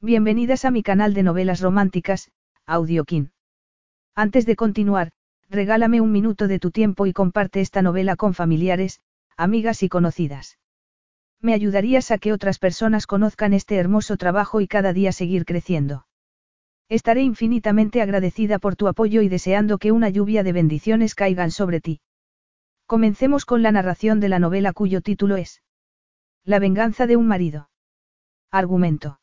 Bienvenidas a mi canal de novelas románticas, Audiokin. Antes de continuar, regálame un minuto de tu tiempo y comparte esta novela con familiares, amigas y conocidas. Me ayudarías a que otras personas conozcan este hermoso trabajo y cada día seguir creciendo. Estaré infinitamente agradecida por tu apoyo y deseando que una lluvia de bendiciones caigan sobre ti. Comencemos con la narración de la novela cuyo título es La venganza de un marido. Argumento.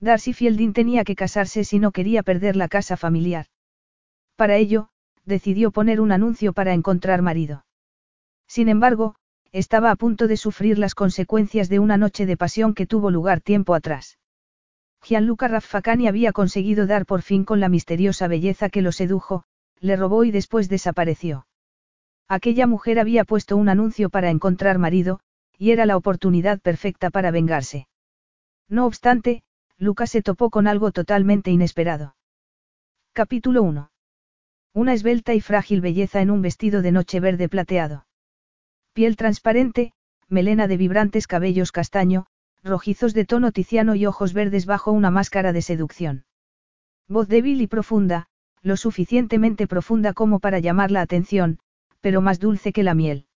Darcy Fielding tenía que casarse si no quería perder la casa familiar. Para ello, decidió poner un anuncio para encontrar marido. Sin embargo, estaba a punto de sufrir las consecuencias de una noche de pasión que tuvo lugar tiempo atrás. Gianluca Raffacani había conseguido dar por fin con la misteriosa belleza que lo sedujo, le robó y después desapareció. Aquella mujer había puesto un anuncio para encontrar marido, y era la oportunidad perfecta para vengarse. No obstante, Lucas se topó con algo totalmente inesperado. Capítulo 1. Una esbelta y frágil belleza en un vestido de noche verde plateado. Piel transparente, melena de vibrantes cabellos castaño, rojizos de tono ticiano y ojos verdes bajo una máscara de seducción. Voz débil y profunda, lo suficientemente profunda como para llamar la atención, pero más dulce que la miel.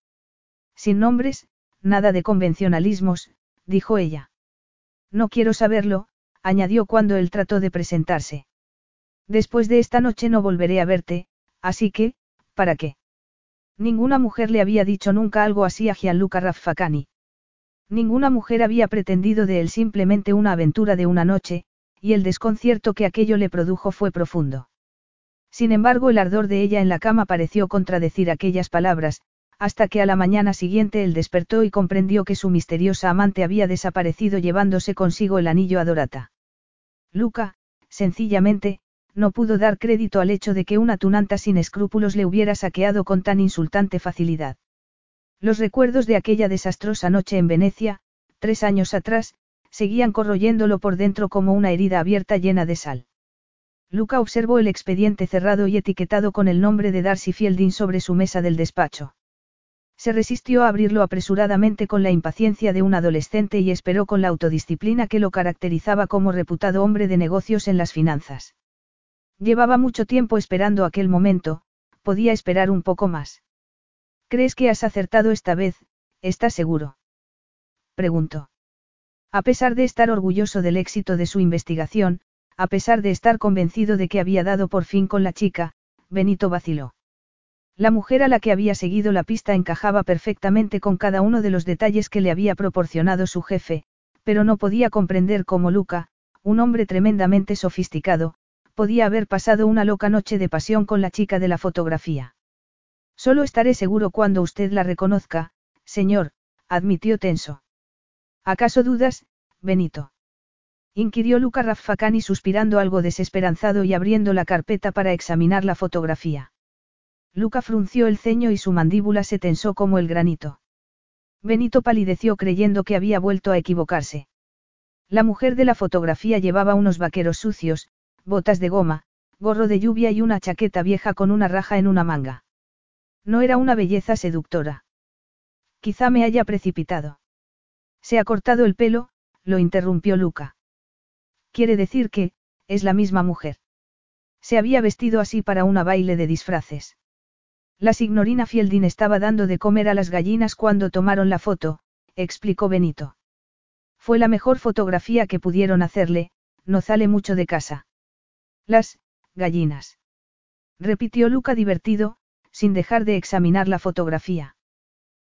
Sin nombres, nada de convencionalismos, dijo ella. No quiero saberlo, añadió cuando él trató de presentarse. Después de esta noche no volveré a verte, así que, ¿para qué? Ninguna mujer le había dicho nunca algo así a Gianluca Raffacani. Ninguna mujer había pretendido de él simplemente una aventura de una noche, y el desconcierto que aquello le produjo fue profundo. Sin embargo, el ardor de ella en la cama pareció contradecir aquellas palabras, hasta que a la mañana siguiente él despertó y comprendió que su misteriosa amante había desaparecido llevándose consigo el anillo a Dorata. Luca, sencillamente, no pudo dar crédito al hecho de que una tunanta sin escrúpulos le hubiera saqueado con tan insultante facilidad. Los recuerdos de aquella desastrosa noche en Venecia, tres años atrás, seguían corroyéndolo por dentro como una herida abierta llena de sal. Luca observó el expediente cerrado y etiquetado con el nombre de Darcy Fielding sobre su mesa del despacho. Se resistió a abrirlo apresuradamente con la impaciencia de un adolescente y esperó con la autodisciplina que lo caracterizaba como reputado hombre de negocios en las finanzas. Llevaba mucho tiempo esperando aquel momento, podía esperar un poco más. ¿Crees que has acertado esta vez, estás seguro? Preguntó. A pesar de estar orgulloso del éxito de su investigación, a pesar de estar convencido de que había dado por fin con la chica, Benito vaciló. La mujer a la que había seguido la pista encajaba perfectamente con cada uno de los detalles que le había proporcionado su jefe, pero no podía comprender cómo Luca, un hombre tremendamente sofisticado, podía haber pasado una loca noche de pasión con la chica de la fotografía. Solo estaré seguro cuando usted la reconozca, señor, admitió tenso. ¿Acaso dudas, Benito? inquirió Luca Raffacani suspirando algo desesperanzado y abriendo la carpeta para examinar la fotografía. Luca frunció el ceño y su mandíbula se tensó como el granito. Benito palideció creyendo que había vuelto a equivocarse. La mujer de la fotografía llevaba unos vaqueros sucios, botas de goma, gorro de lluvia y una chaqueta vieja con una raja en una manga. No era una belleza seductora. Quizá me haya precipitado. Se ha cortado el pelo, lo interrumpió Luca. Quiere decir que, es la misma mujer. Se había vestido así para una baile de disfraces. La signorina Fielding estaba dando de comer a las gallinas cuando tomaron la foto, explicó Benito. Fue la mejor fotografía que pudieron hacerle, no sale mucho de casa. Las, gallinas. Repitió Luca divertido, sin dejar de examinar la fotografía.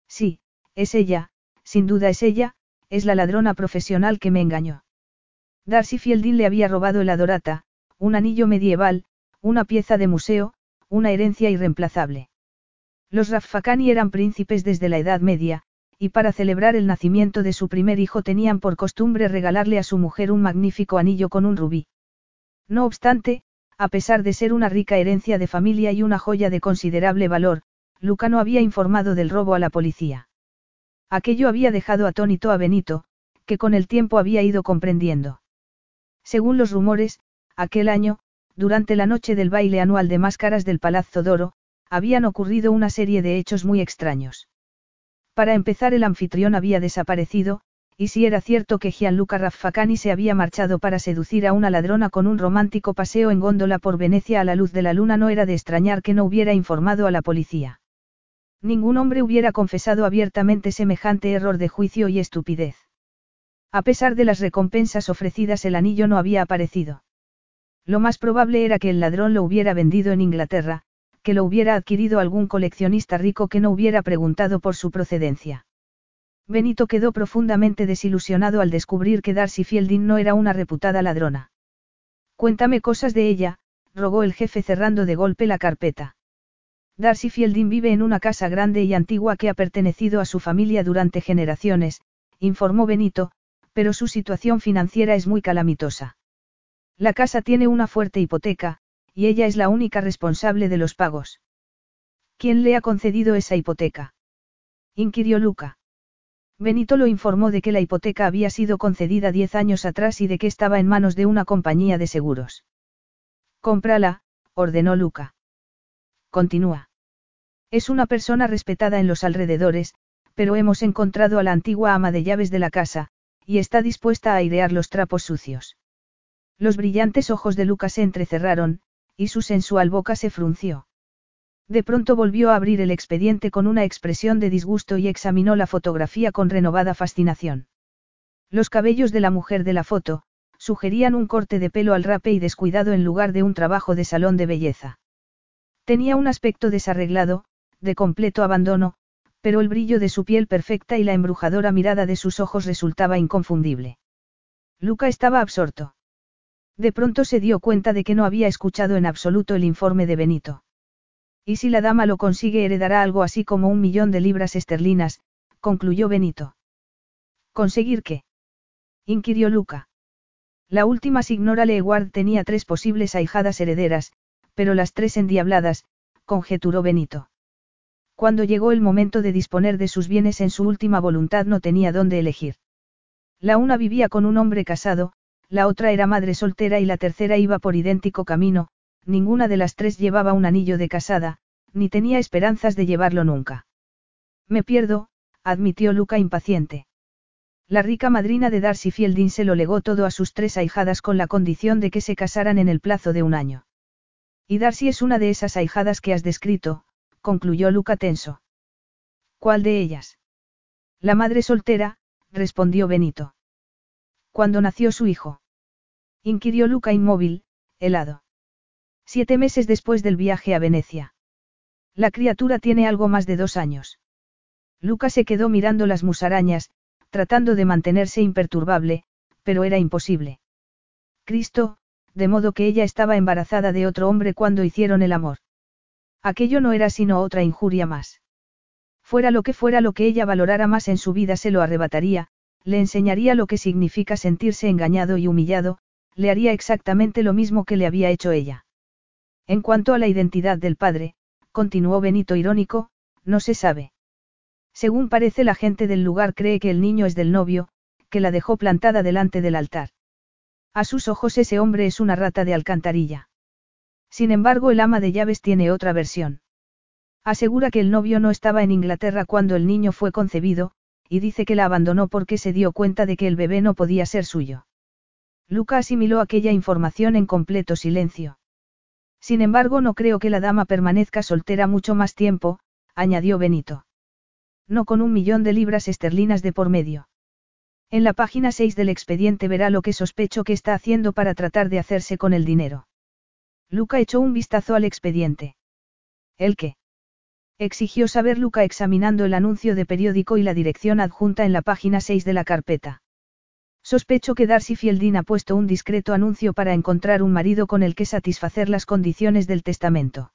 Sí, es ella, sin duda es ella, es la ladrona profesional que me engañó. Darcy Fielding le había robado el adorata, un anillo medieval, una pieza de museo, una herencia irreemplazable. Los Raffacani eran príncipes desde la Edad Media, y para celebrar el nacimiento de su primer hijo tenían por costumbre regalarle a su mujer un magnífico anillo con un rubí. No obstante, a pesar de ser una rica herencia de familia y una joya de considerable valor, Luca no había informado del robo a la policía. Aquello había dejado atónito a Benito, que con el tiempo había ido comprendiendo. Según los rumores, aquel año, durante la noche del baile anual de máscaras del Palazzo Doro, habían ocurrido una serie de hechos muy extraños. Para empezar, el anfitrión había desaparecido, Y si era cierto que Gianluca Raffacani se había marchado para seducir a una ladrona con un romántico paseo en góndola por Venecia a la luz de la luna, no era de extrañar que no hubiera informado a la policía. Ningún hombre hubiera confesado abiertamente semejante error de juicio y estupidez. A pesar de las recompensas ofrecidas, el anillo no había aparecido. Lo más probable era que el ladrón lo hubiera vendido en Inglaterra, que lo hubiera adquirido algún coleccionista rico que no hubiera preguntado por su procedencia. Benito quedó profundamente desilusionado al descubrir que Darcy Fielding no era una reputada ladrona. Cuéntame cosas de ella, rogó el jefe cerrando de golpe la carpeta. Darcy Fielding vive en una casa grande y antigua que ha pertenecido a su familia durante generaciones, informó Benito, pero su situación financiera es muy calamitosa. La casa tiene una fuerte hipoteca, y ella es la única responsable de los pagos. ¿Quién le ha concedido esa hipoteca? inquirió Luca. Benito lo informó de que la hipoteca había sido concedida diez años atrás y de que estaba en manos de una compañía de seguros. Cómprala, ordenó Luca. Continúa. Es una persona respetada en los alrededores, pero hemos encontrado a la antigua ama de llaves de la casa, y está dispuesta a airear los trapos sucios. Los brillantes ojos de Luca se entrecerraron, y su sensual boca se frunció. De pronto volvió a abrir el expediente con una expresión de disgusto y examinó la fotografía con renovada fascinación. Los cabellos de la mujer de la foto, sugerían un corte de pelo al rape y descuidado en lugar de un trabajo de salón de belleza. Tenía un aspecto desarreglado, de completo abandono, pero el brillo de su piel perfecta y la embrujadora mirada de sus ojos resultaba inconfundible. Luca estaba absorto. De pronto se dio cuenta de que no había escuchado en absoluto el informe de Benito. Y si la dama lo consigue heredará algo así como un millón de libras esterlinas, concluyó Benito. ¿Conseguir qué? inquirió Luca. La última signora Leeward tenía tres posibles ahijadas herederas, pero las tres endiabladas, conjeturó Benito. Cuando llegó el momento de disponer de sus bienes en su última voluntad no tenía dónde elegir. La una vivía con un hombre casado, la otra era madre soltera y la tercera iba por idéntico camino, ninguna de las tres llevaba un anillo de casada, ni tenía esperanzas de llevarlo nunca. Me pierdo, admitió Luca impaciente. La rica madrina de Darcy Fielding se lo legó todo a sus tres ahijadas con la condición de que se casaran en el plazo de un año. Y Darcy es una de esas ahijadas que has descrito, concluyó Luca tenso. ¿Cuál de ellas? La madre soltera, respondió Benito. ¿Cuándo nació su hijo? Inquirió Luca inmóvil, helado. Siete meses después del viaje a Venecia. La criatura tiene algo más de dos años. Luca se quedó mirando las musarañas, tratando de mantenerse imperturbable, pero era imposible. Cristo, de modo que ella estaba embarazada de otro hombre cuando hicieron el amor. Aquello no era sino otra injuria más. Fuera lo que fuera lo que ella valorara más en su vida se lo arrebataría, le enseñaría lo que significa sentirse engañado y humillado, le haría exactamente lo mismo que le había hecho ella. En cuanto a la identidad del padre, continuó Benito irónico, no se sabe. Según parece la gente del lugar cree que el niño es del novio, que la dejó plantada delante del altar. A sus ojos ese hombre es una rata de alcantarilla. Sin embargo, el ama de llaves tiene otra versión. Asegura que el novio no estaba en Inglaterra cuando el niño fue concebido, y dice que la abandonó porque se dio cuenta de que el bebé no podía ser suyo. Luca asimiló aquella información en completo silencio. Sin embargo, no creo que la dama permanezca soltera mucho más tiempo, añadió Benito. No con un millón de libras esterlinas de por medio. En la página 6 del expediente verá lo que sospecho que está haciendo para tratar de hacerse con el dinero. Luca echó un vistazo al expediente. ¿El qué? Exigió saber Luca examinando el anuncio de periódico y la dirección adjunta en la página 6 de la carpeta. Sospecho que Darcy Fielding ha puesto un discreto anuncio para encontrar un marido con el que satisfacer las condiciones del testamento.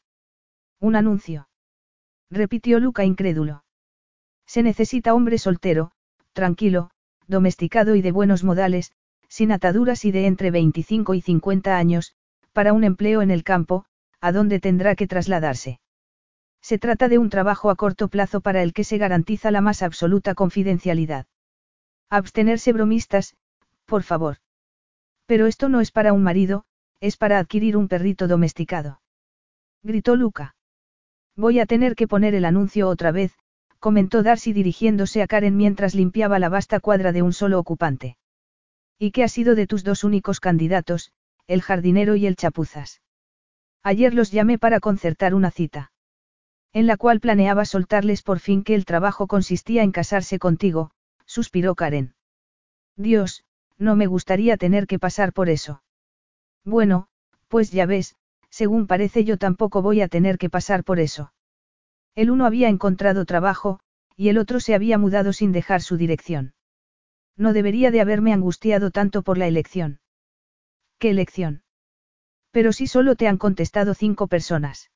Un anuncio. Repitió Luca incrédulo. Se necesita hombre soltero, tranquilo, domesticado y de buenos modales, sin ataduras y de entre 25 y 50 años, para un empleo en el campo, a donde tendrá que trasladarse. Se trata de un trabajo a corto plazo para el que se garantiza la más absoluta confidencialidad. Abstenerse bromistas, por favor. Pero esto no es para un marido, es para adquirir un perrito domesticado. Gritó Luca. Voy a tener que poner el anuncio otra vez, comentó Darcy dirigiéndose a Karen mientras limpiaba la vasta cuadra de un solo ocupante. ¿Y qué ha sido de tus dos únicos candidatos, el jardinero y el chapuzas? Ayer los llamé para concertar una cita. En la cual planeaba soltarles por fin que el trabajo consistía en casarse contigo, suspiró Karen. Dios, no me gustaría tener que pasar por eso. Bueno, pues ya ves, según parece yo tampoco voy a tener que pasar por eso. El uno había encontrado trabajo, y el otro se había mudado sin dejar su dirección. No debería de haberme angustiado tanto por la elección. ¿Qué elección? Pero si solo te han contestado cinco personas.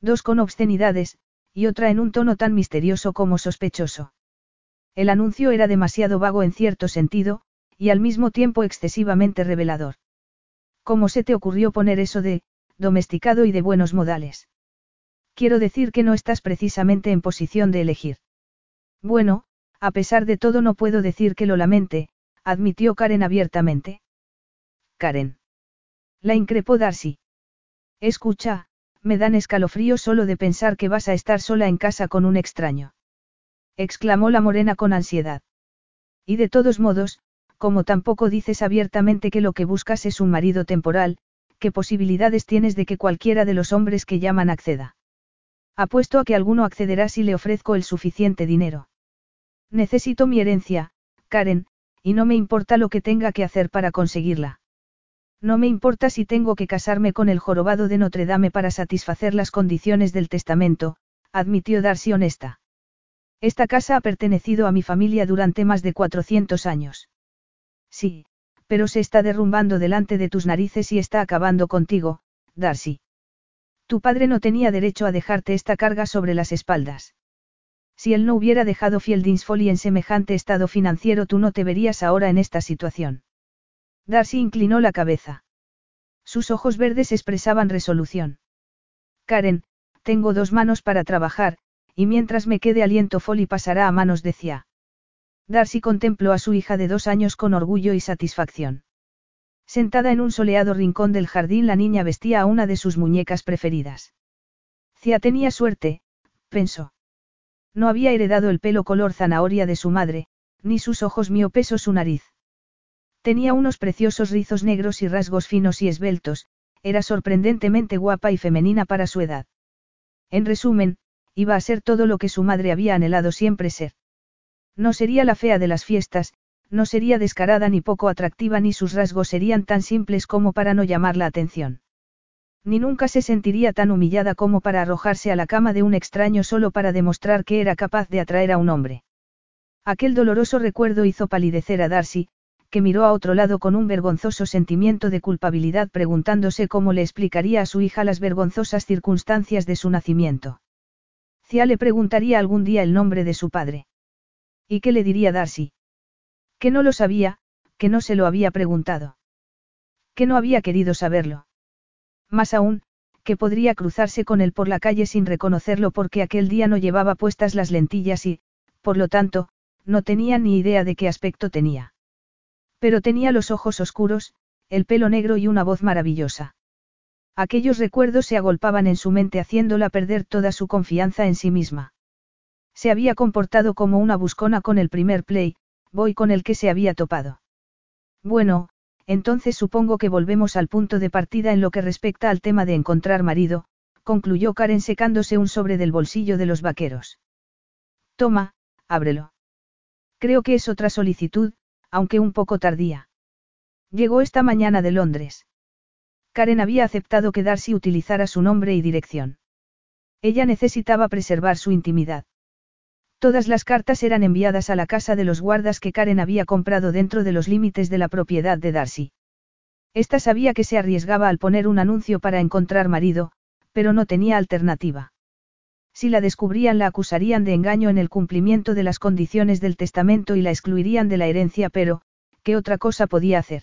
Dos con obscenidades, y otra en un tono tan misterioso como sospechoso. El anuncio era demasiado vago en cierto sentido, y al mismo tiempo excesivamente revelador. ¿Cómo se te ocurrió poner eso de, domesticado y de buenos modales? Quiero decir que no estás precisamente en posición de elegir. Bueno, a pesar de todo no puedo decir que lo lamente, admitió Karen abiertamente. Karen. La increpó Darcy. Escucha, me dan escalofríos solo de pensar que vas a estar sola en casa con un extraño. Exclamó la morena con ansiedad. Y de todos modos, como tampoco dices abiertamente que lo que buscas es un marido temporal, ¿qué posibilidades tienes de que cualquiera de los hombres que llaman acceda? Apuesto a que alguno accederá si le ofrezco el suficiente dinero. Necesito mi herencia, Karen, y no me importa lo que tenga que hacer para conseguirla. No me importa si tengo que casarme con el jorobado de Notre Dame para satisfacer las condiciones del testamento, admitió Darcy honesta. Esta casa ha pertenecido a mi familia durante más de 400 años. Sí, pero se está derrumbando delante de tus narices y está acabando contigo, Darcy. Tu padre no tenía derecho a dejarte esta carga sobre las espaldas. Si él no hubiera dejado Fieldings Folly en semejante estado financiero, tú no te verías ahora en esta situación. Darcy inclinó la cabeza. Sus ojos verdes expresaban resolución. Karen, tengo dos manos para trabajar, y mientras me quede aliento Folly pasará a manos de Cia. Darcy contempló a su hija de dos años con orgullo y satisfacción. Sentada en un soleado rincón del jardín, la niña vestía a una de sus muñecas preferidas. Cia tenía suerte, pensó. No había heredado el pelo color zanahoria de su madre, ni sus ojos miopes o su nariz. Tenía unos preciosos rizos negros y rasgos finos y esbeltos, era sorprendentemente guapa y femenina para su edad. En resumen, iba a ser todo lo que su madre había anhelado siempre ser. No sería la fea de las fiestas, no sería descarada ni poco atractiva ni sus rasgos serían tan simples como para no llamar la atención. Ni nunca se sentiría tan humillada como para arrojarse a la cama de un extraño solo para demostrar que era capaz de atraer a un hombre. Aquel doloroso recuerdo hizo palidecer a Darcy, que miró a otro lado con un vergonzoso sentimiento de culpabilidad preguntándose cómo le explicaría a su hija las vergonzosas circunstancias de su nacimiento. Cia le preguntaría algún día el nombre de su padre. ¿Y qué le diría Darcy? Que no lo sabía, que no se lo había preguntado. Que no había querido saberlo. Más aún, que podría cruzarse con él por la calle sin reconocerlo porque aquel día no llevaba puestas las lentillas y, por lo tanto, no tenía ni idea de qué aspecto tenía. Pero tenía los ojos oscuros, el pelo negro y una voz maravillosa. Aquellos recuerdos se agolpaban en su mente haciéndola perder toda su confianza en sí misma. Se había comportado como una buscona con el primer play, voy con el que se había topado. Bueno, entonces supongo que volvemos al punto de partida en lo que respecta al tema de encontrar marido, concluyó Karen secándose un sobre del bolsillo de los vaqueros. Toma, ábrelo. Creo que es otra solicitud, aunque un poco tardía. Llegó esta mañana de Londres. Karen había aceptado que Darcy utilizara su nombre y dirección. Ella necesitaba preservar su intimidad. Todas las cartas eran enviadas a la casa de los guardas que Karen había comprado dentro de los límites de la propiedad de Darcy. Esta sabía que se arriesgaba al poner un anuncio para encontrar marido, pero no tenía alternativa. Si la descubrían la acusarían de engaño en el cumplimiento de las condiciones del testamento y la excluirían de la herencia, pero, ¿qué otra cosa podía hacer?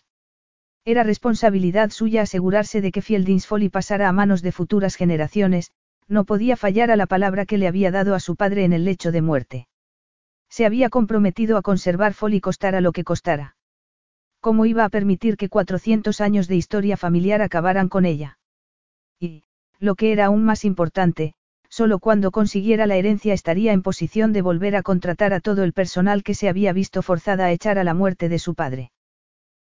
Era responsabilidad suya asegurarse de que Fieldings Folly pasara a manos de futuras generaciones, no podía fallar a la palabra que le había dado a su padre en el lecho de muerte. Se había comprometido a conservar Folly costara lo que costara. ¿Cómo iba a permitir que 400 años de historia familiar acabaran con ella? Y, lo que era aún más importante, Solo cuando consiguiera la herencia estaría en posición de volver a contratar a todo el personal que se había visto forzada a echar a la muerte de su padre.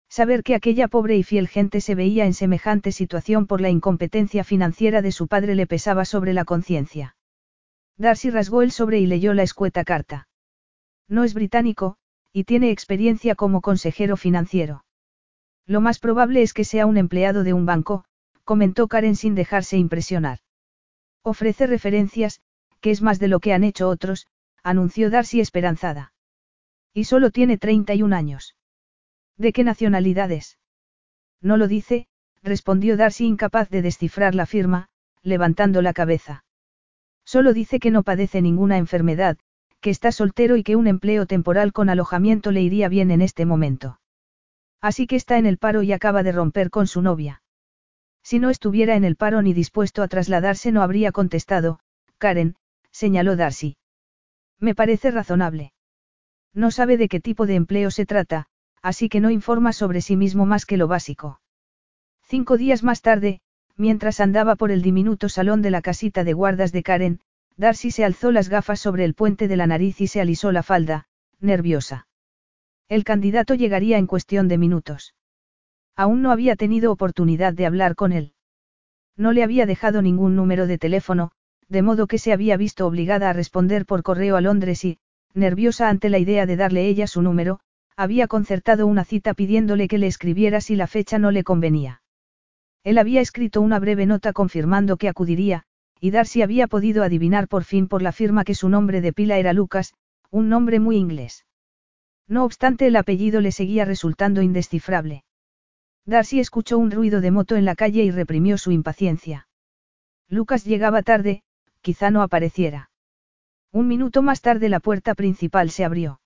Saber que aquella pobre y fiel gente se veía en semejante situación por la incompetencia financiera de su padre le pesaba sobre la conciencia. Darcy rasgó el sobre y leyó la escueta carta. No es británico, y tiene experiencia como consejero financiero. Lo más probable es que sea un empleado de un banco, comentó Karen sin dejarse impresionar. Ofrece referencias, que es más de lo que han hecho otros, anunció Darcy esperanzada. Y solo tiene 31 años. ¿De qué nacionalidad es? No lo dice, respondió Darcy incapaz de descifrar la firma, levantando la cabeza. Solo dice que no padece ninguna enfermedad, que está soltero y que un empleo temporal con alojamiento le iría bien en este momento. Así que está en el paro y acaba de romper con su novia. Si no estuviera en el paro ni dispuesto a trasladarse no habría contestado, Karen, señaló Darcy. Me parece razonable. No sabe de qué tipo de empleo se trata, así que no informa sobre sí mismo más que lo básico. Cinco días más tarde, mientras andaba por el diminuto salón de la casita de guardas de Karen, Darcy se alzó las gafas sobre el puente de la nariz y se alisó la falda, nerviosa. El candidato llegaría en cuestión de minutos. Aún no había tenido oportunidad de hablar con él. No le había dejado ningún número de teléfono, de modo que se había visto obligada a responder por correo a Londres y, nerviosa ante la idea de darle ella su número, había concertado una cita pidiéndole que le escribiera si la fecha no le convenía. Él había escrito una breve nota confirmando que acudiría, y Darcy había podido adivinar por fin por la firma que su nombre de pila era Lucas, un nombre muy inglés. No obstante el apellido le seguía resultando indescifrable. Darcy escuchó un ruido de moto en la calle y reprimió su impaciencia. Lucas llegaba tarde, quizá no apareciera. Un minuto más tarde la puerta principal se abrió.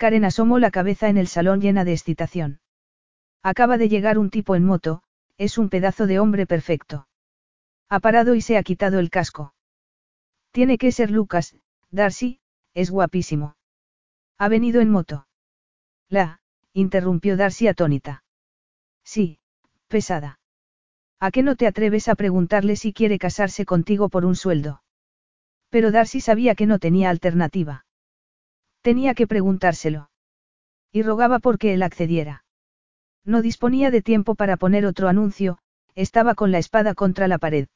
Karen asomó la cabeza en el salón llena de excitación. Acaba de llegar un tipo en moto, es un pedazo de hombre perfecto. Ha parado y se ha quitado el casco. Tiene que ser Lucas, Darcy, es guapísimo. Ha venido en moto. La, interrumpió Darcy atónita. Sí, pesada. ¿A qué no te atreves a preguntarle si quiere casarse contigo por un sueldo? Pero Darcy sabía que no tenía alternativa. Tenía que preguntárselo. Y rogaba porque él accediera. No disponía de tiempo para poner otro anuncio, estaba con la espada contra la pared.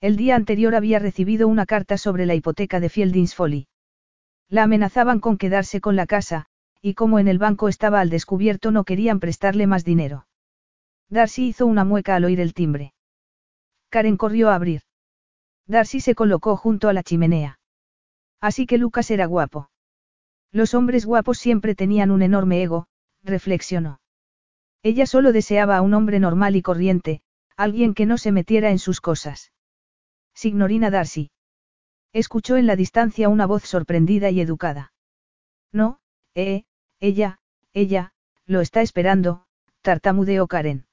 El día anterior había recibido una carta sobre la hipoteca de Fieldings Folly. La amenazaban con quedarse con la casa, y como en el banco estaba al descubierto no querían prestarle más dinero. Darcy hizo una mueca al oír el timbre. Karen corrió a abrir. Darcy se colocó junto a la chimenea. Así que Lucas era guapo. Los hombres guapos siempre tenían un enorme ego, reflexionó. Ella solo deseaba a un hombre normal y corriente, alguien que no se metiera en sus cosas. Signorina Darcy. Escuchó en la distancia una voz sorprendida y educada. No, eh, ella, ella, lo está esperando, tartamudeó Karen.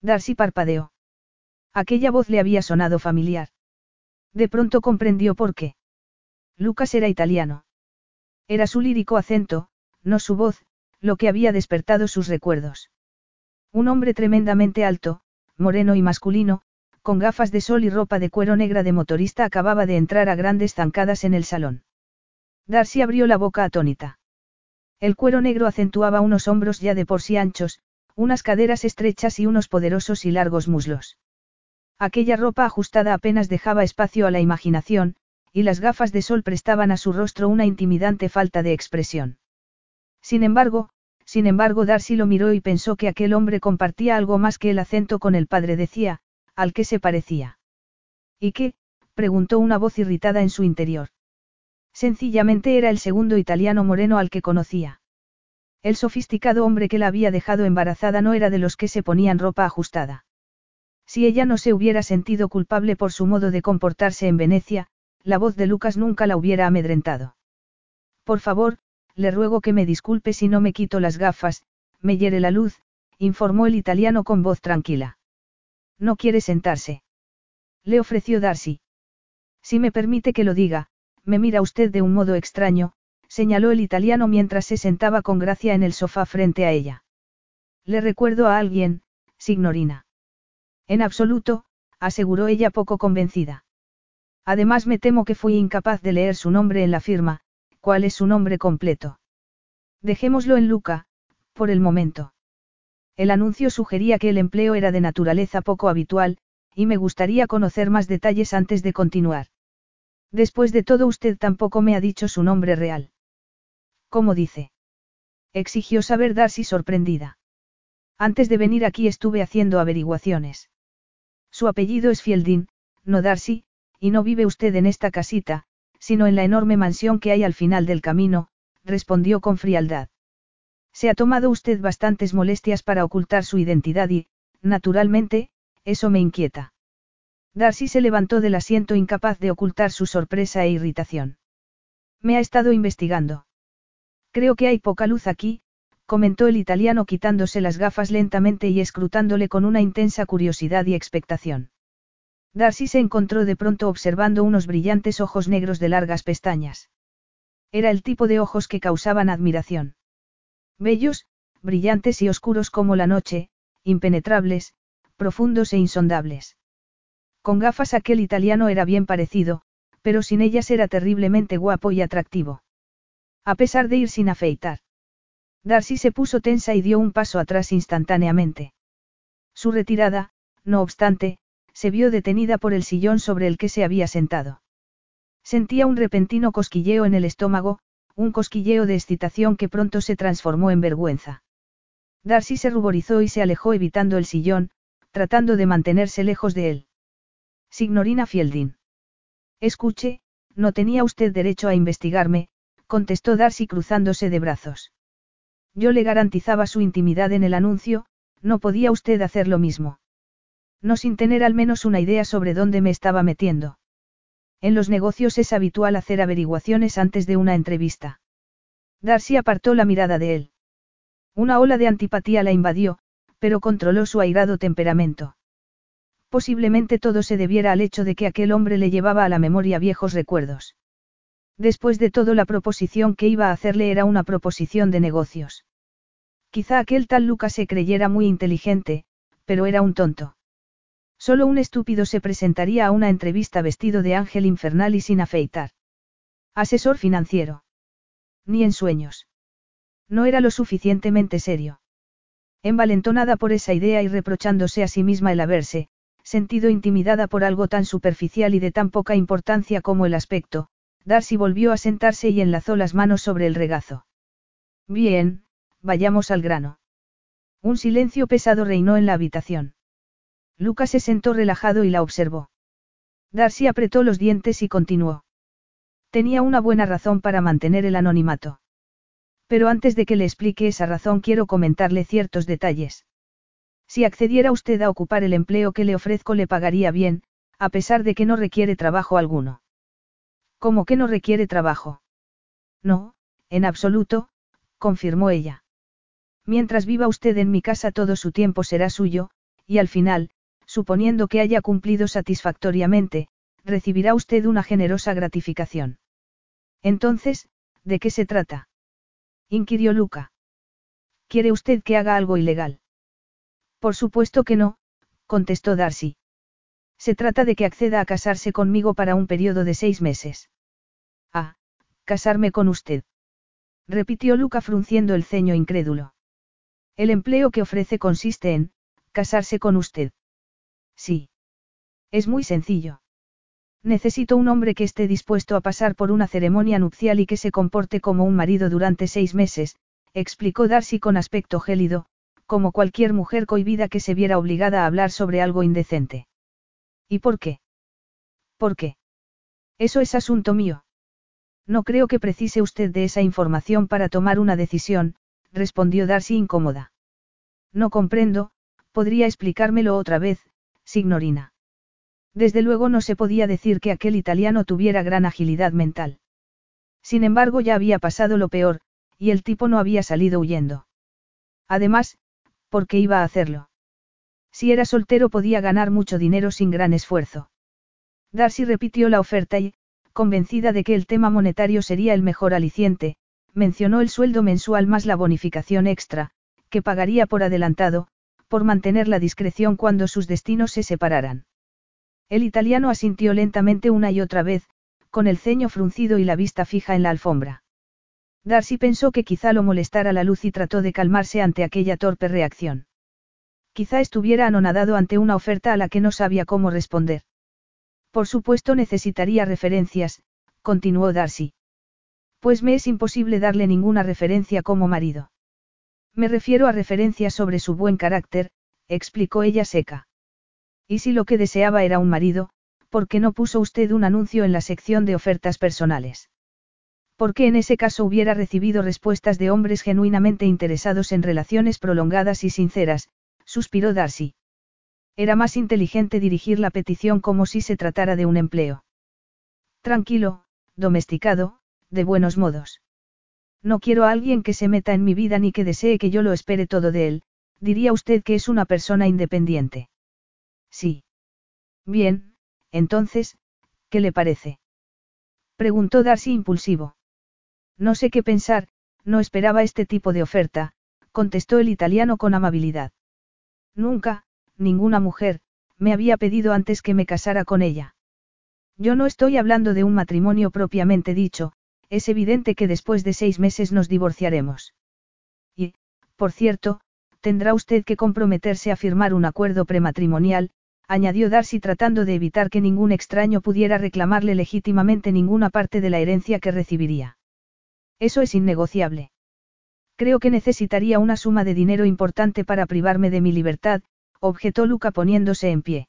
Darcy parpadeó. Aquella voz le había sonado familiar. De pronto comprendió por qué. Lucas era italiano. Era su lírico acento, no su voz, lo que había despertado sus recuerdos. Un hombre tremendamente alto, moreno y masculino, con gafas de sol y ropa de cuero negra de motorista acababa de entrar a grandes zancadas en el salón. Darcy abrió la boca atónita. El cuero negro acentuaba unos hombros ya de por sí anchos, unas caderas estrechas y unos poderosos y largos muslos. Aquella ropa ajustada apenas dejaba espacio a la imaginación, y las gafas de sol prestaban a su rostro una intimidante falta de expresión. Sin embargo, sin embargo Darcy lo miró y pensó que aquel hombre compartía algo más que el acento con el padre decía, al que se parecía. ¿Y qué? preguntó una voz irritada en su interior. Sencillamente era el segundo italiano moreno al que conocía. El sofisticado hombre que la había dejado embarazada no era de los que se ponían ropa ajustada. Si ella no se hubiera sentido culpable por su modo de comportarse en Venecia, la voz de Lucas nunca la hubiera amedrentado. Por favor, le ruego que me disculpe si no me quito las gafas, me hiere la luz, informó el italiano con voz tranquila. No quiere sentarse. Le ofreció Darcy. Si me permite que lo diga, me mira usted de un modo extraño, señaló el italiano mientras se sentaba con gracia en el sofá frente a ella. Le recuerdo a alguien, signorina. En absoluto, aseguró ella poco convencida. Además me temo que fui incapaz de leer su nombre en la firma, ¿cuál es su nombre completo? Dejémoslo en Luca, por el momento. El anuncio sugería que el empleo era de naturaleza poco habitual, y me gustaría conocer más detalles antes de continuar. Después de todo usted tampoco me ha dicho su nombre real. ¿Cómo dice? Exigió saber Darcy sorprendida. Antes de venir aquí estuve haciendo averiguaciones. Su apellido es Fielding, no Darcy, y no vive usted en esta casita, sino en la enorme mansión que hay al final del camino, respondió con frialdad. Se ha tomado usted bastantes molestias para ocultar su identidad y, naturalmente, eso me inquieta. Darcy se levantó del asiento incapaz de ocultar su sorpresa e irritación. Me ha estado investigando. Creo que hay poca luz aquí, comentó el italiano quitándose las gafas lentamente y escrutándole con una intensa curiosidad y expectación. Darcy se encontró de pronto observando unos brillantes ojos negros de largas pestañas. Era el tipo de ojos que causaban admiración. Bellos, brillantes y oscuros como la noche, impenetrables, profundos e insondables. Con gafas aquel italiano era bien parecido, pero sin ellas era terriblemente guapo y atractivo. A pesar de ir sin afeitar. Darcy se puso tensa y dio un paso atrás instantáneamente. Su retirada, no obstante, se vio detenida por el sillón sobre el que se había sentado. Sentía un repentino cosquilleo en el estómago, un cosquilleo de excitación que pronto se transformó en vergüenza. Darcy se ruborizó y se alejó evitando el sillón, tratando de mantenerse lejos de él. Signorina Fielding. Escuche, no tenía usted derecho a investigarme, contestó Darcy cruzándose de brazos. Yo le garantizaba su intimidad en el anuncio, no podía usted hacer lo mismo. No sin tener al menos una idea sobre dónde me estaba metiendo. En los negocios es habitual hacer averiguaciones antes de una entrevista. Darcy apartó la mirada de él. Una ola de antipatía la invadió, pero controló su airado temperamento. Posiblemente todo se debiera al hecho de que aquel hombre le llevaba a la memoria viejos recuerdos. Después de todo la proposición que iba a hacerle era una proposición de negocios. Quizá aquel tal Lucas se creyera muy inteligente, pero era un tonto. Solo un estúpido se presentaría a una entrevista vestido de ángel infernal y sin afeitar. Asesor financiero. Ni en sueños. No era lo suficientemente serio. Envalentonada por esa idea y reprochándose a sí misma el haberse, sentido intimidada por algo tan superficial y de tan poca importancia como el aspecto, Darcy volvió a sentarse y enlazó las manos sobre el regazo. Bien, vayamos al grano. Un silencio pesado reinó en la habitación. Lucas se sentó relajado y la observó. Darcy apretó los dientes y continuó. Tenía una buena razón para mantener el anonimato. Pero antes de que le explique esa razón quiero comentarle ciertos detalles. Si accediera usted a ocupar el empleo que le ofrezco le pagaría bien, a pesar de que no requiere trabajo alguno. ¿Cómo que no requiere trabajo? No, en absoluto, confirmó ella. Mientras viva usted en mi casa todo su tiempo será suyo, y al final, suponiendo que haya cumplido satisfactoriamente, recibirá usted una generosa gratificación. Entonces, ¿de qué se trata? inquirió Luca. ¿Quiere usted que haga algo ilegal? Por supuesto que no, contestó Darcy. Se trata de que acceda a casarse conmigo para un periodo de seis meses. Ah, casarme con usted. Repitió Luca frunciendo el ceño incrédulo. El empleo que ofrece consiste en, casarse con usted. Sí. Es muy sencillo. Necesito un hombre que esté dispuesto a pasar por una ceremonia nupcial y que se comporte como un marido durante seis meses, explicó Darcy con aspecto gélido, como cualquier mujer cohibida que se viera obligada a hablar sobre algo indecente. ¿Y por qué? ¿Por qué? Eso es asunto mío. No creo que precise usted de esa información para tomar una decisión, respondió Darcy incómoda. No comprendo, podría explicármelo otra vez, signorina. Desde luego no se podía decir que aquel italiano tuviera gran agilidad mental. Sin embargo ya había pasado lo peor, y el tipo no había salido huyendo. Además, ¿por qué iba a hacerlo? Si era soltero podía ganar mucho dinero sin gran esfuerzo. Darcy repitió la oferta y, convencida de que el tema monetario sería el mejor aliciente, mencionó el sueldo mensual más la bonificación extra, que pagaría por adelantado, por mantener la discreción cuando sus destinos se separaran. El italiano asintió lentamente una y otra vez, con el ceño fruncido y la vista fija en la alfombra. Darcy pensó que quizá lo molestara la luz y trató de calmarse ante aquella torpe reacción. Quizá estuviera anonadado ante una oferta a la que no sabía cómo responder. Por supuesto necesitaría referencias, continuó Darcy. Pues me es imposible darle ninguna referencia como marido. Me refiero a referencias sobre su buen carácter, explicó ella seca. Y si lo que deseaba era un marido, ¿por qué no puso usted un anuncio en la sección de ofertas personales? Porque en ese caso hubiera recibido respuestas de hombres genuinamente interesados en relaciones prolongadas y sinceras, suspiró Darcy. Era más inteligente dirigir la petición como si se tratara de un empleo. Tranquilo, domesticado, de buenos modos. No quiero a alguien que se meta en mi vida ni que desee que yo lo espere todo de él, diría usted que es una persona independiente. Sí. Bien, entonces, ¿qué le parece? Preguntó Darcy impulsivo. No sé qué pensar, no esperaba este tipo de oferta, contestó el italiano con amabilidad. Nunca, ninguna mujer, me había pedido antes que me casara con ella. Yo no estoy hablando de un matrimonio propiamente dicho, es evidente que después de seis meses nos divorciaremos. Y, por cierto, tendrá usted que comprometerse a firmar un acuerdo prematrimonial, añadió Darcy tratando de evitar que ningún extraño pudiera reclamarle legítimamente ninguna parte de la herencia que recibiría. Eso es innegociable. Creo que necesitaría una suma de dinero importante para privarme de mi libertad, objetó Luca poniéndose en pie.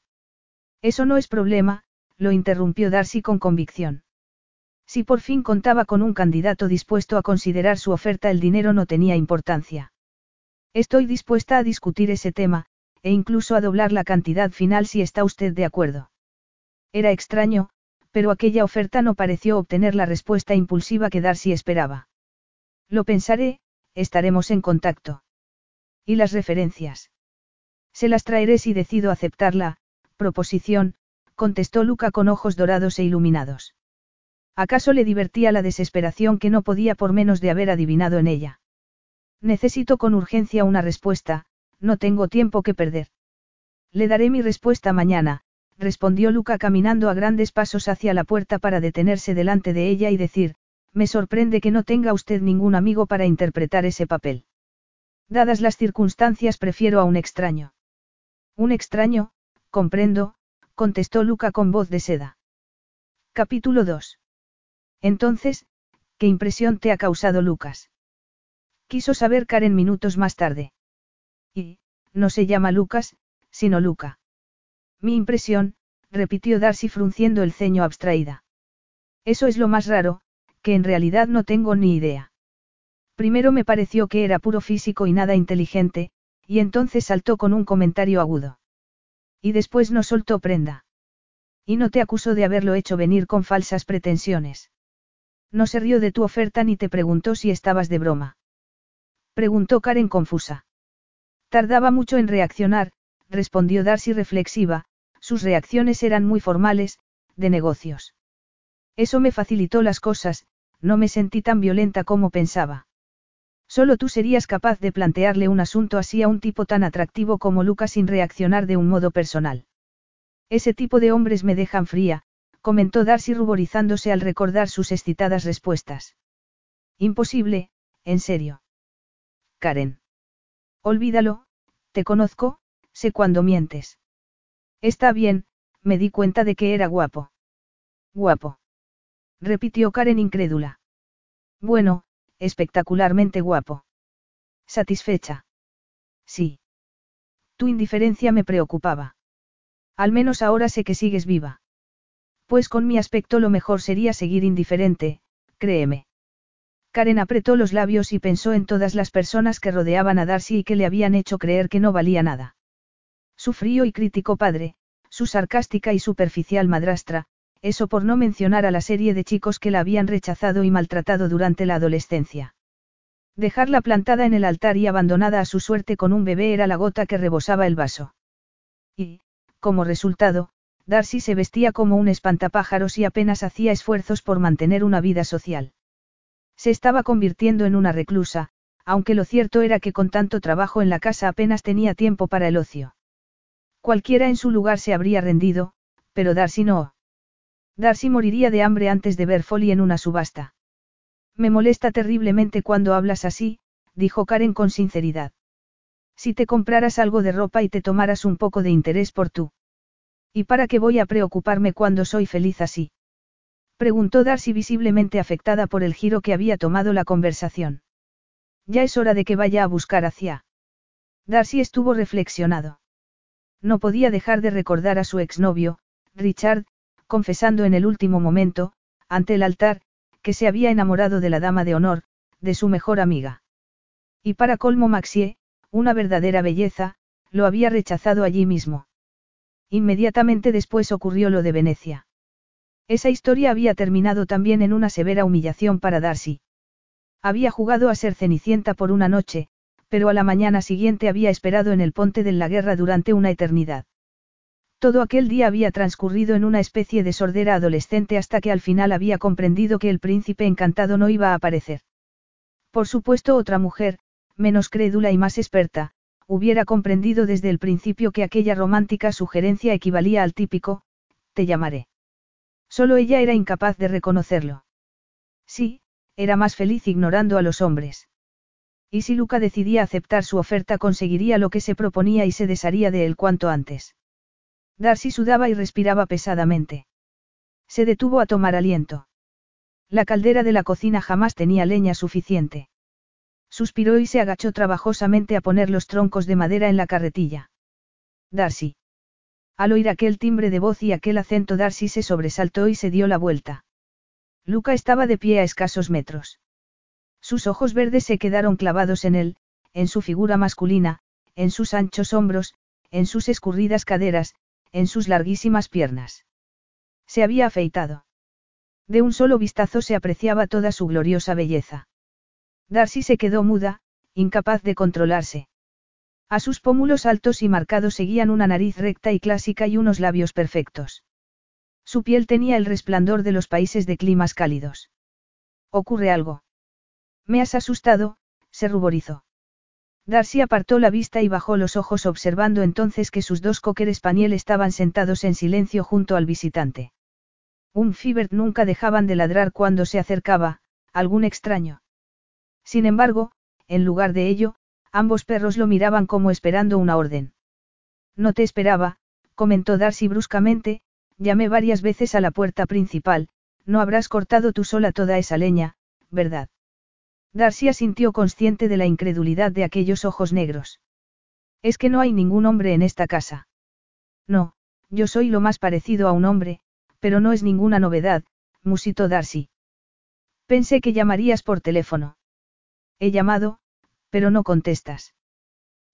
Eso no es problema, lo interrumpió Darcy con convicción. Si por fin contaba con un candidato dispuesto a considerar su oferta, el dinero no tenía importancia. Estoy dispuesta a discutir ese tema, e incluso a doblar la cantidad final si está usted de acuerdo. Era extraño, pero aquella oferta no pareció obtener la respuesta impulsiva que Darcy esperaba. Lo pensaré, estaremos en contacto. ¿Y las referencias? Se las traeré si decido aceptarla, proposición, contestó Luca con ojos dorados e iluminados. ¿Acaso le divertía la desesperación que no podía por menos de haber adivinado en ella? Necesito con urgencia una respuesta, no tengo tiempo que perder. Le daré mi respuesta mañana, respondió Luca caminando a grandes pasos hacia la puerta para detenerse delante de ella y decir, me sorprende que no tenga usted ningún amigo para interpretar ese papel. Dadas las circunstancias prefiero a un extraño. Un extraño, comprendo, contestó Luca con voz de seda. Capítulo 2. Entonces, ¿qué impresión te ha causado Lucas? Quiso saber Karen minutos más tarde. Y, no se llama Lucas, sino Luca. Mi impresión, repitió Darcy frunciendo el ceño abstraída. Eso es lo más raro, que en realidad no tengo ni idea. Primero me pareció que era puro físico y nada inteligente, y entonces saltó con un comentario agudo. Y después no soltó prenda. Y no te acuso de haberlo hecho venir con falsas pretensiones. No se rió de tu oferta ni te preguntó si estabas de broma. Preguntó Karen confusa. Tardaba mucho en reaccionar, respondió Darcy reflexiva, sus reacciones eran muy formales, de negocios. Eso me facilitó las cosas, no me sentí tan violenta como pensaba. Solo tú serías capaz de plantearle un asunto así a un tipo tan atractivo como Lucas sin reaccionar de un modo personal. Ese tipo de hombres me dejan fría, comentó Darcy ruborizándose al recordar sus excitadas respuestas. Imposible, en serio. Karen. Olvídalo, te conozco, sé cuándo mientes. Está bien, me di cuenta de que era guapo. Guapo. Repitió Karen incrédula. Bueno, espectacularmente guapo. ¿Satisfecha? Sí. Tu indiferencia me preocupaba. Al menos ahora sé que sigues viva. Pues con mi aspecto lo mejor sería seguir indiferente, créeme. Karen apretó los labios y pensó en todas las personas que rodeaban a Darcy y que le habían hecho creer que no valía nada. Su frío y crítico padre, su sarcástica y superficial madrastra, eso por no mencionar a la serie de chicos que la habían rechazado y maltratado durante la adolescencia. Dejarla plantada en el altar y abandonada a su suerte con un bebé era la gota que rebosaba el vaso. Y, como resultado, Darcy se vestía como un espantapájaros y apenas hacía esfuerzos por mantener una vida social. Se estaba convirtiendo en una reclusa, aunque lo cierto era que con tanto trabajo en la casa apenas tenía tiempo para el ocio. Cualquiera en su lugar se habría rendido, pero Darcy no. Darcy moriría de hambre antes de ver Folly en una subasta. Me molesta terriblemente cuando hablas así, dijo Karen con sinceridad. Si te compraras algo de ropa y te tomaras un poco de interés por tú. ¿Y para qué voy a preocuparme cuando soy feliz así? Preguntó Darcy visiblemente afectada por el giro que había tomado la conversación. Ya es hora de que vaya a buscar hacia. Darcy estuvo reflexionado. No podía dejar de recordar a su exnovio, Richard, confesando en el último momento, ante el altar, que se había enamorado de la dama de honor, de su mejor amiga. Y para colmo Maxie, una verdadera belleza, lo había rechazado allí mismo. Inmediatamente después ocurrió lo de Venecia. Esa historia había terminado también en una severa humillación para Darcy. Había jugado a ser cenicienta por una noche, pero a la mañana siguiente había esperado en el ponte de la guerra durante una eternidad. Todo aquel día había transcurrido en una especie de sordera adolescente hasta que al final había comprendido que el príncipe encantado no iba a aparecer. Por supuesto otra mujer, menos crédula y más experta, hubiera comprendido desde el principio que aquella romántica sugerencia equivalía al típico, te llamaré. Solo ella era incapaz de reconocerlo. Sí, era más feliz ignorando a los hombres. Y si Luca decidía aceptar su oferta conseguiría lo que se proponía y se desharía de él cuanto antes. Darcy sudaba y respiraba pesadamente. Se detuvo a tomar aliento. La caldera de la cocina jamás tenía leña suficiente. Suspiró y se agachó trabajosamente a poner los troncos de madera en la carretilla. Darcy. Al oír aquel timbre de voz y aquel acento Darcy se sobresaltó y se dio la vuelta. Luca estaba de pie a escasos metros. Sus ojos verdes se quedaron clavados en él, en su figura masculina, en sus anchos hombros, en sus escurridas caderas, en sus larguísimas piernas. Se había afeitado. De un solo vistazo se apreciaba toda su gloriosa belleza. Darcy se quedó muda, incapaz de controlarse. A sus pómulos altos y marcados seguían una nariz recta y clásica y unos labios perfectos. Su piel tenía el resplandor de los países de climas cálidos. ¿Ocurre algo? Me has asustado, se ruborizó. Darcy apartó la vista y bajó los ojos observando entonces que sus dos cocker español estaban sentados en silencio junto al visitante. Un Fibert nunca dejaban de ladrar cuando se acercaba, algún extraño. Sin embargo, en lugar de ello, ambos perros lo miraban como esperando una orden. No te esperaba, comentó Darcy bruscamente, llamé varias veces a la puerta principal, no habrás cortado tú sola toda esa leña, ¿verdad? Darcy asintió consciente de la incredulidad de aquellos ojos negros. Es que no hay ningún hombre en esta casa. No, yo soy lo más parecido a un hombre, pero no es ninguna novedad, musitó Darcy. Pensé que llamarías por teléfono. He llamado, pero no contestas.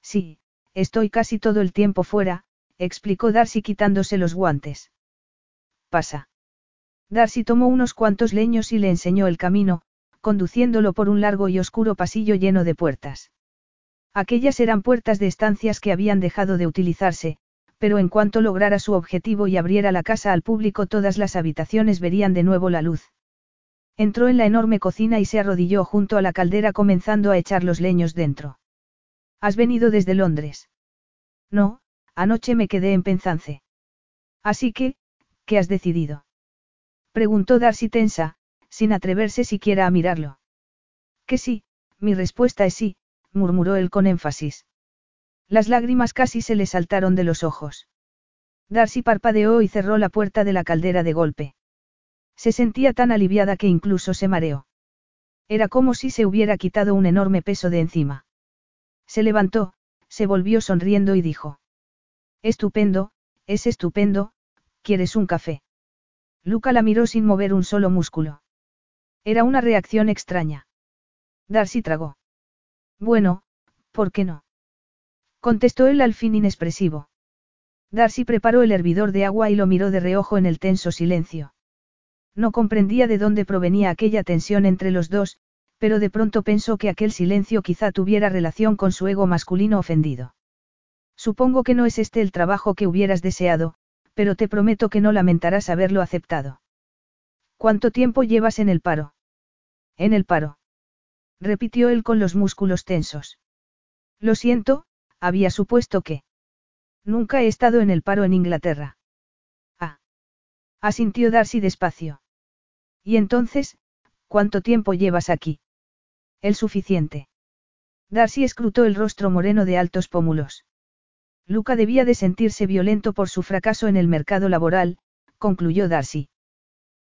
Sí, estoy casi todo el tiempo fuera, explicó Darcy quitándose los guantes. Pasa. Darcy tomó unos cuantos leños y le enseñó el camino, conduciéndolo por un largo y oscuro pasillo lleno de puertas. Aquellas eran puertas de estancias que habían dejado de utilizarse, pero en cuanto lograra su objetivo y abriera la casa al público todas las habitaciones verían de nuevo la luz. Entró en la enorme cocina y se arrodilló junto a la caldera comenzando a echar los leños dentro. ¿Has venido desde Londres? No, anoche me quedé en Penzance. Así que, ¿qué has decidido? Preguntó Darcy tensa, sin atreverse siquiera a mirarlo. Que sí, mi respuesta es sí, murmuró él con énfasis. Las lágrimas casi se le saltaron de los ojos. Darcy parpadeó y cerró la puerta de la caldera de golpe. Se sentía tan aliviada que incluso se mareó. Era como si se hubiera quitado un enorme peso de encima. Se levantó, se volvió sonriendo y dijo. Estupendo, es estupendo, ¿quieres un café? Luca la miró sin mover un solo músculo. Era una reacción extraña. Darcy tragó. Bueno, ¿por qué no? Contestó él al fin inexpresivo. Darcy preparó el hervidor de agua y lo miró de reojo en el tenso silencio. No comprendía de dónde provenía aquella tensión entre los dos, pero de pronto pensó que aquel silencio quizá tuviera relación con su ego masculino ofendido. Supongo que no es este el trabajo que hubieras deseado, pero te prometo que no lamentarás haberlo aceptado. ¿Cuánto tiempo llevas en el paro? En el paro. Repitió él con los músculos tensos. Lo siento, había supuesto que. Nunca he estado en el paro en Inglaterra. Ah. Asintió Darcy despacio. Y entonces, ¿cuánto tiempo llevas aquí? El suficiente. Darcy escrutó el rostro moreno de altos pómulos. Luca debía de sentirse violento por su fracaso en el mercado laboral, concluyó Darcy.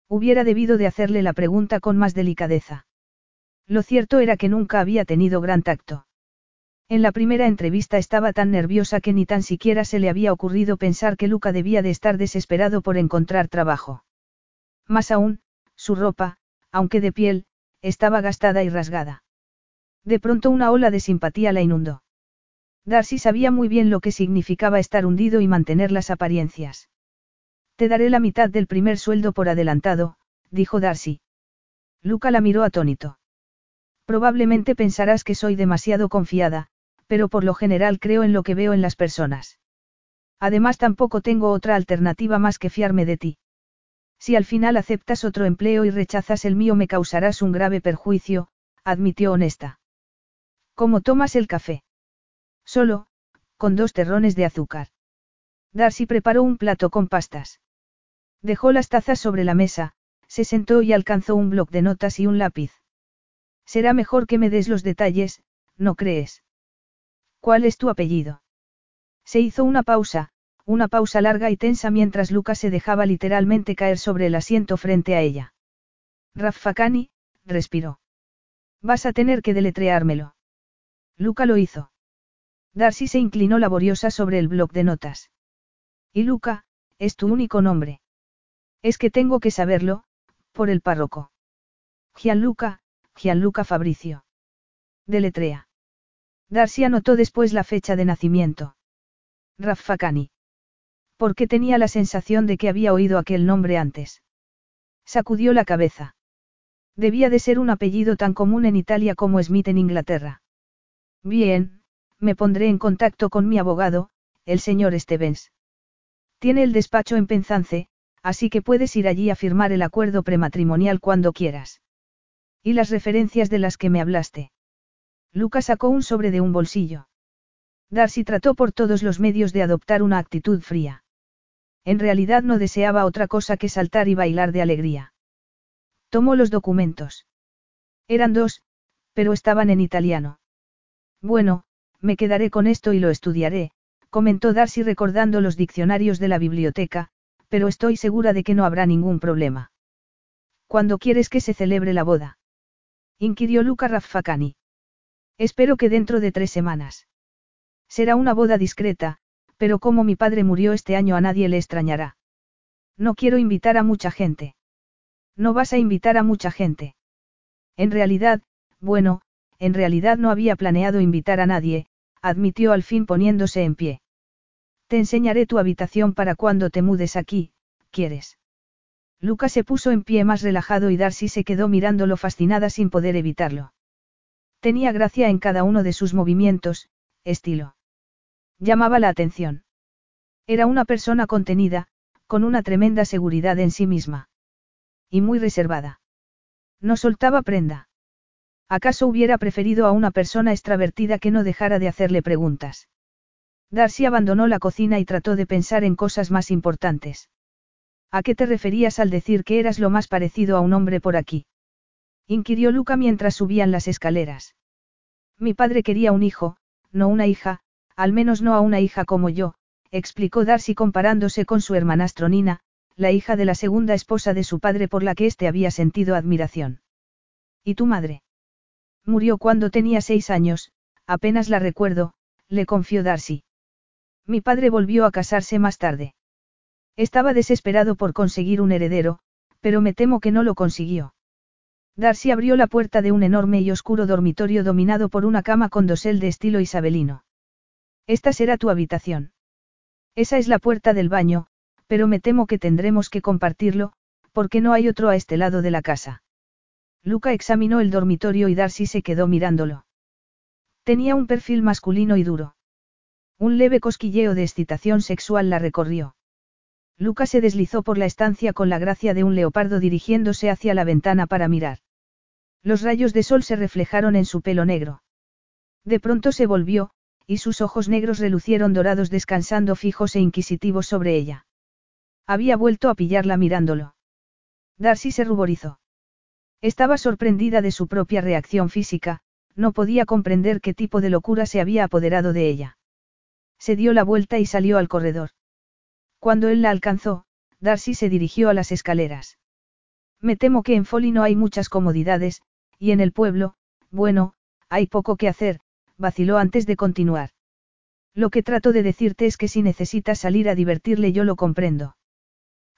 Hubiera debido de hacerle la pregunta con más delicadeza. Lo cierto era que nunca había tenido gran tacto. En la primera entrevista estaba tan nerviosa que ni tan siquiera se le había ocurrido pensar que Luca debía de estar desesperado por encontrar trabajo. Más aún, su ropa, aunque de piel, estaba gastada y rasgada. De pronto una ola de simpatía la inundó. Darcy sabía muy bien lo que significaba estar hundido y mantener las apariencias. Te daré la mitad del primer sueldo por adelantado, dijo Darcy. Luca la miró atónito. Probablemente pensarás que soy demasiado confiada, pero por lo general creo en lo que veo en las personas. Además tampoco tengo otra alternativa más que fiarme de ti. Si al final aceptas otro empleo y rechazas el mío me causarás un grave perjuicio, admitió honesta. ¿Cómo tomas el café? Solo, con dos terrones de azúcar. Darcy preparó un plato con pastas. Dejó las tazas sobre la mesa, se sentó y alcanzó un bloc de notas y un lápiz. Será mejor que me des los detalles, ¿no crees? ¿Cuál es tu apellido? Se hizo una pausa, una pausa larga y tensa mientras Lucas se dejaba literalmente caer sobre el asiento frente a ella. Raffakani, respiró. Vas a tener que deletreármelo. Luca lo hizo. Darcy se inclinó laboriosa sobre el bloc de notas. Y Luca, es tu único nombre. Es que tengo que saberlo, por el párroco. Gianluca, Gianluca Fabricio. Deletrea. Darcy anotó después la fecha de nacimiento. Raffacani. Porque tenía la sensación de que había oído aquel nombre antes. Sacudió la cabeza. Debía de ser un apellido tan común en Italia como Smith en Inglaterra. Bien, me pondré en contacto con mi abogado, el señor Stevens. Tiene el despacho en Penzance, así que puedes ir allí a firmar el acuerdo prematrimonial cuando quieras. ¿Y las referencias de las que me hablaste? Lucas sacó un sobre de un bolsillo. Darcy trató por todos los medios de adoptar una actitud fría. En realidad no deseaba otra cosa que saltar y bailar de alegría. Tomó los documentos. Eran dos, pero estaban en italiano. Bueno, me quedaré con esto y lo estudiaré, comentó Darcy recordando los diccionarios de la biblioteca, pero estoy segura de que no habrá ningún problema. ¿Cuándo quieres que se celebre la boda? inquirió Luca Raffacani. Espero que dentro de tres semanas. Será una boda discreta, pero como mi padre murió este año a nadie le extrañará. No quiero invitar a mucha gente. No vas a invitar a mucha gente. En realidad, bueno, en realidad no había planeado invitar a nadie, admitió al fin poniéndose en pie. Te enseñaré tu habitación para cuando te mudes aquí, ¿quieres? Lucas se puso en pie más relajado y Darcy se quedó mirándolo fascinada sin poder evitarlo. Tenía gracia en cada uno de sus movimientos, estilo. Llamaba la atención. Era una persona contenida, con una tremenda seguridad en sí misma. Y muy reservada. No soltaba prenda. ¿Acaso hubiera preferido a una persona extravertida que no dejara de hacerle preguntas? Darcy abandonó la cocina y trató de pensar en cosas más importantes. ¿A qué te referías al decir que eras lo más parecido a un hombre por aquí? Inquirió Luca mientras subían las escaleras. Mi padre quería un hijo, no una hija, al menos no a una hija como yo, explicó Darcy comparándose con su hermanastro Nina, la hija de la segunda esposa de su padre por la que éste había sentido admiración. ¿Y tu madre? Murió cuando tenía seis años, apenas la recuerdo, le confió Darcy. Mi padre volvió a casarse más tarde. Estaba desesperado por conseguir un heredero, pero me temo que no lo consiguió. Darcy abrió la puerta de un enorme y oscuro dormitorio dominado por una cama con dosel de estilo isabelino. Esta será tu habitación. Esa es la puerta del baño, pero me temo que tendremos que compartirlo, porque no hay otro a este lado de la casa. Luca examinó el dormitorio y Darcy se quedó mirándolo. Tenía un perfil masculino y duro. Un leve cosquilleo de excitación sexual la recorrió. Luca se deslizó por la estancia con la gracia de un leopardo dirigiéndose hacia la ventana para mirar. Los rayos de sol se reflejaron en su pelo negro. De pronto se volvió, y sus ojos negros relucieron dorados descansando fijos e inquisitivos sobre ella. Había vuelto a pillarla mirándolo. Darcy se ruborizó. Estaba sorprendida de su propia reacción física, no podía comprender qué tipo de locura se había apoderado de ella. Se dio la vuelta y salió al corredor. Cuando él la alcanzó, Darcy se dirigió a las escaleras. Me temo que en Folly no hay muchas comodidades, y en el pueblo, bueno, hay poco que hacer, vaciló antes de continuar. Lo que trato de decirte es que si necesitas salir a divertirle yo lo comprendo.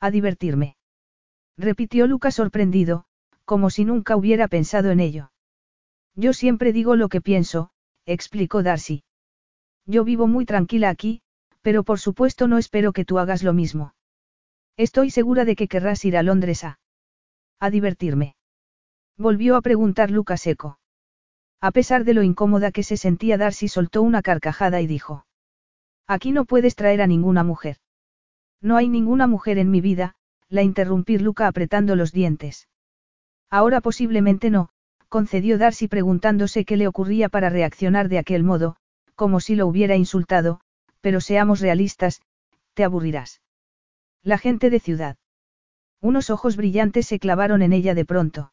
A divertirme. Repitió Luca sorprendido, como si nunca hubiera pensado en ello. Yo siempre digo lo que pienso, explicó Darcy. Yo vivo muy tranquila aquí, pero por supuesto no espero que tú hagas lo mismo. Estoy segura de que querrás ir a Londres a... a divertirme. Volvió a preguntar Luca seco. A pesar de lo incómoda que se sentía Darcy soltó una carcajada y dijo. Aquí no puedes traer a ninguna mujer. No hay ninguna mujer en mi vida, la interrumpí Luca apretando los dientes. Ahora posiblemente no, concedió Darcy preguntándose qué le ocurría para reaccionar de aquel modo, como si lo hubiera insultado, pero seamos realistas, te aburrirás. La gente de ciudad. Unos ojos brillantes se clavaron en ella de pronto.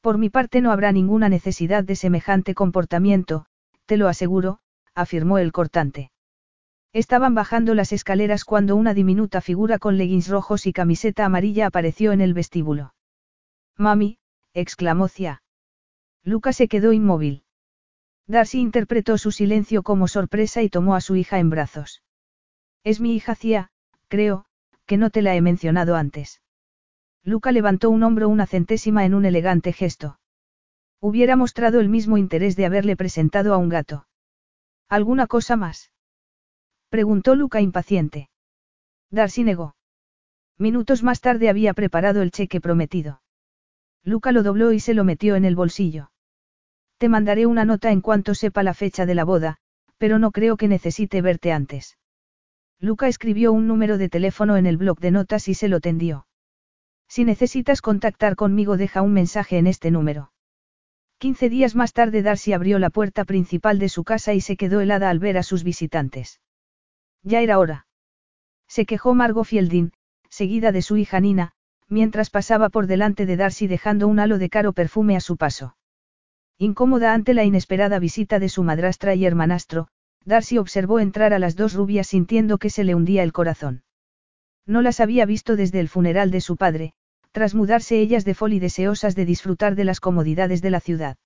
Por mi parte no habrá ninguna necesidad de semejante comportamiento, te lo aseguro, afirmó el cortante. Estaban bajando las escaleras cuando una diminuta figura con leggings rojos y camiseta amarilla apareció en el vestíbulo. Mami, exclamó Cia. Luca se quedó inmóvil. Darcy interpretó su silencio como sorpresa y tomó a su hija en brazos. Es mi hija Cia, creo, que no te la he mencionado antes. Luca levantó un hombro una centésima en un elegante gesto. Hubiera mostrado el mismo interés de haberle presentado a un gato. ¿Alguna cosa más? Preguntó Luca impaciente. Darcy negó. Minutos más tarde había preparado el cheque prometido. Luca lo dobló y se lo metió en el bolsillo. Te mandaré una nota en cuanto sepa la fecha de la boda, pero no creo que necesite verte antes. Luca escribió un número de teléfono en el bloc de notas y se lo tendió. Si necesitas contactar conmigo deja un mensaje en este número. Quince días más tarde Darcy abrió la puerta principal de su casa y se quedó helada al ver a sus visitantes. Ya era hora. Se quejó Margot Fielding, seguida de su hija Nina, mientras pasaba por delante de Darcy dejando un halo de caro perfume a su paso. Incómoda ante la inesperada visita de su madrastra y hermanastro, Darcy observó entrar a las dos rubias sintiendo que se le hundía el corazón. No las había visto desde el funeral de su padre, tras mudarse ellas de Folly deseosas de disfrutar de las comodidades de la ciudad.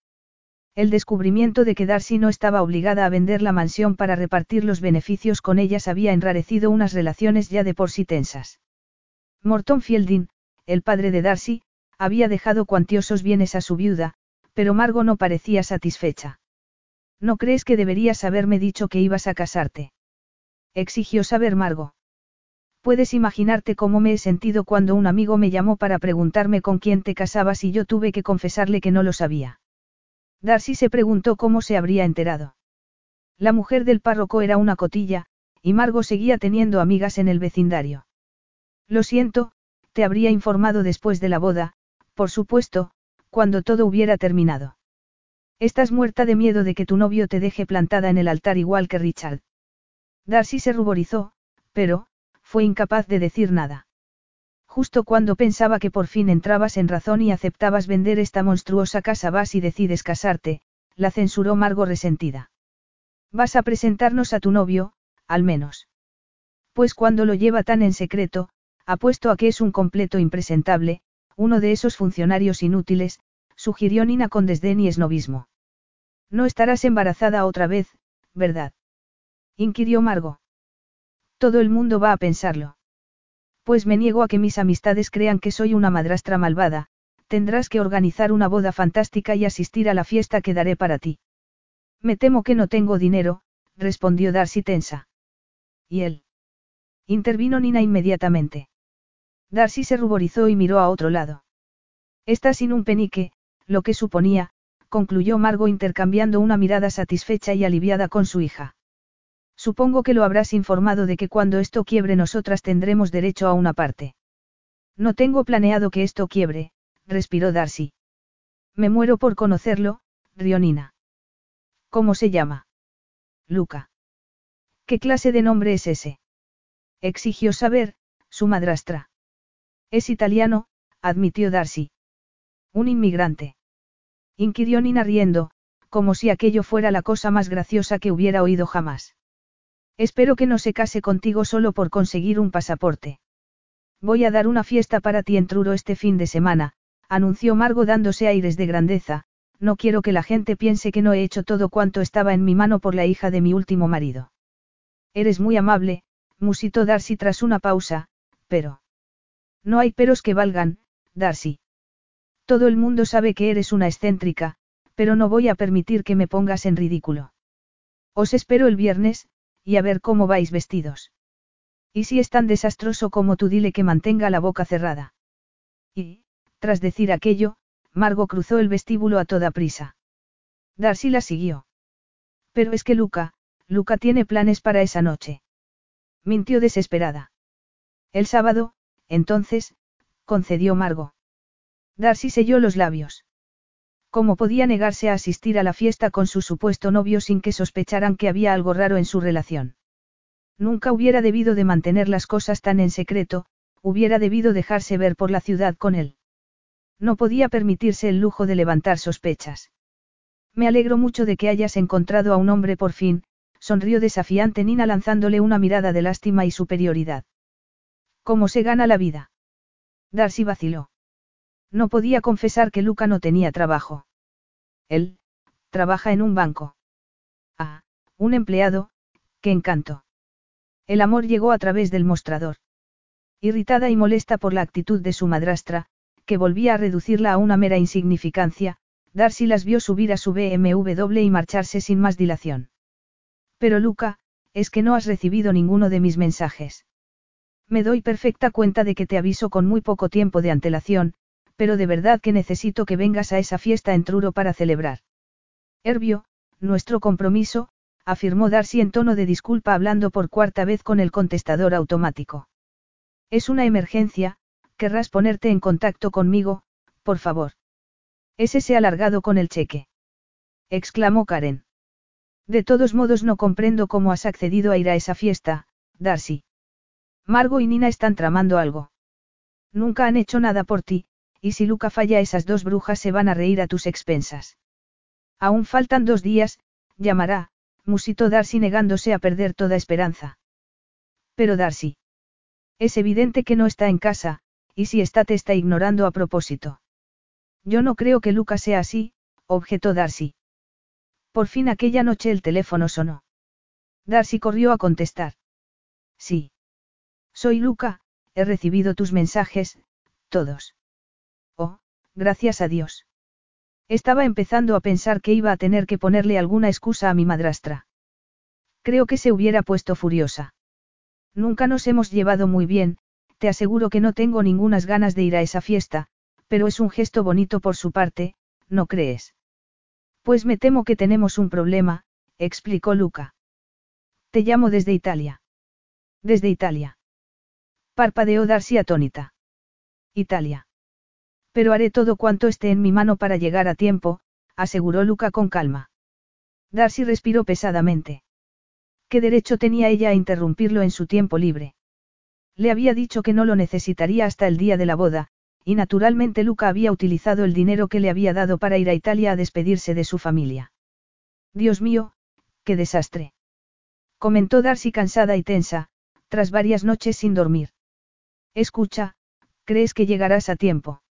El descubrimiento de que Darcy no estaba obligada a vender la mansión para repartir los beneficios con ellas había enrarecido unas relaciones ya de por sí tensas. Morton Fielding, el padre de Darcy, había dejado cuantiosos bienes a su viuda, pero Margo no parecía satisfecha. ¿No crees que deberías haberme dicho que ibas a casarte? Exigió saber Margo. Puedes imaginarte cómo me he sentido cuando un amigo me llamó para preguntarme con quién te casabas y yo tuve que confesarle que no lo sabía. Darcy se preguntó cómo se habría enterado. La mujer del párroco era una cotilla, y Margo seguía teniendo amigas en el vecindario. Lo siento, te habría informado después de la boda, por supuesto, cuando todo hubiera terminado. Estás muerta de miedo de que tu novio te deje plantada en el altar igual que Richard. Darcy se ruborizó, pero, fue incapaz de decir nada. Justo cuando pensaba que por fin entrabas en razón y aceptabas vender esta monstruosa casa vas y decides casarte, la censuró Margo resentida. Vas a presentarnos a tu novio, al menos. Pues cuando lo lleva tan en secreto, apuesto a que es un completo impresentable, uno de esos funcionarios inútiles, sugirió Nina con desdén y esnovismo. No estarás embarazada otra vez, ¿verdad? inquirió Margo. Todo el mundo va a pensarlo. Pues me niego a que mis amistades crean que soy una madrastra malvada, tendrás que organizar una boda fantástica y asistir a la fiesta que daré para ti. Me temo que no tengo dinero, respondió Darcy tensa. ¿Y él? Intervino Nina inmediatamente. Darcy se ruborizó y miró a otro lado. Está sin un penique, lo que suponía, concluyó Margo intercambiando una mirada satisfecha y aliviada con su hija. Supongo que lo habrás informado de que cuando esto quiebre nosotras tendremos derecho a una parte. No tengo planeado que esto quiebre, respiró Darcy. Me muero por conocerlo, Rionina. ¿Cómo se llama? Luca. ¿Qué clase de nombre es ese? Exigió saber, Su madrastra. Es italiano, admitió Darcy. Un inmigrante. Inquirió Nina riendo, como si aquello fuera la cosa más graciosa que hubiera oído jamás. Espero que no se case contigo solo por conseguir un pasaporte. Voy a dar una fiesta para ti en Truro este fin de semana, anunció Margo dándose aires de grandeza, no quiero que la gente piense que no he hecho todo cuanto estaba en mi mano por la hija de mi último marido. Eres muy amable, musitó Darcy tras una pausa, pero... No hay peros que valgan, Darcy. Todo el mundo sabe que eres una excéntrica, pero no voy a permitir que me pongas en ridículo. Os espero el viernes, y a ver cómo vais vestidos. Y si es tan desastroso como tú dile que mantenga la boca cerrada. Y, tras decir aquello, Margo cruzó el vestíbulo a toda prisa. Darcy la siguió. Pero es que Luca, Luca tiene planes para esa noche. Mintió desesperada. El sábado, entonces, concedió Margo. Darcy selló los labios. ¿Cómo podía negarse a asistir a la fiesta con su supuesto novio sin que sospecharan que había algo raro en su relación? Nunca hubiera debido de mantener las cosas tan en secreto, hubiera debido dejarse ver por la ciudad con él. No podía permitirse el lujo de levantar sospechas. Me alegro mucho de que hayas encontrado a un hombre por fin, sonrió desafiante Nina lanzándole una mirada de lástima y superioridad. ¿Cómo se gana la vida? Darcy vaciló. No podía confesar que Luca no tenía trabajo. Él, trabaja en un banco. Ah, un empleado, qué encanto. El amor llegó a través del mostrador. Irritada y molesta por la actitud de su madrastra, que volvía a reducirla a una mera insignificancia, Darcy las vio subir a su BMW y marcharse sin más dilación. Pero Luca, es que no has recibido ninguno de mis mensajes. Me doy perfecta cuenta de que te aviso con muy poco tiempo de antelación, pero de verdad que necesito que vengas a esa fiesta en Truro para celebrar. Herbio, nuestro compromiso, afirmó Darcy en tono de disculpa hablando por cuarta vez con el contestador automático. Es una emergencia, querrás ponerte en contacto conmigo, por favor. Ese se ha alargado con el cheque. exclamó Karen. De todos modos no comprendo cómo has accedido a ir a esa fiesta, Darcy. Margo y Nina están tramando algo. Nunca han hecho nada por ti, y si Luca falla esas dos brujas se van a reír a tus expensas. Aún faltan dos días, llamará, musitó Darcy negándose a perder toda esperanza. Pero Darcy. Es evidente que no está en casa, y si está te está ignorando a propósito. Yo no creo que Luca sea así, objetó Darcy. Por fin aquella noche el teléfono sonó. Darcy corrió a contestar. Sí. Soy Luca, he recibido tus mensajes, todos. Gracias a Dios. Estaba empezando a pensar que iba a tener que ponerle alguna excusa a mi madrastra. Creo que se hubiera puesto furiosa. Nunca nos hemos llevado muy bien, te aseguro que no tengo ningunas ganas de ir a esa fiesta, pero es un gesto bonito por su parte, ¿no crees? Pues me temo que tenemos un problema, explicó Luca. Te llamo desde Italia. Desde Italia. Parpadeó Darcy atónita. Italia. Pero haré todo cuanto esté en mi mano para llegar a tiempo, aseguró Luca con calma. Darcy respiró pesadamente. ¿Qué derecho tenía ella a interrumpirlo en su tiempo libre? Le había dicho que no lo necesitaría hasta el día de la boda, y naturalmente Luca había utilizado el dinero que le había dado para ir a Italia a despedirse de su familia. Dios mío, qué desastre. Comentó Darcy cansada y tensa, tras varias noches sin dormir. Escucha, ¿crees que llegarás a tiempo?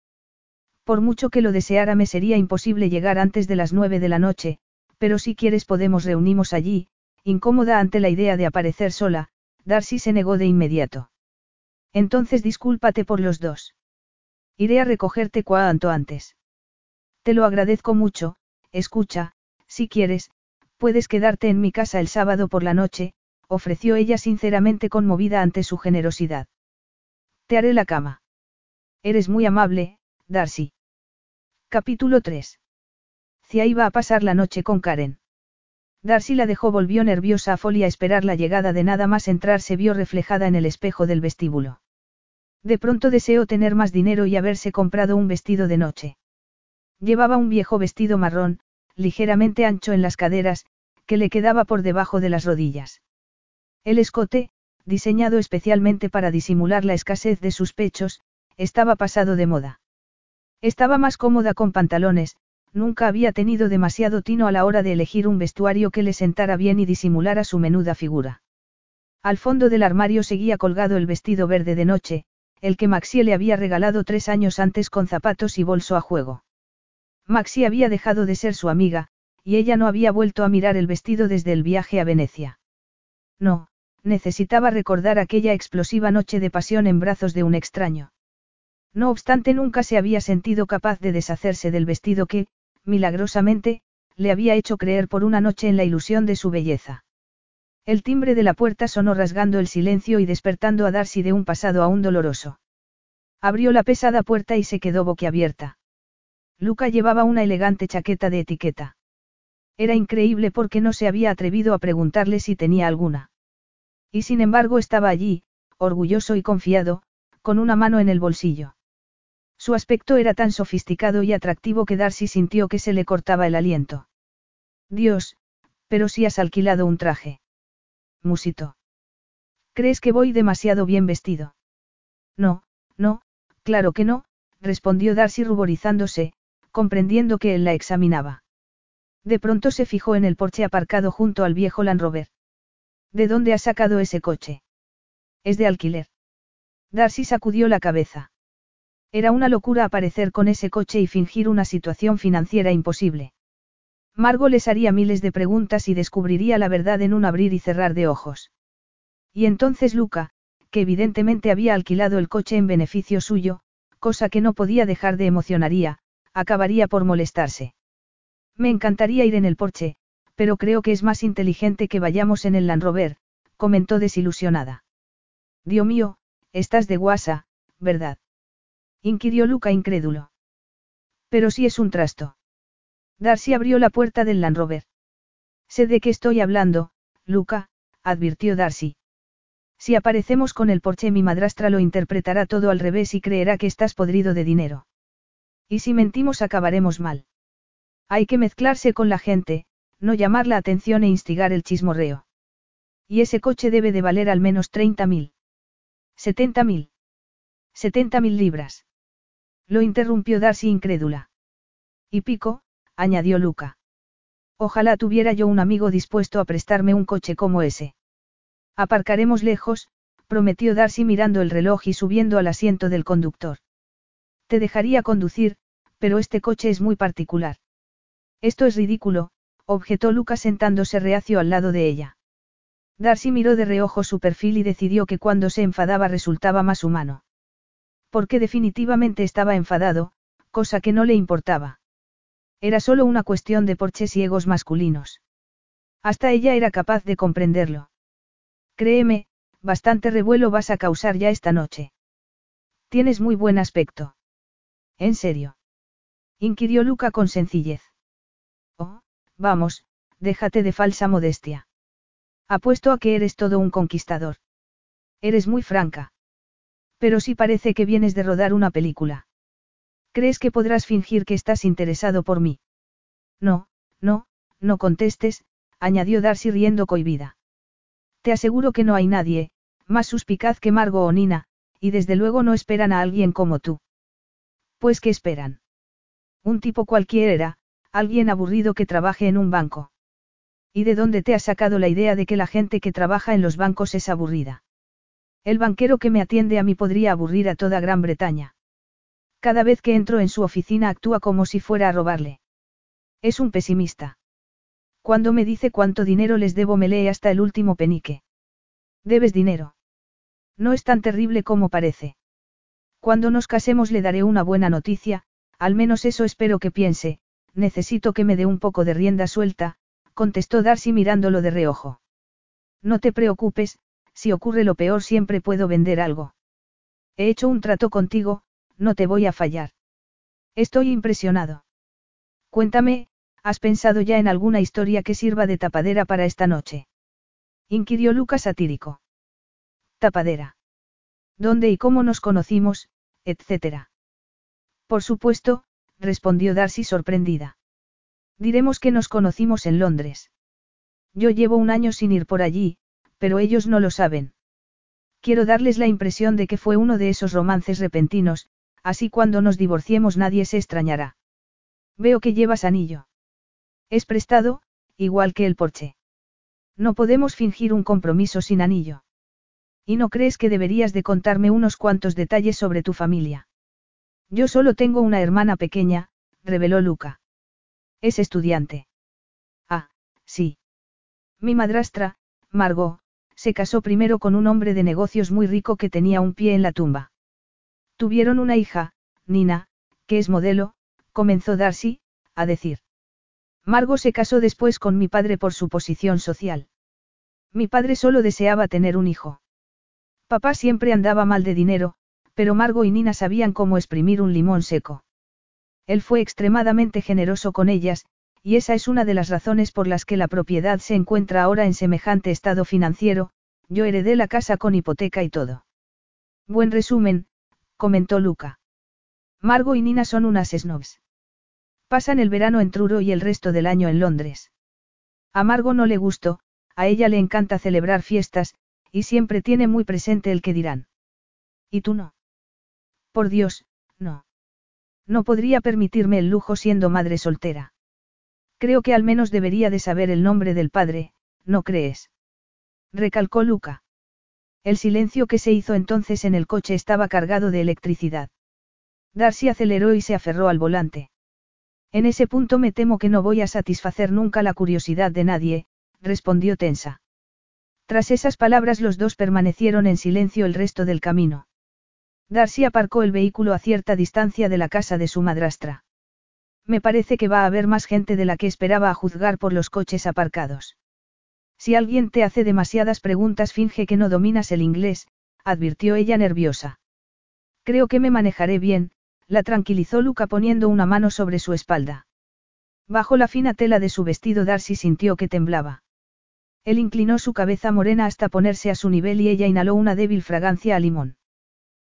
Por mucho que lo deseara me sería imposible llegar antes de las nueve de la noche, pero si quieres podemos reunimos allí, incómoda ante la idea de aparecer sola, Darcy se negó de inmediato. Entonces discúlpate por los dos. Iré a recogerte cuanto antes. Te lo agradezco mucho, escucha, si quieres, puedes quedarte en mi casa el sábado por la noche, ofreció ella sinceramente conmovida ante su generosidad. Te haré la cama. Eres muy amable, Darcy. Capítulo 3. Cia iba a pasar la noche con Karen. Darcy la dejó volvió nerviosa a Folly a esperar la llegada de nada más entrar se vio reflejada en el espejo del vestíbulo. De pronto deseó tener más dinero y haberse comprado un vestido de noche. Llevaba un viejo vestido marrón, ligeramente ancho en las caderas, que le quedaba por debajo de las rodillas. El escote, diseñado especialmente para disimular la escasez de sus pechos, estaba pasado de moda. Estaba más cómoda con pantalones, nunca había tenido demasiado tino a la hora de elegir un vestuario que le sentara bien y disimulara su menuda figura. Al fondo del armario seguía colgado el vestido verde de noche, el que Maxie le había regalado tres años antes con zapatos y bolso a juego. Maxie había dejado de ser su amiga, y ella no había vuelto a mirar el vestido desde el viaje a Venecia. No, necesitaba recordar aquella explosiva noche de pasión en brazos de un extraño. No obstante, nunca se había sentido capaz de deshacerse del vestido que, milagrosamente, le había hecho creer por una noche en la ilusión de su belleza. El timbre de la puerta sonó rasgando el silencio y despertando a Darcy de un pasado aún doloroso. Abrió la pesada puerta y se quedó boquiabierta. Luca llevaba una elegante chaqueta de etiqueta. Era increíble porque no se había atrevido a preguntarle si tenía alguna. Y sin embargo estaba allí, orgulloso y confiado, con una mano en el bolsillo. Su aspecto era tan sofisticado y atractivo que Darcy sintió que se le cortaba el aliento. Dios, pero si has alquilado un traje. Musito. ¿Crees que voy demasiado bien vestido? No, no, claro que no, respondió Darcy ruborizándose, comprendiendo que él la examinaba. De pronto se fijó en el porche aparcado junto al viejo Land Rover. ¿De dónde ha sacado ese coche? Es de alquiler. Darcy sacudió la cabeza. Era una locura aparecer con ese coche y fingir una situación financiera imposible. Margo les haría miles de preguntas y descubriría la verdad en un abrir y cerrar de ojos. Y entonces Luca, que evidentemente había alquilado el coche en beneficio suyo, cosa que no podía dejar de emocionaría, acabaría por molestarse. Me encantaría ir en el porche, pero creo que es más inteligente que vayamos en el Land Rover, comentó desilusionada. Dios mío, estás de guasa, ¿verdad? Inquirió Luca incrédulo. Pero si es un trasto. Darcy abrió la puerta del Land Rover. Sé de qué estoy hablando, Luca, advirtió Darcy. Si aparecemos con el porche mi madrastra lo interpretará todo al revés y creerá que estás podrido de dinero. Y si mentimos acabaremos mal. Hay que mezclarse con la gente, no llamar la atención e instigar el chismorreo. Y ese coche debe de valer al menos 30 mil. 70 mil. 70 mil libras. Lo interrumpió Darcy incrédula. Y pico, añadió Luca. Ojalá tuviera yo un amigo dispuesto a prestarme un coche como ese. Aparcaremos lejos, prometió Darcy mirando el reloj y subiendo al asiento del conductor. Te dejaría conducir, pero este coche es muy particular. Esto es ridículo, objetó Lucas sentándose reacio al lado de ella. Darcy miró de reojo su perfil y decidió que cuando se enfadaba resultaba más humano. Porque definitivamente estaba enfadado, cosa que no le importaba. Era solo una cuestión de porches y egos masculinos. Hasta ella era capaz de comprenderlo. Créeme, bastante revuelo vas a causar ya esta noche. Tienes muy buen aspecto. ¿En serio? inquirió Luca con sencillez. Oh, vamos, déjate de falsa modestia. Apuesto a que eres todo un conquistador. Eres muy franca. Pero sí parece que vienes de rodar una película. ¿Crees que podrás fingir que estás interesado por mí? No, no, no contestes, añadió Darcy riendo cohibida. Te aseguro que no hay nadie, más suspicaz que Margo o Nina, y desde luego no esperan a alguien como tú. Pues ¿qué esperan? Un tipo cualquiera, alguien aburrido que trabaje en un banco. ¿Y de dónde te has sacado la idea de que la gente que trabaja en los bancos es aburrida? El banquero que me atiende a mí podría aburrir a toda Gran Bretaña. Cada vez que entro en su oficina actúa como si fuera a robarle. Es un pesimista. Cuando me dice cuánto dinero les debo me lee hasta el último penique. Debes dinero. No es tan terrible como parece. Cuando nos casemos le daré una buena noticia, al menos eso espero que piense, necesito que me dé un poco de rienda suelta, contestó Darcy mirándolo de reojo. No te preocupes, si ocurre lo peor siempre puedo vender algo. He hecho un trato contigo, no te voy a fallar. Estoy impresionado. Cuéntame, ¿has pensado ya en alguna historia que sirva de tapadera para esta noche? inquirió Lucas satírico. Tapadera. ¿Dónde y cómo nos conocimos, etcétera? Por supuesto, respondió Darcy sorprendida. Diremos que nos conocimos en Londres. Yo llevo un año sin ir por allí, pero ellos no lo saben. Quiero darles la impresión de que fue uno de esos romances repentinos, así cuando nos divorciemos nadie se extrañará. Veo que llevas anillo. Es prestado, igual que el porche. No podemos fingir un compromiso sin anillo. ¿Y no crees que deberías de contarme unos cuantos detalles sobre tu familia? Yo solo tengo una hermana pequeña, reveló Luca. Es estudiante. Ah, sí. Mi madrastra, Margot, se casó primero con un hombre de negocios muy rico que tenía un pie en la tumba. Tuvieron una hija, Nina, que es modelo, comenzó Darcy, a decir. Margot se casó después con mi padre por su posición social. Mi padre solo deseaba tener un hijo. Papá siempre andaba mal de dinero, pero Margot y Nina sabían cómo exprimir un limón seco. Él fue extremadamente generoso con ellas, y esa es una de las razones por las que la propiedad se encuentra ahora en semejante estado financiero, yo heredé la casa con hipoteca y todo. Buen resumen, comentó Luca. Margo y Nina son unas snobs. Pasan el verano en Truro y el resto del año en Londres. A Margo no le gustó, a ella le encanta celebrar fiestas, y siempre tiene muy presente el que dirán. ¿Y tú no? Por Dios, no. No podría permitirme el lujo siendo madre soltera. Creo que al menos debería de saber el nombre del padre, ¿no crees? Recalcó Luca. El silencio que se hizo entonces en el coche estaba cargado de electricidad. Darcy aceleró y se aferró al volante. En ese punto me temo que no voy a satisfacer nunca la curiosidad de nadie, respondió tensa. Tras esas palabras los dos permanecieron en silencio el resto del camino. Darcy aparcó el vehículo a cierta distancia de la casa de su madrastra. Me parece que va a haber más gente de la que esperaba a juzgar por los coches aparcados. Si alguien te hace demasiadas preguntas finge que no dominas el inglés, advirtió ella nerviosa. Creo que me manejaré bien, la tranquilizó Luca poniendo una mano sobre su espalda. Bajo la fina tela de su vestido Darcy sintió que temblaba. Él inclinó su cabeza morena hasta ponerse a su nivel y ella inhaló una débil fragancia a limón.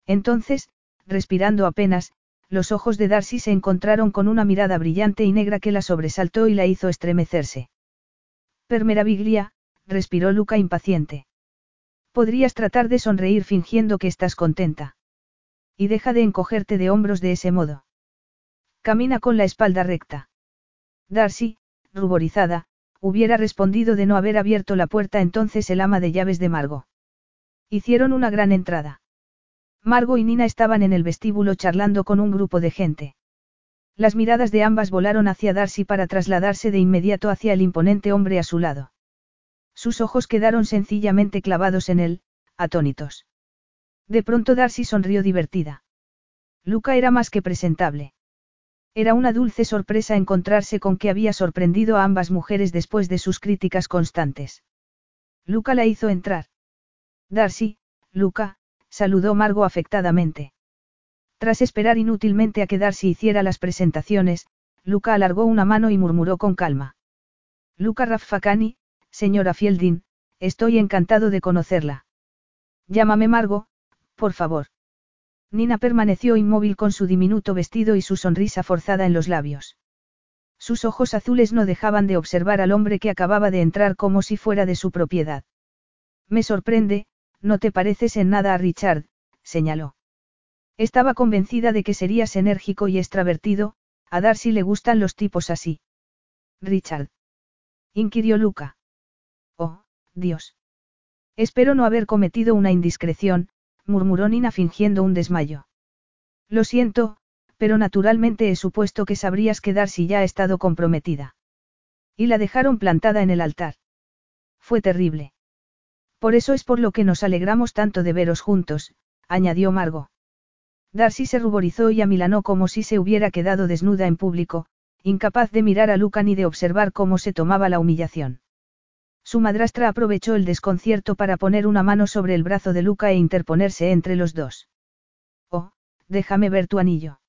Entonces, respirando apenas, los ojos de Darcy se encontraron con una mirada brillante y negra que la sobresaltó y la hizo estremecerse. Per meraviglia, respiró Luca impaciente. Podrías tratar de sonreír fingiendo que estás contenta. Y deja de encogerte de hombros de ese modo. Camina con la espalda recta. Darcy, ruborizada, hubiera respondido de no haber abierto la puerta entonces el ama de llaves de Margo. Hicieron una gran entrada. Margo y Nina estaban en el vestíbulo charlando con un grupo de gente. Las miradas de ambas volaron hacia Darcy para trasladarse de inmediato hacia el imponente hombre a su lado. Sus ojos quedaron sencillamente clavados en él, atónitos. De pronto Darcy sonrió divertida. Luca era más que presentable. Era una dulce sorpresa encontrarse con que había sorprendido a ambas mujeres después de sus críticas constantes. Luca la hizo entrar. Darcy, Luca, saludó Margo afectadamente. Tras esperar inútilmente a que Darcy hiciera las presentaciones, Luca alargó una mano y murmuró con calma. Luca Raffacani, señora Fielding, estoy encantado de conocerla. Llámame Margo, por favor. Nina permaneció inmóvil con su diminuto vestido y su sonrisa forzada en los labios. Sus ojos azules no dejaban de observar al hombre que acababa de entrar como si fuera de su propiedad. Me sorprende, no te pareces en nada a Richard, señaló. Estaba convencida de que serías enérgico y extravertido, a Darcy le gustan los tipos así. Richard. inquirió Luca. Oh, Dios. Espero no haber cometido una indiscreción, murmuró Nina fingiendo un desmayo. Lo siento, pero naturalmente he supuesto que sabrías que Darcy ya ha estado comprometida. Y la dejaron plantada en el altar. Fue terrible. Por eso es por lo que nos alegramos tanto de veros juntos, añadió Margo. Darcy se ruborizó y amilanó como si se hubiera quedado desnuda en público, incapaz de mirar a Luca ni de observar cómo se tomaba la humillación. Su madrastra aprovechó el desconcierto para poner una mano sobre el brazo de Luca e interponerse entre los dos. Oh, déjame ver tu anillo.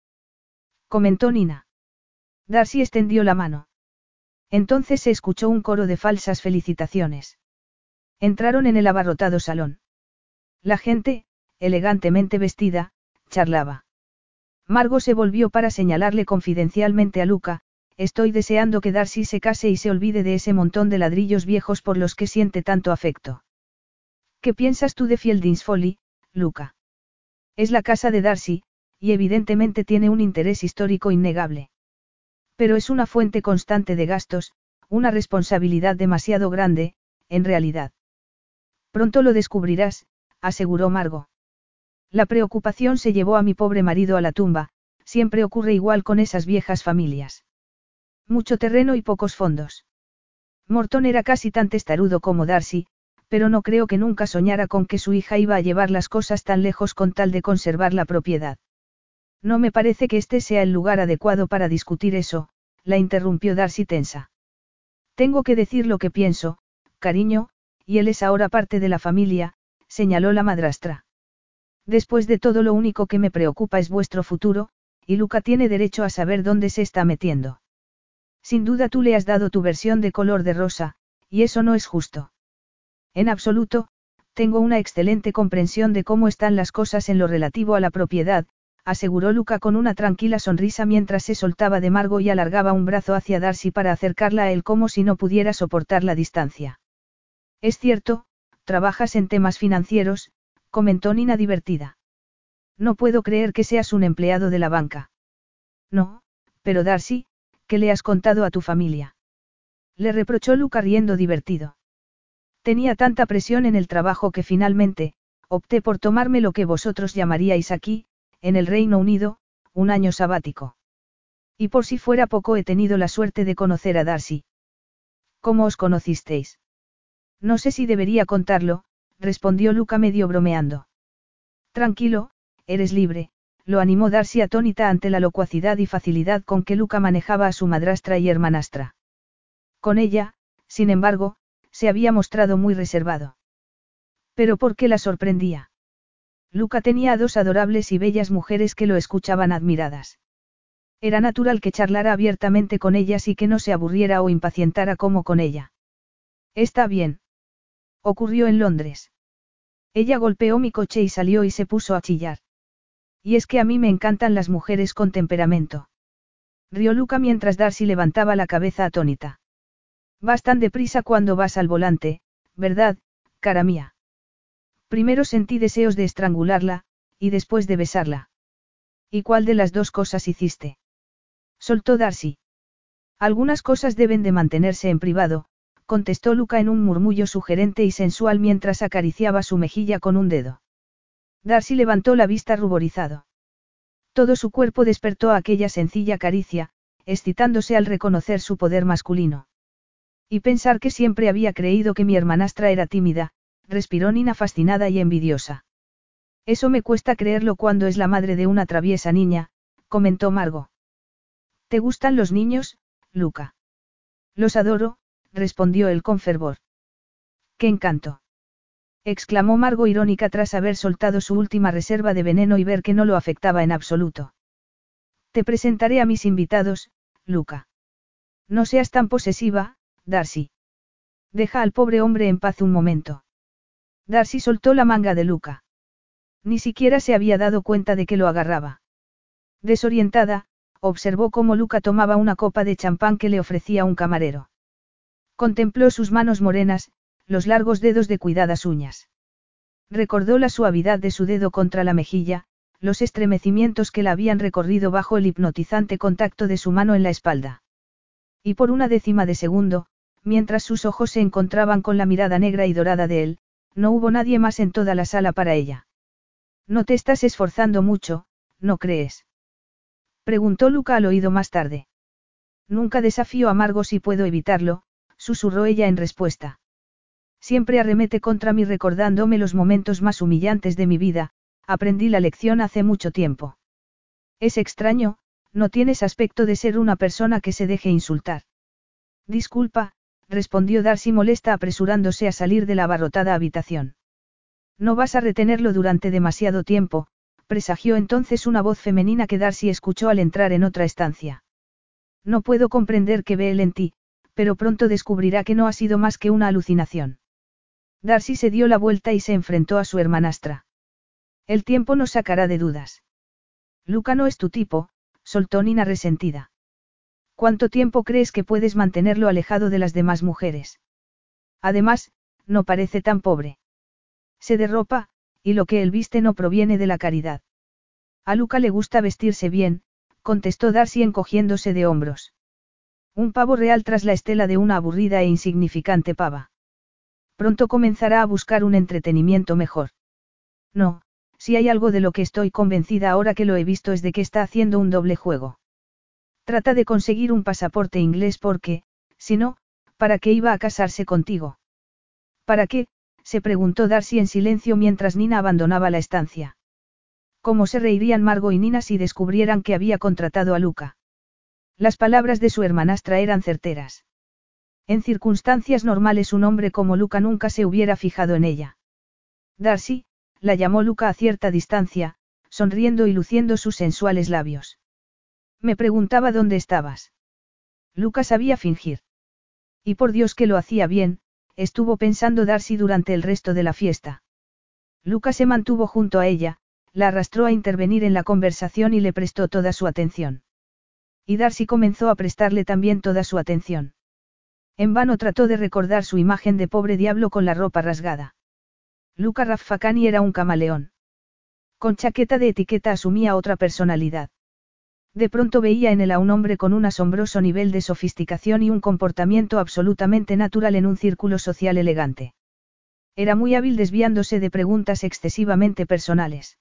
Comentó Nina. Darcy extendió la mano. Entonces se escuchó un coro de falsas felicitaciones. Entraron en el abarrotado salón. La gente, elegantemente vestida, charlaba. Margo se volvió para señalarle confidencialmente a Luca, estoy deseando que Darcy se case y se olvide de ese montón de ladrillos viejos por los que siente tanto afecto. ¿Qué piensas tú de Fieldings Folly, Luca? Es la casa de Darcy, y evidentemente tiene un interés histórico innegable. Pero es una fuente constante de gastos, una responsabilidad demasiado grande, en realidad. Pronto lo descubrirás, aseguró Margo. La preocupación se llevó a mi pobre marido a la tumba, siempre ocurre igual con esas viejas familias. Mucho terreno y pocos fondos. Morton era casi tan testarudo como Darcy, pero no creo que nunca soñara con que su hija iba a llevar las cosas tan lejos con tal de conservar la propiedad. No me parece que este sea el lugar adecuado para discutir eso, la interrumpió Darcy tensa. Tengo que decir lo que pienso, cariño, y él es ahora parte de la familia, señaló la madrastra. Después de todo lo único que me preocupa es vuestro futuro, y Luca tiene derecho a saber dónde se está metiendo. Sin duda tú le has dado tu versión de color de rosa, y eso no es justo. En absoluto, tengo una excelente comprensión de cómo están las cosas en lo relativo a la propiedad, aseguró Luca con una tranquila sonrisa mientras se soltaba de Margo y alargaba un brazo hacia Darcy para acercarla a él como si no pudiera soportar la distancia. Es cierto, trabajas en temas financieros, comentó Nina divertida. No puedo creer que seas un empleado de la banca. No, pero Darcy, ¿Qué le has contado a tu familia? Le reprochó Luca riendo divertido. Tenía tanta presión en el trabajo que finalmente, opté por tomarme lo que vosotros llamaríais aquí, en el Reino Unido, un año sabático. Y por si fuera poco he tenido la suerte de conocer a Darcy. ¿Cómo os conocisteis? No sé si debería contarlo, respondió Luca medio bromeando. Tranquilo, eres libre, lo animó Darcy atónita ante la locuacidad y facilidad con que Luca manejaba a su madrastra y hermanastra. Con ella, sin embargo, se había mostrado muy reservado. Pero ¿por qué la sorprendía? Luca tenía a dos adorables y bellas mujeres que lo escuchaban admiradas. Era natural que charlara abiertamente con ellas y que no se aburriera o impacientara como con ella. Está bien. Ocurrió en Londres. Ella golpeó mi coche y salió y se puso a chillar. Y es que a mí me encantan las mujeres con temperamento. Rió Luca mientras Darcy levantaba la cabeza atónita. Vas tan deprisa cuando vas al volante, ¿verdad, cara mía? Primero sentí deseos de estrangularla, y después de besarla. ¿Y cuál de las dos cosas hiciste? Soltó Darcy. Algunas cosas deben de mantenerse en privado, contestó Luca en un murmullo sugerente y sensual mientras acariciaba su mejilla con un dedo. Darcy levantó la vista ruborizado. Todo su cuerpo despertó aquella sencilla caricia, excitándose al reconocer su poder masculino. Y pensar que siempre había creído que mi hermanastra era tímida, respiró Nina fascinada y envidiosa. Eso me cuesta creerlo cuando es la madre de una traviesa niña, comentó Margo. ¿Te gustan los niños, Luca? Los adoro, respondió él con fervor. ¡Qué encanto! exclamó Margo irónica tras haber soltado su última reserva de veneno y ver que no lo afectaba en absoluto. Te presentaré a mis invitados, Luca. No seas tan posesiva, Darcy. Deja al pobre hombre en paz un momento. Darcy soltó la manga de Luca. Ni siquiera se había dado cuenta de que lo agarraba. Desorientada, observó cómo Luca tomaba una copa de champán que le ofrecía un camarero. Contempló sus manos morenas, los largos dedos de cuidadas uñas. Recordó la suavidad de su dedo contra la mejilla, los estremecimientos que la habían recorrido bajo el hipnotizante contacto de su mano en la espalda. Y por una décima de segundo, mientras sus ojos se encontraban con la mirada negra y dorada de él, no hubo nadie más en toda la sala para ella. No te estás esforzando mucho, ¿no crees? Preguntó Luca al oído más tarde. Nunca desafío a Margo si puedo evitarlo, susurró ella en respuesta. Siempre arremete contra mí recordándome los momentos más humillantes de mi vida, aprendí la lección hace mucho tiempo. Es extraño, no tienes aspecto de ser una persona que se deje insultar. Disculpa, respondió Darcy molesta apresurándose a salir de la abarrotada habitación. No vas a retenerlo durante demasiado tiempo, presagió entonces una voz femenina que Darcy escuchó al entrar en otra estancia. No puedo comprender qué ve él en ti, pero pronto descubrirá que no ha sido más que una alucinación. Darcy se dio la vuelta y se enfrentó a su hermanastra. El tiempo nos sacará de dudas. Luca no es tu tipo, soltó Nina resentida. ¿Cuánto tiempo crees que puedes mantenerlo alejado de las demás mujeres? Además, no parece tan pobre. Se derropa, y lo que él viste no proviene de la caridad. A Luca le gusta vestirse bien, contestó Darcy encogiéndose de hombros. Un pavo real tras la estela de una aburrida e insignificante pava. Pronto comenzará a buscar un entretenimiento mejor. No, si hay algo de lo que estoy convencida ahora que lo he visto es de que está haciendo un doble juego. Trata de conseguir un pasaporte inglés porque, si no, ¿para qué iba a casarse contigo? ¿Para qué? se preguntó Darcy en silencio mientras Nina abandonaba la estancia. ¿Cómo se reirían Margo y Nina si descubrieran que había contratado a Luca? Las palabras de su hermanastra eran certeras. En circunstancias normales un hombre como Luca nunca se hubiera fijado en ella. Darcy, la llamó Luca a cierta distancia, sonriendo y luciendo sus sensuales labios. Me preguntaba dónde estabas. Luca sabía fingir. Y por Dios que lo hacía bien, estuvo pensando Darcy durante el resto de la fiesta. Luca se mantuvo junto a ella, la arrastró a intervenir en la conversación y le prestó toda su atención. Y Darcy comenzó a prestarle también toda su atención. En vano trató de recordar su imagen de pobre diablo con la ropa rasgada. Luca Raffacani era un camaleón. Con chaqueta de etiqueta asumía otra personalidad. De pronto veía en él a un hombre con un asombroso nivel de sofisticación y un comportamiento absolutamente natural en un círculo social elegante. Era muy hábil desviándose de preguntas excesivamente personales.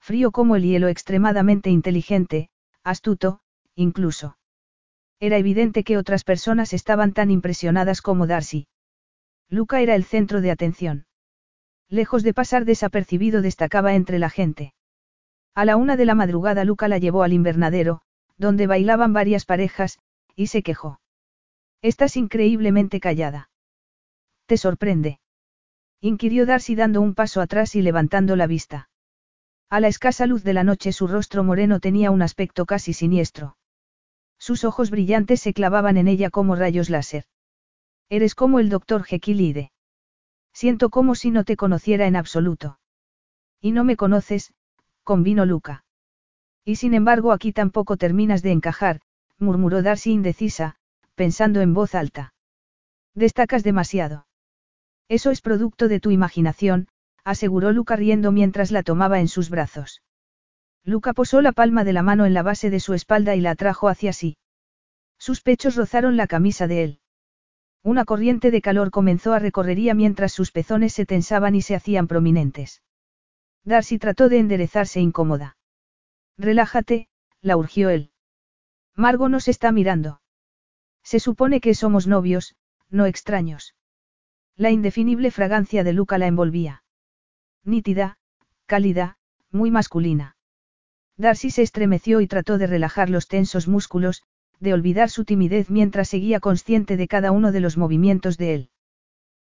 Frío como el hielo extremadamente inteligente, astuto, incluso. Era evidente que otras personas estaban tan impresionadas como Darcy. Luca era el centro de atención. Lejos de pasar desapercibido destacaba entre la gente. A la una de la madrugada Luca la llevó al invernadero, donde bailaban varias parejas, y se quejó. Estás increíblemente callada. ¿Te sorprende? inquirió Darcy dando un paso atrás y levantando la vista. A la escasa luz de la noche su rostro moreno tenía un aspecto casi siniestro. Sus ojos brillantes se clavaban en ella como rayos láser. Eres como el doctor Jekyll Siento como si no te conociera en absoluto. Y no me conoces, convino Luca. Y sin embargo aquí tampoco terminas de encajar, murmuró Darcy indecisa, pensando en voz alta. Destacas demasiado. Eso es producto de tu imaginación, aseguró Luca riendo mientras la tomaba en sus brazos. Luca posó la palma de la mano en la base de su espalda y la atrajo hacia sí. Sus pechos rozaron la camisa de él. Una corriente de calor comenzó a recorrería mientras sus pezones se tensaban y se hacían prominentes. Darcy trató de enderezarse incómoda. Relájate, la urgió él. Margo nos está mirando. Se supone que somos novios, no extraños. La indefinible fragancia de Luca la envolvía. Nítida, cálida, muy masculina. Darcy se estremeció y trató de relajar los tensos músculos, de olvidar su timidez mientras seguía consciente de cada uno de los movimientos de él.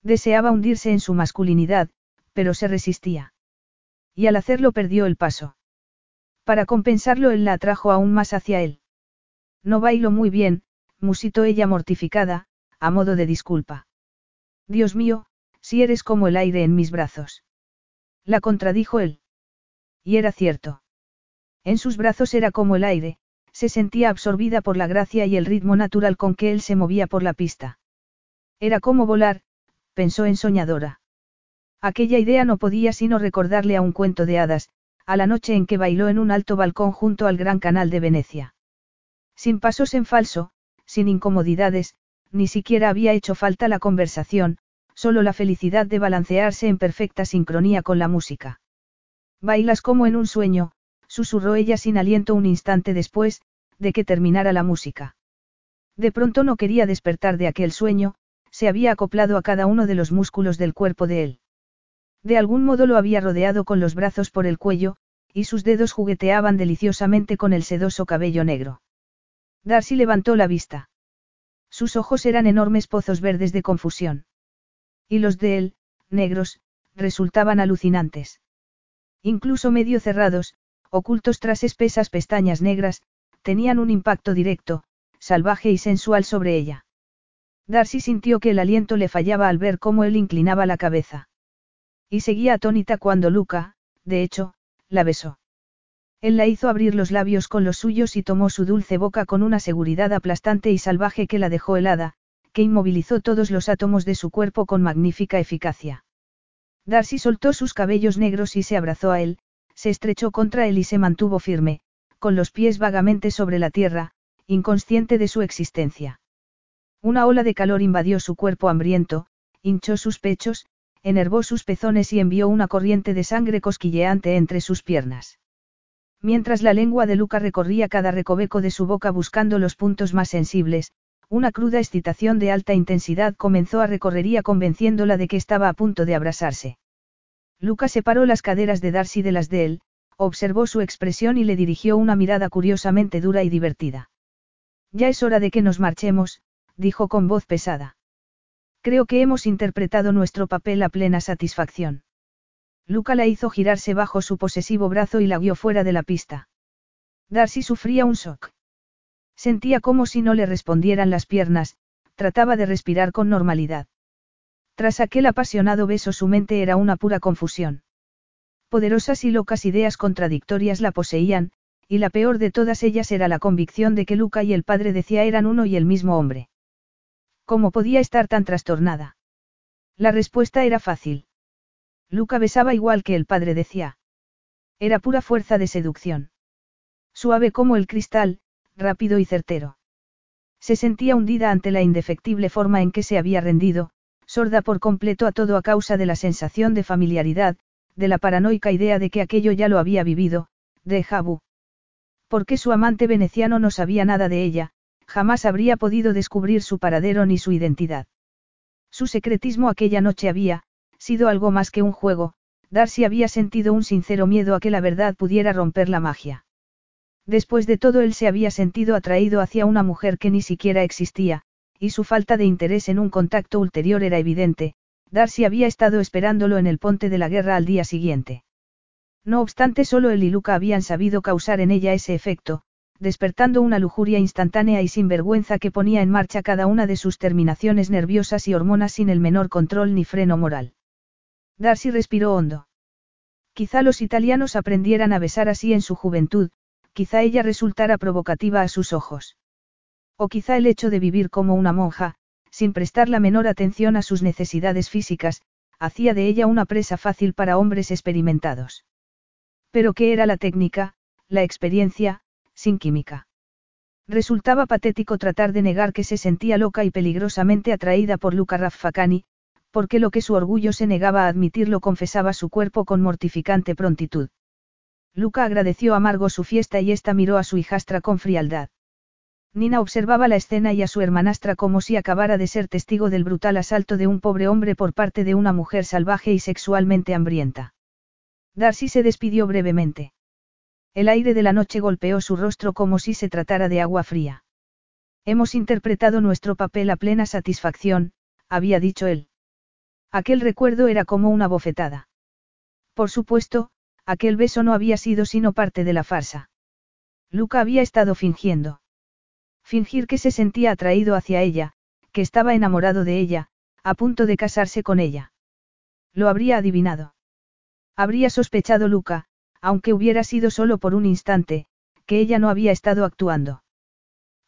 Deseaba hundirse en su masculinidad, pero se resistía. Y al hacerlo perdió el paso. Para compensarlo él la atrajo aún más hacia él. No bailo muy bien, musitó ella mortificada, a modo de disculpa. Dios mío, si eres como el aire en mis brazos. La contradijo él. Y era cierto. En sus brazos era como el aire, se sentía absorbida por la gracia y el ritmo natural con que él se movía por la pista. Era como volar, pensó en soñadora. Aquella idea no podía sino recordarle a un cuento de hadas, a la noche en que bailó en un alto balcón junto al Gran Canal de Venecia. Sin pasos en falso, sin incomodidades, ni siquiera había hecho falta la conversación, solo la felicidad de balancearse en perfecta sincronía con la música. Bailas como en un sueño, susurró ella sin aliento un instante después, de que terminara la música. De pronto no quería despertar de aquel sueño, se había acoplado a cada uno de los músculos del cuerpo de él. De algún modo lo había rodeado con los brazos por el cuello, y sus dedos jugueteaban deliciosamente con el sedoso cabello negro. Darcy levantó la vista. Sus ojos eran enormes pozos verdes de confusión. Y los de él, negros, resultaban alucinantes. Incluso medio cerrados, ocultos tras espesas pestañas negras, tenían un impacto directo, salvaje y sensual sobre ella. Darcy sintió que el aliento le fallaba al ver cómo él inclinaba la cabeza. Y seguía atónita cuando Luca, de hecho, la besó. Él la hizo abrir los labios con los suyos y tomó su dulce boca con una seguridad aplastante y salvaje que la dejó helada, que inmovilizó todos los átomos de su cuerpo con magnífica eficacia. Darcy soltó sus cabellos negros y se abrazó a él, se estrechó contra él y se mantuvo firme, con los pies vagamente sobre la tierra, inconsciente de su existencia. Una ola de calor invadió su cuerpo hambriento, hinchó sus pechos, enervó sus pezones y envió una corriente de sangre cosquilleante entre sus piernas. Mientras la lengua de Luca recorría cada recoveco de su boca buscando los puntos más sensibles, una cruda excitación de alta intensidad comenzó a recorrería convenciéndola de que estaba a punto de abrasarse. Luca separó las caderas de Darcy de las de él, observó su expresión y le dirigió una mirada curiosamente dura y divertida. Ya es hora de que nos marchemos, dijo con voz pesada. Creo que hemos interpretado nuestro papel a plena satisfacción. Luca la hizo girarse bajo su posesivo brazo y la guió fuera de la pista. Darcy sufría un shock. Sentía como si no le respondieran las piernas, trataba de respirar con normalidad. Tras aquel apasionado beso su mente era una pura confusión. Poderosas y locas ideas contradictorias la poseían, y la peor de todas ellas era la convicción de que Luca y el padre decía eran uno y el mismo hombre. ¿Cómo podía estar tan trastornada? La respuesta era fácil. Luca besaba igual que el padre decía. Era pura fuerza de seducción. Suave como el cristal, rápido y certero. Se sentía hundida ante la indefectible forma en que se había rendido, sorda por completo a todo a causa de la sensación de familiaridad, de la paranoica idea de que aquello ya lo había vivido, de Jabu. Porque su amante veneciano no sabía nada de ella, jamás habría podido descubrir su paradero ni su identidad. Su secretismo aquella noche había, sido algo más que un juego, Darcy había sentido un sincero miedo a que la verdad pudiera romper la magia. Después de todo él se había sentido atraído hacia una mujer que ni siquiera existía, y su falta de interés en un contacto ulterior era evidente, Darcy había estado esperándolo en el ponte de la guerra al día siguiente. No obstante, solo él y Luca habían sabido causar en ella ese efecto, despertando una lujuria instantánea y sin vergüenza que ponía en marcha cada una de sus terminaciones nerviosas y hormonas sin el menor control ni freno moral. Darcy respiró hondo. Quizá los italianos aprendieran a besar así en su juventud, quizá ella resultara provocativa a sus ojos. O quizá el hecho de vivir como una monja, sin prestar la menor atención a sus necesidades físicas, hacía de ella una presa fácil para hombres experimentados. Pero ¿qué era la técnica, la experiencia, sin química? Resultaba patético tratar de negar que se sentía loca y peligrosamente atraída por Luca Raffacani, porque lo que su orgullo se negaba a admitir lo confesaba su cuerpo con mortificante prontitud. Luca agradeció a Margo su fiesta y ésta miró a su hijastra con frialdad. Nina observaba la escena y a su hermanastra como si acabara de ser testigo del brutal asalto de un pobre hombre por parte de una mujer salvaje y sexualmente hambrienta. Darcy se despidió brevemente. El aire de la noche golpeó su rostro como si se tratara de agua fría. Hemos interpretado nuestro papel a plena satisfacción, había dicho él. Aquel recuerdo era como una bofetada. Por supuesto, Aquel beso no había sido sino parte de la farsa. Luca había estado fingiendo. Fingir que se sentía atraído hacia ella, que estaba enamorado de ella, a punto de casarse con ella. Lo habría adivinado. Habría sospechado Luca, aunque hubiera sido solo por un instante, que ella no había estado actuando.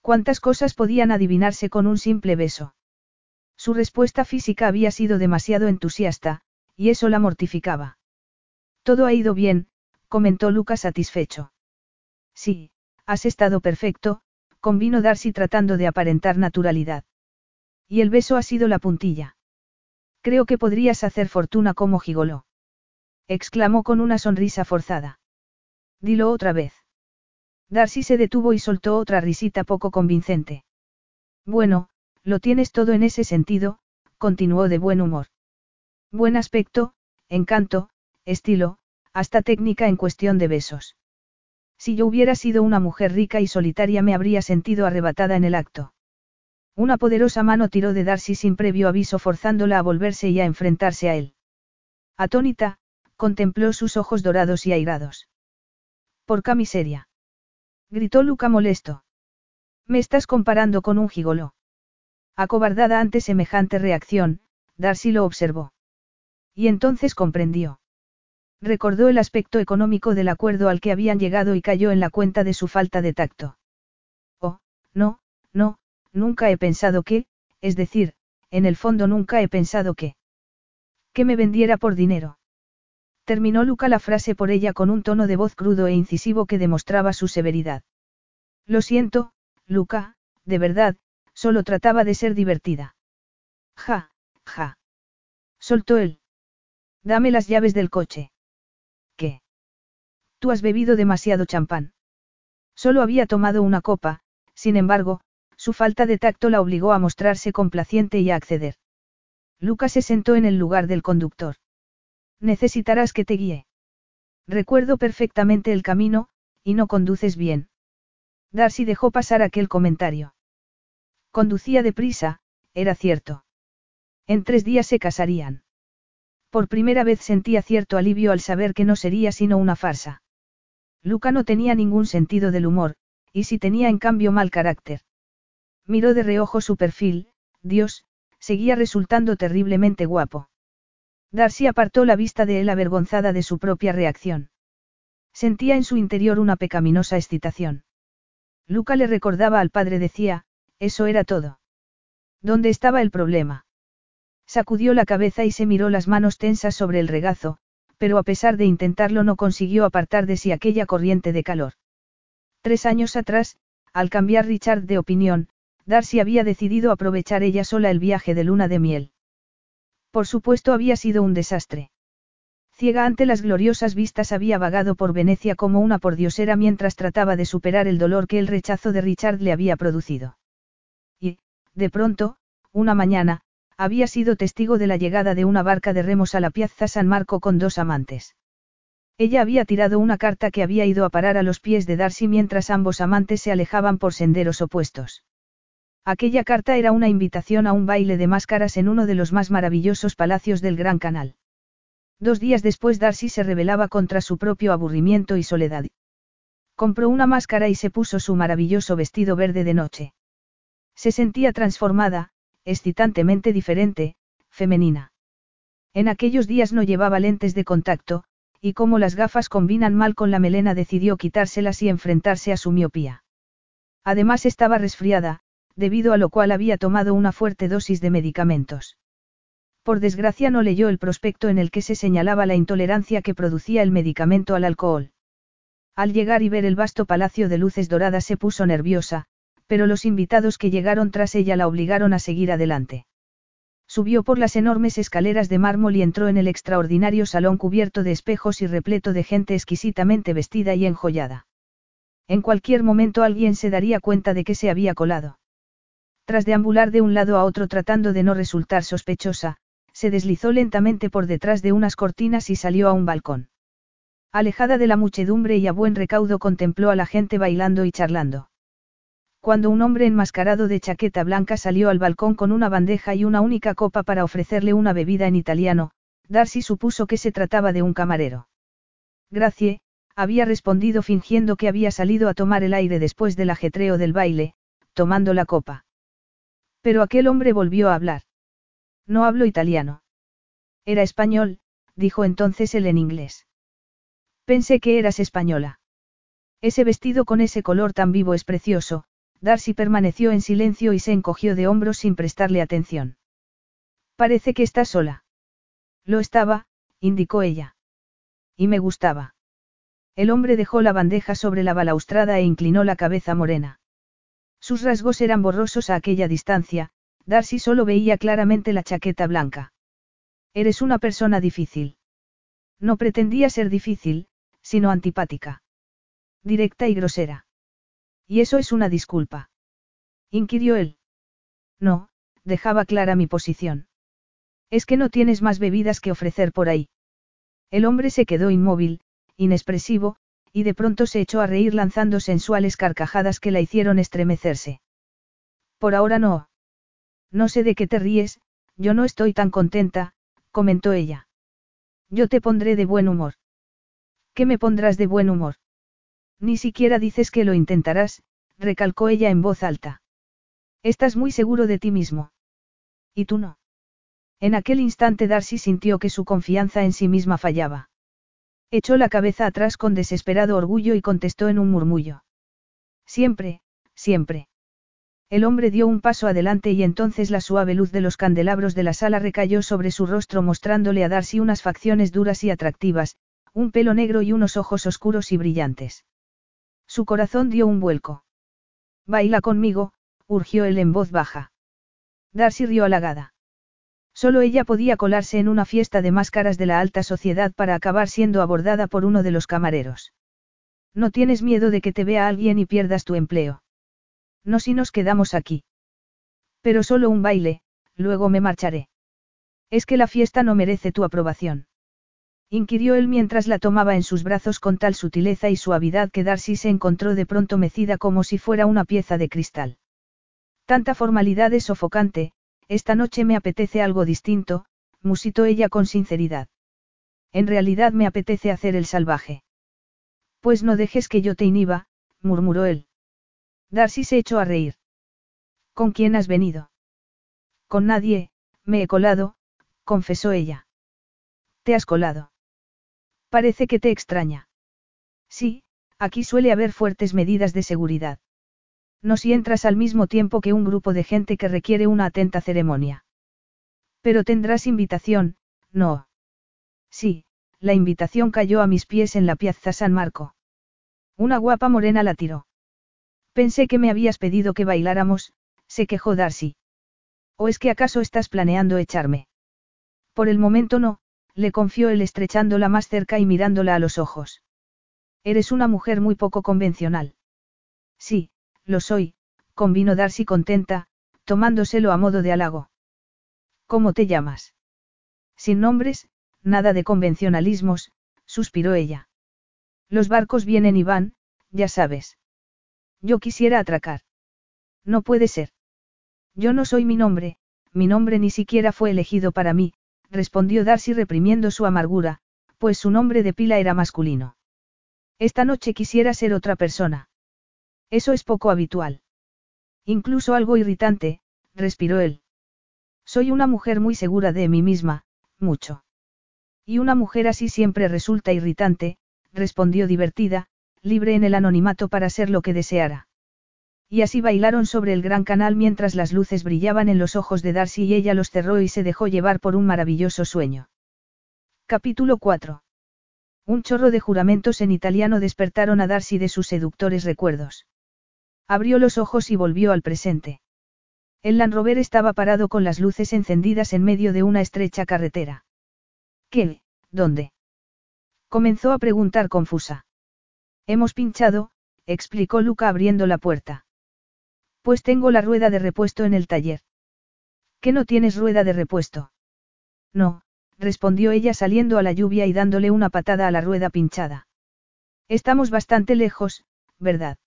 ¿Cuántas cosas podían adivinarse con un simple beso? Su respuesta física había sido demasiado entusiasta, y eso la mortificaba. Todo ha ido bien, comentó Lucas satisfecho. Sí, has estado perfecto, convino Darcy tratando de aparentar naturalidad. Y el beso ha sido la puntilla. Creo que podrías hacer fortuna como gigoló. Exclamó con una sonrisa forzada. Dilo otra vez. Darcy se detuvo y soltó otra risita poco convincente. Bueno, lo tienes todo en ese sentido, continuó de buen humor. Buen aspecto, encanto, estilo, hasta técnica en cuestión de besos. Si yo hubiera sido una mujer rica y solitaria me habría sentido arrebatada en el acto. Una poderosa mano tiró de Darcy sin previo aviso forzándola a volverse y a enfrentarse a él. Atónita, contempló sus ojos dorados y airados. Por miseria. Gritó Luca molesto. Me estás comparando con un gigoló. Acobardada ante semejante reacción, Darcy lo observó. Y entonces comprendió. Recordó el aspecto económico del acuerdo al que habían llegado y cayó en la cuenta de su falta de tacto. Oh, no, no, nunca he pensado que, es decir, en el fondo nunca he pensado que. Que me vendiera por dinero. Terminó Luca la frase por ella con un tono de voz crudo e incisivo que demostraba su severidad. Lo siento, Luca, de verdad, solo trataba de ser divertida. Ja, ja. Soltó él. Dame las llaves del coche. Tú has bebido demasiado champán. Solo había tomado una copa, sin embargo, su falta de tacto la obligó a mostrarse complaciente y a acceder. Lucas se sentó en el lugar del conductor. Necesitarás que te guíe. Recuerdo perfectamente el camino, y no conduces bien. Darcy dejó pasar aquel comentario. Conducía deprisa, era cierto. En tres días se casarían. Por primera vez sentía cierto alivio al saber que no sería sino una farsa. Luca no tenía ningún sentido del humor, y si tenía en cambio mal carácter. Miró de reojo su perfil, Dios, seguía resultando terriblemente guapo. Darcy apartó la vista de él avergonzada de su propia reacción. Sentía en su interior una pecaminosa excitación. Luca le recordaba al padre decía, eso era todo. ¿Dónde estaba el problema? Sacudió la cabeza y se miró las manos tensas sobre el regazo, pero a pesar de intentarlo no consiguió apartar de sí aquella corriente de calor. Tres años atrás, al cambiar Richard de opinión, Darcy había decidido aprovechar ella sola el viaje de luna de miel. Por supuesto había sido un desastre. Ciega ante las gloriosas vistas había vagado por Venecia como una pordiosera mientras trataba de superar el dolor que el rechazo de Richard le había producido. Y, de pronto, una mañana, había sido testigo de la llegada de una barca de remos a la Piazza San Marco con dos amantes. Ella había tirado una carta que había ido a parar a los pies de Darcy mientras ambos amantes se alejaban por senderos opuestos. Aquella carta era una invitación a un baile de máscaras en uno de los más maravillosos palacios del Gran Canal. Dos días después Darcy se rebelaba contra su propio aburrimiento y soledad. Compró una máscara y se puso su maravilloso vestido verde de noche. Se sentía transformada, excitantemente diferente, femenina. En aquellos días no llevaba lentes de contacto, y como las gafas combinan mal con la melena decidió quitárselas y enfrentarse a su miopía. Además estaba resfriada, debido a lo cual había tomado una fuerte dosis de medicamentos. Por desgracia no leyó el prospecto en el que se señalaba la intolerancia que producía el medicamento al alcohol. Al llegar y ver el vasto palacio de luces doradas se puso nerviosa, pero los invitados que llegaron tras ella la obligaron a seguir adelante. Subió por las enormes escaleras de mármol y entró en el extraordinario salón cubierto de espejos y repleto de gente exquisitamente vestida y enjollada. En cualquier momento alguien se daría cuenta de que se había colado. Tras deambular de un lado a otro tratando de no resultar sospechosa, se deslizó lentamente por detrás de unas cortinas y salió a un balcón. Alejada de la muchedumbre y a buen recaudo contempló a la gente bailando y charlando. Cuando un hombre enmascarado de chaqueta blanca salió al balcón con una bandeja y una única copa para ofrecerle una bebida en italiano, Darcy supuso que se trataba de un camarero. Gracie, había respondido fingiendo que había salido a tomar el aire después del ajetreo del baile, tomando la copa. Pero aquel hombre volvió a hablar. No hablo italiano. Era español, dijo entonces él en inglés. Pensé que eras española. Ese vestido con ese color tan vivo es precioso, Darcy permaneció en silencio y se encogió de hombros sin prestarle atención. Parece que está sola. Lo estaba, indicó ella. Y me gustaba. El hombre dejó la bandeja sobre la balaustrada e inclinó la cabeza morena. Sus rasgos eran borrosos a aquella distancia, Darcy solo veía claramente la chaqueta blanca. Eres una persona difícil. No pretendía ser difícil, sino antipática. Directa y grosera. Y eso es una disculpa. Inquirió él. No, dejaba clara mi posición. Es que no tienes más bebidas que ofrecer por ahí. El hombre se quedó inmóvil, inexpresivo, y de pronto se echó a reír lanzando sensuales carcajadas que la hicieron estremecerse. Por ahora no. No sé de qué te ríes, yo no estoy tan contenta, comentó ella. Yo te pondré de buen humor. ¿Qué me pondrás de buen humor? Ni siquiera dices que lo intentarás, recalcó ella en voz alta. Estás muy seguro de ti mismo. ¿Y tú no? En aquel instante Darcy sintió que su confianza en sí misma fallaba. Echó la cabeza atrás con desesperado orgullo y contestó en un murmullo. Siempre, siempre. El hombre dio un paso adelante y entonces la suave luz de los candelabros de la sala recayó sobre su rostro mostrándole a Darcy unas facciones duras y atractivas, un pelo negro y unos ojos oscuros y brillantes. Su corazón dio un vuelco. Baila conmigo, urgió él en voz baja. Darcy rió halagada. Solo ella podía colarse en una fiesta de máscaras de la alta sociedad para acabar siendo abordada por uno de los camareros. No tienes miedo de que te vea alguien y pierdas tu empleo. No si nos quedamos aquí. Pero solo un baile, luego me marcharé. Es que la fiesta no merece tu aprobación. Inquirió él mientras la tomaba en sus brazos con tal sutileza y suavidad que Darcy se encontró de pronto mecida como si fuera una pieza de cristal. Tanta formalidad es sofocante, esta noche me apetece algo distinto, musitó ella con sinceridad. En realidad me apetece hacer el salvaje. Pues no dejes que yo te inhiba, murmuró él. Darcy se echó a reír. ¿Con quién has venido? Con nadie, me he colado, confesó ella. ¿Te has colado? Parece que te extraña. Sí, aquí suele haber fuertes medidas de seguridad. No si entras al mismo tiempo que un grupo de gente que requiere una atenta ceremonia. Pero tendrás invitación, no. Sí, la invitación cayó a mis pies en la Piazza San Marco. Una guapa morena la tiró. Pensé que me habías pedido que bailáramos, se quejó Darcy. ¿O es que acaso estás planeando echarme? Por el momento no, le confió él estrechándola más cerca y mirándola a los ojos. Eres una mujer muy poco convencional. Sí, lo soy, convino Darcy contenta, tomándoselo a modo de halago. ¿Cómo te llamas? Sin nombres, nada de convencionalismos, suspiró ella. Los barcos vienen y van, ya sabes. Yo quisiera atracar. No puede ser. Yo no soy mi nombre, mi nombre ni siquiera fue elegido para mí, respondió Darcy reprimiendo su amargura, pues su nombre de pila era masculino. Esta noche quisiera ser otra persona. Eso es poco habitual. Incluso algo irritante, respiró él. Soy una mujer muy segura de mí misma, mucho. Y una mujer así siempre resulta irritante, respondió divertida, libre en el anonimato para ser lo que deseara. Y así bailaron sobre el gran canal mientras las luces brillaban en los ojos de Darcy y ella los cerró y se dejó llevar por un maravilloso sueño. Capítulo 4. Un chorro de juramentos en italiano despertaron a Darcy de sus seductores recuerdos. Abrió los ojos y volvió al presente. El Land Rover estaba parado con las luces encendidas en medio de una estrecha carretera. ¿Qué? ¿Dónde? Comenzó a preguntar confusa. Hemos pinchado, explicó Luca abriendo la puerta. Pues tengo la rueda de repuesto en el taller. ¿Qué no tienes rueda de repuesto? No, respondió ella saliendo a la lluvia y dándole una patada a la rueda pinchada. Estamos bastante lejos, ¿verdad?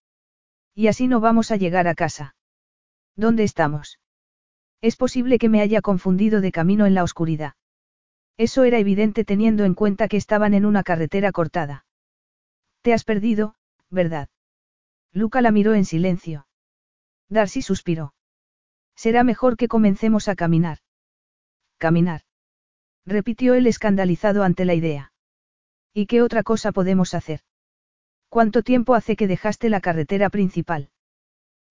Y así no vamos a llegar a casa. ¿Dónde estamos? Es posible que me haya confundido de camino en la oscuridad. Eso era evidente teniendo en cuenta que estaban en una carretera cortada. Te has perdido, ¿verdad? Luca la miró en silencio. Darcy suspiró. Será mejor que comencemos a caminar. Caminar. Repitió él escandalizado ante la idea. ¿Y qué otra cosa podemos hacer? ¿Cuánto tiempo hace que dejaste la carretera principal?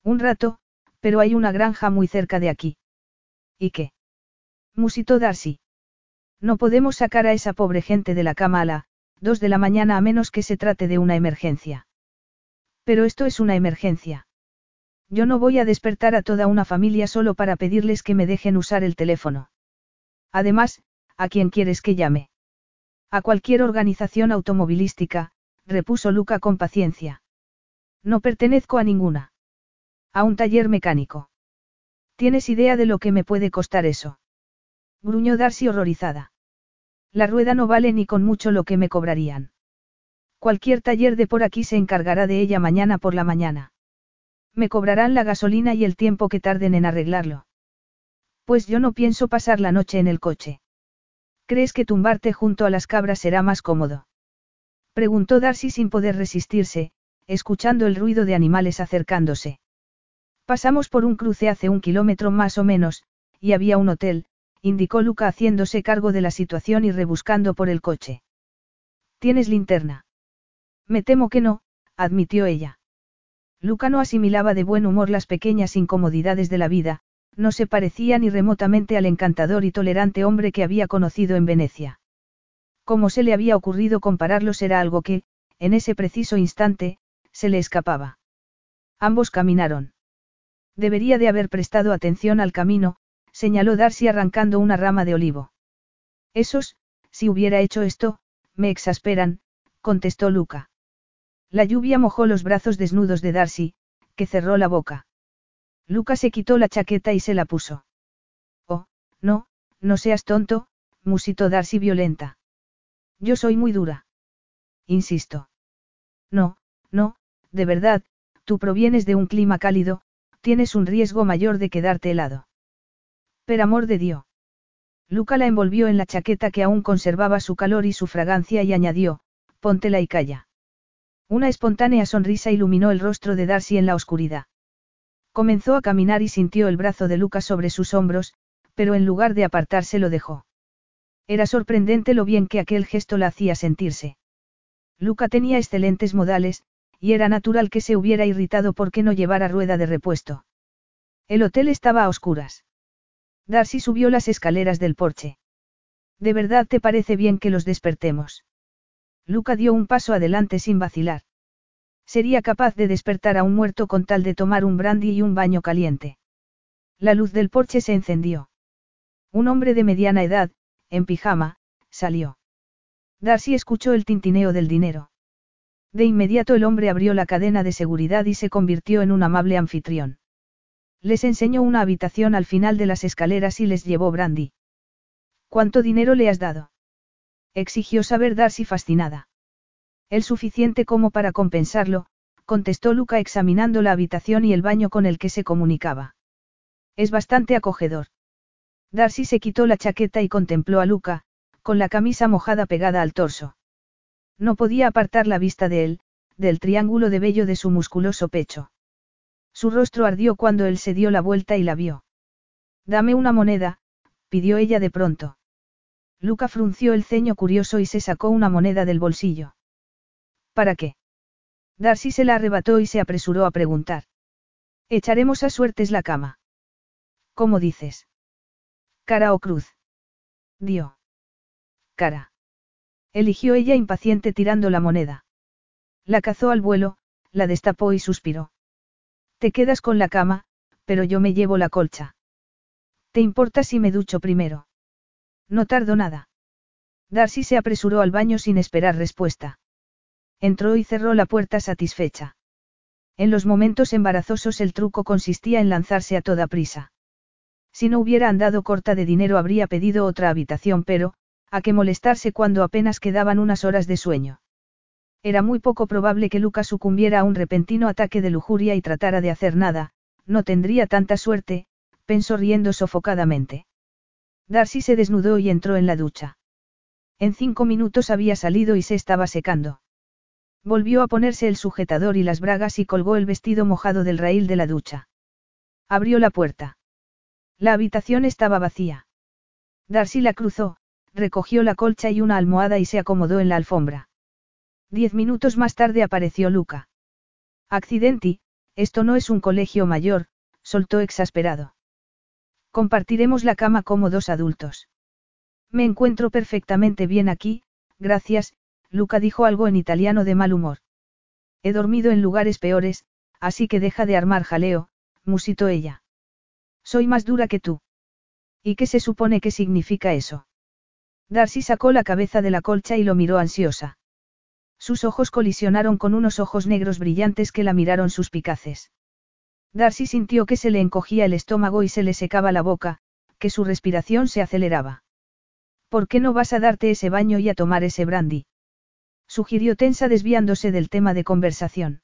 Un rato, pero hay una granja muy cerca de aquí. ¿Y qué? Musitó Darcy. No podemos sacar a esa pobre gente de la cama a la, dos de la mañana a menos que se trate de una emergencia. Pero esto es una emergencia. Yo no voy a despertar a toda una familia solo para pedirles que me dejen usar el teléfono. Además, ¿a quién quieres que llame? A cualquier organización automovilística, repuso Luca con paciencia. No pertenezco a ninguna. A un taller mecánico. ¿Tienes idea de lo que me puede costar eso? Gruñó Darcy horrorizada. La rueda no vale ni con mucho lo que me cobrarían. Cualquier taller de por aquí se encargará de ella mañana por la mañana. Me cobrarán la gasolina y el tiempo que tarden en arreglarlo. Pues yo no pienso pasar la noche en el coche. ¿Crees que tumbarte junto a las cabras será más cómodo? Preguntó Darcy sin poder resistirse, escuchando el ruido de animales acercándose. Pasamos por un cruce hace un kilómetro más o menos, y había un hotel, indicó Luca haciéndose cargo de la situación y rebuscando por el coche. ¿Tienes linterna? Me temo que no, admitió ella. Luca no asimilaba de buen humor las pequeñas incomodidades de la vida, no se parecía ni remotamente al encantador y tolerante hombre que había conocido en Venecia. Como se le había ocurrido compararlos era algo que, en ese preciso instante, se le escapaba. Ambos caminaron. Debería de haber prestado atención al camino, señaló Darcy arrancando una rama de olivo. Esos, si hubiera hecho esto, me exasperan, contestó Luca. La lluvia mojó los brazos desnudos de Darcy, que cerró la boca. Luca se quitó la chaqueta y se la puso. Oh, no, no seas tonto, musitó Darcy violenta. Yo soy muy dura. Insisto. No, no, de verdad, tú provienes de un clima cálido, tienes un riesgo mayor de quedarte helado. Pero amor de Dios. Luca la envolvió en la chaqueta que aún conservaba su calor y su fragancia y añadió, póntela y calla. Una espontánea sonrisa iluminó el rostro de Darcy en la oscuridad. Comenzó a caminar y sintió el brazo de Luca sobre sus hombros, pero en lugar de apartarse lo dejó. Era sorprendente lo bien que aquel gesto la hacía sentirse. Luca tenía excelentes modales, y era natural que se hubiera irritado porque no llevara rueda de repuesto. El hotel estaba a oscuras. Darcy subió las escaleras del porche. ¿De verdad te parece bien que los despertemos? Luca dio un paso adelante sin vacilar. Sería capaz de despertar a un muerto con tal de tomar un brandy y un baño caliente. La luz del porche se encendió. Un hombre de mediana edad, en pijama, salió. Darcy escuchó el tintineo del dinero. De inmediato el hombre abrió la cadena de seguridad y se convirtió en un amable anfitrión. Les enseñó una habitación al final de las escaleras y les llevó brandy. ¿Cuánto dinero le has dado? Exigió saber Darcy fascinada. El suficiente como para compensarlo, contestó Luca examinando la habitación y el baño con el que se comunicaba. Es bastante acogedor. Darcy se quitó la chaqueta y contempló a Luca, con la camisa mojada pegada al torso. No podía apartar la vista de él, del triángulo de vello de su musculoso pecho. Su rostro ardió cuando él se dio la vuelta y la vio. Dame una moneda, pidió ella de pronto. Luca frunció el ceño curioso y se sacó una moneda del bolsillo. ¿Para qué? Darcy se la arrebató y se apresuró a preguntar. Echaremos a suertes la cama. ¿Cómo dices? Cara o cruz. Dio. Cara. Eligió ella impaciente tirando la moneda. La cazó al vuelo, la destapó y suspiró. Te quedas con la cama, pero yo me llevo la colcha. ¿Te importa si me ducho primero? No tardo nada. Darcy se apresuró al baño sin esperar respuesta. Entró y cerró la puerta satisfecha. En los momentos embarazosos el truco consistía en lanzarse a toda prisa. Si no hubiera andado corta de dinero habría pedido otra habitación, pero, ¿a qué molestarse cuando apenas quedaban unas horas de sueño? Era muy poco probable que Lucas sucumbiera a un repentino ataque de lujuria y tratara de hacer nada, no tendría tanta suerte, pensó riendo sofocadamente. Darcy se desnudó y entró en la ducha. En cinco minutos había salido y se estaba secando. Volvió a ponerse el sujetador y las bragas y colgó el vestido mojado del raíl de la ducha. Abrió la puerta. La habitación estaba vacía. Darcy la cruzó, recogió la colcha y una almohada y se acomodó en la alfombra. Diez minutos más tarde apareció Luca. Accidenti, esto no es un colegio mayor, soltó exasperado. Compartiremos la cama como dos adultos. Me encuentro perfectamente bien aquí, gracias, Luca dijo algo en italiano de mal humor. He dormido en lugares peores, así que deja de armar jaleo, musitó ella. Soy más dura que tú. ¿Y qué se supone que significa eso? Darcy sacó la cabeza de la colcha y lo miró ansiosa. Sus ojos colisionaron con unos ojos negros brillantes que la miraron suspicaces. Darcy sintió que se le encogía el estómago y se le secaba la boca, que su respiración se aceleraba. ¿Por qué no vas a darte ese baño y a tomar ese brandy? sugirió tensa desviándose del tema de conversación.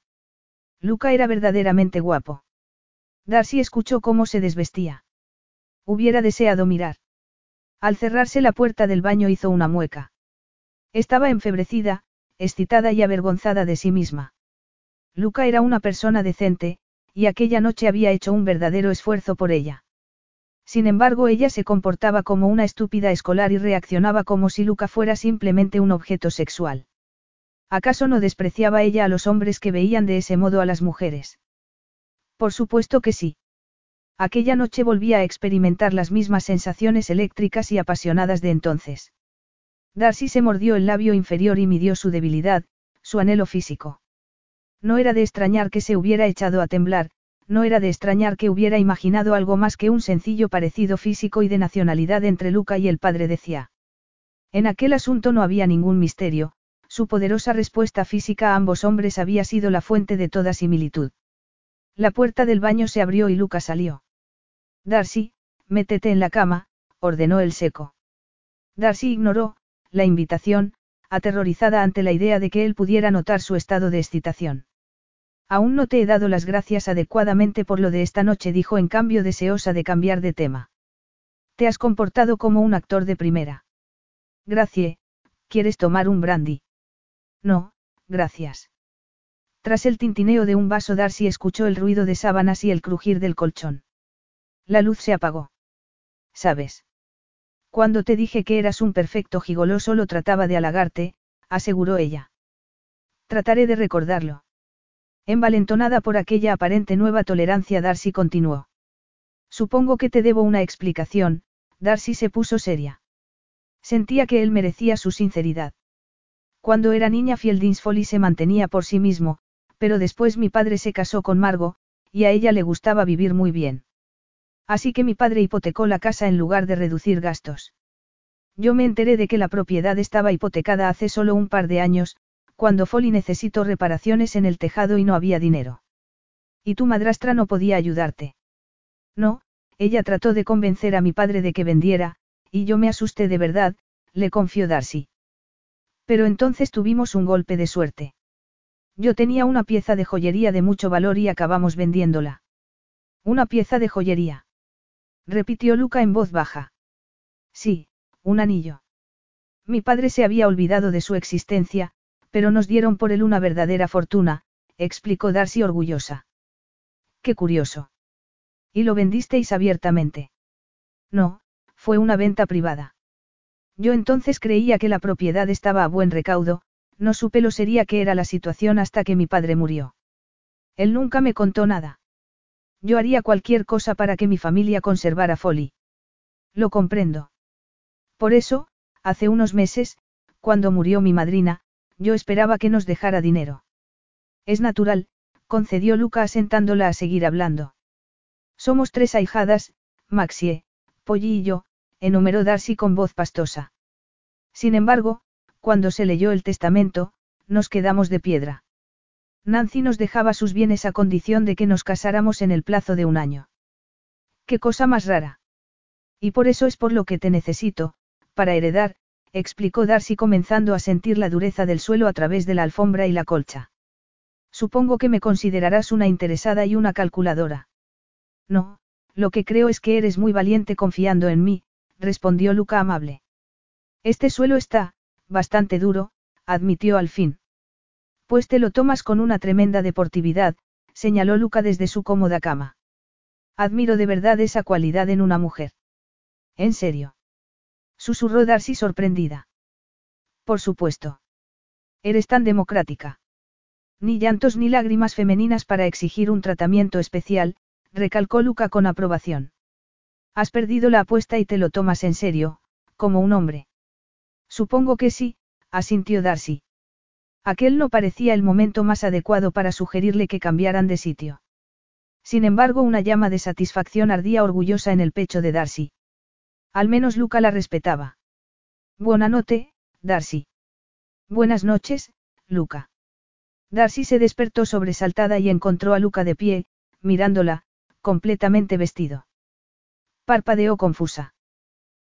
Luca era verdaderamente guapo. Darcy escuchó cómo se desvestía. Hubiera deseado mirar. Al cerrarse la puerta del baño hizo una mueca. Estaba enfebrecida, excitada y avergonzada de sí misma. Luca era una persona decente, y aquella noche había hecho un verdadero esfuerzo por ella. Sin embargo, ella se comportaba como una estúpida escolar y reaccionaba como si Luca fuera simplemente un objeto sexual. ¿Acaso no despreciaba ella a los hombres que veían de ese modo a las mujeres? Por supuesto que sí. Aquella noche volvía a experimentar las mismas sensaciones eléctricas y apasionadas de entonces. Darcy se mordió el labio inferior y midió su debilidad, su anhelo físico. No era de extrañar que se hubiera echado a temblar, no era de extrañar que hubiera imaginado algo más que un sencillo parecido físico y de nacionalidad entre Luca y el padre decía. En aquel asunto no había ningún misterio, su poderosa respuesta física a ambos hombres había sido la fuente de toda similitud. La puerta del baño se abrió y Luca salió. Darcy, métete en la cama, ordenó el seco. Darcy ignoró, la invitación, aterrorizada ante la idea de que él pudiera notar su estado de excitación. Aún no te he dado las gracias adecuadamente por lo de esta noche, dijo en cambio deseosa de cambiar de tema. Te has comportado como un actor de primera. Gracie, ¿quieres tomar un brandy? No, gracias. Tras el tintineo de un vaso Darcy escuchó el ruido de sábanas y el crujir del colchón. La luz se apagó. ¿Sabes? Cuando te dije que eras un perfecto gigoló solo trataba de halagarte, aseguró ella. Trataré de recordarlo. Envalentonada por aquella aparente nueva tolerancia, Darcy continuó. Supongo que te debo una explicación, Darcy se puso seria. Sentía que él merecía su sinceridad. Cuando era niña Fieldings Folly se mantenía por sí mismo, pero después mi padre se casó con Margo, y a ella le gustaba vivir muy bien. Así que mi padre hipotecó la casa en lugar de reducir gastos. Yo me enteré de que la propiedad estaba hipotecada hace solo un par de años, cuando Folly necesitó reparaciones en el tejado y no había dinero. Y tu madrastra no podía ayudarte. No, ella trató de convencer a mi padre de que vendiera, y yo me asusté de verdad, le confió Darcy. Pero entonces tuvimos un golpe de suerte. Yo tenía una pieza de joyería de mucho valor y acabamos vendiéndola. Una pieza de joyería. Repitió Luca en voz baja. Sí, un anillo. Mi padre se había olvidado de su existencia, pero nos dieron por él una verdadera fortuna, explicó Darcy orgullosa. Qué curioso. ¿Y lo vendisteis abiertamente? No, fue una venta privada. Yo entonces creía que la propiedad estaba a buen recaudo, no supe lo sería que era la situación hasta que mi padre murió. Él nunca me contó nada. Yo haría cualquier cosa para que mi familia conservara Folly. Lo comprendo. Por eso, hace unos meses, cuando murió mi madrina, yo esperaba que nos dejara dinero. Es natural, concedió Luca asentándola a seguir hablando. Somos tres ahijadas, Maxie, Polly y yo, enumeró Darcy con voz pastosa. Sin embargo, cuando se leyó el testamento, nos quedamos de piedra. Nancy nos dejaba sus bienes a condición de que nos casáramos en el plazo de un año. Qué cosa más rara. Y por eso es por lo que te necesito, para heredar, explicó Darcy comenzando a sentir la dureza del suelo a través de la alfombra y la colcha. Supongo que me considerarás una interesada y una calculadora. No, lo que creo es que eres muy valiente confiando en mí, respondió Luca amable. Este suelo está, bastante duro, admitió al fin. Pues te lo tomas con una tremenda deportividad, señaló Luca desde su cómoda cama. Admiro de verdad esa cualidad en una mujer. ¿En serio? Susurró Darcy sorprendida. Por supuesto. Eres tan democrática. Ni llantos ni lágrimas femeninas para exigir un tratamiento especial, recalcó Luca con aprobación. Has perdido la apuesta y te lo tomas en serio, como un hombre. Supongo que sí, asintió Darcy. Aquel no parecía el momento más adecuado para sugerirle que cambiaran de sitio. Sin embargo, una llama de satisfacción ardía orgullosa en el pecho de Darcy. Al menos Luca la respetaba. Buena noche, Darcy. Buenas noches, Luca. Darcy se despertó sobresaltada y encontró a Luca de pie, mirándola, completamente vestido. Parpadeó confusa.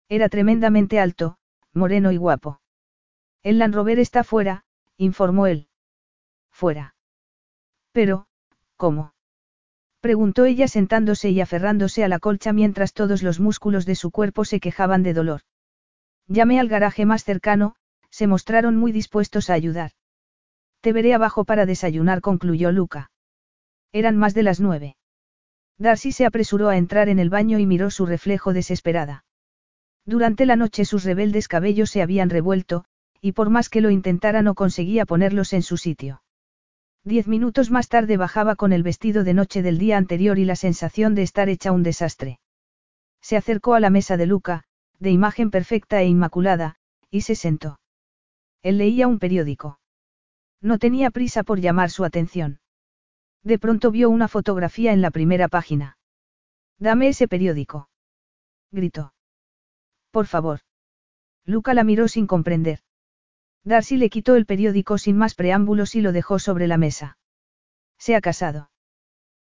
Era tremendamente alto, moreno y guapo. El Land Rover está fuera, informó él. Fuera. Pero, ¿cómo? Preguntó ella sentándose y aferrándose a la colcha mientras todos los músculos de su cuerpo se quejaban de dolor. Llamé al garaje más cercano, se mostraron muy dispuestos a ayudar. Te veré abajo para desayunar, concluyó Luca. Eran más de las nueve. Darcy se apresuró a entrar en el baño y miró su reflejo desesperada. Durante la noche sus rebeldes cabellos se habían revuelto, y por más que lo intentara no conseguía ponerlos en su sitio. Diez minutos más tarde bajaba con el vestido de noche del día anterior y la sensación de estar hecha un desastre. Se acercó a la mesa de Luca, de imagen perfecta e inmaculada, y se sentó. Él leía un periódico. No tenía prisa por llamar su atención. De pronto vio una fotografía en la primera página. Dame ese periódico. Gritó. Por favor. Luca la miró sin comprender. Darcy le quitó el periódico sin más preámbulos y lo dejó sobre la mesa. Se ha casado.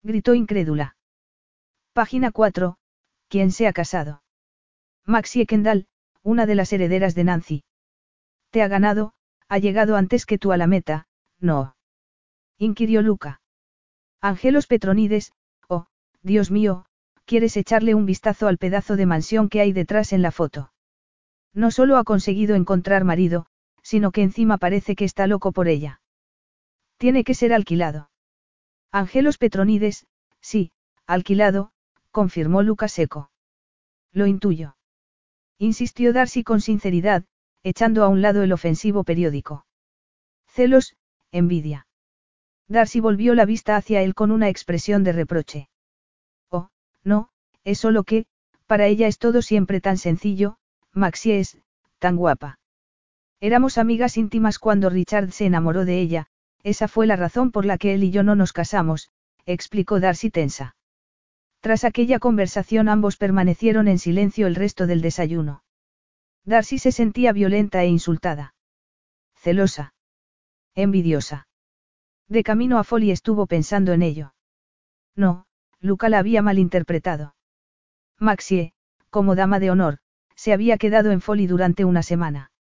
Gritó incrédula. Página 4. ¿Quién se ha casado? Maxie Kendall, una de las herederas de Nancy. Te ha ganado, ha llegado antes que tú a la meta, no. Inquirió Luca. Angelos Petronides, oh, Dios mío, quieres echarle un vistazo al pedazo de mansión que hay detrás en la foto. No solo ha conseguido encontrar marido, sino que encima parece que está loco por ella. Tiene que ser alquilado. Angelos Petronides, sí, alquilado, confirmó Lucas seco. Lo intuyo. Insistió Darcy con sinceridad, echando a un lado el ofensivo periódico. Celos, envidia. Darcy volvió la vista hacia él con una expresión de reproche. Oh, no, es solo que, para ella es todo siempre tan sencillo, Maxie es, tan guapa. Éramos amigas íntimas cuando Richard se enamoró de ella, esa fue la razón por la que él y yo no nos casamos, explicó Darcy tensa. Tras aquella conversación ambos permanecieron en silencio el resto del desayuno. Darcy se sentía violenta e insultada. Celosa. Envidiosa. De camino a Folly estuvo pensando en ello. No, Luca la había malinterpretado. Maxie, como dama de honor, se había quedado en Folly durante una semana.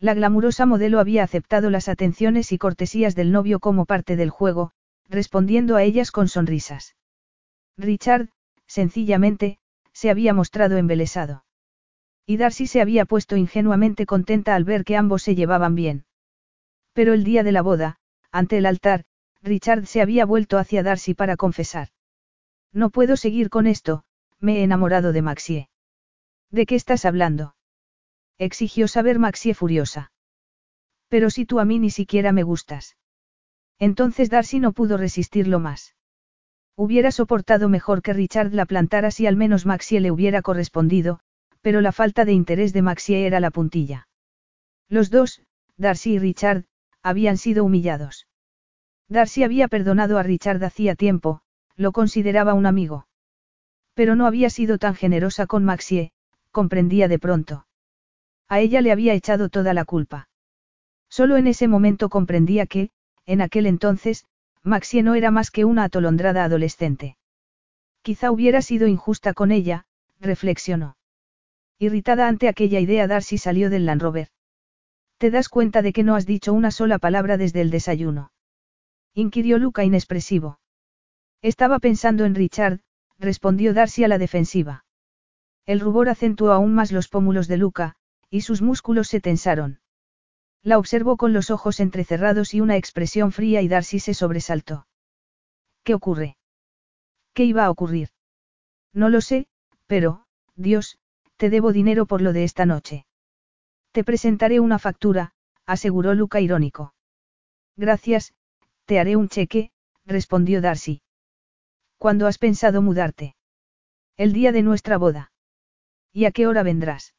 La glamurosa modelo había aceptado las atenciones y cortesías del novio como parte del juego, respondiendo a ellas con sonrisas. Richard, sencillamente, se había mostrado embelesado. Y Darcy se había puesto ingenuamente contenta al ver que ambos se llevaban bien. Pero el día de la boda, ante el altar, Richard se había vuelto hacia Darcy para confesar. No puedo seguir con esto, me he enamorado de Maxie. ¿De qué estás hablando? Exigió saber Maxie furiosa. Pero si tú a mí ni siquiera me gustas. Entonces Darcy no pudo resistirlo más. Hubiera soportado mejor que Richard la plantara si al menos Maxie le hubiera correspondido, pero la falta de interés de Maxie era la puntilla. Los dos, Darcy y Richard, habían sido humillados. Darcy había perdonado a Richard hacía tiempo, lo consideraba un amigo. Pero no había sido tan generosa con Maxie, comprendía de pronto. A ella le había echado toda la culpa. Solo en ese momento comprendía que, en aquel entonces, Maxie no era más que una atolondrada adolescente. Quizá hubiera sido injusta con ella, reflexionó. Irritada ante aquella idea, Darcy salió del Land Rover. ¿Te das cuenta de que no has dicho una sola palabra desde el desayuno? inquirió Luca inexpresivo. Estaba pensando en Richard, respondió Darcy a la defensiva. El rubor acentuó aún más los pómulos de Luca, y sus músculos se tensaron. La observó con los ojos entrecerrados y una expresión fría y Darcy se sobresaltó. ¿Qué ocurre? ¿Qué iba a ocurrir? No lo sé, pero, Dios, te debo dinero por lo de esta noche. Te presentaré una factura, aseguró Luca irónico. Gracias, te haré un cheque, respondió Darcy. ¿Cuándo has pensado mudarte? El día de nuestra boda. ¿Y a qué hora vendrás?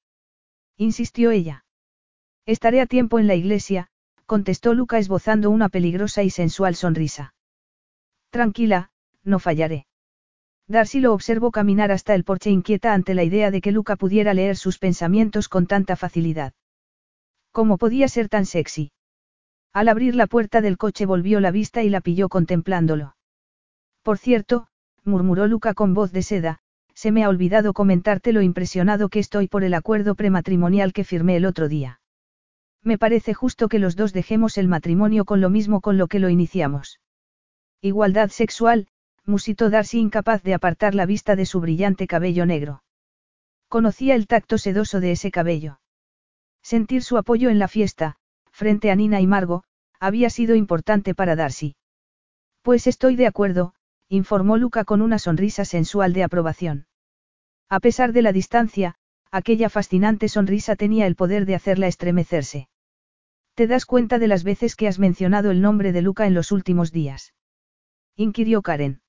Insistió ella. Estaré a tiempo en la iglesia, contestó Luca esbozando una peligrosa y sensual sonrisa. Tranquila, no fallaré. Darcy lo observó caminar hasta el porche inquieta ante la idea de que Luca pudiera leer sus pensamientos con tanta facilidad. ¿Cómo podía ser tan sexy? Al abrir la puerta del coche volvió la vista y la pilló contemplándolo. Por cierto, murmuró Luca con voz de seda, se me ha olvidado comentarte lo impresionado que estoy por el acuerdo prematrimonial que firmé el otro día. Me parece justo que los dos dejemos el matrimonio con lo mismo con lo que lo iniciamos. Igualdad sexual, musitó Darcy incapaz de apartar la vista de su brillante cabello negro. Conocía el tacto sedoso de ese cabello. Sentir su apoyo en la fiesta, frente a Nina y Margo, había sido importante para Darcy. Pues estoy de acuerdo, informó Luca con una sonrisa sensual de aprobación. A pesar de la distancia, aquella fascinante sonrisa tenía el poder de hacerla estremecerse. ¿Te das cuenta de las veces que has mencionado el nombre de Luca en los últimos días? inquirió Karen.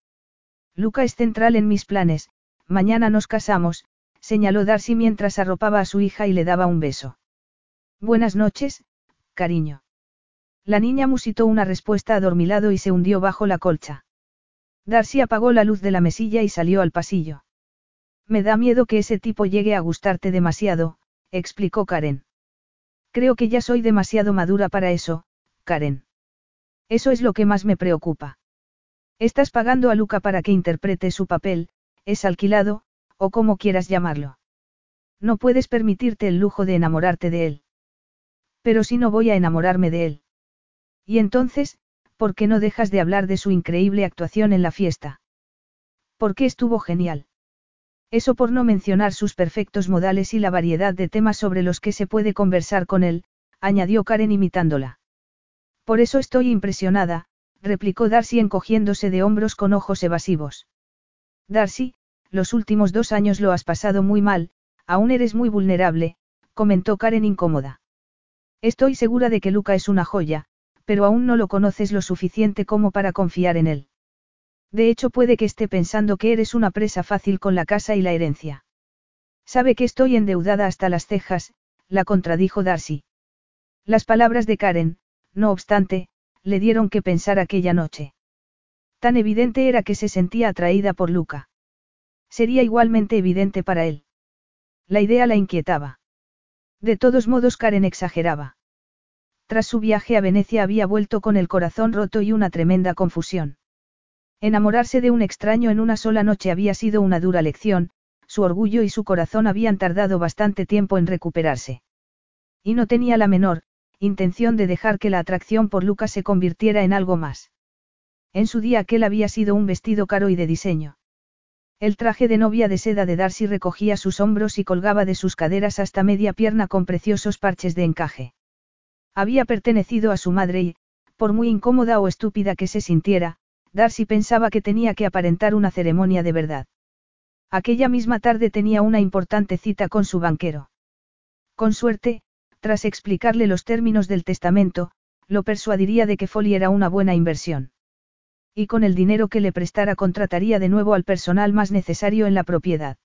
Luca es central en mis planes, mañana nos casamos, señaló Darcy mientras arropaba a su hija y le daba un beso. Buenas noches, cariño. La niña musitó una respuesta adormilado y se hundió bajo la colcha. Darcy apagó la luz de la mesilla y salió al pasillo. Me da miedo que ese tipo llegue a gustarte demasiado, explicó Karen. Creo que ya soy demasiado madura para eso, Karen. Eso es lo que más me preocupa. Estás pagando a Luca para que interprete su papel, es alquilado, o como quieras llamarlo. No puedes permitirte el lujo de enamorarte de él. Pero si no voy a enamorarme de él. Y entonces, ¿por qué no dejas de hablar de su increíble actuación en la fiesta? Porque estuvo genial. Eso por no mencionar sus perfectos modales y la variedad de temas sobre los que se puede conversar con él, añadió Karen imitándola. Por eso estoy impresionada, replicó Darcy encogiéndose de hombros con ojos evasivos. Darcy, los últimos dos años lo has pasado muy mal, aún eres muy vulnerable, comentó Karen incómoda. Estoy segura de que Luca es una joya, pero aún no lo conoces lo suficiente como para confiar en él. De hecho puede que esté pensando que eres una presa fácil con la casa y la herencia. Sabe que estoy endeudada hasta las cejas, la contradijo Darcy. Las palabras de Karen, no obstante, le dieron que pensar aquella noche. Tan evidente era que se sentía atraída por Luca. Sería igualmente evidente para él. La idea la inquietaba. De todos modos Karen exageraba. Tras su viaje a Venecia había vuelto con el corazón roto y una tremenda confusión. Enamorarse de un extraño en una sola noche había sido una dura lección, su orgullo y su corazón habían tardado bastante tiempo en recuperarse. Y no tenía la menor, intención de dejar que la atracción por Lucas se convirtiera en algo más. En su día aquel había sido un vestido caro y de diseño. El traje de novia de seda de Darcy recogía sus hombros y colgaba de sus caderas hasta media pierna con preciosos parches de encaje. Había pertenecido a su madre y, por muy incómoda o estúpida que se sintiera, Darcy pensaba que tenía que aparentar una ceremonia de verdad. Aquella misma tarde tenía una importante cita con su banquero. Con suerte, tras explicarle los términos del testamento, lo persuadiría de que Folly era una buena inversión. Y con el dinero que le prestara contrataría de nuevo al personal más necesario en la propiedad.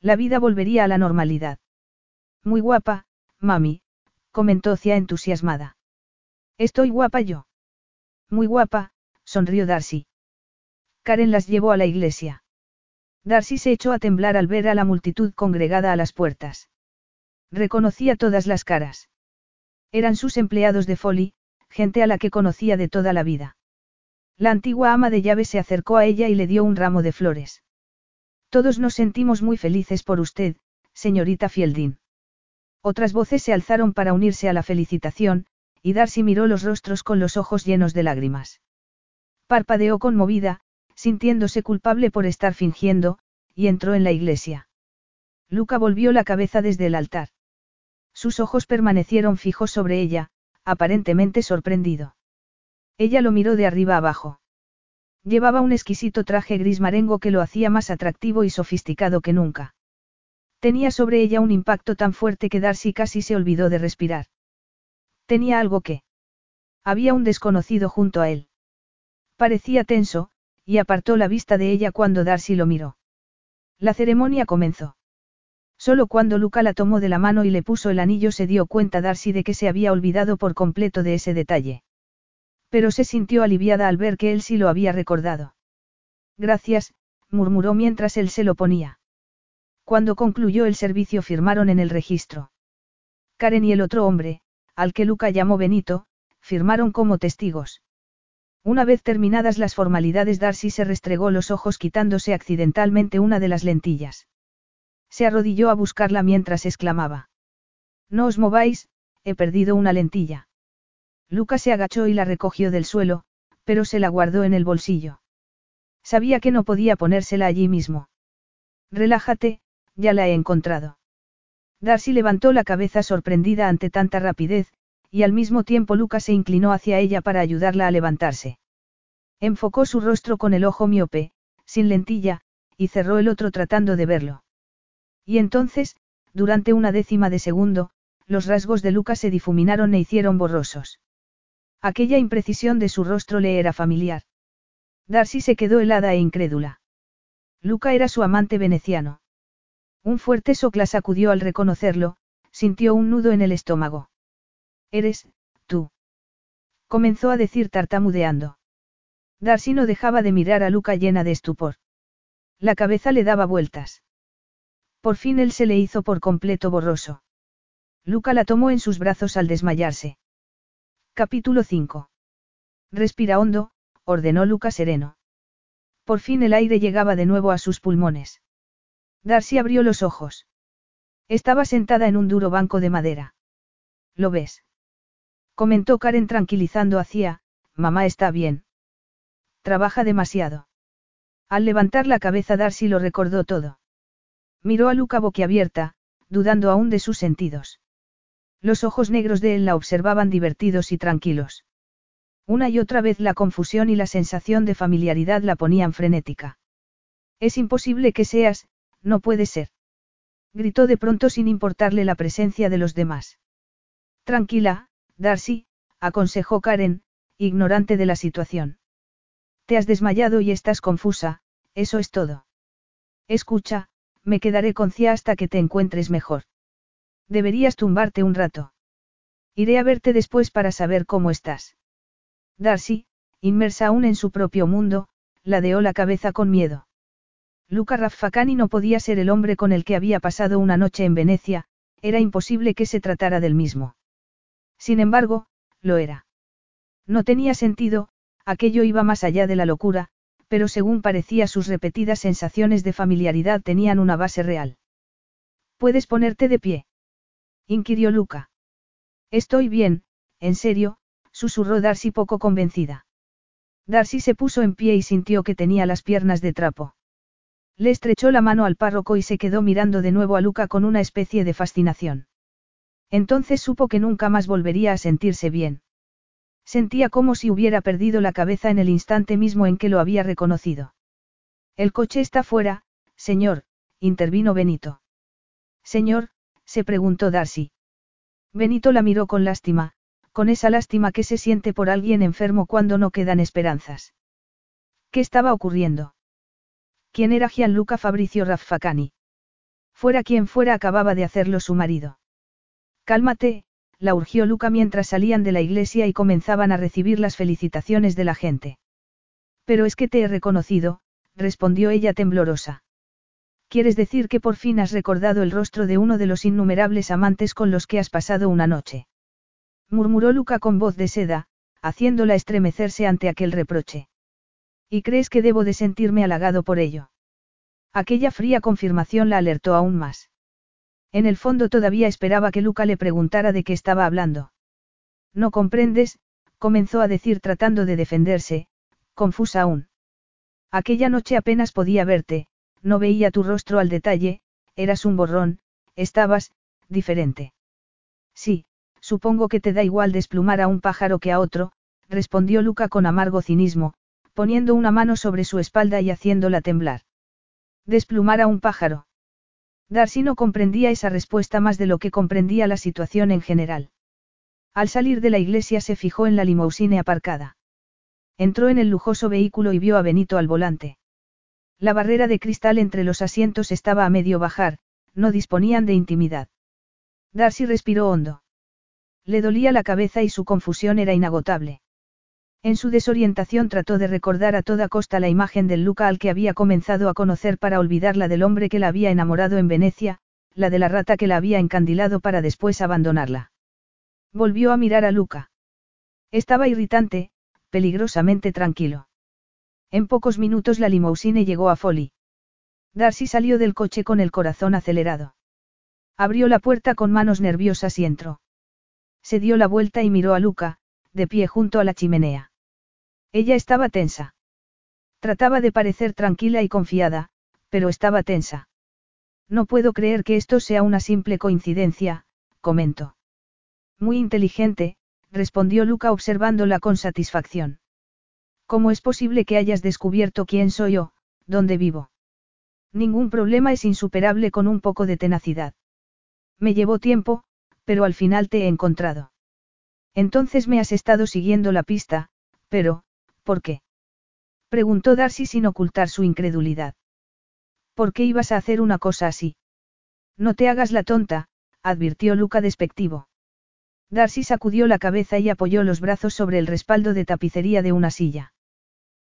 La vida volvería a la normalidad. Muy guapa, mami, comentó Cia entusiasmada. Estoy guapa yo. Muy guapa, sonrió Darcy. Karen las llevó a la iglesia. Darcy se echó a temblar al ver a la multitud congregada a las puertas. Reconocía todas las caras. Eran sus empleados de Folly, gente a la que conocía de toda la vida. La antigua ama de llaves se acercó a ella y le dio un ramo de flores. Todos nos sentimos muy felices por usted, señorita Fielding. Otras voces se alzaron para unirse a la felicitación, y Darcy miró los rostros con los ojos llenos de lágrimas. Parpadeó conmovida, sintiéndose culpable por estar fingiendo, y entró en la iglesia. Luca volvió la cabeza desde el altar. Sus ojos permanecieron fijos sobre ella, aparentemente sorprendido. Ella lo miró de arriba abajo. Llevaba un exquisito traje gris marengo que lo hacía más atractivo y sofisticado que nunca. Tenía sobre ella un impacto tan fuerte que Darcy casi se olvidó de respirar. Tenía algo que. Había un desconocido junto a él. Parecía tenso, y apartó la vista de ella cuando Darcy lo miró. La ceremonia comenzó. Solo cuando Luca la tomó de la mano y le puso el anillo se dio cuenta Darcy de que se había olvidado por completo de ese detalle. Pero se sintió aliviada al ver que él sí lo había recordado. Gracias, murmuró mientras él se lo ponía. Cuando concluyó el servicio firmaron en el registro. Karen y el otro hombre, al que Luca llamó Benito, firmaron como testigos. Una vez terminadas las formalidades Darcy se restregó los ojos quitándose accidentalmente una de las lentillas. Se arrodilló a buscarla mientras exclamaba. No os mováis, he perdido una lentilla. Lucas se agachó y la recogió del suelo, pero se la guardó en el bolsillo. Sabía que no podía ponérsela allí mismo. Relájate, ya la he encontrado. Darcy levantó la cabeza sorprendida ante tanta rapidez, y al mismo tiempo Lucas se inclinó hacia ella para ayudarla a levantarse. Enfocó su rostro con el ojo miope, sin lentilla, y cerró el otro tratando de verlo. Y entonces, durante una décima de segundo, los rasgos de Luca se difuminaron e hicieron borrosos. Aquella imprecisión de su rostro le era familiar. Darcy se quedó helada e incrédula. Luca era su amante veneciano. Un fuerte sopla sacudió al reconocerlo, sintió un nudo en el estómago. Eres, tú. Comenzó a decir tartamudeando. Darcy no dejaba de mirar a Luca llena de estupor. La cabeza le daba vueltas. Por fin él se le hizo por completo borroso. Luca la tomó en sus brazos al desmayarse. Capítulo 5. Respira hondo, ordenó Luca sereno. Por fin el aire llegaba de nuevo a sus pulmones. Darcy abrió los ojos. Estaba sentada en un duro banco de madera. ¿Lo ves? Comentó Karen tranquilizando hacia, mamá está bien. Trabaja demasiado. Al levantar la cabeza Darcy lo recordó todo. Miró a Luca boquiabierta, dudando aún de sus sentidos. Los ojos negros de él la observaban divertidos y tranquilos. Una y otra vez la confusión y la sensación de familiaridad la ponían frenética. Es imposible que seas, no puede ser. Gritó de pronto sin importarle la presencia de los demás. Tranquila, Darcy, aconsejó Karen, ignorante de la situación. Te has desmayado y estás confusa, eso es todo. Escucha, me quedaré con hasta que te encuentres mejor. Deberías tumbarte un rato. Iré a verte después para saber cómo estás. Darcy, inmersa aún en su propio mundo, ladeó la cabeza con miedo. Luca Raffacani no podía ser el hombre con el que había pasado una noche en Venecia, era imposible que se tratara del mismo. Sin embargo, lo era. No tenía sentido, aquello iba más allá de la locura, pero según parecía sus repetidas sensaciones de familiaridad tenían una base real. ¿Puedes ponerte de pie? inquirió Luca. Estoy bien, en serio, susurró Darcy poco convencida. Darcy se puso en pie y sintió que tenía las piernas de trapo. Le estrechó la mano al párroco y se quedó mirando de nuevo a Luca con una especie de fascinación. Entonces supo que nunca más volvería a sentirse bien. Sentía como si hubiera perdido la cabeza en el instante mismo en que lo había reconocido. El coche está fuera, señor, intervino Benito. Señor, se preguntó Darcy. Benito la miró con lástima, con esa lástima que se siente por alguien enfermo cuando no quedan esperanzas. ¿Qué estaba ocurriendo? ¿Quién era Gianluca Fabricio Raffacani? Fuera quien fuera acababa de hacerlo su marido. Cálmate, la urgió Luca mientras salían de la iglesia y comenzaban a recibir las felicitaciones de la gente. Pero es que te he reconocido, respondió ella temblorosa. ¿Quieres decir que por fin has recordado el rostro de uno de los innumerables amantes con los que has pasado una noche? murmuró Luca con voz de seda, haciéndola estremecerse ante aquel reproche. ¿Y crees que debo de sentirme halagado por ello? Aquella fría confirmación la alertó aún más. En el fondo todavía esperaba que Luca le preguntara de qué estaba hablando. No comprendes, comenzó a decir tratando de defenderse, confusa aún. Aquella noche apenas podía verte, no veía tu rostro al detalle, eras un borrón, estabas, diferente. Sí, supongo que te da igual desplumar a un pájaro que a otro, respondió Luca con amargo cinismo, poniendo una mano sobre su espalda y haciéndola temblar. Desplumar a un pájaro. Darcy no comprendía esa respuesta más de lo que comprendía la situación en general. Al salir de la iglesia se fijó en la limusine aparcada. Entró en el lujoso vehículo y vio a Benito al volante. La barrera de cristal entre los asientos estaba a medio bajar, no disponían de intimidad. Darcy respiró hondo. Le dolía la cabeza y su confusión era inagotable. En su desorientación trató de recordar a toda costa la imagen del Luca al que había comenzado a conocer para olvidar la del hombre que la había enamorado en Venecia, la de la rata que la había encandilado para después abandonarla. Volvió a mirar a Luca. Estaba irritante, peligrosamente tranquilo. En pocos minutos la limousine llegó a Folly. Darcy salió del coche con el corazón acelerado. Abrió la puerta con manos nerviosas y entró. Se dio la vuelta y miró a Luca, de pie junto a la chimenea. Ella estaba tensa. Trataba de parecer tranquila y confiada, pero estaba tensa. No puedo creer que esto sea una simple coincidencia, comentó. Muy inteligente, respondió Luca observándola con satisfacción. ¿Cómo es posible que hayas descubierto quién soy yo, dónde vivo? Ningún problema es insuperable con un poco de tenacidad. Me llevó tiempo, pero al final te he encontrado. Entonces me has estado siguiendo la pista, pero, ¿por qué? Preguntó Darcy sin ocultar su incredulidad. ¿Por qué ibas a hacer una cosa así? No te hagas la tonta, advirtió Luca despectivo. Darcy sacudió la cabeza y apoyó los brazos sobre el respaldo de tapicería de una silla.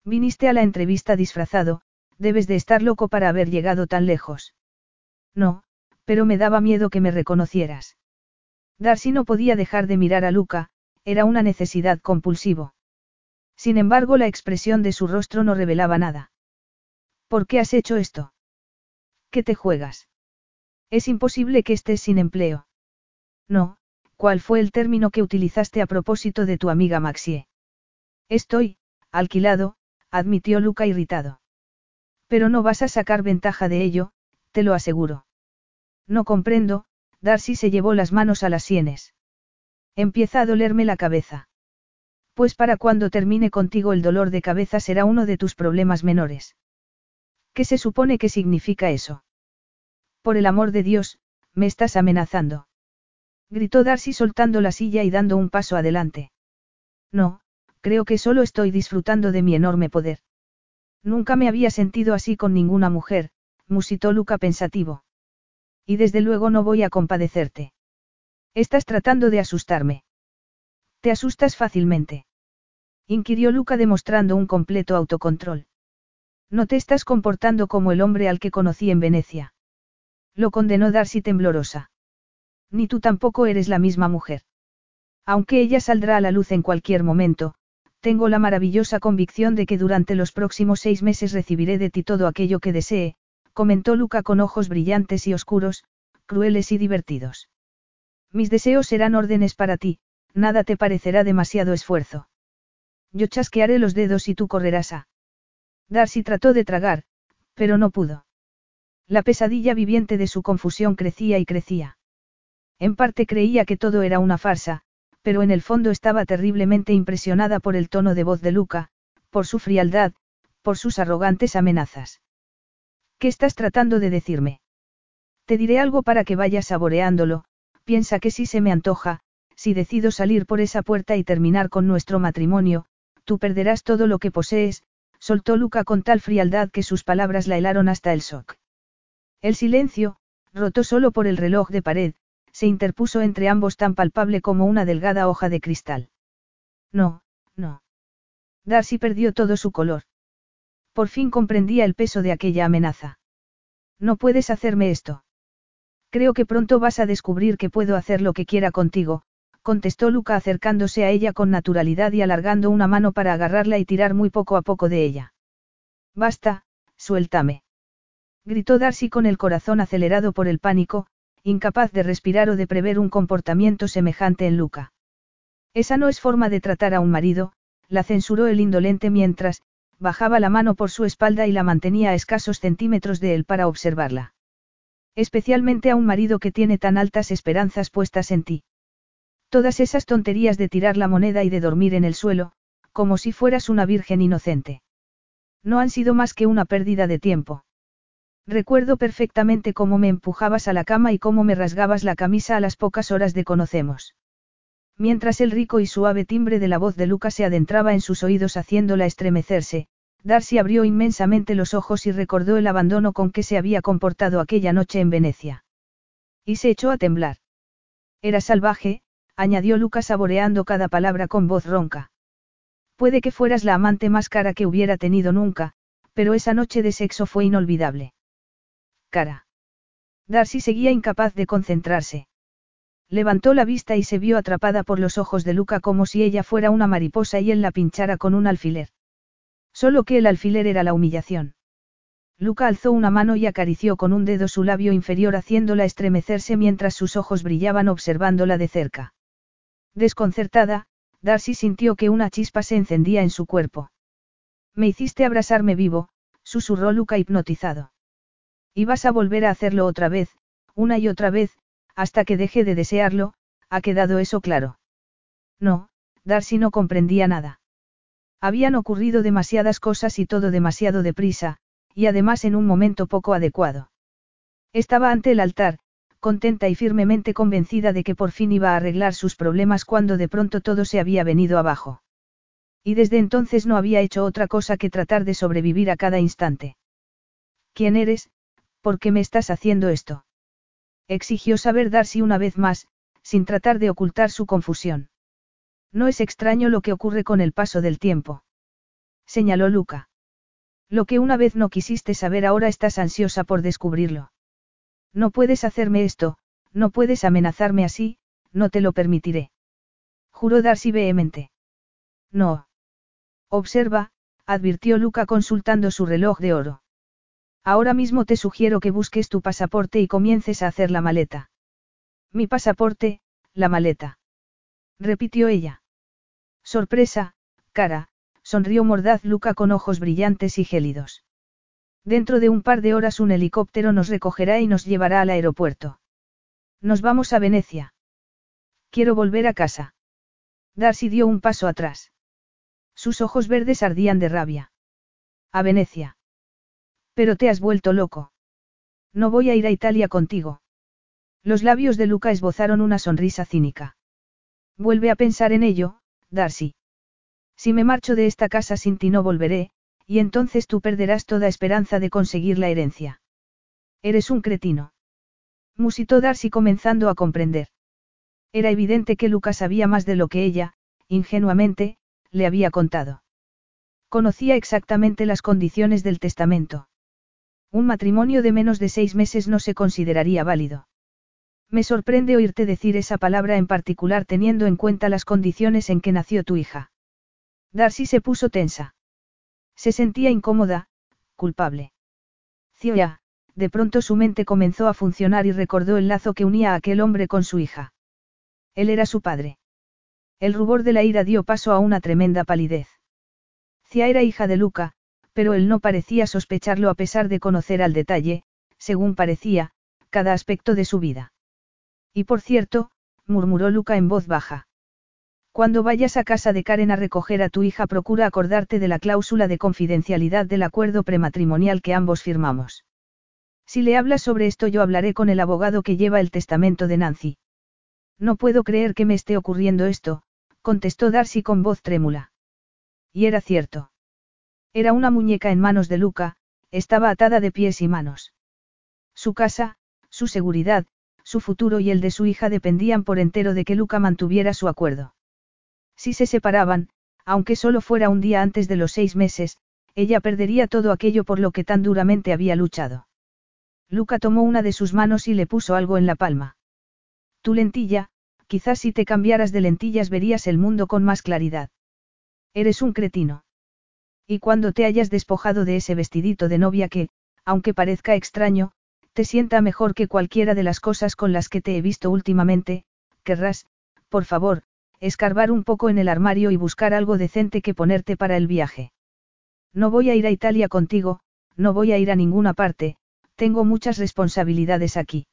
Viniste a la entrevista disfrazado, debes de estar loco para haber llegado tan lejos. No, pero me daba miedo que me reconocieras. Darcy no podía dejar de mirar a Luca, era una necesidad compulsivo. Sin embargo, la expresión de su rostro no revelaba nada. ¿Por qué has hecho esto? ¿Qué te juegas? Es imposible que estés sin empleo. No, ¿cuál fue el término que utilizaste a propósito de tu amiga Maxie? Estoy, alquilado, admitió Luca irritado. Pero no vas a sacar ventaja de ello, te lo aseguro. No comprendo, Darcy se llevó las manos a las sienes. Empieza a dolerme la cabeza. Pues para cuando termine contigo el dolor de cabeza será uno de tus problemas menores. ¿Qué se supone que significa eso? Por el amor de Dios, me estás amenazando. Gritó Darcy soltando la silla y dando un paso adelante. No, creo que solo estoy disfrutando de mi enorme poder. Nunca me había sentido así con ninguna mujer, musitó Luca pensativo. Y desde luego no voy a compadecerte. Estás tratando de asustarme. Te asustas fácilmente. Inquirió Luca demostrando un completo autocontrol. No te estás comportando como el hombre al que conocí en Venecia. Lo condenó Darcy temblorosa. Ni tú tampoco eres la misma mujer. Aunque ella saldrá a la luz en cualquier momento, tengo la maravillosa convicción de que durante los próximos seis meses recibiré de ti todo aquello que desee, comentó Luca con ojos brillantes y oscuros, crueles y divertidos. Mis deseos serán órdenes para ti, nada te parecerá demasiado esfuerzo. Yo chasquearé los dedos y tú correrás a. Darcy trató de tragar, pero no pudo. La pesadilla viviente de su confusión crecía y crecía. En parte creía que todo era una farsa, pero en el fondo estaba terriblemente impresionada por el tono de voz de Luca, por su frialdad, por sus arrogantes amenazas. ¿Qué estás tratando de decirme? Te diré algo para que vayas saboreándolo, piensa que si se me antoja, si decido salir por esa puerta y terminar con nuestro matrimonio, tú perderás todo lo que posees, soltó Luca con tal frialdad que sus palabras la helaron hasta el shock. El silencio, roto solo por el reloj de pared, se interpuso entre ambos tan palpable como una delgada hoja de cristal. No, no. Darcy perdió todo su color. Por fin comprendía el peso de aquella amenaza. No puedes hacerme esto. Creo que pronto vas a descubrir que puedo hacer lo que quiera contigo, contestó Luca acercándose a ella con naturalidad y alargando una mano para agarrarla y tirar muy poco a poco de ella. Basta, suéltame gritó Darcy con el corazón acelerado por el pánico, incapaz de respirar o de prever un comportamiento semejante en Luca. Esa no es forma de tratar a un marido, la censuró el indolente mientras, bajaba la mano por su espalda y la mantenía a escasos centímetros de él para observarla. Especialmente a un marido que tiene tan altas esperanzas puestas en ti. Todas esas tonterías de tirar la moneda y de dormir en el suelo, como si fueras una virgen inocente. No han sido más que una pérdida de tiempo. Recuerdo perfectamente cómo me empujabas a la cama y cómo me rasgabas la camisa a las pocas horas de conocemos. Mientras el rico y suave timbre de la voz de Luca se adentraba en sus oídos haciéndola estremecerse, Darcy abrió inmensamente los ojos y recordó el abandono con que se había comportado aquella noche en Venecia. Y se echó a temblar. Era salvaje, añadió Luca saboreando cada palabra con voz ronca. Puede que fueras la amante más cara que hubiera tenido nunca, pero esa noche de sexo fue inolvidable cara. Darcy seguía incapaz de concentrarse. Levantó la vista y se vio atrapada por los ojos de Luca como si ella fuera una mariposa y él la pinchara con un alfiler. Solo que el alfiler era la humillación. Luca alzó una mano y acarició con un dedo su labio inferior haciéndola estremecerse mientras sus ojos brillaban observándola de cerca. Desconcertada, Darcy sintió que una chispa se encendía en su cuerpo. Me hiciste abrasarme vivo, susurró Luca hipnotizado. Y vas a volver a hacerlo otra vez, una y otra vez, hasta que deje de desearlo, ha quedado eso claro. No, Darcy no comprendía nada. Habían ocurrido demasiadas cosas y todo demasiado deprisa, y además en un momento poco adecuado. Estaba ante el altar, contenta y firmemente convencida de que por fin iba a arreglar sus problemas cuando de pronto todo se había venido abajo. Y desde entonces no había hecho otra cosa que tratar de sobrevivir a cada instante. ¿Quién eres? ¿Por qué me estás haciendo esto? Exigió saber Darcy una vez más, sin tratar de ocultar su confusión. No es extraño lo que ocurre con el paso del tiempo. Señaló Luca. Lo que una vez no quisiste saber ahora estás ansiosa por descubrirlo. No puedes hacerme esto, no puedes amenazarme así, no te lo permitiré. Juró Darcy vehemente. No. Observa, advirtió Luca consultando su reloj de oro. Ahora mismo te sugiero que busques tu pasaporte y comiences a hacer la maleta. Mi pasaporte, la maleta. Repitió ella. Sorpresa, cara, sonrió mordaz Luca con ojos brillantes y gélidos. Dentro de un par de horas un helicóptero nos recogerá y nos llevará al aeropuerto. Nos vamos a Venecia. Quiero volver a casa. Darcy dio un paso atrás. Sus ojos verdes ardían de rabia. A Venecia. Pero te has vuelto loco. No voy a ir a Italia contigo. Los labios de Luca esbozaron una sonrisa cínica. Vuelve a pensar en ello, Darcy. Si me marcho de esta casa sin ti no volveré, y entonces tú perderás toda esperanza de conseguir la herencia. Eres un cretino. Musitó Darcy comenzando a comprender. Era evidente que Lucas sabía más de lo que ella, ingenuamente, le había contado. Conocía exactamente las condiciones del testamento. Un matrimonio de menos de seis meses no se consideraría válido. Me sorprende oírte decir esa palabra en particular teniendo en cuenta las condiciones en que nació tu hija. Darcy se puso tensa. Se sentía incómoda, culpable. Cioya, de pronto su mente comenzó a funcionar y recordó el lazo que unía a aquel hombre con su hija. Él era su padre. El rubor de la ira dio paso a una tremenda palidez. Cia era hija de Luca, pero él no parecía sospecharlo a pesar de conocer al detalle, según parecía, cada aspecto de su vida. Y por cierto, murmuró Luca en voz baja. Cuando vayas a casa de Karen a recoger a tu hija procura acordarte de la cláusula de confidencialidad del acuerdo prematrimonial que ambos firmamos. Si le hablas sobre esto yo hablaré con el abogado que lleva el testamento de Nancy. No puedo creer que me esté ocurriendo esto, contestó Darcy con voz trémula. Y era cierto. Era una muñeca en manos de Luca, estaba atada de pies y manos. Su casa, su seguridad, su futuro y el de su hija dependían por entero de que Luca mantuviera su acuerdo. Si se separaban, aunque solo fuera un día antes de los seis meses, ella perdería todo aquello por lo que tan duramente había luchado. Luca tomó una de sus manos y le puso algo en la palma. Tu lentilla, quizás si te cambiaras de lentillas verías el mundo con más claridad. Eres un cretino. Y cuando te hayas despojado de ese vestidito de novia que, aunque parezca extraño, te sienta mejor que cualquiera de las cosas con las que te he visto últimamente, querrás, por favor, escarbar un poco en el armario y buscar algo decente que ponerte para el viaje. No voy a ir a Italia contigo, no voy a ir a ninguna parte, tengo muchas responsabilidades aquí.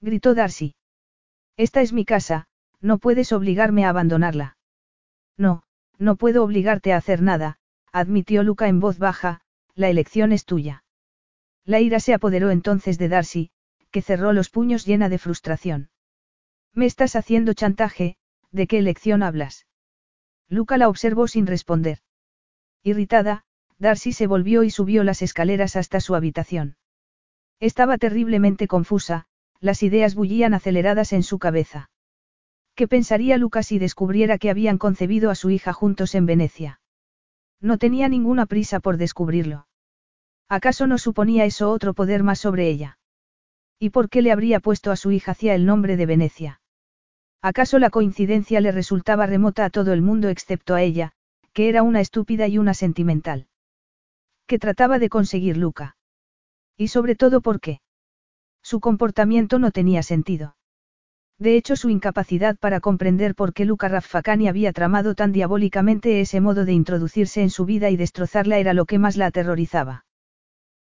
Gritó Darcy. Esta es mi casa, no puedes obligarme a abandonarla. No, no puedo obligarte a hacer nada, admitió Luca en voz baja, la elección es tuya. La ira se apoderó entonces de Darcy, que cerró los puños llena de frustración. Me estás haciendo chantaje, ¿De qué elección hablas? Luca la observó sin responder. Irritada, Darcy se volvió y subió las escaleras hasta su habitación. Estaba terriblemente confusa, las ideas bullían aceleradas en su cabeza. ¿Qué pensaría Luca si descubriera que habían concebido a su hija juntos en Venecia? No tenía ninguna prisa por descubrirlo. ¿Acaso no suponía eso otro poder más sobre ella? ¿Y por qué le habría puesto a su hija hacia el nombre de Venecia? ¿Acaso la coincidencia le resultaba remota a todo el mundo excepto a ella, que era una estúpida y una sentimental? ¿Qué trataba de conseguir Luca? Y sobre todo por qué. Su comportamiento no tenía sentido. De hecho, su incapacidad para comprender por qué Luca Raffacani había tramado tan diabólicamente ese modo de introducirse en su vida y destrozarla era lo que más la aterrorizaba.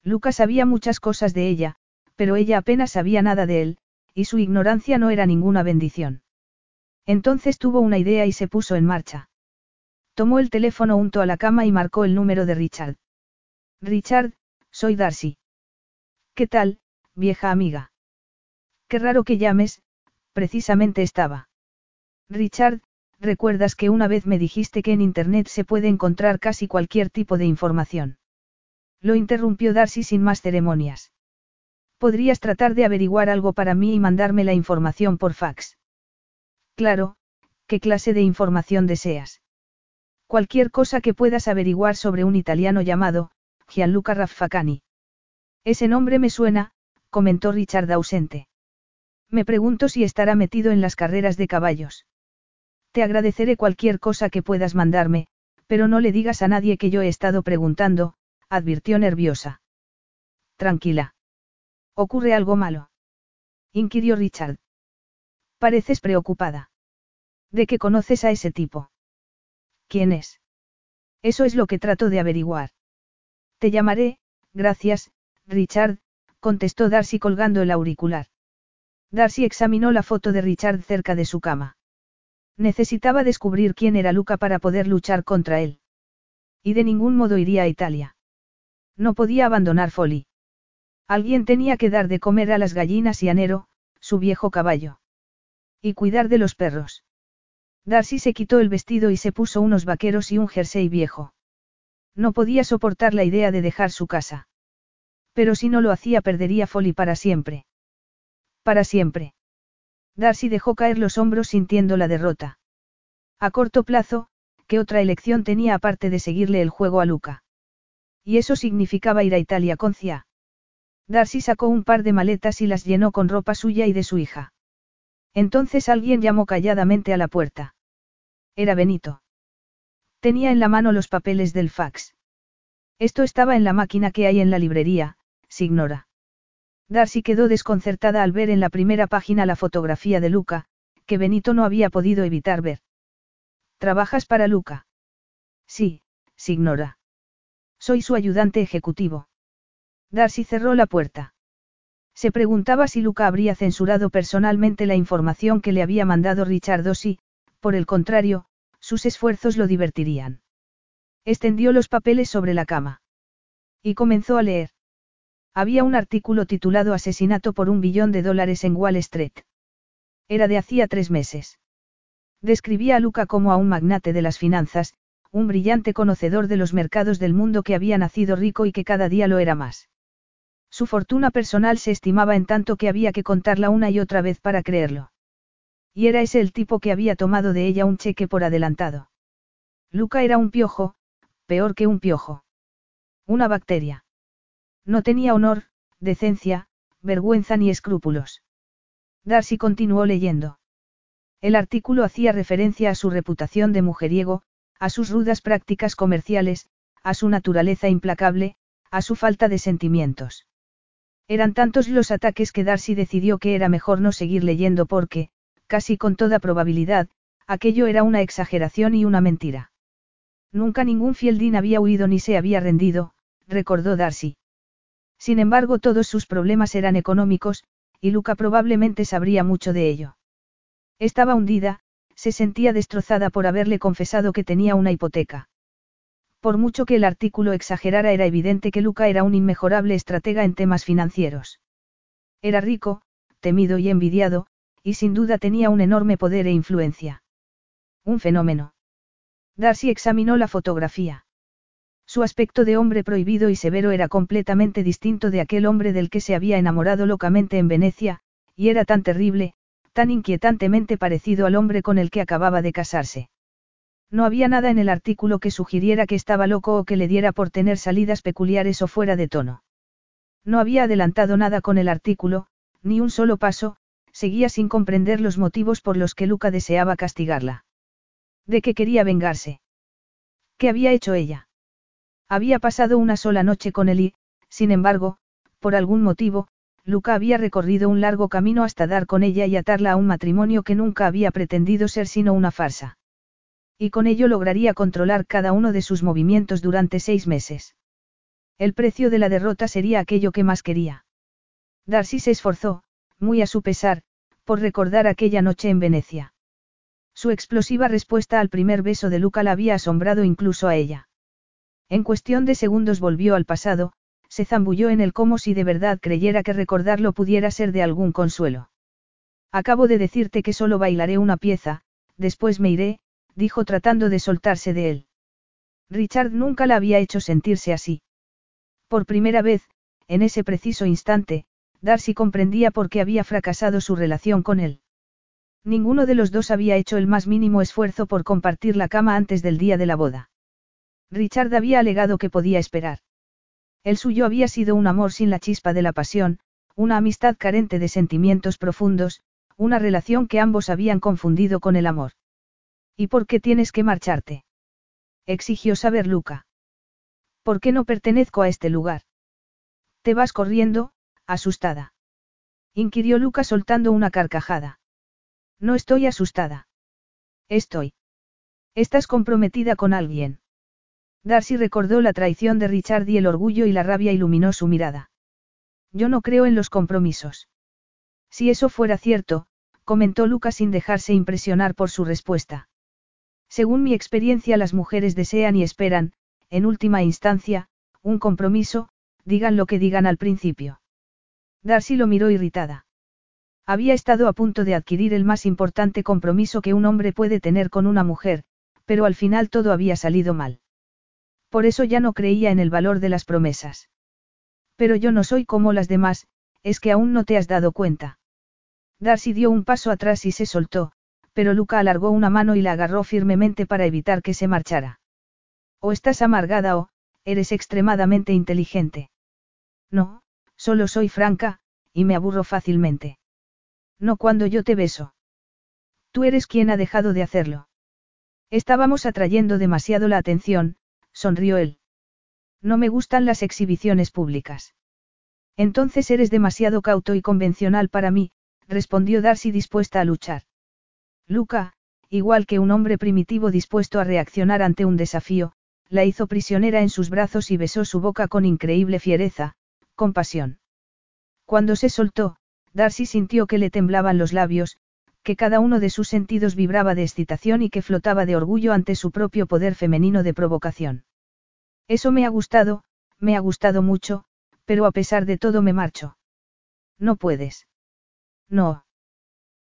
Luca sabía muchas cosas de ella, pero ella apenas sabía nada de él, y su ignorancia no era ninguna bendición. Entonces tuvo una idea y se puso en marcha. Tomó el teléfono junto a la cama y marcó el número de Richard. Richard, soy Darcy. ¿Qué tal, vieja amiga? Qué raro que llames, precisamente estaba. Richard, recuerdas que una vez me dijiste que en Internet se puede encontrar casi cualquier tipo de información. Lo interrumpió Darcy sin más ceremonias. Podrías tratar de averiguar algo para mí y mandarme la información por fax. Claro, ¿qué clase de información deseas? Cualquier cosa que puedas averiguar sobre un italiano llamado, Gianluca Raffacani. Ese nombre me suena, comentó Richard ausente. Me pregunto si estará metido en las carreras de caballos. Te agradeceré cualquier cosa que puedas mandarme, pero no le digas a nadie que yo he estado preguntando, advirtió nerviosa. Tranquila. ¿Ocurre algo malo? inquirió Richard. Pareces preocupada. ¿De qué conoces a ese tipo? ¿Quién es? Eso es lo que trato de averiguar. Te llamaré, gracias, Richard, contestó Darcy colgando el auricular. Darcy examinó la foto de Richard cerca de su cama. Necesitaba descubrir quién era Luca para poder luchar contra él. Y de ningún modo iría a Italia. No podía abandonar Folly. Alguien tenía que dar de comer a las gallinas y a Nero, su viejo caballo. Y cuidar de los perros. Darcy se quitó el vestido y se puso unos vaqueros y un jersey viejo. No podía soportar la idea de dejar su casa. Pero si no lo hacía perdería Folly para siempre. Para siempre. Darcy dejó caer los hombros sintiendo la derrota. A corto plazo, ¿qué otra elección tenía aparte de seguirle el juego a Luca? Y eso significaba ir a Italia con Cia. Darcy sacó un par de maletas y las llenó con ropa suya y de su hija. Entonces alguien llamó calladamente a la puerta. Era Benito. Tenía en la mano los papeles del fax. Esto estaba en la máquina que hay en la librería, Signora. Darcy quedó desconcertada al ver en la primera página la fotografía de Luca, que Benito no había podido evitar ver. ¿Trabajas para Luca? Sí, signora. Soy su ayudante ejecutivo. Darcy cerró la puerta. Se preguntaba si Luca habría censurado personalmente la información que le había mandado Richard o si, por el contrario, sus esfuerzos lo divertirían. Extendió los papeles sobre la cama. Y comenzó a leer. Había un artículo titulado Asesinato por un billón de dólares en Wall Street. Era de hacía tres meses. Describía a Luca como a un magnate de las finanzas, un brillante conocedor de los mercados del mundo que había nacido rico y que cada día lo era más. Su fortuna personal se estimaba en tanto que había que contarla una y otra vez para creerlo. Y era ese el tipo que había tomado de ella un cheque por adelantado. Luca era un piojo, peor que un piojo. Una bacteria. No tenía honor, decencia, vergüenza ni escrúpulos. Darcy continuó leyendo. El artículo hacía referencia a su reputación de mujeriego, a sus rudas prácticas comerciales, a su naturaleza implacable, a su falta de sentimientos. Eran tantos los ataques que Darcy decidió que era mejor no seguir leyendo porque, casi con toda probabilidad, aquello era una exageración y una mentira. Nunca ningún fieldín había huido ni se había rendido, recordó Darcy. Sin embargo, todos sus problemas eran económicos, y Luca probablemente sabría mucho de ello. Estaba hundida, se sentía destrozada por haberle confesado que tenía una hipoteca. Por mucho que el artículo exagerara era evidente que Luca era un inmejorable estratega en temas financieros. Era rico, temido y envidiado, y sin duda tenía un enorme poder e influencia. Un fenómeno. Darcy examinó la fotografía. Su aspecto de hombre prohibido y severo era completamente distinto de aquel hombre del que se había enamorado locamente en Venecia, y era tan terrible, tan inquietantemente parecido al hombre con el que acababa de casarse. No había nada en el artículo que sugiriera que estaba loco o que le diera por tener salidas peculiares o fuera de tono. No había adelantado nada con el artículo, ni un solo paso, seguía sin comprender los motivos por los que Luca deseaba castigarla. ¿De qué quería vengarse? ¿Qué había hecho ella? Había pasado una sola noche con él y, sin embargo, por algún motivo, Luca había recorrido un largo camino hasta dar con ella y atarla a un matrimonio que nunca había pretendido ser sino una farsa. Y con ello lograría controlar cada uno de sus movimientos durante seis meses. El precio de la derrota sería aquello que más quería. Darcy se esforzó, muy a su pesar, por recordar aquella noche en Venecia. Su explosiva respuesta al primer beso de Luca la había asombrado incluso a ella. En cuestión de segundos volvió al pasado, se zambulló en él como si de verdad creyera que recordarlo pudiera ser de algún consuelo. Acabo de decirte que solo bailaré una pieza, después me iré, dijo tratando de soltarse de él. Richard nunca la había hecho sentirse así. Por primera vez, en ese preciso instante, Darcy comprendía por qué había fracasado su relación con él. Ninguno de los dos había hecho el más mínimo esfuerzo por compartir la cama antes del día de la boda. Richard había alegado que podía esperar. El suyo había sido un amor sin la chispa de la pasión, una amistad carente de sentimientos profundos, una relación que ambos habían confundido con el amor. ¿Y por qué tienes que marcharte? exigió saber Luca. ¿Por qué no pertenezco a este lugar? Te vas corriendo, asustada. inquirió Luca soltando una carcajada. No estoy asustada. Estoy. Estás comprometida con alguien. Darcy recordó la traición de Richard y el orgullo y la rabia iluminó su mirada. Yo no creo en los compromisos. Si eso fuera cierto, comentó Luca sin dejarse impresionar por su respuesta. Según mi experiencia las mujeres desean y esperan, en última instancia, un compromiso, digan lo que digan al principio. Darcy lo miró irritada. Había estado a punto de adquirir el más importante compromiso que un hombre puede tener con una mujer, pero al final todo había salido mal. Por eso ya no creía en el valor de las promesas. Pero yo no soy como las demás, es que aún no te has dado cuenta. Darcy dio un paso atrás y se soltó, pero Luca alargó una mano y la agarró firmemente para evitar que se marchara. O estás amargada o, eres extremadamente inteligente. No, solo soy franca, y me aburro fácilmente. No cuando yo te beso. Tú eres quien ha dejado de hacerlo. Estábamos atrayendo demasiado la atención, sonrió él. No me gustan las exhibiciones públicas. Entonces eres demasiado cauto y convencional para mí, respondió Darcy dispuesta a luchar. Luca, igual que un hombre primitivo dispuesto a reaccionar ante un desafío, la hizo prisionera en sus brazos y besó su boca con increíble fiereza, con pasión. Cuando se soltó, Darcy sintió que le temblaban los labios, que cada uno de sus sentidos vibraba de excitación y que flotaba de orgullo ante su propio poder femenino de provocación. Eso me ha gustado, me ha gustado mucho, pero a pesar de todo me marcho. No puedes. No.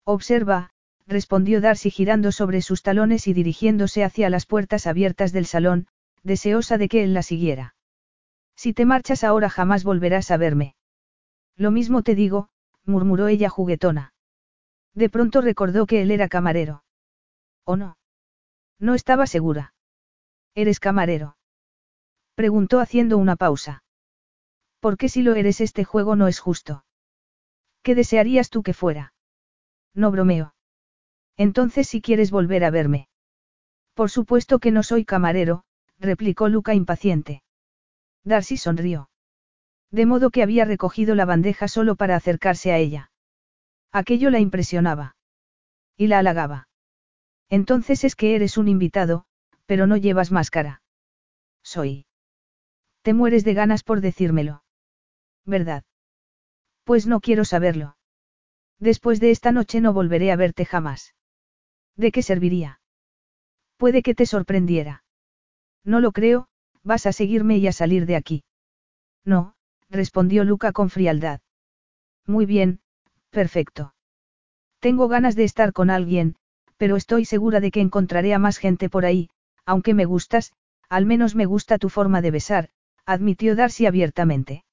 Observa, respondió Darcy girando sobre sus talones y dirigiéndose hacia las puertas abiertas del salón, deseosa de que él la siguiera. Si te marchas ahora jamás volverás a verme. Lo mismo te digo, murmuró ella juguetona. De pronto recordó que él era camarero. ¿O no? No estaba segura. ¿Eres camarero? Preguntó haciendo una pausa. ¿Por qué si lo eres este juego no es justo? ¿Qué desearías tú que fuera? No bromeo. Entonces si quieres volver a verme. Por supuesto que no soy camarero, replicó Luca impaciente. Darcy sonrió. De modo que había recogido la bandeja solo para acercarse a ella. Aquello la impresionaba. Y la halagaba. Entonces es que eres un invitado, pero no llevas máscara. Soy. Te mueres de ganas por decírmelo. ¿Verdad? Pues no quiero saberlo. Después de esta noche no volveré a verte jamás. ¿De qué serviría? Puede que te sorprendiera. No lo creo, vas a seguirme y a salir de aquí. No, respondió Luca con frialdad. Muy bien, perfecto. Tengo ganas de estar con alguien, pero estoy segura de que encontraré a más gente por ahí, aunque me gustas, al menos me gusta tu forma de besar, admitió Darcy abiertamente.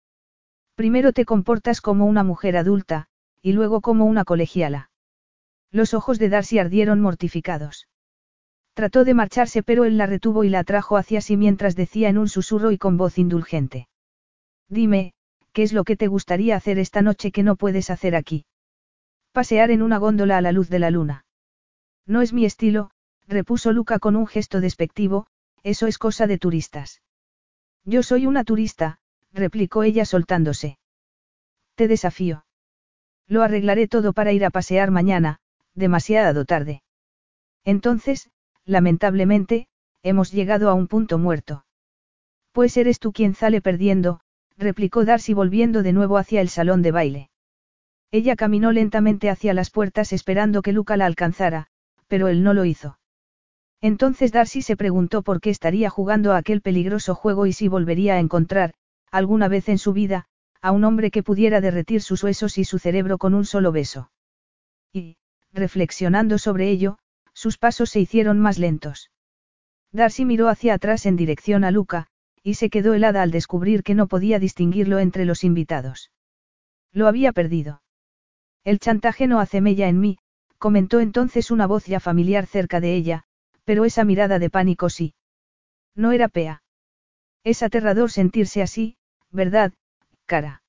Primero te comportas como una mujer adulta, y luego como una colegiala. Los ojos de Darcy ardieron mortificados. Trató de marcharse pero él la retuvo y la atrajo hacia sí mientras decía en un susurro y con voz indulgente. Dime, ¿qué es lo que te gustaría hacer esta noche que no puedes hacer aquí? Pasear en una góndola a la luz de la luna. No es mi estilo, repuso Luca con un gesto despectivo, eso es cosa de turistas. Yo soy una turista, replicó ella soltándose. Te desafío. Lo arreglaré todo para ir a pasear mañana, demasiado tarde. Entonces, lamentablemente, hemos llegado a un punto muerto. Pues eres tú quien sale perdiendo, replicó Darcy volviendo de nuevo hacia el salón de baile. Ella caminó lentamente hacia las puertas esperando que Luca la alcanzara, pero él no lo hizo. Entonces Darcy se preguntó por qué estaría jugando a aquel peligroso juego y si volvería a encontrar, alguna vez en su vida, a un hombre que pudiera derretir sus huesos y su cerebro con un solo beso. y, reflexionando sobre ello, sus pasos se hicieron más lentos. Darcy miró hacia atrás en dirección a Luca, y se quedó helada al descubrir que no podía distinguirlo entre los invitados. Lo había perdido. El chantaje no hace mella en mí, comentó entonces una voz ya familiar cerca de ella, pero esa mirada de pánico sí. No era Pea. Es aterrador sentirse así, ¿verdad, cara?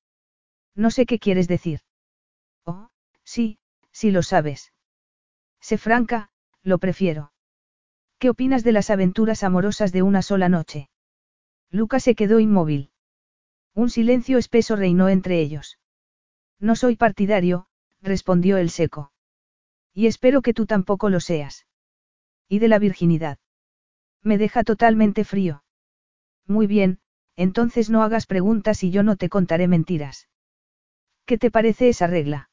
No sé qué quieres decir. Oh, sí, sí lo sabes. Sé franca, lo prefiero. ¿Qué opinas de las aventuras amorosas de una sola noche? Luca se quedó inmóvil. Un silencio espeso reinó entre ellos. No soy partidario, respondió el seco. Y espero que tú tampoco lo seas. ¿Y de la virginidad? Me deja totalmente frío. Muy bien, entonces no hagas preguntas y yo no te contaré mentiras. ¿Qué te parece esa regla?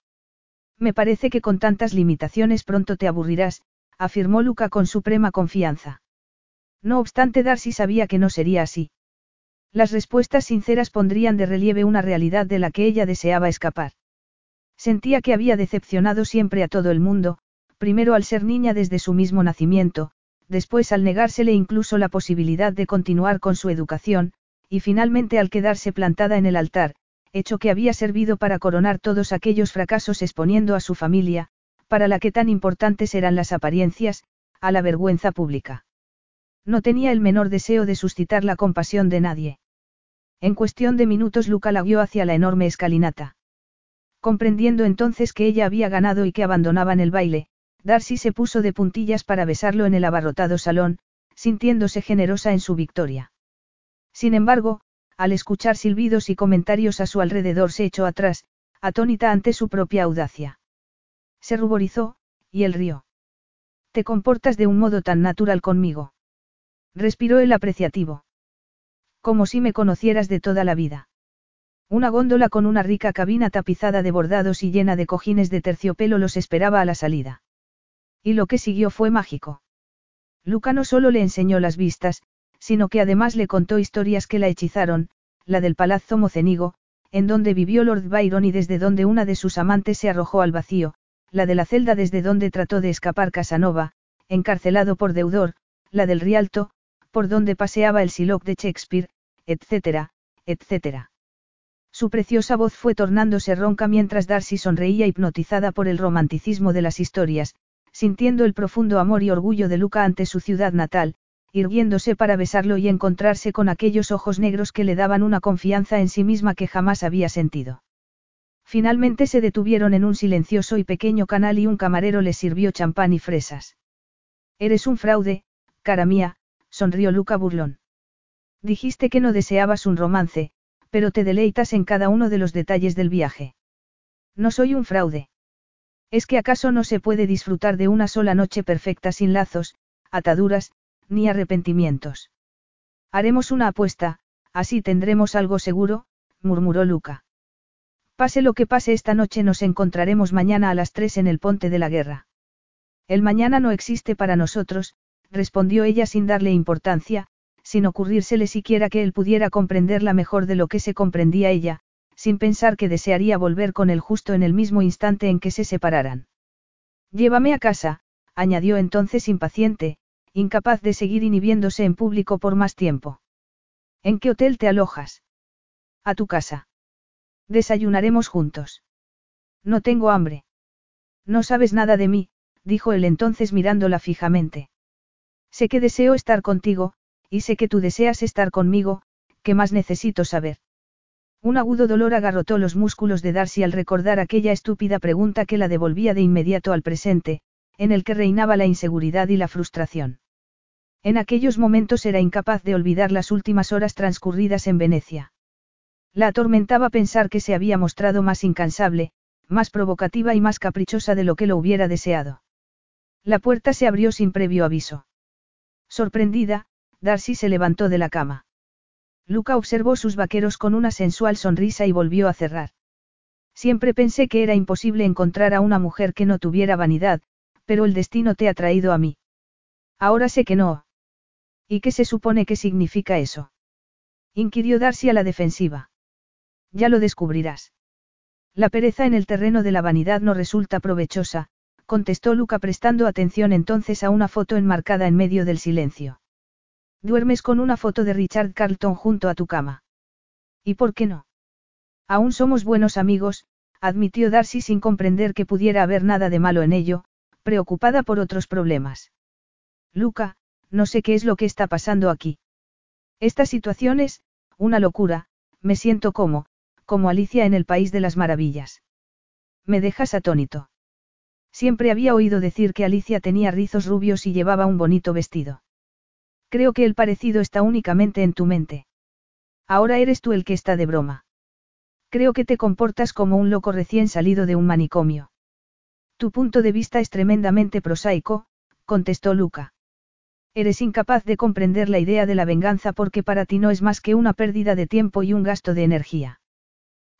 Me parece que con tantas limitaciones pronto te aburrirás, afirmó Luca con suprema confianza. No obstante, Darcy sabía que no sería así. Las respuestas sinceras pondrían de relieve una realidad de la que ella deseaba escapar. Sentía que había decepcionado siempre a todo el mundo, primero al ser niña desde su mismo nacimiento, después al negársele incluso la posibilidad de continuar con su educación, y finalmente al quedarse plantada en el altar, hecho que había servido para coronar todos aquellos fracasos exponiendo a su familia, para la que tan importantes eran las apariencias, a la vergüenza pública. No tenía el menor deseo de suscitar la compasión de nadie. En cuestión de minutos Luca la guió hacia la enorme escalinata. Comprendiendo entonces que ella había ganado y que abandonaban el baile, Darcy se puso de puntillas para besarlo en el abarrotado salón, sintiéndose generosa en su victoria. Sin embargo, al escuchar silbidos y comentarios a su alrededor se echó atrás, atónita ante su propia audacia. Se ruborizó, y él rió. Te comportas de un modo tan natural conmigo. Respiró el apreciativo. Como si me conocieras de toda la vida. Una góndola con una rica cabina tapizada de bordados y llena de cojines de terciopelo los esperaba a la salida. Y lo que siguió fue mágico. Luca no solo le enseñó las vistas, sino que además le contó historias que la hechizaron, la del Palazzo Mocenigo, en donde vivió Lord Byron y desde donde una de sus amantes se arrojó al vacío, la de la celda desde donde trató de escapar Casanova, encarcelado por deudor, la del Rialto, por donde paseaba el Siloc de Shakespeare, etcétera, etcétera. Su preciosa voz fue tornándose ronca mientras Darcy sonreía hipnotizada por el romanticismo de las historias, sintiendo el profundo amor y orgullo de Luca ante su ciudad natal, irguiéndose para besarlo y encontrarse con aquellos ojos negros que le daban una confianza en sí misma que jamás había sentido. Finalmente se detuvieron en un silencioso y pequeño canal y un camarero les sirvió champán y fresas. Eres un fraude, cara mía, sonrió Luca burlón. Dijiste que no deseabas un romance, pero te deleitas en cada uno de los detalles del viaje. No soy un fraude. ¿Es que acaso no se puede disfrutar de una sola noche perfecta sin lazos, ataduras, ni arrepentimientos? Haremos una apuesta, así tendremos algo seguro, murmuró Luca. Pase lo que pase esta noche nos encontraremos mañana a las tres en el ponte de la guerra. El mañana no existe para nosotros, respondió ella sin darle importancia, sin ocurrírsele siquiera que él pudiera comprenderla mejor de lo que se comprendía ella, sin pensar que desearía volver con él justo en el mismo instante en que se separaran. Llévame a casa, añadió entonces impaciente, incapaz de seguir inhibiéndose en público por más tiempo. ¿En qué hotel te alojas? A tu casa. Desayunaremos juntos. No tengo hambre. No sabes nada de mí, dijo él entonces mirándola fijamente. Sé que deseo estar contigo, y sé que tú deseas estar conmigo, ¿qué más necesito saber? Un agudo dolor agarrotó los músculos de Darcy al recordar aquella estúpida pregunta que la devolvía de inmediato al presente, en el que reinaba la inseguridad y la frustración. En aquellos momentos era incapaz de olvidar las últimas horas transcurridas en Venecia. La atormentaba pensar que se había mostrado más incansable, más provocativa y más caprichosa de lo que lo hubiera deseado. La puerta se abrió sin previo aviso. Sorprendida, Darcy se levantó de la cama. Luca observó sus vaqueros con una sensual sonrisa y volvió a cerrar. Siempre pensé que era imposible encontrar a una mujer que no tuviera vanidad, pero el destino te ha traído a mí. Ahora sé que no. ¿Y qué se supone que significa eso? Inquirió Darcy a la defensiva. Ya lo descubrirás. La pereza en el terreno de la vanidad no resulta provechosa, contestó Luca prestando atención entonces a una foto enmarcada en medio del silencio. Duermes con una foto de Richard Carlton junto a tu cama. ¿Y por qué no? Aún somos buenos amigos, admitió Darcy sin comprender que pudiera haber nada de malo en ello, preocupada por otros problemas. Luca, no sé qué es lo que está pasando aquí. Esta situación es, una locura, me siento como, como Alicia en el País de las Maravillas. Me dejas atónito. Siempre había oído decir que Alicia tenía rizos rubios y llevaba un bonito vestido. Creo que el parecido está únicamente en tu mente. Ahora eres tú el que está de broma. Creo que te comportas como un loco recién salido de un manicomio. Tu punto de vista es tremendamente prosaico, contestó Luca. Eres incapaz de comprender la idea de la venganza porque para ti no es más que una pérdida de tiempo y un gasto de energía.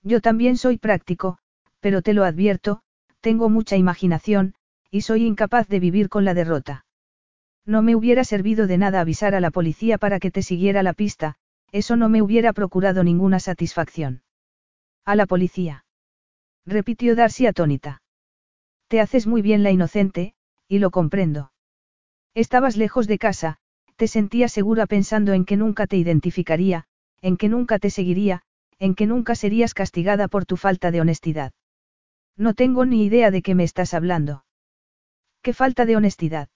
Yo también soy práctico, pero te lo advierto, tengo mucha imaginación, y soy incapaz de vivir con la derrota. No me hubiera servido de nada avisar a la policía para que te siguiera la pista, eso no me hubiera procurado ninguna satisfacción. A la policía. Repitió Darcy atónita. Te haces muy bien la inocente, y lo comprendo. Estabas lejos de casa, te sentías segura pensando en que nunca te identificaría, en que nunca te seguiría, en que nunca serías castigada por tu falta de honestidad. No tengo ni idea de qué me estás hablando. ¿Qué falta de honestidad?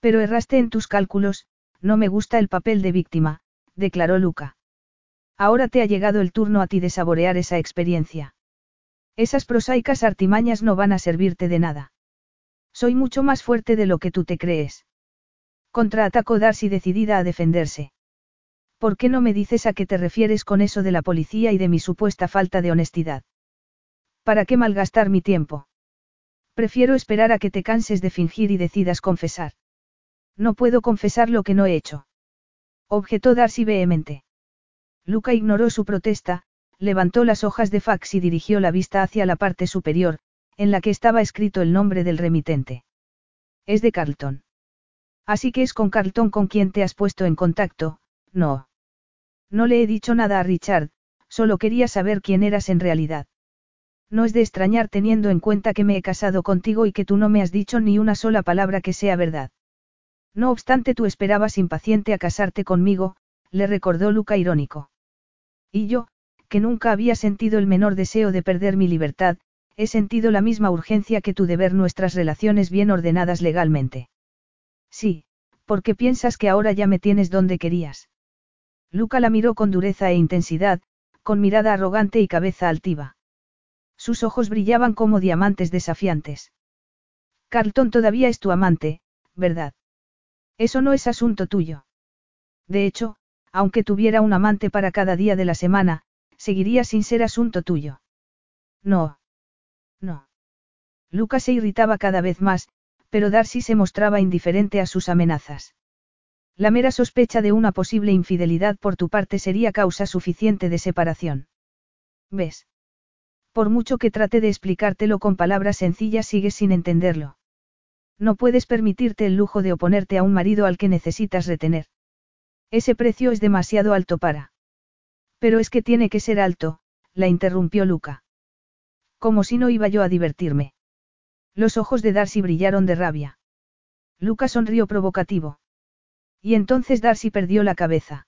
Pero erraste en tus cálculos, no me gusta el papel de víctima, declaró Luca. Ahora te ha llegado el turno a ti de saborear esa experiencia. Esas prosaicas artimañas no van a servirte de nada. Soy mucho más fuerte de lo que tú te crees. Contraatacó Darcy decidida a defenderse. ¿Por qué no me dices a qué te refieres con eso de la policía y de mi supuesta falta de honestidad? ¿Para qué malgastar mi tiempo? Prefiero esperar a que te canses de fingir y decidas confesar. No puedo confesar lo que no he hecho. Objetó Darcy vehemente. Luca ignoró su protesta, levantó las hojas de fax y dirigió la vista hacia la parte superior, en la que estaba escrito el nombre del remitente. Es de Carlton. Así que es con Carlton con quien te has puesto en contacto, no. No le he dicho nada a Richard, solo quería saber quién eras en realidad. No es de extrañar teniendo en cuenta que me he casado contigo y que tú no me has dicho ni una sola palabra que sea verdad. No obstante tú esperabas impaciente a casarte conmigo, le recordó Luca irónico. Y yo, que nunca había sentido el menor deseo de perder mi libertad, he sentido la misma urgencia que tú de ver nuestras relaciones bien ordenadas legalmente. Sí, porque piensas que ahora ya me tienes donde querías. Luca la miró con dureza e intensidad, con mirada arrogante y cabeza altiva. Sus ojos brillaban como diamantes desafiantes. Carlton todavía es tu amante, ¿verdad? Eso no es asunto tuyo. De hecho, aunque tuviera un amante para cada día de la semana, seguiría sin ser asunto tuyo. No. No. Lucas se irritaba cada vez más, pero Darcy se mostraba indiferente a sus amenazas. La mera sospecha de una posible infidelidad por tu parte sería causa suficiente de separación. ¿Ves? Por mucho que trate de explicártelo con palabras sencillas sigues sin entenderlo. No puedes permitirte el lujo de oponerte a un marido al que necesitas retener. Ese precio es demasiado alto para. Pero es que tiene que ser alto, la interrumpió Luca. Como si no iba yo a divertirme. Los ojos de Darcy brillaron de rabia. Lucas sonrió provocativo. Y entonces Darcy perdió la cabeza.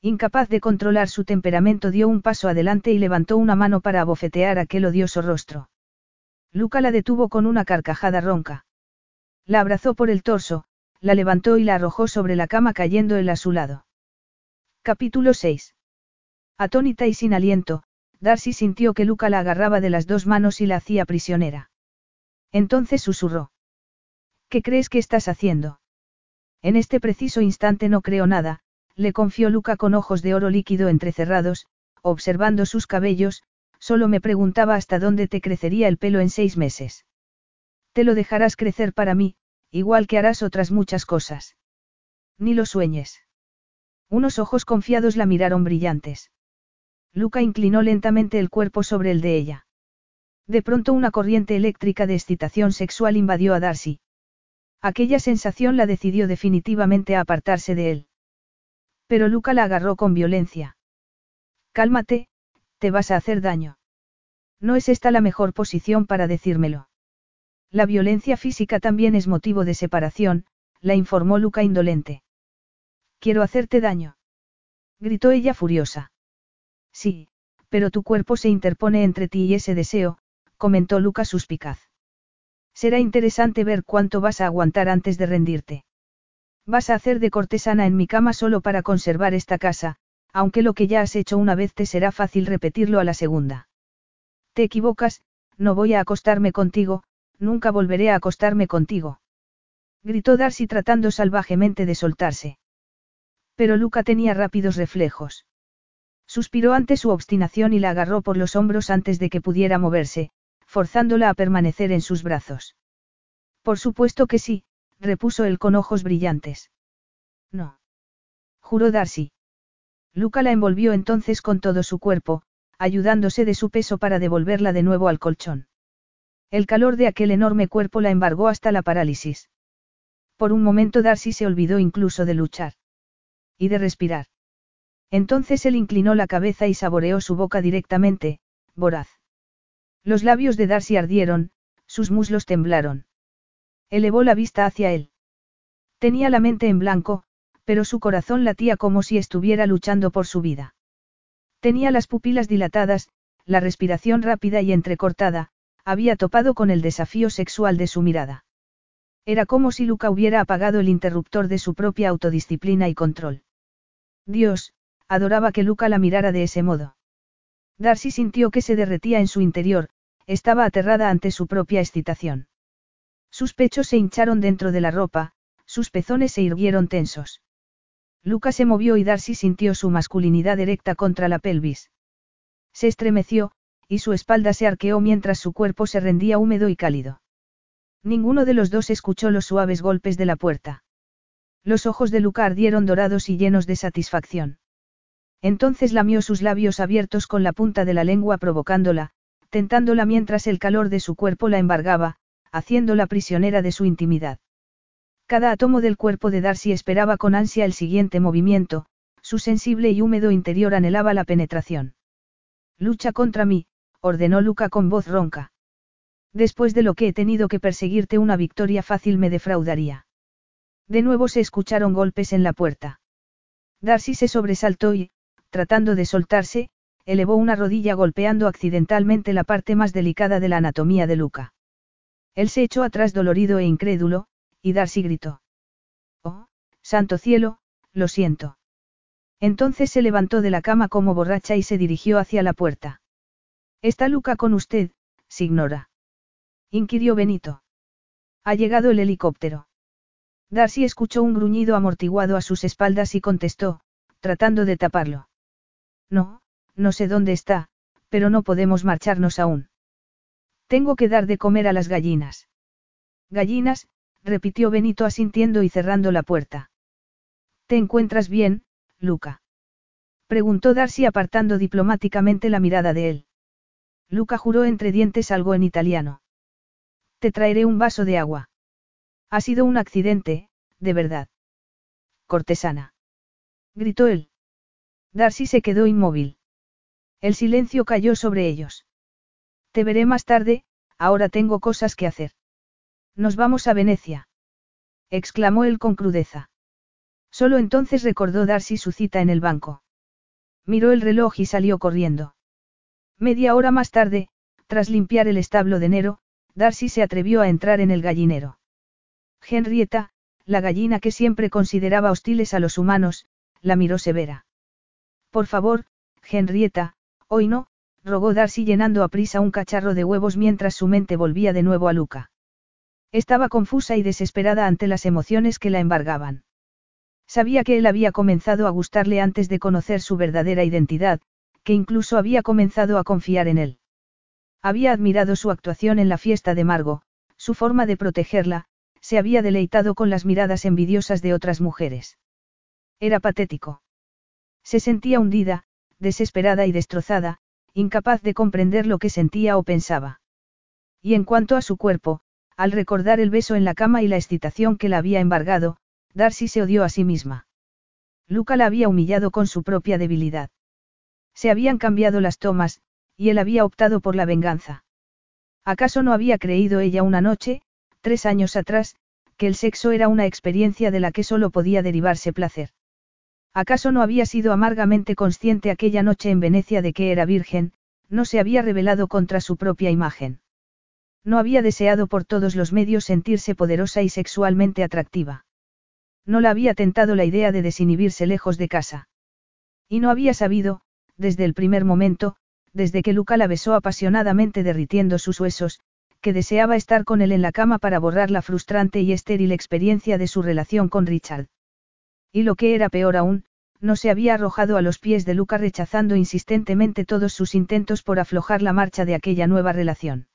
Incapaz de controlar su temperamento dio un paso adelante y levantó una mano para abofetear aquel odioso rostro. Luca la detuvo con una carcajada ronca. La abrazó por el torso, la levantó y la arrojó sobre la cama cayendo él a su lado. Capítulo 6. Atónita y sin aliento, Darcy sintió que Luca la agarraba de las dos manos y la hacía prisionera. Entonces susurró. ¿Qué crees que estás haciendo? En este preciso instante no creo nada, le confió Luca con ojos de oro líquido entrecerrados, observando sus cabellos, solo me preguntaba hasta dónde te crecería el pelo en seis meses. Te lo dejarás crecer para mí, igual que harás otras muchas cosas. Ni lo sueñes. Unos ojos confiados la miraron brillantes. Luca inclinó lentamente el cuerpo sobre el de ella. De pronto una corriente eléctrica de excitación sexual invadió a Darcy. Aquella sensación la decidió definitivamente a apartarse de él. Pero Luca la agarró con violencia. Cálmate, te vas a hacer daño. No es esta la mejor posición para decírmelo. La violencia física también es motivo de separación, la informó Luca indolente. Quiero hacerte daño. Gritó ella furiosa. Sí, pero tu cuerpo se interpone entre ti y ese deseo, comentó Luca suspicaz. Será interesante ver cuánto vas a aguantar antes de rendirte. Vas a hacer de cortesana en mi cama solo para conservar esta casa, aunque lo que ya has hecho una vez te será fácil repetirlo a la segunda. Te equivocas, no voy a acostarme contigo, nunca volveré a acostarme contigo. Gritó Darcy tratando salvajemente de soltarse. Pero Luca tenía rápidos reflejos. Suspiró ante su obstinación y la agarró por los hombros antes de que pudiera moverse, forzándola a permanecer en sus brazos. Por supuesto que sí, repuso él con ojos brillantes. No. Juró Darcy. Luca la envolvió entonces con todo su cuerpo, ayudándose de su peso para devolverla de nuevo al colchón. El calor de aquel enorme cuerpo la embargó hasta la parálisis. Por un momento Darcy se olvidó incluso de luchar. Y de respirar. Entonces él inclinó la cabeza y saboreó su boca directamente, voraz. Los labios de Darcy ardieron, sus muslos temblaron. Elevó la vista hacia él. Tenía la mente en blanco, pero su corazón latía como si estuviera luchando por su vida. Tenía las pupilas dilatadas, la respiración rápida y entrecortada, había topado con el desafío sexual de su mirada. Era como si Luca hubiera apagado el interruptor de su propia autodisciplina y control. Dios, adoraba que Luca la mirara de ese modo. Darcy sintió que se derretía en su interior, estaba aterrada ante su propia excitación. Sus pechos se hincharon dentro de la ropa, sus pezones se irguieron tensos. Luca se movió y Darcy sintió su masculinidad erecta contra la pelvis. Se estremeció, y su espalda se arqueó mientras su cuerpo se rendía húmedo y cálido. Ninguno de los dos escuchó los suaves golpes de la puerta. Los ojos de Luca ardieron dorados y llenos de satisfacción. Entonces lamió sus labios abiertos con la punta de la lengua provocándola, tentándola mientras el calor de su cuerpo la embargaba, haciéndola prisionera de su intimidad. Cada átomo del cuerpo de Darcy esperaba con ansia el siguiente movimiento, su sensible y húmedo interior anhelaba la penetración. Lucha contra mí, ordenó Luca con voz ronca. Después de lo que he tenido que perseguirte una victoria fácil me defraudaría. De nuevo se escucharon golpes en la puerta. Darcy se sobresaltó y, tratando de soltarse, elevó una rodilla golpeando accidentalmente la parte más delicada de la anatomía de Luca. Él se echó atrás dolorido e incrédulo, y Darcy gritó. Oh, santo cielo, lo siento. Entonces se levantó de la cama como borracha y se dirigió hacia la puerta. ¿Está Luca con usted, signora? inquirió Benito. Ha llegado el helicóptero. Darcy escuchó un gruñido amortiguado a sus espaldas y contestó, tratando de taparlo. No, no sé dónde está, pero no podemos marcharnos aún. Tengo que dar de comer a las gallinas. Gallinas, repitió Benito asintiendo y cerrando la puerta. ¿Te encuentras bien, Luca? Preguntó Darcy apartando diplomáticamente la mirada de él. Luca juró entre dientes algo en italiano. Te traeré un vaso de agua. Ha sido un accidente, de verdad. Cortesana. Gritó él. Darcy se quedó inmóvil. El silencio cayó sobre ellos. Te veré más tarde, ahora tengo cosas que hacer. Nos vamos a Venecia. exclamó él con crudeza. Solo entonces recordó Darcy su cita en el banco. Miró el reloj y salió corriendo. Media hora más tarde, tras limpiar el establo de Nero, Darcy se atrevió a entrar en el gallinero. Henrietta, la gallina que siempre consideraba hostiles a los humanos, la miró severa. Por favor, Henrietta, hoy no, rogó Darcy llenando a prisa un cacharro de huevos mientras su mente volvía de nuevo a Luca. Estaba confusa y desesperada ante las emociones que la embargaban. Sabía que él había comenzado a gustarle antes de conocer su verdadera identidad, que incluso había comenzado a confiar en él. Había admirado su actuación en la fiesta de Margo, su forma de protegerla, se había deleitado con las miradas envidiosas de otras mujeres. Era patético. Se sentía hundida, desesperada y destrozada, incapaz de comprender lo que sentía o pensaba. Y en cuanto a su cuerpo, al recordar el beso en la cama y la excitación que la había embargado, Darcy se odió a sí misma. Luca la había humillado con su propia debilidad. Se habían cambiado las tomas, y él había optado por la venganza. ¿Acaso no había creído ella una noche, tres años atrás, que el sexo era una experiencia de la que solo podía derivarse placer? ¿Acaso no había sido amargamente consciente aquella noche en Venecia de que era virgen, no se había rebelado contra su propia imagen? No había deseado por todos los medios sentirse poderosa y sexualmente atractiva. No la había tentado la idea de desinhibirse lejos de casa. Y no había sabido, desde el primer momento, desde que Luca la besó apasionadamente derritiendo sus huesos, que deseaba estar con él en la cama para borrar la frustrante y estéril experiencia de su relación con Richard. Y lo que era peor aún, no se había arrojado a los pies de Luca rechazando insistentemente todos sus intentos por aflojar la marcha de aquella nueva relación.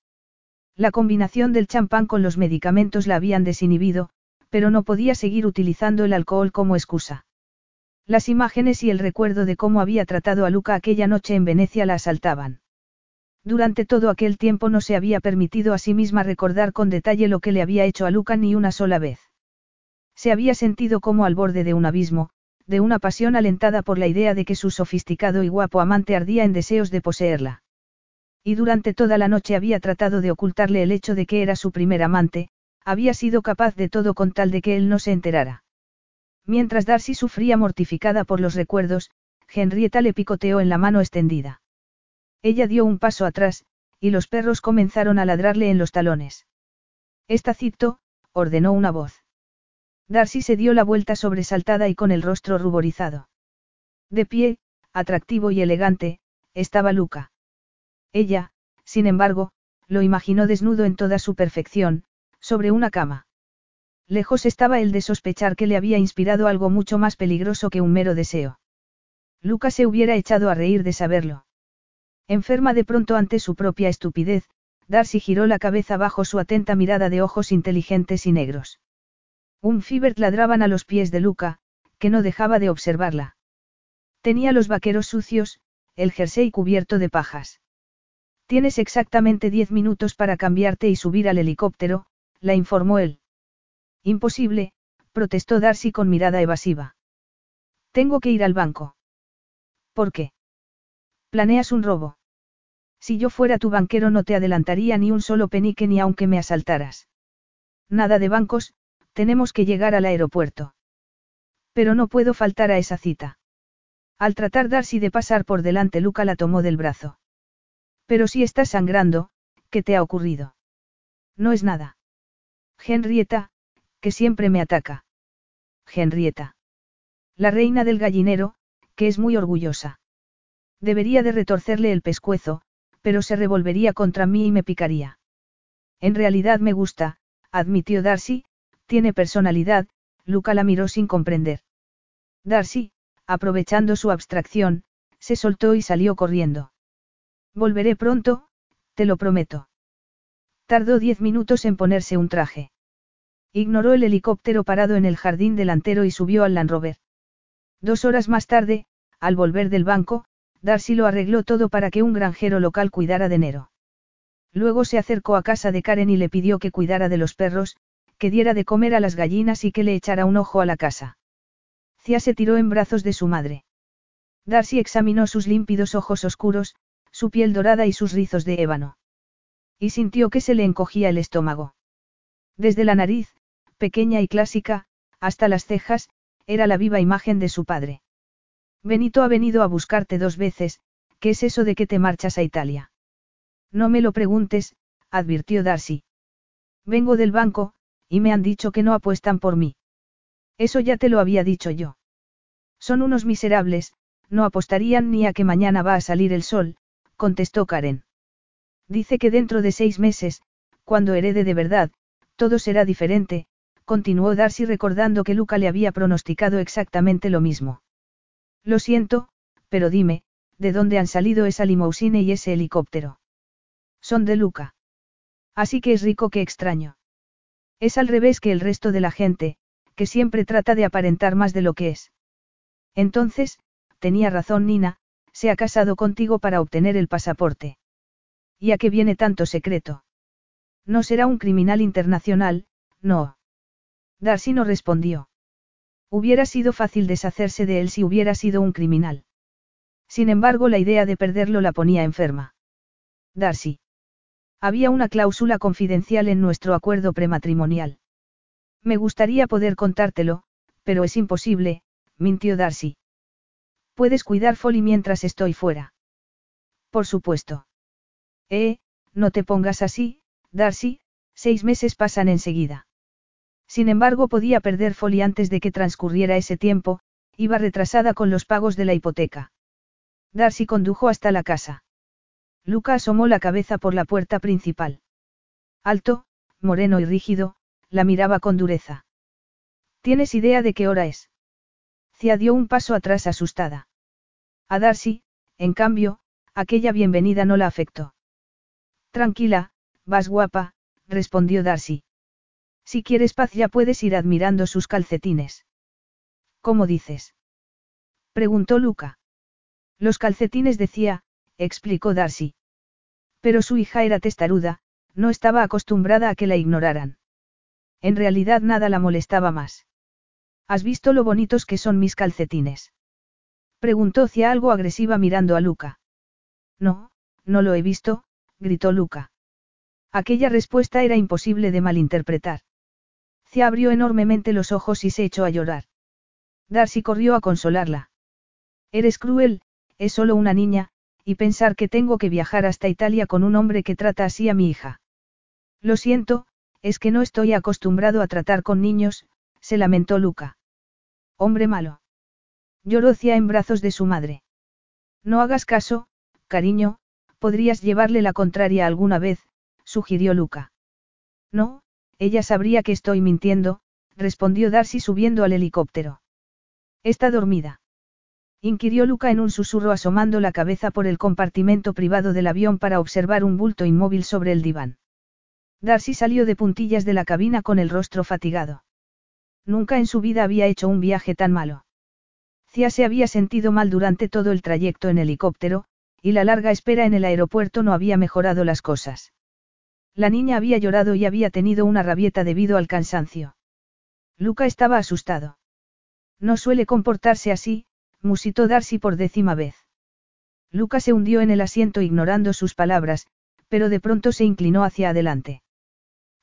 La combinación del champán con los medicamentos la habían desinhibido, pero no podía seguir utilizando el alcohol como excusa. Las imágenes y el recuerdo de cómo había tratado a Luca aquella noche en Venecia la asaltaban. Durante todo aquel tiempo no se había permitido a sí misma recordar con detalle lo que le había hecho a Luca ni una sola vez. Se había sentido como al borde de un abismo, de una pasión alentada por la idea de que su sofisticado y guapo amante ardía en deseos de poseerla. Y durante toda la noche había tratado de ocultarle el hecho de que era su primer amante, había sido capaz de todo con tal de que él no se enterara. Mientras Darcy sufría mortificada por los recuerdos, Henrietta le picoteó en la mano extendida. Ella dio un paso atrás, y los perros comenzaron a ladrarle en los talones. Estacito, ordenó una voz. Darcy se dio la vuelta sobresaltada y con el rostro ruborizado. De pie, atractivo y elegante, estaba Luca. Ella, sin embargo, lo imaginó desnudo en toda su perfección, sobre una cama. Lejos estaba el de sospechar que le había inspirado algo mucho más peligroso que un mero deseo. Lucas se hubiera echado a reír de saberlo. Enferma de pronto ante su propia estupidez, Darcy giró la cabeza bajo su atenta mirada de ojos inteligentes y negros. Un fibert ladraban a los pies de Luca, que no dejaba de observarla. Tenía los vaqueros sucios, el jersey cubierto de pajas. Tienes exactamente diez minutos para cambiarte y subir al helicóptero, la informó él. Imposible, protestó Darcy con mirada evasiva. Tengo que ir al banco. ¿Por qué? Planeas un robo. Si yo fuera tu banquero no te adelantaría ni un solo penique ni aunque me asaltaras. Nada de bancos, tenemos que llegar al aeropuerto. Pero no puedo faltar a esa cita. Al tratar Darcy de pasar por delante, Luca la tomó del brazo. Pero si estás sangrando, ¿qué te ha ocurrido? No es nada. Henrietta, que siempre me ataca. Henrietta. La reina del gallinero, que es muy orgullosa. Debería de retorcerle el pescuezo, pero se revolvería contra mí y me picaría. En realidad me gusta, admitió Darcy, tiene personalidad, Luca la miró sin comprender. Darcy, aprovechando su abstracción, se soltó y salió corriendo. Volveré pronto, te lo prometo. Tardó diez minutos en ponerse un traje. Ignoró el helicóptero parado en el jardín delantero y subió al Land Rover. Dos horas más tarde, al volver del banco, Darcy lo arregló todo para que un granjero local cuidara de Nero. Luego se acercó a casa de Karen y le pidió que cuidara de los perros, que diera de comer a las gallinas y que le echara un ojo a la casa. Cia se tiró en brazos de su madre. Darcy examinó sus límpidos ojos oscuros, su piel dorada y sus rizos de ébano. Y sintió que se le encogía el estómago. Desde la nariz, pequeña y clásica, hasta las cejas, era la viva imagen de su padre. Benito ha venido a buscarte dos veces, ¿qué es eso de que te marchas a Italia? No me lo preguntes, advirtió Darcy. Vengo del banco, y me han dicho que no apuestan por mí. Eso ya te lo había dicho yo. Son unos miserables, no apostarían ni a que mañana va a salir el sol, contestó Karen. Dice que dentro de seis meses, cuando herede de verdad, todo será diferente, continuó Darcy recordando que Luca le había pronosticado exactamente lo mismo. Lo siento, pero dime, ¿de dónde han salido esa limusine y ese helicóptero? Son de Luca. Así que es rico que extraño. Es al revés que el resto de la gente, que siempre trata de aparentar más de lo que es. Entonces, tenía razón Nina, se ha casado contigo para obtener el pasaporte. ¿Y a qué viene tanto secreto? No será un criminal internacional, no. Darcy no respondió. Hubiera sido fácil deshacerse de él si hubiera sido un criminal. Sin embargo, la idea de perderlo la ponía enferma. Darcy. Había una cláusula confidencial en nuestro acuerdo prematrimonial. Me gustaría poder contártelo, pero es imposible, mintió Darcy. Puedes cuidar Folly mientras estoy fuera. Por supuesto. Eh, no te pongas así, Darcy, seis meses pasan enseguida. Sin embargo, podía perder Folly antes de que transcurriera ese tiempo, iba retrasada con los pagos de la hipoteca. Darcy condujo hasta la casa. Luca asomó la cabeza por la puerta principal. Alto, moreno y rígido, la miraba con dureza. ¿Tienes idea de qué hora es? Cia dio un paso atrás asustada. A Darcy, en cambio, aquella bienvenida no la afectó. Tranquila, vas guapa, respondió Darcy. Si quieres paz ya puedes ir admirando sus calcetines. ¿Cómo dices? preguntó Luca. Los calcetines decía, explicó Darcy. Pero su hija era testaruda, no estaba acostumbrada a que la ignoraran. En realidad nada la molestaba más. ¿Has visto lo bonitos que son mis calcetines? Preguntó Cia algo agresiva mirando a Luca. No, no lo he visto, gritó Luca. Aquella respuesta era imposible de malinterpretar. Cia abrió enormemente los ojos y se echó a llorar. Darcy corrió a consolarla. Eres cruel, es solo una niña, y pensar que tengo que viajar hasta Italia con un hombre que trata así a mi hija. Lo siento, es que no estoy acostumbrado a tratar con niños, se lamentó Luca. Hombre malo. Lloró Cia en brazos de su madre. No hagas caso, cariño, podrías llevarle la contraria alguna vez, sugirió Luca. No, ella sabría que estoy mintiendo, respondió Darcy subiendo al helicóptero. Está dormida. Inquirió Luca en un susurro asomando la cabeza por el compartimento privado del avión para observar un bulto inmóvil sobre el diván. Darcy salió de puntillas de la cabina con el rostro fatigado. Nunca en su vida había hecho un viaje tan malo. Cia se había sentido mal durante todo el trayecto en helicóptero, y la larga espera en el aeropuerto no había mejorado las cosas. La niña había llorado y había tenido una rabieta debido al cansancio. Luca estaba asustado. No suele comportarse así, musitó Darcy por décima vez. Luca se hundió en el asiento ignorando sus palabras, pero de pronto se inclinó hacia adelante.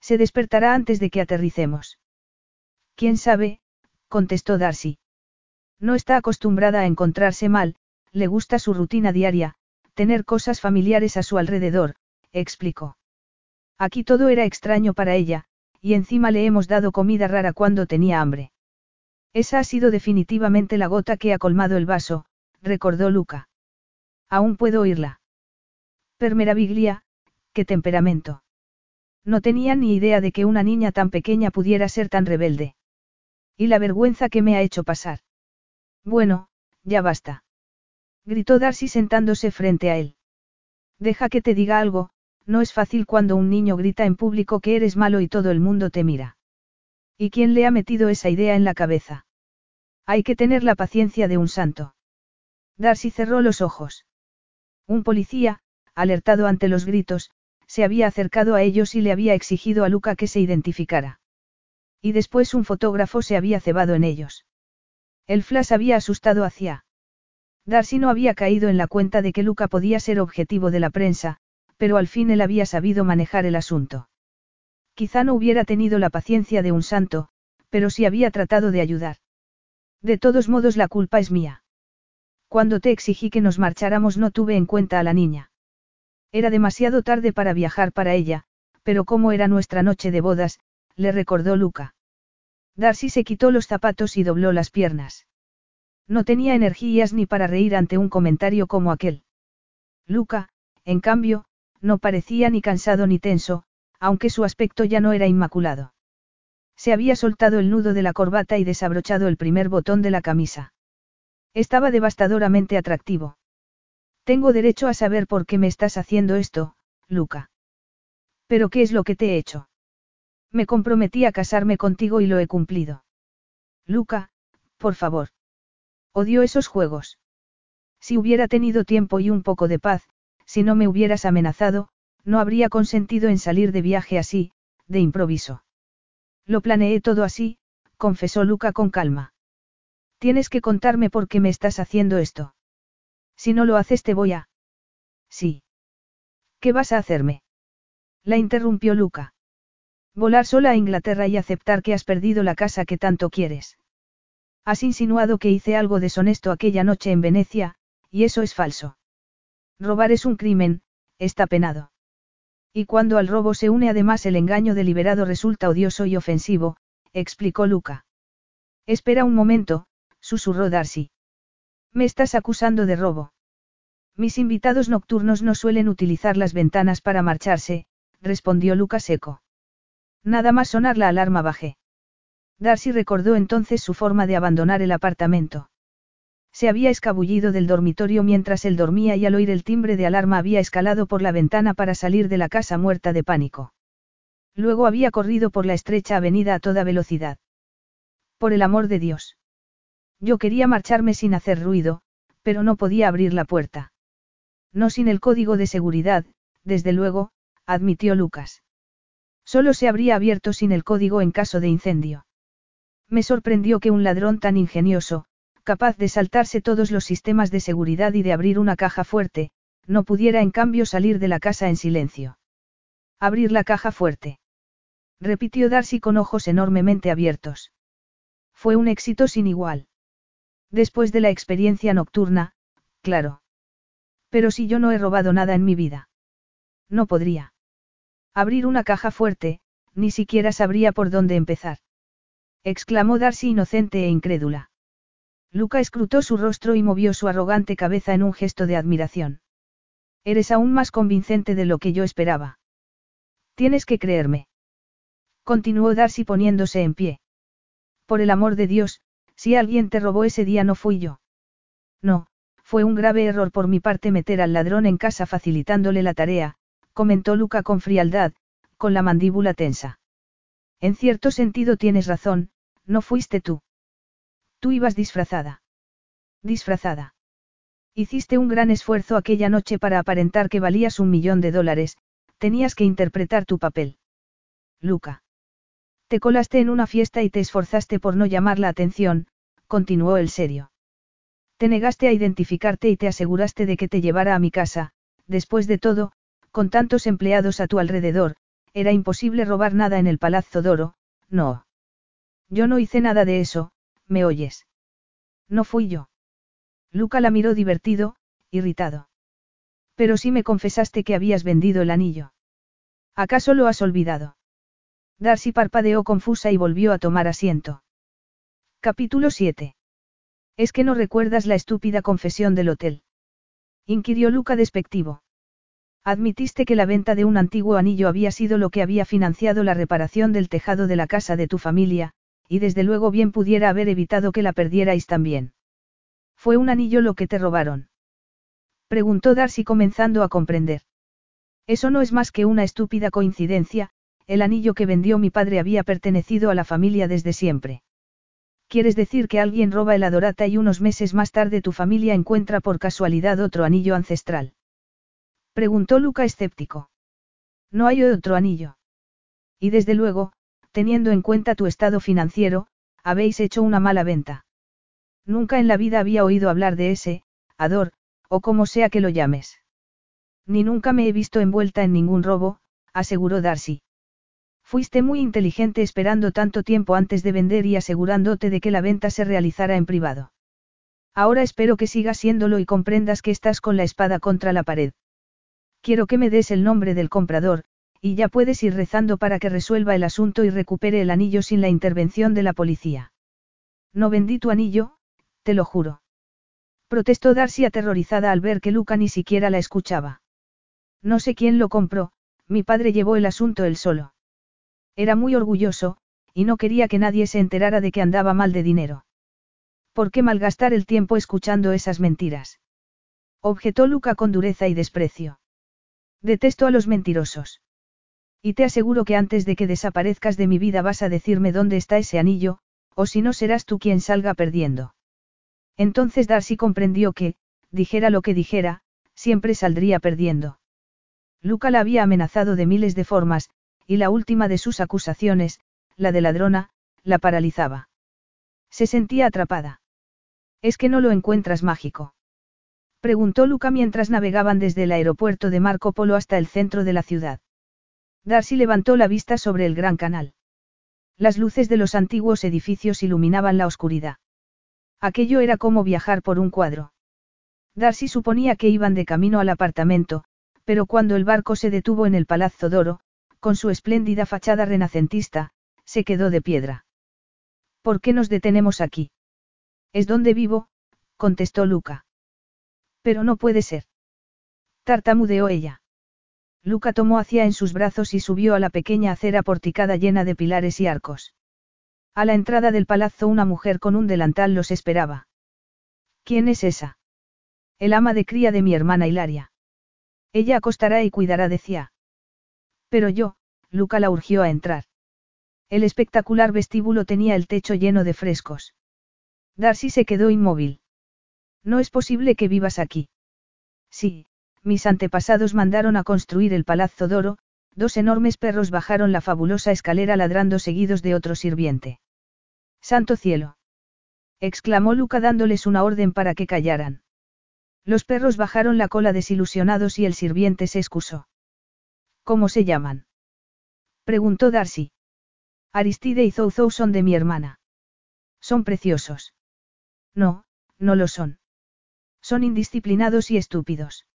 Se despertará antes de que aterricemos. ¿Quién sabe? contestó Darcy. No está acostumbrada a encontrarse mal, le gusta su rutina diaria, tener cosas familiares a su alrededor, explicó. Aquí todo era extraño para ella, y encima le hemos dado comida rara cuando tenía hambre. Esa ha sido definitivamente la gota que ha colmado el vaso, recordó Luca. Aún puedo oírla. Per meraviglia, qué temperamento. No tenía ni idea de que una niña tan pequeña pudiera ser tan rebelde. Y la vergüenza que me ha hecho pasar. Bueno, ya basta. Gritó Darcy sentándose frente a él. Deja que te diga algo, no es fácil cuando un niño grita en público que eres malo y todo el mundo te mira. ¿Y quién le ha metido esa idea en la cabeza? Hay que tener la paciencia de un santo. Darcy cerró los ojos. Un policía, alertado ante los gritos, se había acercado a ellos y le había exigido a Luca que se identificara. Y después un fotógrafo se había cebado en ellos. El flash había asustado hacia. Darcy no había caído en la cuenta de que Luca podía ser objetivo de la prensa, pero al fin él había sabido manejar el asunto. Quizá no hubiera tenido la paciencia de un santo, pero sí había tratado de ayudar. De todos modos la culpa es mía. Cuando te exigí que nos marcháramos no tuve en cuenta a la niña. Era demasiado tarde para viajar para ella, pero como era nuestra noche de bodas, le recordó Luca. Darcy se quitó los zapatos y dobló las piernas. No tenía energías ni para reír ante un comentario como aquel. Luca, en cambio, no parecía ni cansado ni tenso, aunque su aspecto ya no era inmaculado. Se había soltado el nudo de la corbata y desabrochado el primer botón de la camisa. Estaba devastadoramente atractivo. Tengo derecho a saber por qué me estás haciendo esto, Luca. ¿Pero qué es lo que te he hecho? Me comprometí a casarme contigo y lo he cumplido. Luca, por favor. Odio esos juegos. Si hubiera tenido tiempo y un poco de paz, si no me hubieras amenazado, no habría consentido en salir de viaje así, de improviso. Lo planeé todo así, confesó Luca con calma. Tienes que contarme por qué me estás haciendo esto. Si no lo haces te voy a... Sí. ¿Qué vas a hacerme? La interrumpió Luca. Volar sola a Inglaterra y aceptar que has perdido la casa que tanto quieres. Has insinuado que hice algo deshonesto aquella noche en Venecia, y eso es falso. Robar es un crimen, está penado. Y cuando al robo se une además el engaño deliberado resulta odioso y ofensivo, explicó Luca. Espera un momento, susurró Darcy. Me estás acusando de robo. Mis invitados nocturnos no suelen utilizar las ventanas para marcharse, respondió Luca seco. Nada más sonar la alarma bajé. Darcy recordó entonces su forma de abandonar el apartamento. Se había escabullido del dormitorio mientras él dormía y al oír el timbre de alarma había escalado por la ventana para salir de la casa muerta de pánico. Luego había corrido por la estrecha avenida a toda velocidad. Por el amor de Dios. Yo quería marcharme sin hacer ruido, pero no podía abrir la puerta. No sin el código de seguridad, desde luego, admitió Lucas. Solo se habría abierto sin el código en caso de incendio. Me sorprendió que un ladrón tan ingenioso, capaz de saltarse todos los sistemas de seguridad y de abrir una caja fuerte, no pudiera en cambio salir de la casa en silencio. Abrir la caja fuerte. Repitió Darcy con ojos enormemente abiertos. Fue un éxito sin igual. Después de la experiencia nocturna, claro. Pero si yo no he robado nada en mi vida. No podría. Abrir una caja fuerte, ni siquiera sabría por dónde empezar. Exclamó Darcy inocente e incrédula. Luca escrutó su rostro y movió su arrogante cabeza en un gesto de admiración. Eres aún más convincente de lo que yo esperaba. Tienes que creerme. Continuó Darcy poniéndose en pie. Por el amor de Dios, si alguien te robó ese día no fui yo. No, fue un grave error por mi parte meter al ladrón en casa facilitándole la tarea, comentó Luca con frialdad, con la mandíbula tensa. En cierto sentido tienes razón, no fuiste tú. Tú ibas disfrazada. Disfrazada. Hiciste un gran esfuerzo aquella noche para aparentar que valías un millón de dólares, tenías que interpretar tu papel. Luca. Te colaste en una fiesta y te esforzaste por no llamar la atención, continuó el serio. Te negaste a identificarte y te aseguraste de que te llevara a mi casa, después de todo, con tantos empleados a tu alrededor, era imposible robar nada en el Palazzo Doro, no. Yo no hice nada de eso, ¿me oyes? No fui yo. Luca la miró divertido, irritado. Pero sí me confesaste que habías vendido el anillo. ¿Acaso lo has olvidado? Darcy parpadeó confusa y volvió a tomar asiento. Capítulo 7. ¿Es que no recuerdas la estúpida confesión del hotel? Inquirió Luca despectivo. Admitiste que la venta de un antiguo anillo había sido lo que había financiado la reparación del tejado de la casa de tu familia, y desde luego bien pudiera haber evitado que la perdierais también. ¿Fue un anillo lo que te robaron? Preguntó Darcy comenzando a comprender. Eso no es más que una estúpida coincidencia, el anillo que vendió mi padre había pertenecido a la familia desde siempre. ¿Quieres decir que alguien roba el adorata y unos meses más tarde tu familia encuentra por casualidad otro anillo ancestral? Preguntó Luca escéptico. No hay otro anillo. Y desde luego, teniendo en cuenta tu estado financiero, habéis hecho una mala venta. Nunca en la vida había oído hablar de ese, Ador, o como sea que lo llames. Ni nunca me he visto envuelta en ningún robo, aseguró Darcy. Fuiste muy inteligente esperando tanto tiempo antes de vender y asegurándote de que la venta se realizara en privado. Ahora espero que sigas siéndolo y comprendas que estás con la espada contra la pared. Quiero que me des el nombre del comprador, y ya puedes ir rezando para que resuelva el asunto y recupere el anillo sin la intervención de la policía. No vendí tu anillo, te lo juro. Protestó Darcy aterrorizada al ver que Luca ni siquiera la escuchaba. No sé quién lo compró, mi padre llevó el asunto él solo. Era muy orgulloso, y no quería que nadie se enterara de que andaba mal de dinero. ¿Por qué malgastar el tiempo escuchando esas mentiras? Objetó Luca con dureza y desprecio. Detesto a los mentirosos. Y te aseguro que antes de que desaparezcas de mi vida vas a decirme dónde está ese anillo, o si no serás tú quien salga perdiendo. Entonces Darcy comprendió que, dijera lo que dijera, siempre saldría perdiendo. Luca la había amenazado de miles de formas, y la última de sus acusaciones, la de ladrona, la paralizaba. Se sentía atrapada. ¿Es que no lo encuentras mágico? Preguntó Luca mientras navegaban desde el aeropuerto de Marco Polo hasta el centro de la ciudad. Darcy levantó la vista sobre el gran canal. Las luces de los antiguos edificios iluminaban la oscuridad. Aquello era como viajar por un cuadro. Darcy suponía que iban de camino al apartamento, pero cuando el barco se detuvo en el Palazzo Doro, con su espléndida fachada renacentista, se quedó de piedra. ¿Por qué nos detenemos aquí? Es donde vivo, contestó Luca. Pero no puede ser. Tartamudeó ella. Luca tomó hacia en sus brazos y subió a la pequeña acera porticada llena de pilares y arcos. A la entrada del palazzo una mujer con un delantal los esperaba. ¿Quién es esa? El ama de cría de mi hermana Hilaria. Ella acostará y cuidará decía. Pero yo, Luca la urgió a entrar. El espectacular vestíbulo tenía el techo lleno de frescos. Darcy se quedó inmóvil. No es posible que vivas aquí. Sí, mis antepasados mandaron a construir el Palazzo Doro, dos enormes perros bajaron la fabulosa escalera ladrando seguidos de otro sirviente. Santo cielo. exclamó Luca dándoles una orden para que callaran. Los perros bajaron la cola desilusionados y el sirviente se excusó. ¿Cómo se llaman? preguntó Darcy. Aristide y Zouzou son de mi hermana. Son preciosos. No, no lo son. Son indisciplinados y estúpidos.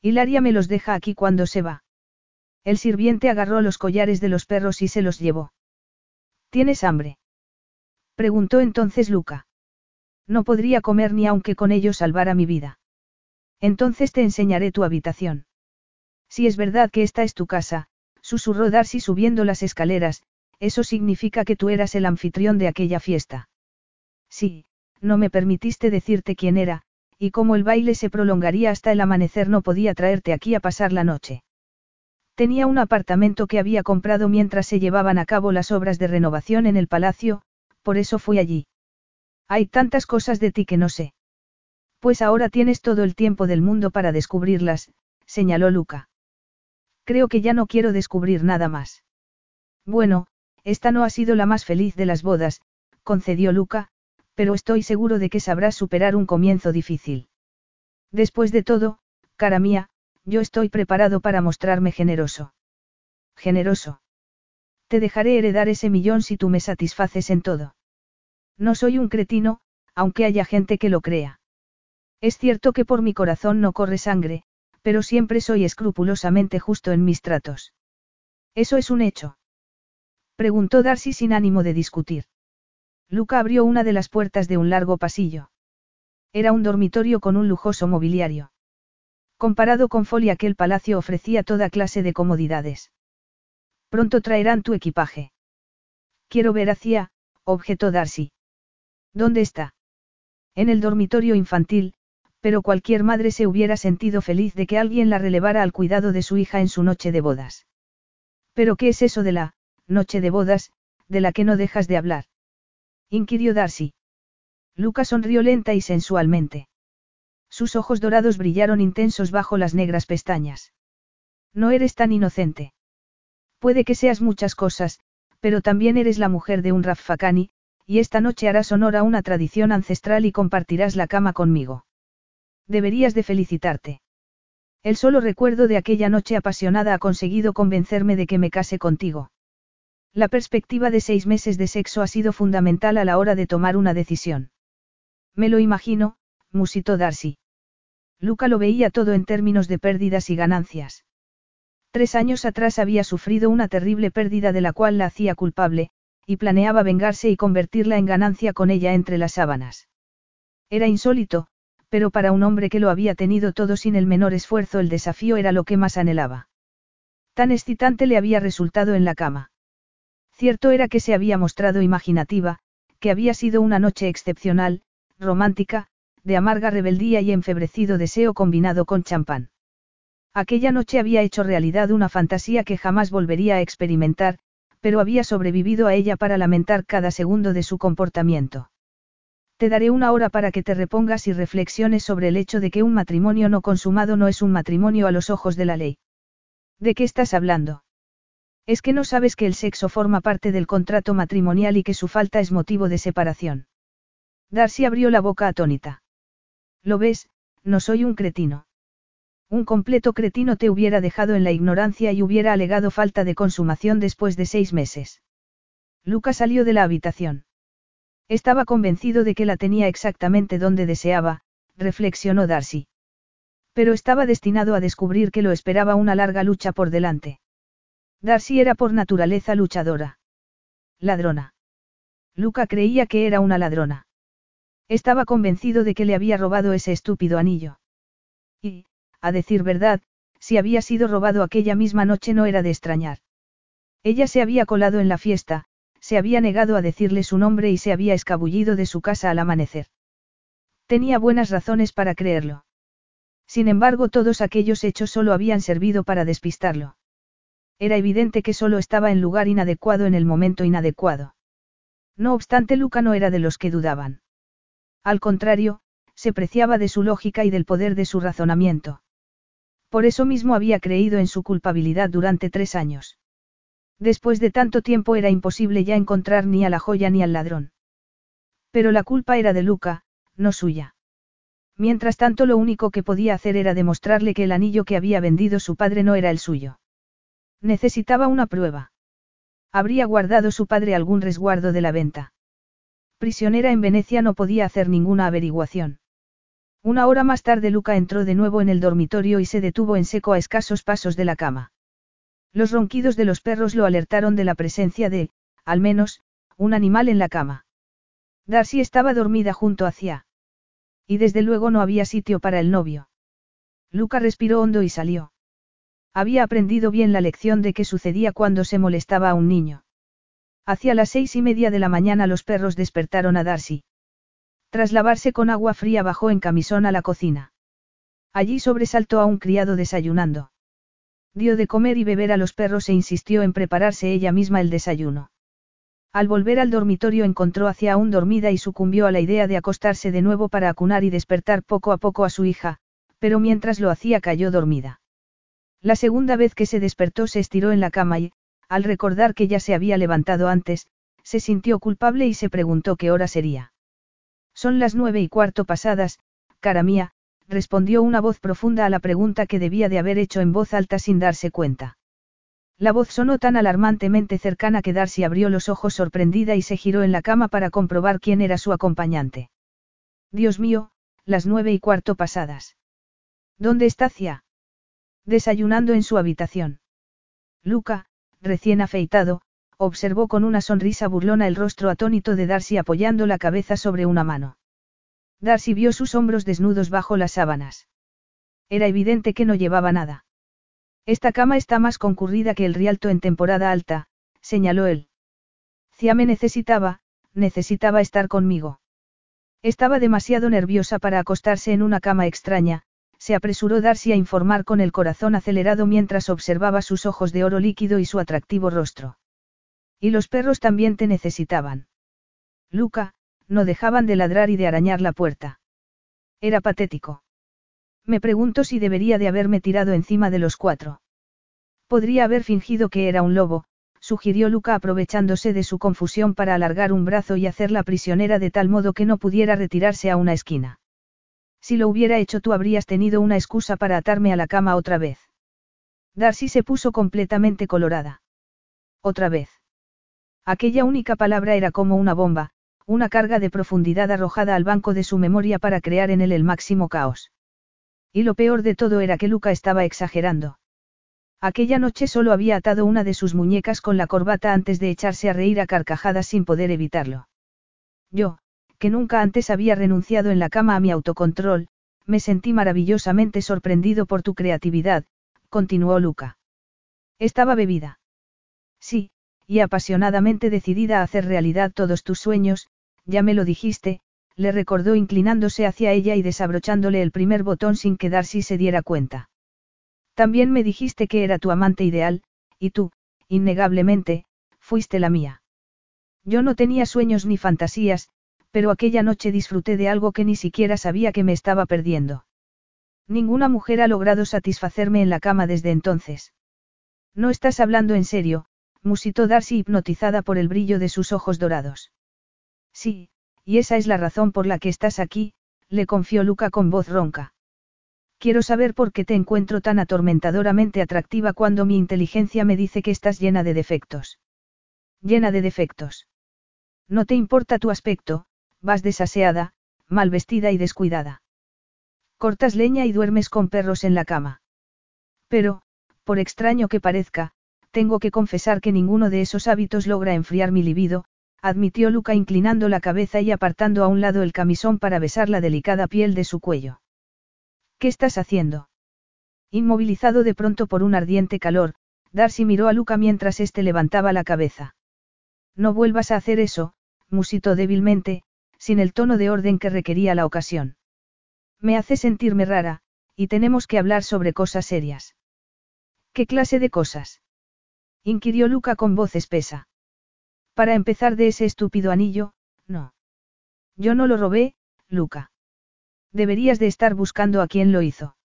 Hilaria me los deja aquí cuando se va. El sirviente agarró los collares de los perros y se los llevó. ¿Tienes hambre? Preguntó entonces Luca. No podría comer ni aunque con ello salvara mi vida. Entonces te enseñaré tu habitación. Si es verdad que esta es tu casa, susurró Darcy subiendo las escaleras, eso significa que tú eras el anfitrión de aquella fiesta. Sí, no me permitiste decirte quién era, y como el baile se prolongaría hasta el amanecer no podía traerte aquí a pasar la noche. Tenía un apartamento que había comprado mientras se llevaban a cabo las obras de renovación en el palacio, por eso fui allí. Hay tantas cosas de ti que no sé. Pues ahora tienes todo el tiempo del mundo para descubrirlas, señaló Luca. Creo que ya no quiero descubrir nada más. Bueno, esta no ha sido la más feliz de las bodas, concedió Luca, pero estoy seguro de que sabrás superar un comienzo difícil. Después de todo, cara mía, yo estoy preparado para mostrarme generoso. Generoso. Te dejaré heredar ese millón si tú me satisfaces en todo. No soy un cretino, aunque haya gente que lo crea. Es cierto que por mi corazón no corre sangre, pero siempre soy escrupulosamente justo en mis tratos. ¿Eso es un hecho? Preguntó Darcy sin ánimo de discutir. Luca abrió una de las puertas de un largo pasillo. Era un dormitorio con un lujoso mobiliario. Comparado con Folly aquel palacio ofrecía toda clase de comodidades. Pronto traerán tu equipaje. Quiero ver hacia, objetó Darcy. ¿Dónde está? En el dormitorio infantil, pero cualquier madre se hubiera sentido feliz de que alguien la relevara al cuidado de su hija en su noche de bodas. ¿Pero qué es eso de la noche de bodas, de la que no dejas de hablar? Inquirió Darcy. Luca sonrió lenta y sensualmente. Sus ojos dorados brillaron intensos bajo las negras pestañas. No eres tan inocente. Puede que seas muchas cosas, pero también eres la mujer de un Raffakani, y esta noche harás honor a una tradición ancestral y compartirás la cama conmigo. Deberías de felicitarte. El solo recuerdo de aquella noche apasionada ha conseguido convencerme de que me case contigo. La perspectiva de seis meses de sexo ha sido fundamental a la hora de tomar una decisión. Me lo imagino, musitó Darcy. Luca lo veía todo en términos de pérdidas y ganancias. Tres años atrás había sufrido una terrible pérdida de la cual la hacía culpable, y planeaba vengarse y convertirla en ganancia con ella entre las sábanas. Era insólito, pero para un hombre que lo había tenido todo sin el menor esfuerzo el desafío era lo que más anhelaba. Tan excitante le había resultado en la cama. Cierto era que se había mostrado imaginativa, que había sido una noche excepcional, romántica, de amarga rebeldía y enfebrecido deseo combinado con champán. Aquella noche había hecho realidad una fantasía que jamás volvería a experimentar, pero había sobrevivido a ella para lamentar cada segundo de su comportamiento. Te daré una hora para que te repongas y reflexiones sobre el hecho de que un matrimonio no consumado no es un matrimonio a los ojos de la ley. ¿De qué estás hablando? Es que no sabes que el sexo forma parte del contrato matrimonial y que su falta es motivo de separación. Darcy abrió la boca atónita. ¿Lo ves? No soy un cretino. Un completo cretino te hubiera dejado en la ignorancia y hubiera alegado falta de consumación después de seis meses. Luca salió de la habitación. Estaba convencido de que la tenía exactamente donde deseaba, reflexionó Darcy. Pero estaba destinado a descubrir que lo esperaba una larga lucha por delante. Darcy era por naturaleza luchadora. Ladrona. Luca creía que era una ladrona. Estaba convencido de que le había robado ese estúpido anillo. Y, a decir verdad, si había sido robado aquella misma noche no era de extrañar. Ella se había colado en la fiesta, se había negado a decirle su nombre y se había escabullido de su casa al amanecer. Tenía buenas razones para creerlo. Sin embargo, todos aquellos hechos solo habían servido para despistarlo. Era evidente que solo estaba en lugar inadecuado en el momento inadecuado. No obstante, Luca no era de los que dudaban. Al contrario, se preciaba de su lógica y del poder de su razonamiento. Por eso mismo había creído en su culpabilidad durante tres años. Después de tanto tiempo era imposible ya encontrar ni a la joya ni al ladrón. Pero la culpa era de Luca, no suya. Mientras tanto lo único que podía hacer era demostrarle que el anillo que había vendido su padre no era el suyo. Necesitaba una prueba. Habría guardado su padre algún resguardo de la venta. Prisionera en Venecia no podía hacer ninguna averiguación. Una hora más tarde Luca entró de nuevo en el dormitorio y se detuvo en seco a escasos pasos de la cama. Los ronquidos de los perros lo alertaron de la presencia de, al menos, un animal en la cama. Darcy estaba dormida junto hacia. Y desde luego no había sitio para el novio. Luca respiró hondo y salió. Había aprendido bien la lección de qué sucedía cuando se molestaba a un niño. Hacia las seis y media de la mañana los perros despertaron a Darcy. Tras lavarse con agua fría bajó en camisón a la cocina. Allí sobresaltó a un criado desayunando. Dio de comer y beber a los perros e insistió en prepararse ella misma el desayuno. Al volver al dormitorio encontró hacia aún dormida y sucumbió a la idea de acostarse de nuevo para acunar y despertar poco a poco a su hija, pero mientras lo hacía cayó dormida. La segunda vez que se despertó se estiró en la cama y, al recordar que ya se había levantado antes, se sintió culpable y se preguntó qué hora sería. Son las nueve y cuarto pasadas, cara mía, respondió una voz profunda a la pregunta que debía de haber hecho en voz alta sin darse cuenta. La voz sonó tan alarmantemente cercana que Darcy abrió los ojos sorprendida y se giró en la cama para comprobar quién era su acompañante. Dios mío, las nueve y cuarto pasadas. ¿Dónde está Cia? Desayunando en su habitación. Luca, recién afeitado, observó con una sonrisa burlona el rostro atónito de Darcy apoyando la cabeza sobre una mano. Darcy vio sus hombros desnudos bajo las sábanas. Era evidente que no llevaba nada. Esta cama está más concurrida que el Rialto en temporada alta, señaló él. Cia me necesitaba, necesitaba estar conmigo. Estaba demasiado nerviosa para acostarse en una cama extraña, se apresuró Darcy a informar con el corazón acelerado mientras observaba sus ojos de oro líquido y su atractivo rostro. Y los perros también te necesitaban. Luca, no dejaban de ladrar y de arañar la puerta. Era patético. Me pregunto si debería de haberme tirado encima de los cuatro. Podría haber fingido que era un lobo, sugirió Luca aprovechándose de su confusión para alargar un brazo y hacerla prisionera de tal modo que no pudiera retirarse a una esquina. Si lo hubiera hecho tú habrías tenido una excusa para atarme a la cama otra vez. Darcy se puso completamente colorada. Otra vez. Aquella única palabra era como una bomba, una carga de profundidad arrojada al banco de su memoria para crear en él el máximo caos. Y lo peor de todo era que Luca estaba exagerando. Aquella noche solo había atado una de sus muñecas con la corbata antes de echarse a reír a carcajadas sin poder evitarlo. Yo, que nunca antes había renunciado en la cama a mi autocontrol, me sentí maravillosamente sorprendido por tu creatividad, continuó Luca. Estaba bebida. Sí, y apasionadamente decidida a hacer realidad todos tus sueños, ya me lo dijiste, le recordó inclinándose hacia ella y desabrochándole el primer botón sin que Darcy se diera cuenta. También me dijiste que era tu amante ideal, y tú, innegablemente, fuiste la mía. Yo no tenía sueños ni fantasías, pero aquella noche disfruté de algo que ni siquiera sabía que me estaba perdiendo. Ninguna mujer ha logrado satisfacerme en la cama desde entonces. No estás hablando en serio, musitó Darcy hipnotizada por el brillo de sus ojos dorados. Sí, y esa es la razón por la que estás aquí, le confió Luca con voz ronca. Quiero saber por qué te encuentro tan atormentadoramente atractiva cuando mi inteligencia me dice que estás llena de defectos. Llena de defectos. No te importa tu aspecto, vas desaseada, mal vestida y descuidada. Cortas leña y duermes con perros en la cama. Pero, por extraño que parezca, tengo que confesar que ninguno de esos hábitos logra enfriar mi libido, admitió Luca inclinando la cabeza y apartando a un lado el camisón para besar la delicada piel de su cuello. ¿Qué estás haciendo? Inmovilizado de pronto por un ardiente calor, Darcy miró a Luca mientras éste levantaba la cabeza. No vuelvas a hacer eso, musitó débilmente, sin el tono de orden que requería la ocasión. Me hace sentirme rara, y tenemos que hablar sobre cosas serias. ¿Qué clase de cosas? inquirió Luca con voz espesa. Para empezar de ese estúpido anillo, no. Yo no lo robé, Luca. Deberías de estar buscando a quien lo hizo.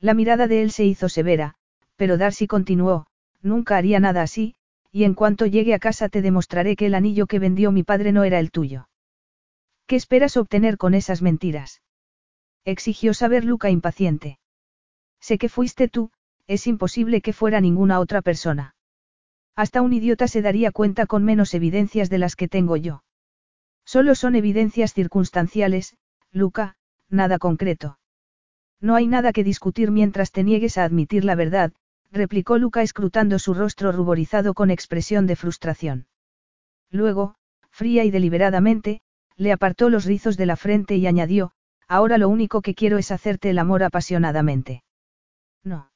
La mirada de él se hizo severa, pero Darcy continuó, nunca haría nada así, y en cuanto llegue a casa te demostraré que el anillo que vendió mi padre no era el tuyo. ¿Qué esperas obtener con esas mentiras? Exigió saber Luca impaciente. Sé que fuiste tú, es imposible que fuera ninguna otra persona. Hasta un idiota se daría cuenta con menos evidencias de las que tengo yo. Solo son evidencias circunstanciales, Luca, nada concreto. No hay nada que discutir mientras te niegues a admitir la verdad, replicó Luca escrutando su rostro ruborizado con expresión de frustración. Luego, fría y deliberadamente, le apartó los rizos de la frente y añadió, ahora lo único que quiero es hacerte el amor apasionadamente. No.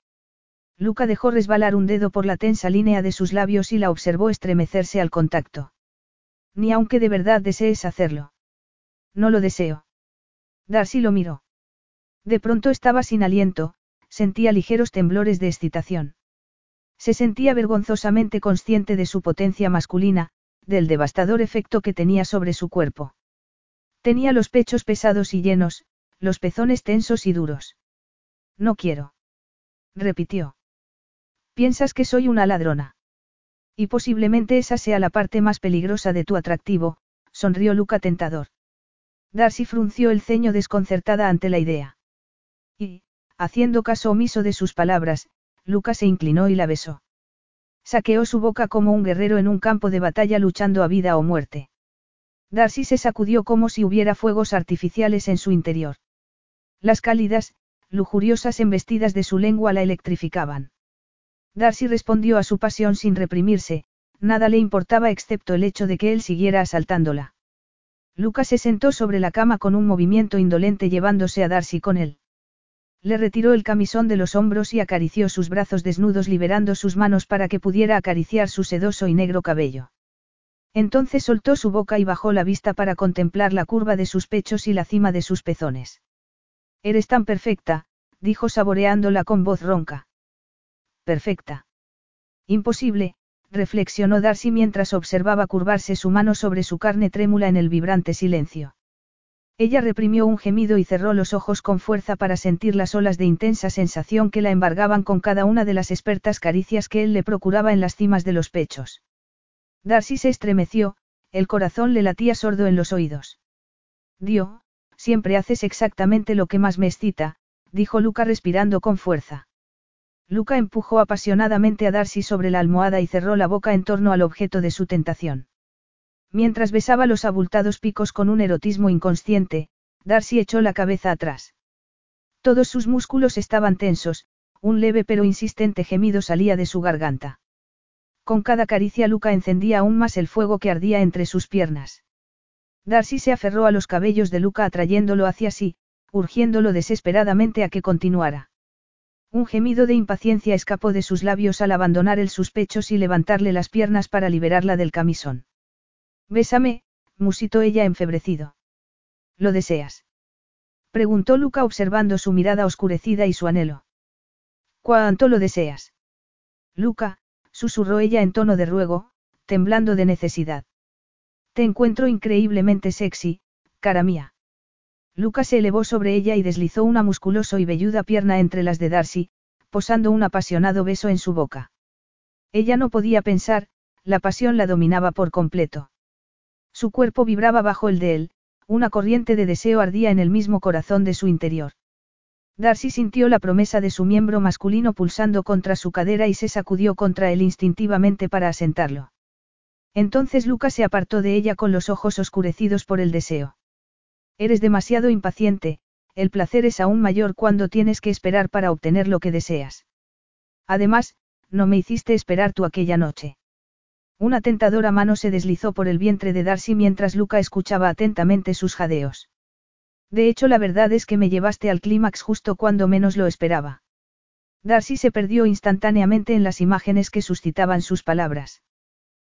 Luca dejó resbalar un dedo por la tensa línea de sus labios y la observó estremecerse al contacto. Ni aunque de verdad desees hacerlo. No lo deseo. Darcy lo miró. De pronto estaba sin aliento, sentía ligeros temblores de excitación. Se sentía vergonzosamente consciente de su potencia masculina, del devastador efecto que tenía sobre su cuerpo. Tenía los pechos pesados y llenos, los pezones tensos y duros. No quiero. Repitió. Piensas que soy una ladrona. Y posiblemente esa sea la parte más peligrosa de tu atractivo, sonrió Luca tentador. Darcy frunció el ceño desconcertada ante la idea. Y, haciendo caso omiso de sus palabras, Lucas se inclinó y la besó. Saqueó su boca como un guerrero en un campo de batalla luchando a vida o muerte. Darcy se sacudió como si hubiera fuegos artificiales en su interior. Las cálidas, lujuriosas embestidas de su lengua la electrificaban. Darcy respondió a su pasión sin reprimirse, nada le importaba excepto el hecho de que él siguiera asaltándola. Lucas se sentó sobre la cama con un movimiento indolente llevándose a Darcy con él. Le retiró el camisón de los hombros y acarició sus brazos desnudos liberando sus manos para que pudiera acariciar su sedoso y negro cabello. Entonces soltó su boca y bajó la vista para contemplar la curva de sus pechos y la cima de sus pezones. Eres tan perfecta, dijo saboreándola con voz ronca. Perfecta. Imposible, reflexionó Darcy mientras observaba curvarse su mano sobre su carne trémula en el vibrante silencio. Ella reprimió un gemido y cerró los ojos con fuerza para sentir las olas de intensa sensación que la embargaban con cada una de las expertas caricias que él le procuraba en las cimas de los pechos. Darcy se estremeció, el corazón le latía sordo en los oídos. Dio, siempre haces exactamente lo que más me excita, dijo Luca respirando con fuerza. Luca empujó apasionadamente a Darcy sobre la almohada y cerró la boca en torno al objeto de su tentación. Mientras besaba los abultados picos con un erotismo inconsciente, Darcy echó la cabeza atrás. Todos sus músculos estaban tensos, un leve pero insistente gemido salía de su garganta. Con cada caricia Luca encendía aún más el fuego que ardía entre sus piernas. Darcy se aferró a los cabellos de Luca atrayéndolo hacia sí, urgiéndolo desesperadamente a que continuara. Un gemido de impaciencia escapó de sus labios al abandonar el suspechos y levantarle las piernas para liberarla del camisón. Bésame, musitó ella enfebrecido. ¿Lo deseas? Preguntó Luca observando su mirada oscurecida y su anhelo. ¿Cuánto lo deseas? Luca, susurró ella en tono de ruego, temblando de necesidad. Te encuentro increíblemente sexy, cara mía. Lucas se elevó sobre ella y deslizó una musculoso y velluda pierna entre las de Darcy, posando un apasionado beso en su boca. Ella no podía pensar, la pasión la dominaba por completo. Su cuerpo vibraba bajo el de él, una corriente de deseo ardía en el mismo corazón de su interior. Darcy sintió la promesa de su miembro masculino pulsando contra su cadera y se sacudió contra él instintivamente para asentarlo. Entonces Luca se apartó de ella con los ojos oscurecidos por el deseo. Eres demasiado impaciente, el placer es aún mayor cuando tienes que esperar para obtener lo que deseas. Además, no me hiciste esperar tú aquella noche. Una tentadora mano se deslizó por el vientre de Darcy mientras Luca escuchaba atentamente sus jadeos. De hecho, la verdad es que me llevaste al clímax justo cuando menos lo esperaba. Darcy se perdió instantáneamente en las imágenes que suscitaban sus palabras.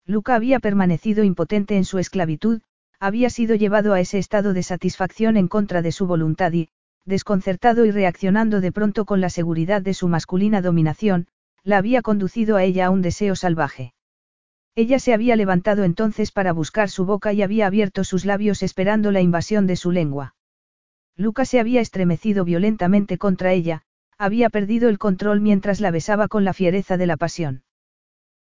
Luca había permanecido impotente en su esclavitud, había sido llevado a ese estado de satisfacción en contra de su voluntad y, desconcertado y reaccionando de pronto con la seguridad de su masculina dominación, la había conducido a ella a un deseo salvaje. Ella se había levantado entonces para buscar su boca y había abierto sus labios esperando la invasión de su lengua. Lucas se había estremecido violentamente contra ella, había perdido el control mientras la besaba con la fiereza de la pasión.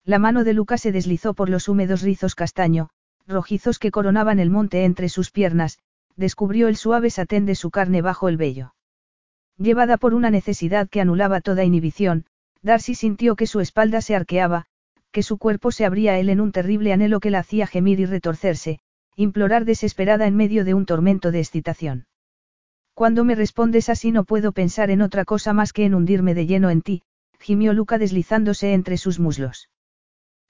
La mano de Lucas se deslizó por los húmedos rizos castaño, rojizos que coronaban el monte entre sus piernas, descubrió el suave satén de su carne bajo el vello. Llevada por una necesidad que anulaba toda inhibición, Darcy sintió que su espalda se arqueaba, que su cuerpo se abría a él en un terrible anhelo que la hacía gemir y retorcerse, implorar desesperada en medio de un tormento de excitación. Cuando me respondes así no puedo pensar en otra cosa más que en hundirme de lleno en ti, gimió Luca deslizándose entre sus muslos.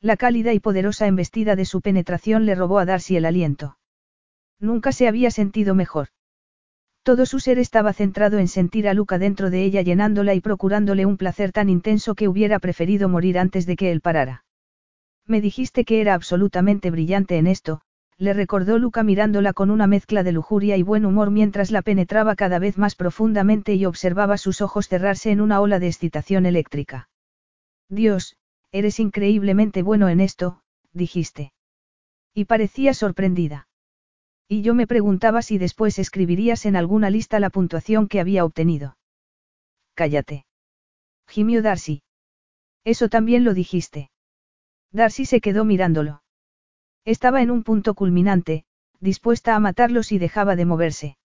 La cálida y poderosa embestida de su penetración le robó a Darcy el aliento. Nunca se había sentido mejor. Todo su ser estaba centrado en sentir a Luca dentro de ella llenándola y procurándole un placer tan intenso que hubiera preferido morir antes de que él parara. Me dijiste que era absolutamente brillante en esto, le recordó Luca mirándola con una mezcla de lujuria y buen humor mientras la penetraba cada vez más profundamente y observaba sus ojos cerrarse en una ola de excitación eléctrica. Dios, eres increíblemente bueno en esto, dijiste. Y parecía sorprendida. Y yo me preguntaba si después escribirías en alguna lista la puntuación que había obtenido. Cállate. Gimió Darcy. Eso también lo dijiste. Darcy se quedó mirándolo. Estaba en un punto culminante, dispuesta a matarlo si dejaba de moverse.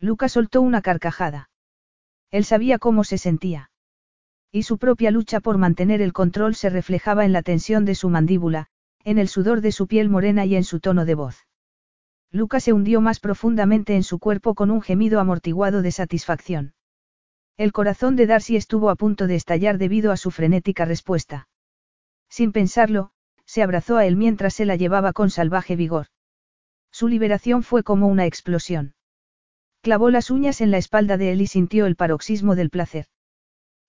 Luca soltó una carcajada. Él sabía cómo se sentía. Y su propia lucha por mantener el control se reflejaba en la tensión de su mandíbula, en el sudor de su piel morena y en su tono de voz. Luca se hundió más profundamente en su cuerpo con un gemido amortiguado de satisfacción. El corazón de Darcy estuvo a punto de estallar debido a su frenética respuesta. Sin pensarlo, se abrazó a él mientras se la llevaba con salvaje vigor. Su liberación fue como una explosión. Clavó las uñas en la espalda de él y sintió el paroxismo del placer.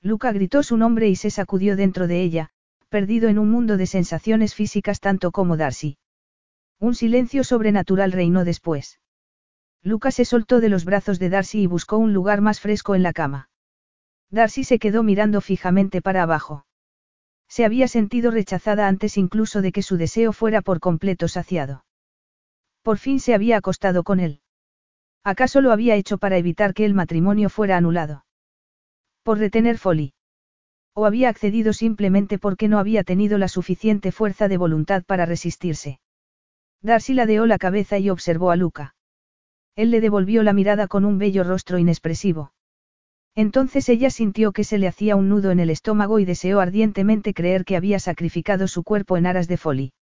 Luca gritó su nombre y se sacudió dentro de ella, perdido en un mundo de sensaciones físicas tanto como Darcy. Un silencio sobrenatural reinó después. Luca se soltó de los brazos de Darcy y buscó un lugar más fresco en la cama. Darcy se quedó mirando fijamente para abajo. Se había sentido rechazada antes incluso de que su deseo fuera por completo saciado. Por fin se había acostado con él. ¿Acaso lo había hecho para evitar que el matrimonio fuera anulado? Por retener Folly. ¿O había accedido simplemente porque no había tenido la suficiente fuerza de voluntad para resistirse? Darcy ladeó la cabeza y observó a Luca. Él le devolvió la mirada con un bello rostro inexpresivo. Entonces ella sintió que se le hacía un nudo en el estómago y deseó ardientemente creer que había sacrificado su cuerpo en aras de Folly.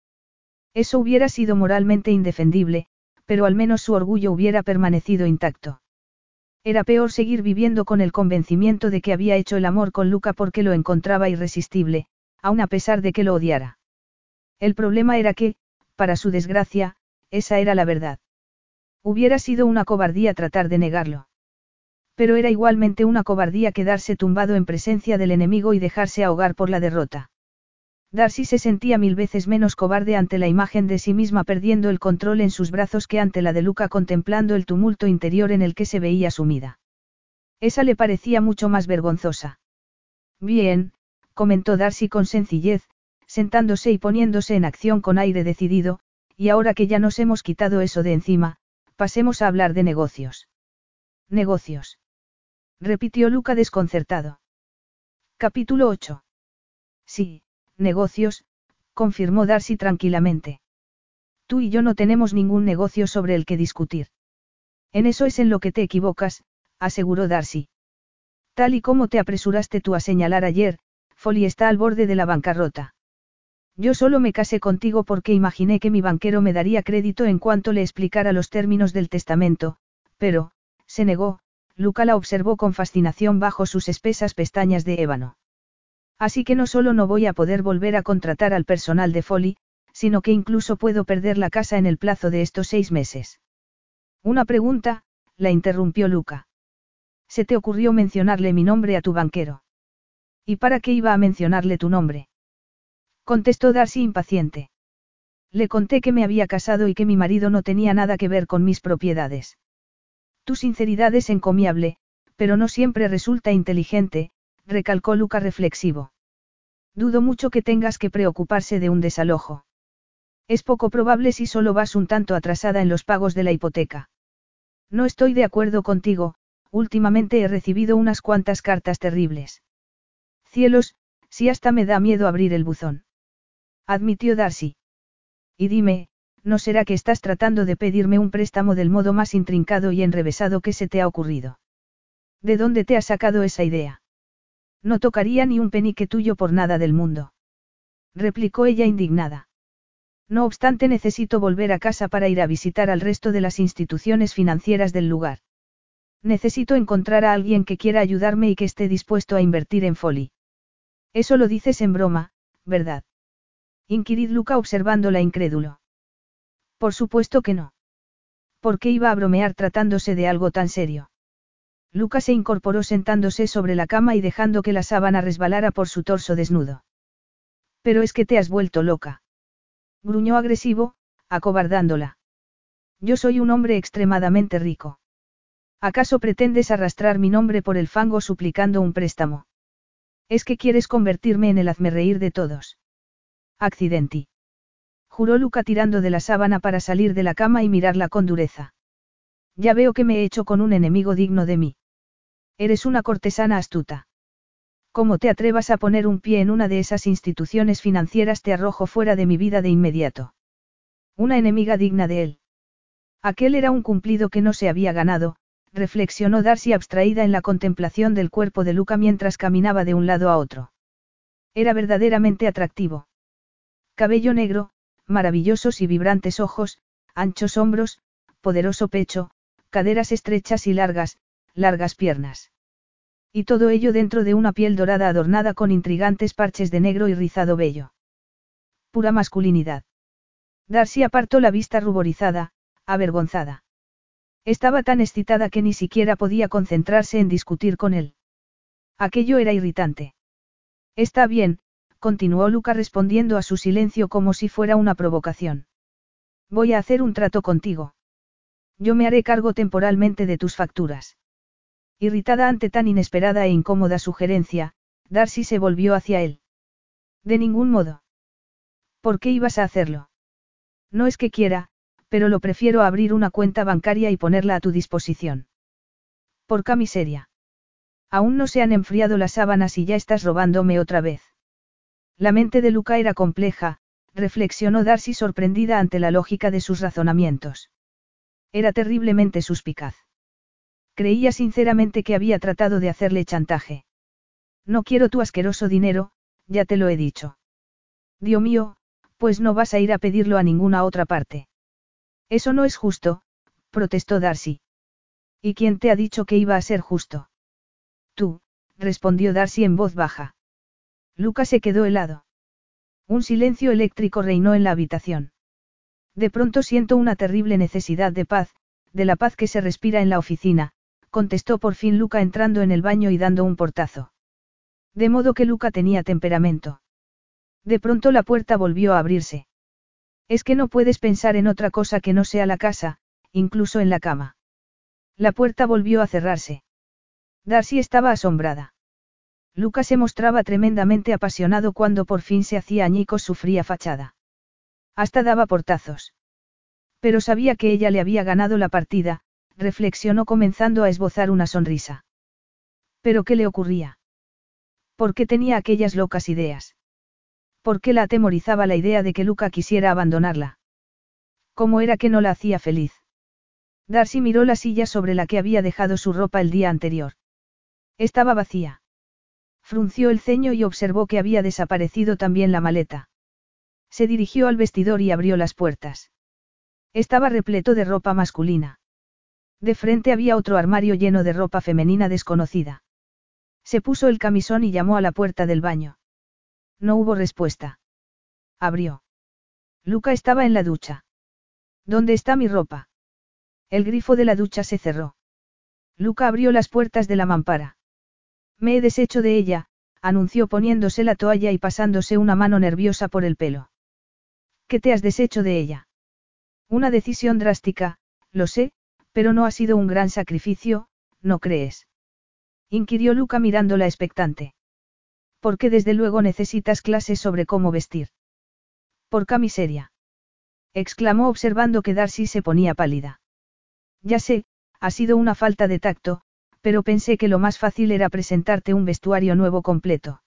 Eso hubiera sido moralmente indefendible, pero al menos su orgullo hubiera permanecido intacto. Era peor seguir viviendo con el convencimiento de que había hecho el amor con Luca porque lo encontraba irresistible, aun a pesar de que lo odiara. El problema era que, para su desgracia, esa era la verdad. Hubiera sido una cobardía tratar de negarlo. Pero era igualmente una cobardía quedarse tumbado en presencia del enemigo y dejarse ahogar por la derrota. Darcy se sentía mil veces menos cobarde ante la imagen de sí misma perdiendo el control en sus brazos que ante la de Luca contemplando el tumulto interior en el que se veía sumida. Esa le parecía mucho más vergonzosa. Bien, comentó Darcy con sencillez, sentándose y poniéndose en acción con aire decidido, y ahora que ya nos hemos quitado eso de encima, pasemos a hablar de negocios. Negocios repitió Luca desconcertado. Capítulo 8. Sí, negocios, confirmó Darcy tranquilamente. Tú y yo no tenemos ningún negocio sobre el que discutir. En eso es en lo que te equivocas, aseguró Darcy. Tal y como te apresuraste tú a señalar ayer, Folly está al borde de la bancarrota. Yo solo me casé contigo porque imaginé que mi banquero me daría crédito en cuanto le explicara los términos del testamento, pero, se negó, Luca la observó con fascinación bajo sus espesas pestañas de ébano. Así que no solo no voy a poder volver a contratar al personal de Folly, sino que incluso puedo perder la casa en el plazo de estos seis meses. Una pregunta, la interrumpió Luca. Se te ocurrió mencionarle mi nombre a tu banquero. ¿Y para qué iba a mencionarle tu nombre? Contestó Darcy impaciente. Le conté que me había casado y que mi marido no tenía nada que ver con mis propiedades. Tu sinceridad es encomiable, pero no siempre resulta inteligente, recalcó Luca reflexivo. Dudo mucho que tengas que preocuparse de un desalojo. Es poco probable si solo vas un tanto atrasada en los pagos de la hipoteca. No estoy de acuerdo contigo, últimamente he recibido unas cuantas cartas terribles. Cielos, si hasta me da miedo abrir el buzón. Admitió Darcy. Y dime, ¿no será que estás tratando de pedirme un préstamo del modo más intrincado y enrevesado que se te ha ocurrido? ¿De dónde te has sacado esa idea? No tocaría ni un penique tuyo por nada del mundo. Replicó ella indignada. No obstante, necesito volver a casa para ir a visitar al resto de las instituciones financieras del lugar. Necesito encontrar a alguien que quiera ayudarme y que esté dispuesto a invertir en Folly. Eso lo dices en broma, ¿verdad? Inquirid Luca observándola incrédulo. Por supuesto que no. ¿Por qué iba a bromear tratándose de algo tan serio? Luca se incorporó sentándose sobre la cama y dejando que la sábana resbalara por su torso desnudo. Pero es que te has vuelto loca gruñó agresivo, acobardándola. Yo soy un hombre extremadamente rico. ¿Acaso pretendes arrastrar mi nombre por el fango suplicando un préstamo? Es que quieres convertirme en el hazmerreír de todos. Accidenti. Juró Luca tirando de la sábana para salir de la cama y mirarla con dureza. Ya veo que me he hecho con un enemigo digno de mí. Eres una cortesana astuta. Como te atrevas a poner un pie en una de esas instituciones financieras te arrojo fuera de mi vida de inmediato. Una enemiga digna de él. Aquel era un cumplido que no se había ganado, reflexionó Darcy abstraída en la contemplación del cuerpo de Luca mientras caminaba de un lado a otro. Era verdaderamente atractivo. Cabello negro, maravillosos y vibrantes ojos, anchos hombros, poderoso pecho, caderas estrechas y largas, largas piernas. Y todo ello dentro de una piel dorada adornada con intrigantes parches de negro y rizado bello. Pura masculinidad. Darcy apartó la vista ruborizada, avergonzada. Estaba tan excitada que ni siquiera podía concentrarse en discutir con él. Aquello era irritante. Está bien, continuó Luca respondiendo a su silencio como si fuera una provocación. Voy a hacer un trato contigo. Yo me haré cargo temporalmente de tus facturas. Irritada ante tan inesperada e incómoda sugerencia, Darcy se volvió hacia él. De ningún modo. ¿Por qué ibas a hacerlo? No es que quiera, pero lo prefiero abrir una cuenta bancaria y ponerla a tu disposición. Por miseria. Aún no se han enfriado las sábanas y ya estás robándome otra vez. La mente de Luca era compleja, reflexionó Darcy sorprendida ante la lógica de sus razonamientos. Era terriblemente suspicaz. Creía sinceramente que había tratado de hacerle chantaje. No quiero tu asqueroso dinero, ya te lo he dicho. Dios mío, pues no vas a ir a pedirlo a ninguna otra parte. Eso no es justo, protestó Darcy. ¿Y quién te ha dicho que iba a ser justo? Tú, respondió Darcy en voz baja. Lucas se quedó helado. Un silencio eléctrico reinó en la habitación. De pronto siento una terrible necesidad de paz, de la paz que se respira en la oficina, contestó por fin Luca entrando en el baño y dando un portazo. De modo que Luca tenía temperamento. De pronto la puerta volvió a abrirse. Es que no puedes pensar en otra cosa que no sea la casa, incluso en la cama. La puerta volvió a cerrarse. Darcy estaba asombrada. Luca se mostraba tremendamente apasionado cuando por fin se hacía añicos su fría fachada. Hasta daba portazos. Pero sabía que ella le había ganado la partida, reflexionó comenzando a esbozar una sonrisa. ¿Pero qué le ocurría? ¿Por qué tenía aquellas locas ideas? ¿Por qué la atemorizaba la idea de que Luca quisiera abandonarla? ¿Cómo era que no la hacía feliz? Darcy miró la silla sobre la que había dejado su ropa el día anterior. Estaba vacía. Frunció el ceño y observó que había desaparecido también la maleta. Se dirigió al vestidor y abrió las puertas. Estaba repleto de ropa masculina. De frente había otro armario lleno de ropa femenina desconocida. Se puso el camisón y llamó a la puerta del baño. No hubo respuesta. Abrió. Luca estaba en la ducha. ¿Dónde está mi ropa? El grifo de la ducha se cerró. Luca abrió las puertas de la mampara. Me he deshecho de ella, anunció poniéndose la toalla y pasándose una mano nerviosa por el pelo. ¿Qué te has deshecho de ella? Una decisión drástica, lo sé, pero no ha sido un gran sacrificio, ¿no crees? inquirió Luca mirándola expectante. Porque desde luego necesitas clases sobre cómo vestir. Por miseria. exclamó observando que Darcy se ponía pálida. Ya sé, ha sido una falta de tacto, pero pensé que lo más fácil era presentarte un vestuario nuevo completo.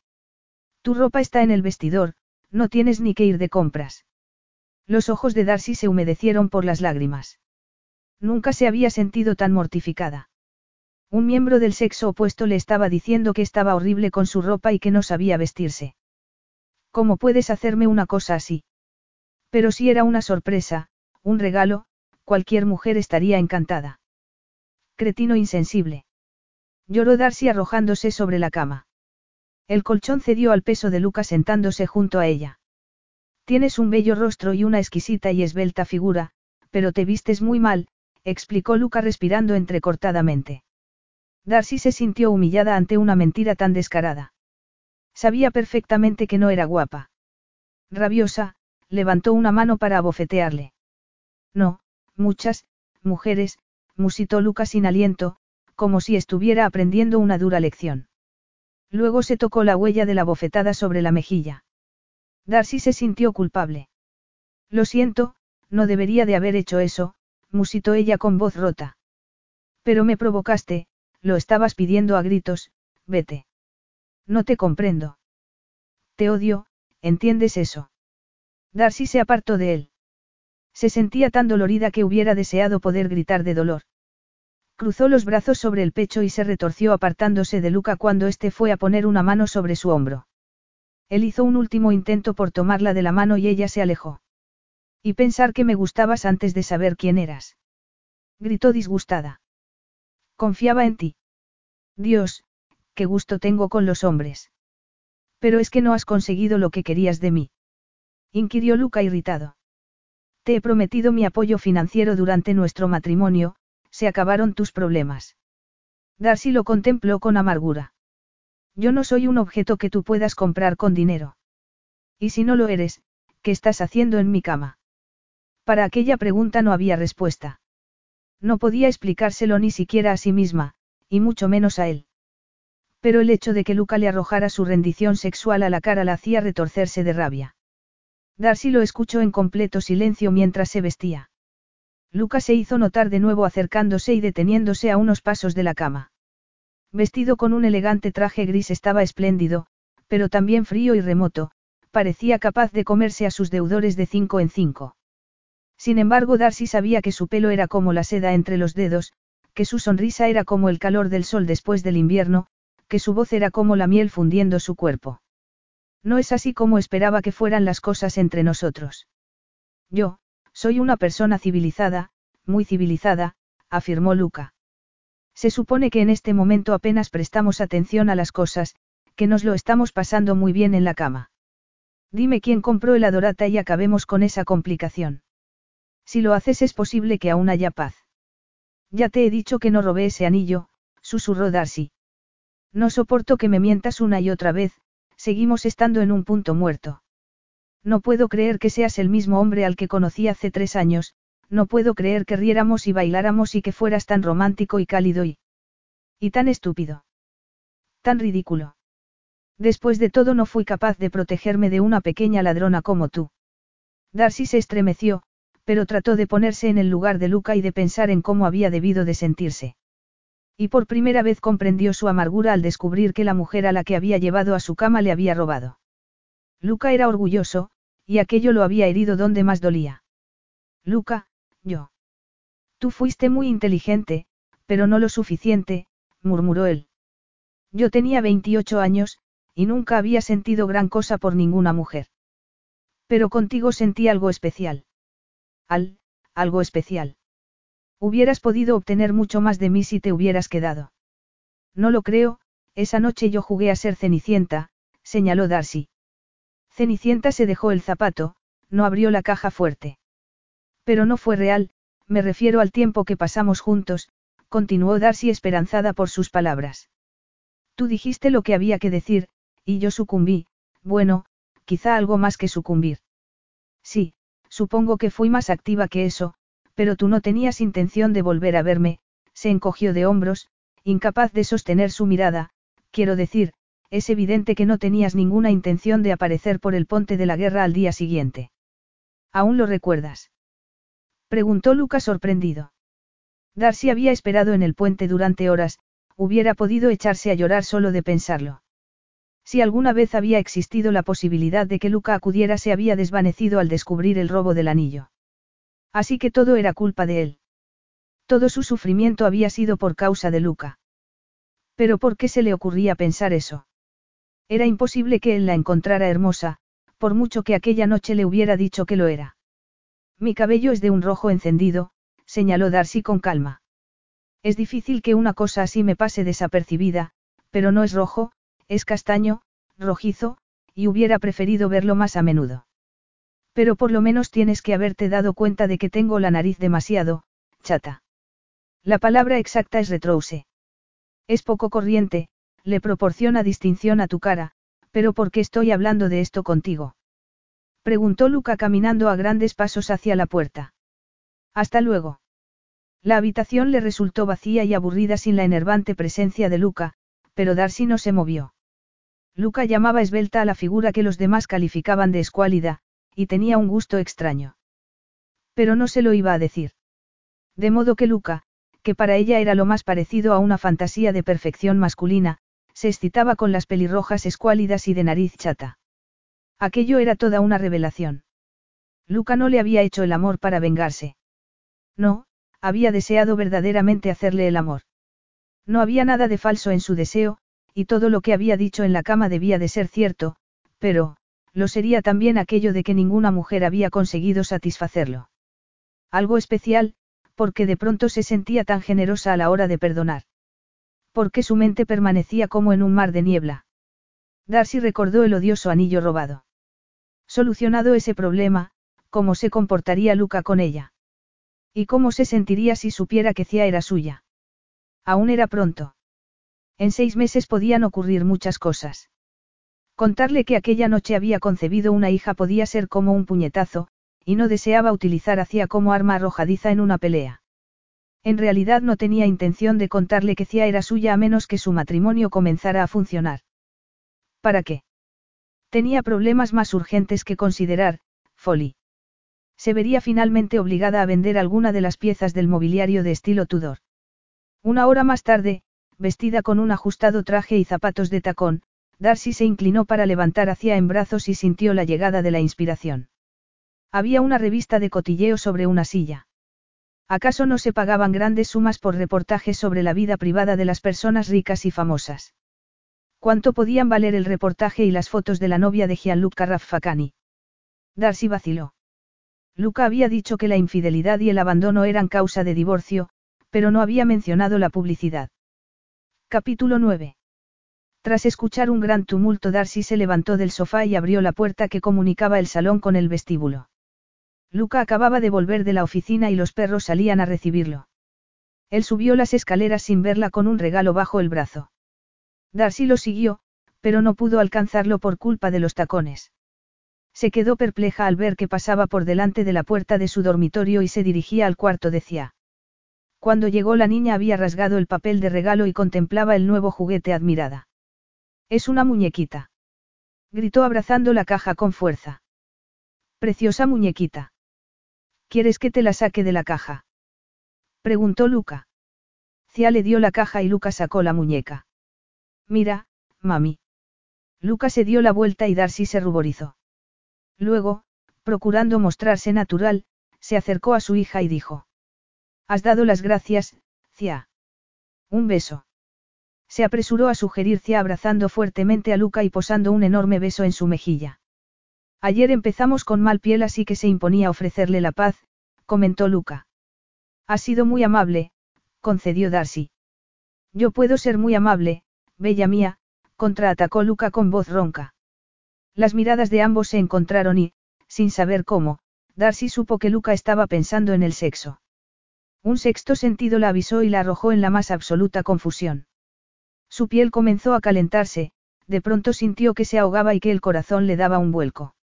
Tu ropa está en el vestidor, no tienes ni que ir de compras. Los ojos de Darcy se humedecieron por las lágrimas. Nunca se había sentido tan mortificada. Un miembro del sexo opuesto le estaba diciendo que estaba horrible con su ropa y que no sabía vestirse. ¿Cómo puedes hacerme una cosa así? Pero si era una sorpresa, un regalo, cualquier mujer estaría encantada. Cretino insensible. Lloró Darcy arrojándose sobre la cama. El colchón cedió al peso de Luca sentándose junto a ella. Tienes un bello rostro y una exquisita y esbelta figura, pero te vistes muy mal, explicó Luca respirando entrecortadamente. Darcy se sintió humillada ante una mentira tan descarada. Sabía perfectamente que no era guapa. Rabiosa, levantó una mano para abofetearle. No, muchas, mujeres, musitó Luca sin aliento, como si estuviera aprendiendo una dura lección. Luego se tocó la huella de la bofetada sobre la mejilla. Darcy se sintió culpable. Lo siento, no debería de haber hecho eso, musitó ella con voz rota. Pero me provocaste, lo estabas pidiendo a gritos, vete. No te comprendo. Te odio, ¿entiendes eso? Darcy se apartó de él. Se sentía tan dolorida que hubiera deseado poder gritar de dolor. Cruzó los brazos sobre el pecho y se retorció apartándose de Luca cuando éste fue a poner una mano sobre su hombro. Él hizo un último intento por tomarla de la mano y ella se alejó. Y pensar que me gustabas antes de saber quién eras. Gritó disgustada. Confiaba en ti. Dios, qué gusto tengo con los hombres. Pero es que no has conseguido lo que querías de mí. Inquirió Luca irritado. Te he prometido mi apoyo financiero durante nuestro matrimonio, se acabaron tus problemas. Darcy lo contempló con amargura. Yo no soy un objeto que tú puedas comprar con dinero. Y si no lo eres, ¿qué estás haciendo en mi cama? Para aquella pregunta no había respuesta. No podía explicárselo ni siquiera a sí misma, y mucho menos a él. Pero el hecho de que Luca le arrojara su rendición sexual a la cara la hacía retorcerse de rabia. Darcy lo escuchó en completo silencio mientras se vestía. Lucas se hizo notar de nuevo acercándose y deteniéndose a unos pasos de la cama. Vestido con un elegante traje gris estaba espléndido, pero también frío y remoto, parecía capaz de comerse a sus deudores de cinco en cinco. Sin embargo, Darcy sabía que su pelo era como la seda entre los dedos, que su sonrisa era como el calor del sol después del invierno, que su voz era como la miel fundiendo su cuerpo. No es así como esperaba que fueran las cosas entre nosotros. Yo, soy una persona civilizada, muy civilizada, afirmó Luca. Se supone que en este momento apenas prestamos atención a las cosas, que nos lo estamos pasando muy bien en la cama. Dime quién compró el adorata y acabemos con esa complicación. Si lo haces es posible que aún haya paz. Ya te he dicho que no robé ese anillo, susurró Darcy. No soporto que me mientas una y otra vez, seguimos estando en un punto muerto. No puedo creer que seas el mismo hombre al que conocí hace tres años, no puedo creer que riéramos y bailáramos y que fueras tan romántico y cálido y... y tan estúpido. Tan ridículo. Después de todo no fui capaz de protegerme de una pequeña ladrona como tú. Darcy se estremeció, pero trató de ponerse en el lugar de Luca y de pensar en cómo había debido de sentirse. Y por primera vez comprendió su amargura al descubrir que la mujer a la que había llevado a su cama le había robado. Luca era orgulloso, y aquello lo había herido donde más dolía. Luca, yo. Tú fuiste muy inteligente, pero no lo suficiente, murmuró él. Yo tenía 28 años, y nunca había sentido gran cosa por ninguna mujer. Pero contigo sentí algo especial. Al, algo especial. Hubieras podido obtener mucho más de mí si te hubieras quedado. No lo creo, esa noche yo jugué a ser Cenicienta, señaló Darcy. Cenicienta se dejó el zapato, no abrió la caja fuerte. Pero no fue real, me refiero al tiempo que pasamos juntos, continuó Darcy esperanzada por sus palabras. Tú dijiste lo que había que decir, y yo sucumbí, bueno, quizá algo más que sucumbir. Sí, supongo que fui más activa que eso, pero tú no tenías intención de volver a verme, se encogió de hombros, incapaz de sostener su mirada, quiero decir, es evidente que no tenías ninguna intención de aparecer por el ponte de la guerra al día siguiente. ¿Aún lo recuerdas? Preguntó Luca sorprendido. Darcy había esperado en el puente durante horas, hubiera podido echarse a llorar solo de pensarlo. Si alguna vez había existido la posibilidad de que Luca acudiera se había desvanecido al descubrir el robo del anillo. Así que todo era culpa de él. Todo su sufrimiento había sido por causa de Luca. Pero ¿por qué se le ocurría pensar eso? Era imposible que él la encontrara hermosa, por mucho que aquella noche le hubiera dicho que lo era. Mi cabello es de un rojo encendido, señaló Darcy con calma. Es difícil que una cosa así me pase desapercibida, pero no es rojo, es castaño, rojizo, y hubiera preferido verlo más a menudo. Pero por lo menos tienes que haberte dado cuenta de que tengo la nariz demasiado, chata. La palabra exacta es retrouse. Es poco corriente, le proporciona distinción a tu cara, pero ¿por qué estoy hablando de esto contigo? Preguntó Luca caminando a grandes pasos hacia la puerta. Hasta luego. La habitación le resultó vacía y aburrida sin la enervante presencia de Luca, pero Darcy no se movió. Luca llamaba esbelta a la figura que los demás calificaban de escuálida, y tenía un gusto extraño. Pero no se lo iba a decir. De modo que Luca, que para ella era lo más parecido a una fantasía de perfección masculina, se excitaba con las pelirrojas escuálidas y de nariz chata. Aquello era toda una revelación. Luca no le había hecho el amor para vengarse. No, había deseado verdaderamente hacerle el amor. No había nada de falso en su deseo, y todo lo que había dicho en la cama debía de ser cierto, pero, lo sería también aquello de que ninguna mujer había conseguido satisfacerlo. Algo especial, porque de pronto se sentía tan generosa a la hora de perdonar. Porque su mente permanecía como en un mar de niebla. Darcy recordó el odioso anillo robado. Solucionado ese problema, ¿cómo se comportaría Luca con ella? ¿Y cómo se sentiría si supiera que Cia era suya? Aún era pronto. En seis meses podían ocurrir muchas cosas. Contarle que aquella noche había concebido una hija podía ser como un puñetazo, y no deseaba utilizar a Cia como arma arrojadiza en una pelea. En realidad no tenía intención de contarle que Cia era suya a menos que su matrimonio comenzara a funcionar. ¿Para qué? Tenía problemas más urgentes que considerar, Folly. Se vería finalmente obligada a vender alguna de las piezas del mobiliario de estilo Tudor. Una hora más tarde, vestida con un ajustado traje y zapatos de tacón, Darcy se inclinó para levantar hacia en brazos y sintió la llegada de la inspiración. Había una revista de cotilleo sobre una silla. ¿Acaso no se pagaban grandes sumas por reportajes sobre la vida privada de las personas ricas y famosas? ¿Cuánto podían valer el reportaje y las fotos de la novia de Gianluca Raffacani? Darcy vaciló. Luca había dicho que la infidelidad y el abandono eran causa de divorcio, pero no había mencionado la publicidad. Capítulo 9. Tras escuchar un gran tumulto, Darcy se levantó del sofá y abrió la puerta que comunicaba el salón con el vestíbulo. Luca acababa de volver de la oficina y los perros salían a recibirlo. Él subió las escaleras sin verla con un regalo bajo el brazo. Darcy lo siguió, pero no pudo alcanzarlo por culpa de los tacones. Se quedó perpleja al ver que pasaba por delante de la puerta de su dormitorio y se dirigía al cuarto de Cia. Cuando llegó la niña había rasgado el papel de regalo y contemplaba el nuevo juguete admirada. Es una muñequita. Gritó abrazando la caja con fuerza. Preciosa muñequita. ¿Quieres que te la saque de la caja? Preguntó Luca. Cia le dio la caja y Luca sacó la muñeca. Mira, mami. Luca se dio la vuelta y Darcy se ruborizó. Luego, procurando mostrarse natural, se acercó a su hija y dijo. Has dado las gracias, Cia. Un beso. Se apresuró a sugerirse abrazando fuertemente a Luca y posando un enorme beso en su mejilla. Ayer empezamos con mal piel así que se imponía ofrecerle la paz, comentó Luca. Ha sido muy amable, concedió Darcy. Yo puedo ser muy amable, bella mía, contraatacó Luca con voz ronca. Las miradas de ambos se encontraron y, sin saber cómo, Darcy supo que Luca estaba pensando en el sexo. Un sexto sentido la avisó y la arrojó en la más absoluta confusión. Su piel comenzó a calentarse, de pronto sintió que se ahogaba y que el corazón le daba un vuelco.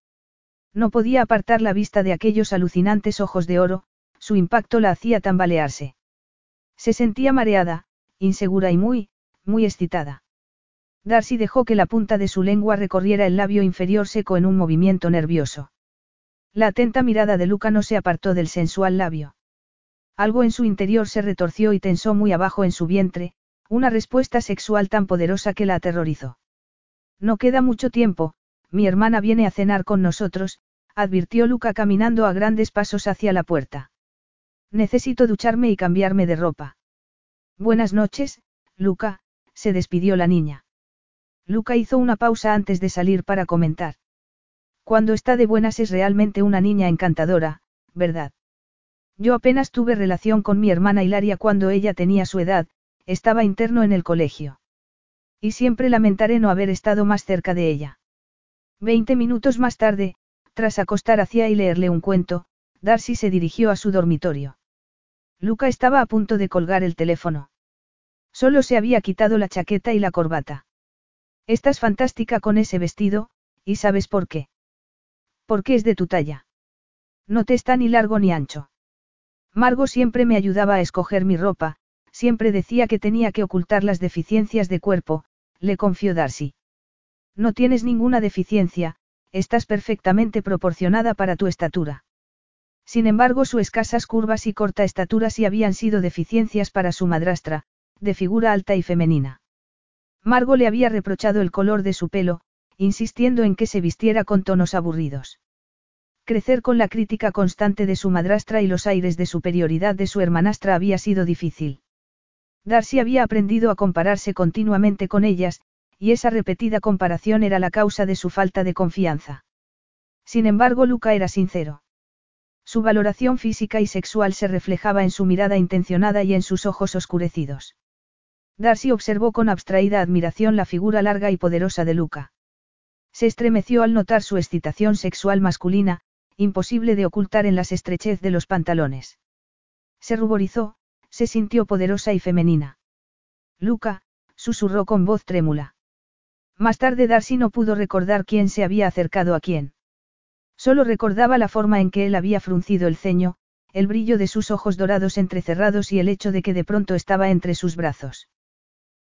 No podía apartar la vista de aquellos alucinantes ojos de oro, su impacto la hacía tambalearse. Se sentía mareada, insegura y muy, muy excitada. Darcy dejó que la punta de su lengua recorriera el labio inferior seco en un movimiento nervioso. La atenta mirada de Luca no se apartó del sensual labio. Algo en su interior se retorció y tensó muy abajo en su vientre, una respuesta sexual tan poderosa que la aterrorizó. No queda mucho tiempo, mi hermana viene a cenar con nosotros, advirtió Luca caminando a grandes pasos hacia la puerta. Necesito ducharme y cambiarme de ropa. Buenas noches, Luca, se despidió la niña. Luca hizo una pausa antes de salir para comentar. Cuando está de buenas es realmente una niña encantadora, ¿verdad? Yo apenas tuve relación con mi hermana Hilaria cuando ella tenía su edad, estaba interno en el colegio. Y siempre lamentaré no haber estado más cerca de ella. Veinte minutos más tarde, tras acostar hacia y leerle un cuento, Darcy se dirigió a su dormitorio. Luca estaba a punto de colgar el teléfono. Solo se había quitado la chaqueta y la corbata. Estás fantástica con ese vestido, ¿y sabes por qué? Porque es de tu talla. No te está ni largo ni ancho. Margo siempre me ayudaba a escoger mi ropa, siempre decía que tenía que ocultar las deficiencias de cuerpo, le confió Darcy. No tienes ninguna deficiencia, estás perfectamente proporcionada para tu estatura. Sin embargo, sus escasas curvas y corta estatura sí habían sido deficiencias para su madrastra, de figura alta y femenina. Margo le había reprochado el color de su pelo, insistiendo en que se vistiera con tonos aburridos. Crecer con la crítica constante de su madrastra y los aires de superioridad de su hermanastra había sido difícil. Darcy había aprendido a compararse continuamente con ellas, y esa repetida comparación era la causa de su falta de confianza. Sin embargo, Luca era sincero. Su valoración física y sexual se reflejaba en su mirada intencionada y en sus ojos oscurecidos. Darcy observó con abstraída admiración la figura larga y poderosa de Luca. Se estremeció al notar su excitación sexual masculina, imposible de ocultar en las estrechez de los pantalones. Se ruborizó, se sintió poderosa y femenina. Luca, susurró con voz trémula. Más tarde Darcy no pudo recordar quién se había acercado a quién. Solo recordaba la forma en que él había fruncido el ceño, el brillo de sus ojos dorados entrecerrados y el hecho de que de pronto estaba entre sus brazos.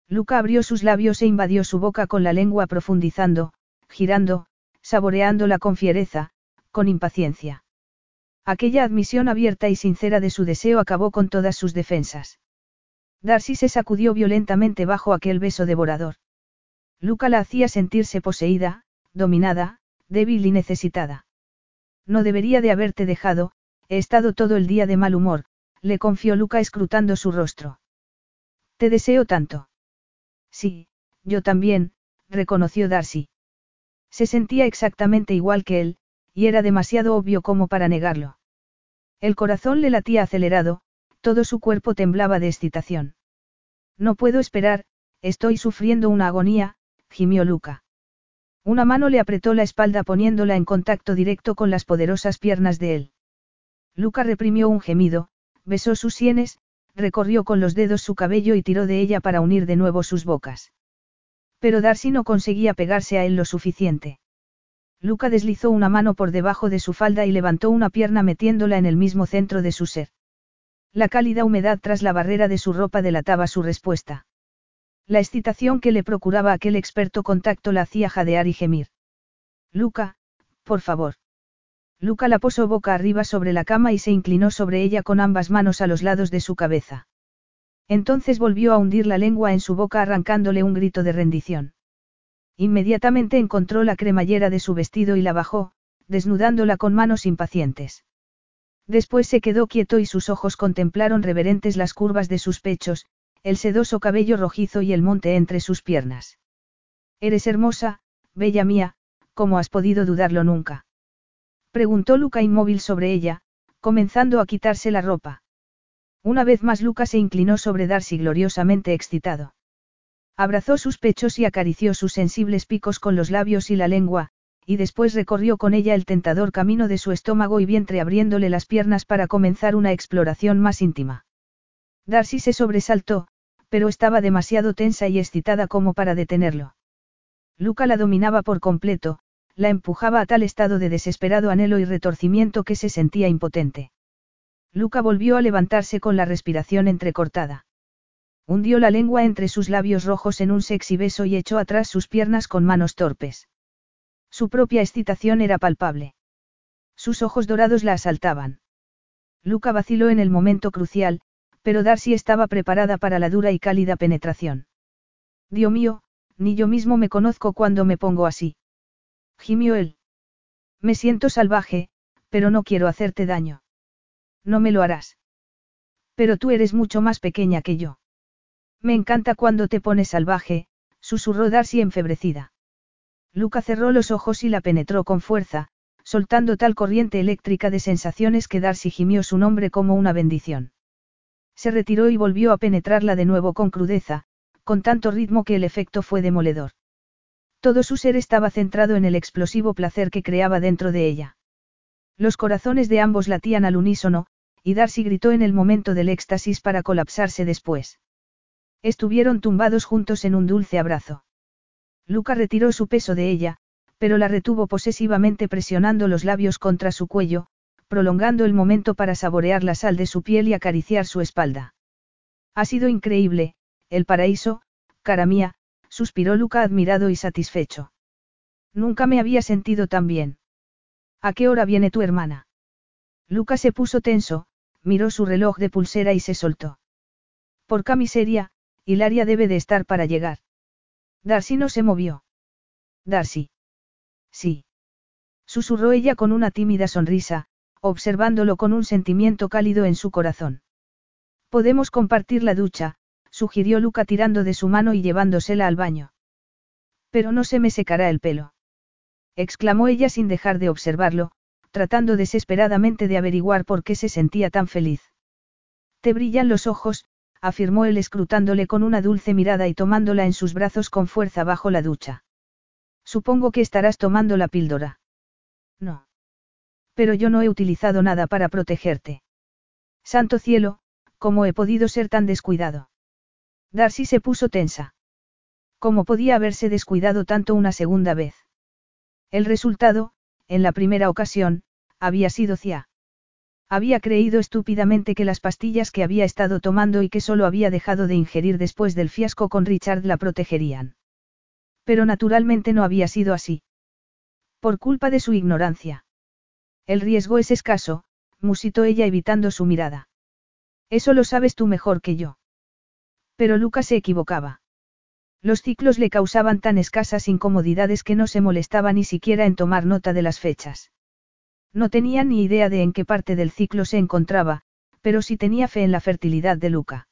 Luca abrió sus labios e invadió su boca con la lengua profundizando, girando, saboreándola con fiereza, con impaciencia. Aquella admisión abierta y sincera de su deseo acabó con todas sus defensas. Darcy se sacudió violentamente bajo aquel beso devorador. Luca la hacía sentirse poseída, dominada, débil y necesitada. No debería de haberte dejado, he estado todo el día de mal humor, le confió Luca escrutando su rostro. Te deseo tanto. Sí, yo también, reconoció Darcy. Se sentía exactamente igual que él, y era demasiado obvio como para negarlo. El corazón le latía acelerado, todo su cuerpo temblaba de excitación. No puedo esperar, estoy sufriendo una agonía, gimió Luca. Una mano le apretó la espalda poniéndola en contacto directo con las poderosas piernas de él. Luca reprimió un gemido, besó sus sienes, recorrió con los dedos su cabello y tiró de ella para unir de nuevo sus bocas. Pero Darcy no conseguía pegarse a él lo suficiente. Luca deslizó una mano por debajo de su falda y levantó una pierna metiéndola en el mismo centro de su ser. La cálida humedad tras la barrera de su ropa delataba su respuesta. La excitación que le procuraba aquel experto contacto la hacía jadear y gemir. Luca, por favor. Luca la posó boca arriba sobre la cama y se inclinó sobre ella con ambas manos a los lados de su cabeza. Entonces volvió a hundir la lengua en su boca arrancándole un grito de rendición. Inmediatamente encontró la cremallera de su vestido y la bajó, desnudándola con manos impacientes. Después se quedó quieto y sus ojos contemplaron reverentes las curvas de sus pechos, el sedoso cabello rojizo y el monte entre sus piernas. Eres hermosa, bella mía, ¿cómo has podido dudarlo nunca? Preguntó Luca inmóvil sobre ella, comenzando a quitarse la ropa. Una vez más Luca se inclinó sobre Darcy gloriosamente excitado. Abrazó sus pechos y acarició sus sensibles picos con los labios y la lengua, y después recorrió con ella el tentador camino de su estómago y vientre abriéndole las piernas para comenzar una exploración más íntima. Darcy se sobresaltó, pero estaba demasiado tensa y excitada como para detenerlo. Luca la dominaba por completo, la empujaba a tal estado de desesperado anhelo y retorcimiento que se sentía impotente. Luca volvió a levantarse con la respiración entrecortada. Hundió la lengua entre sus labios rojos en un sexy beso y echó atrás sus piernas con manos torpes. Su propia excitación era palpable. Sus ojos dorados la asaltaban. Luca vaciló en el momento crucial, pero Darcy estaba preparada para la dura y cálida penetración. Dios mío, ni yo mismo me conozco cuando me pongo así. Gimió él. Me siento salvaje, pero no quiero hacerte daño. No me lo harás. Pero tú eres mucho más pequeña que yo. Me encanta cuando te pones salvaje, susurró Darcy enfebrecida. Luca cerró los ojos y la penetró con fuerza, soltando tal corriente eléctrica de sensaciones que Darcy gimió su nombre como una bendición. Se retiró y volvió a penetrarla de nuevo con crudeza, con tanto ritmo que el efecto fue demoledor. Todo su ser estaba centrado en el explosivo placer que creaba dentro de ella. Los corazones de ambos latían al unísono, y Darcy gritó en el momento del éxtasis para colapsarse después. Estuvieron tumbados juntos en un dulce abrazo. Luca retiró su peso de ella, pero la retuvo posesivamente presionando los labios contra su cuello, prolongando el momento para saborear la sal de su piel y acariciar su espalda. Ha sido increíble, el paraíso, cara mía, suspiró Luca admirado y satisfecho. Nunca me había sentido tan bien. ¿A qué hora viene tu hermana? Luca se puso tenso, miró su reloj de pulsera y se soltó. Por camiseria, Hilaria debe de estar para llegar. Darcy no se movió. Darcy. Sí. Susurró ella con una tímida sonrisa, observándolo con un sentimiento cálido en su corazón. Podemos compartir la ducha, sugirió Luca tirando de su mano y llevándosela al baño. Pero no se me secará el pelo. exclamó ella sin dejar de observarlo, tratando desesperadamente de averiguar por qué se sentía tan feliz. Te brillan los ojos, afirmó él escrutándole con una dulce mirada y tomándola en sus brazos con fuerza bajo la ducha. Supongo que estarás tomando la píldora. No. Pero yo no he utilizado nada para protegerte. Santo cielo, ¿cómo he podido ser tan descuidado? Darcy se puso tensa. ¿Cómo podía haberse descuidado tanto una segunda vez? El resultado, en la primera ocasión, había sido Cia. Había creído estúpidamente que las pastillas que había estado tomando y que solo había dejado de ingerir después del fiasco con Richard la protegerían. Pero naturalmente no había sido así. Por culpa de su ignorancia. El riesgo es escaso, musitó ella evitando su mirada. Eso lo sabes tú mejor que yo. Pero Lucas se equivocaba. Los ciclos le causaban tan escasas incomodidades que no se molestaba ni siquiera en tomar nota de las fechas. No tenía ni idea de en qué parte del ciclo se encontraba, pero sí tenía fe en la fertilidad de Luca.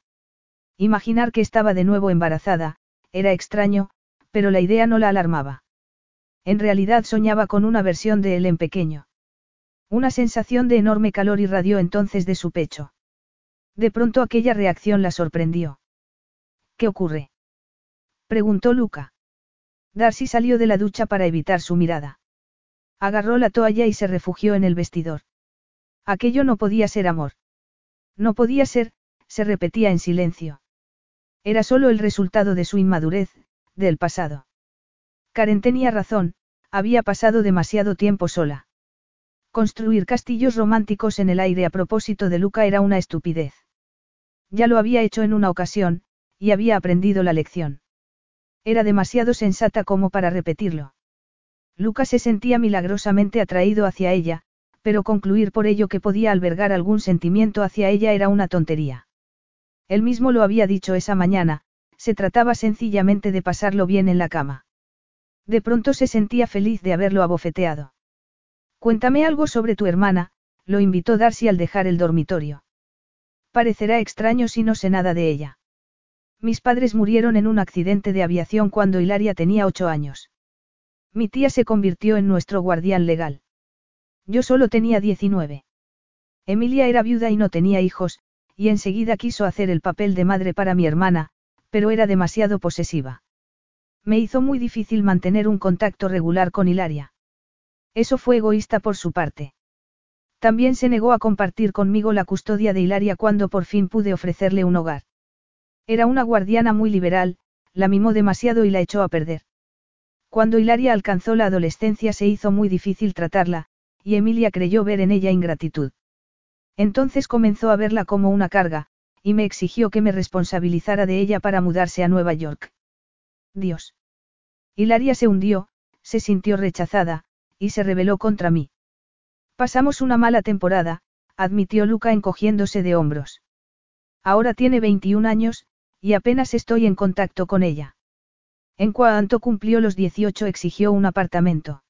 Imaginar que estaba de nuevo embarazada, era extraño, pero la idea no la alarmaba. En realidad soñaba con una versión de él en pequeño. Una sensación de enorme calor irradió entonces de su pecho. De pronto aquella reacción la sorprendió. ¿Qué ocurre? preguntó Luca. Darcy salió de la ducha para evitar su mirada. Agarró la toalla y se refugió en el vestidor. Aquello no podía ser amor. No podía ser, se repetía en silencio. Era solo el resultado de su inmadurez, del pasado. Karen tenía razón, había pasado demasiado tiempo sola. Construir castillos románticos en el aire a propósito de Luca era una estupidez. Ya lo había hecho en una ocasión, y había aprendido la lección. Era demasiado sensata como para repetirlo. Lucas se sentía milagrosamente atraído hacia ella, pero concluir por ello que podía albergar algún sentimiento hacia ella era una tontería. Él mismo lo había dicho esa mañana, se trataba sencillamente de pasarlo bien en la cama. De pronto se sentía feliz de haberlo abofeteado. Cuéntame algo sobre tu hermana, lo invitó Darcy al dejar el dormitorio. Parecerá extraño si no sé nada de ella. Mis padres murieron en un accidente de aviación cuando Hilaria tenía ocho años. Mi tía se convirtió en nuestro guardián legal. Yo solo tenía 19. Emilia era viuda y no tenía hijos, y enseguida quiso hacer el papel de madre para mi hermana, pero era demasiado posesiva. Me hizo muy difícil mantener un contacto regular con Hilaria. Eso fue egoísta por su parte. También se negó a compartir conmigo la custodia de Hilaria cuando por fin pude ofrecerle un hogar. Era una guardiana muy liberal, la mimó demasiado y la echó a perder. Cuando Hilaria alcanzó la adolescencia se hizo muy difícil tratarla, y Emilia creyó ver en ella ingratitud. Entonces comenzó a verla como una carga, y me exigió que me responsabilizara de ella para mudarse a Nueva York. Dios. Hilaria se hundió, se sintió rechazada, y se rebeló contra mí. Pasamos una mala temporada, admitió Luca encogiéndose de hombros. Ahora tiene 21 años, y apenas estoy en contacto con ella. En cuanto cumplió los 18 exigió un apartamento.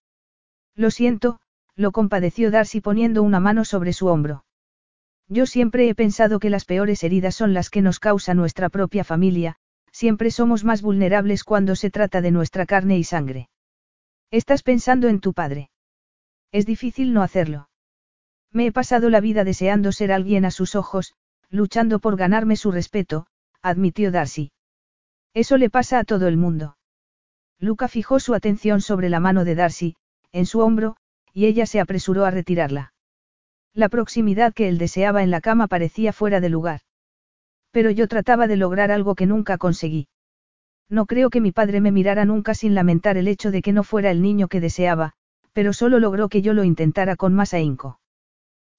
Lo siento, lo compadeció Darcy poniendo una mano sobre su hombro. Yo siempre he pensado que las peores heridas son las que nos causa nuestra propia familia, siempre somos más vulnerables cuando se trata de nuestra carne y sangre. Estás pensando en tu padre. Es difícil no hacerlo. Me he pasado la vida deseando ser alguien a sus ojos, luchando por ganarme su respeto, admitió Darcy. Eso le pasa a todo el mundo. Luca fijó su atención sobre la mano de Darcy, en su hombro, y ella se apresuró a retirarla. La proximidad que él deseaba en la cama parecía fuera de lugar. Pero yo trataba de lograr algo que nunca conseguí. No creo que mi padre me mirara nunca sin lamentar el hecho de que no fuera el niño que deseaba, pero solo logró que yo lo intentara con más ahínco.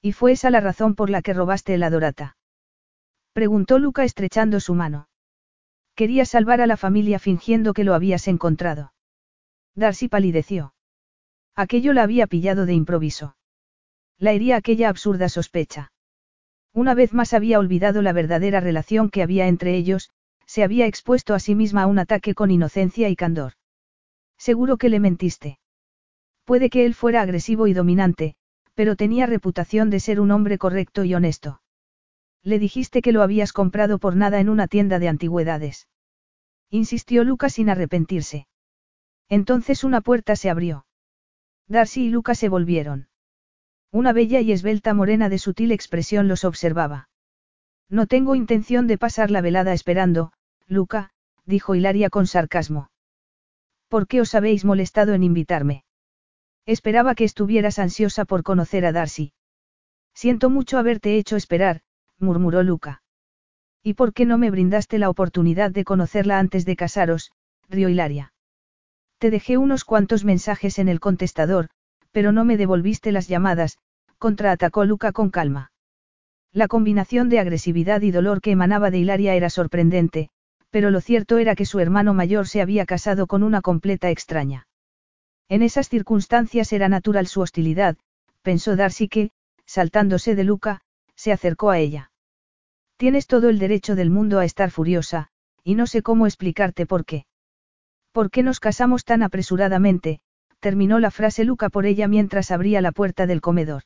¿Y fue esa la razón por la que robaste el adorata? Preguntó Luca estrechando su mano. Quería salvar a la familia fingiendo que lo habías encontrado. Darcy palideció. Aquello la había pillado de improviso. La hería aquella absurda sospecha. Una vez más había olvidado la verdadera relación que había entre ellos, se había expuesto a sí misma a un ataque con inocencia y candor. Seguro que le mentiste. Puede que él fuera agresivo y dominante, pero tenía reputación de ser un hombre correcto y honesto. Le dijiste que lo habías comprado por nada en una tienda de antigüedades. Insistió Lucas sin arrepentirse. Entonces una puerta se abrió. Darcy y Lucas se volvieron. Una bella y esbelta morena de sutil expresión los observaba. No tengo intención de pasar la velada esperando, Luca, dijo Hilaria con sarcasmo. ¿Por qué os habéis molestado en invitarme? Esperaba que estuvieras ansiosa por conocer a Darcy. Siento mucho haberte hecho esperar, murmuró Luca. ¿Y por qué no me brindaste la oportunidad de conocerla antes de casaros? rió Hilaria. Te dejé unos cuantos mensajes en el contestador, pero no me devolviste las llamadas, contraatacó Luca con calma. La combinación de agresividad y dolor que emanaba de Hilaria era sorprendente, pero lo cierto era que su hermano mayor se había casado con una completa extraña. En esas circunstancias era natural su hostilidad, pensó Darcy que, saltándose de Luca, se acercó a ella. Tienes todo el derecho del mundo a estar furiosa, y no sé cómo explicarte por qué. ¿Por qué nos casamos tan apresuradamente? terminó la frase Luca por ella mientras abría la puerta del comedor.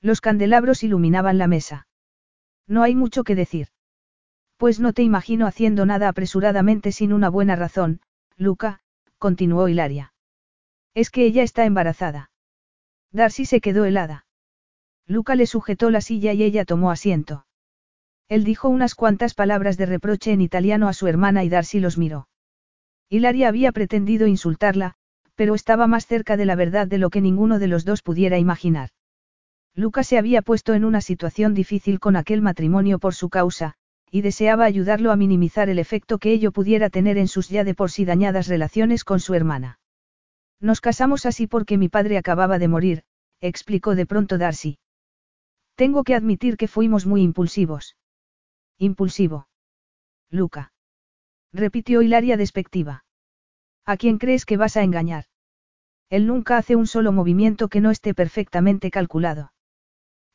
Los candelabros iluminaban la mesa. No hay mucho que decir. Pues no te imagino haciendo nada apresuradamente sin una buena razón, Luca, continuó Hilaria. Es que ella está embarazada. Darcy se quedó helada. Luca le sujetó la silla y ella tomó asiento. Él dijo unas cuantas palabras de reproche en italiano a su hermana y Darcy los miró. Hilaria había pretendido insultarla, pero estaba más cerca de la verdad de lo que ninguno de los dos pudiera imaginar. Lucas se había puesto en una situación difícil con aquel matrimonio por su causa, y deseaba ayudarlo a minimizar el efecto que ello pudiera tener en sus ya de por sí dañadas relaciones con su hermana. Nos casamos así porque mi padre acababa de morir, explicó de pronto Darcy. Tengo que admitir que fuimos muy impulsivos. Impulsivo. Luca. Repitió Hilaria despectiva. ¿A quién crees que vas a engañar? Él nunca hace un solo movimiento que no esté perfectamente calculado.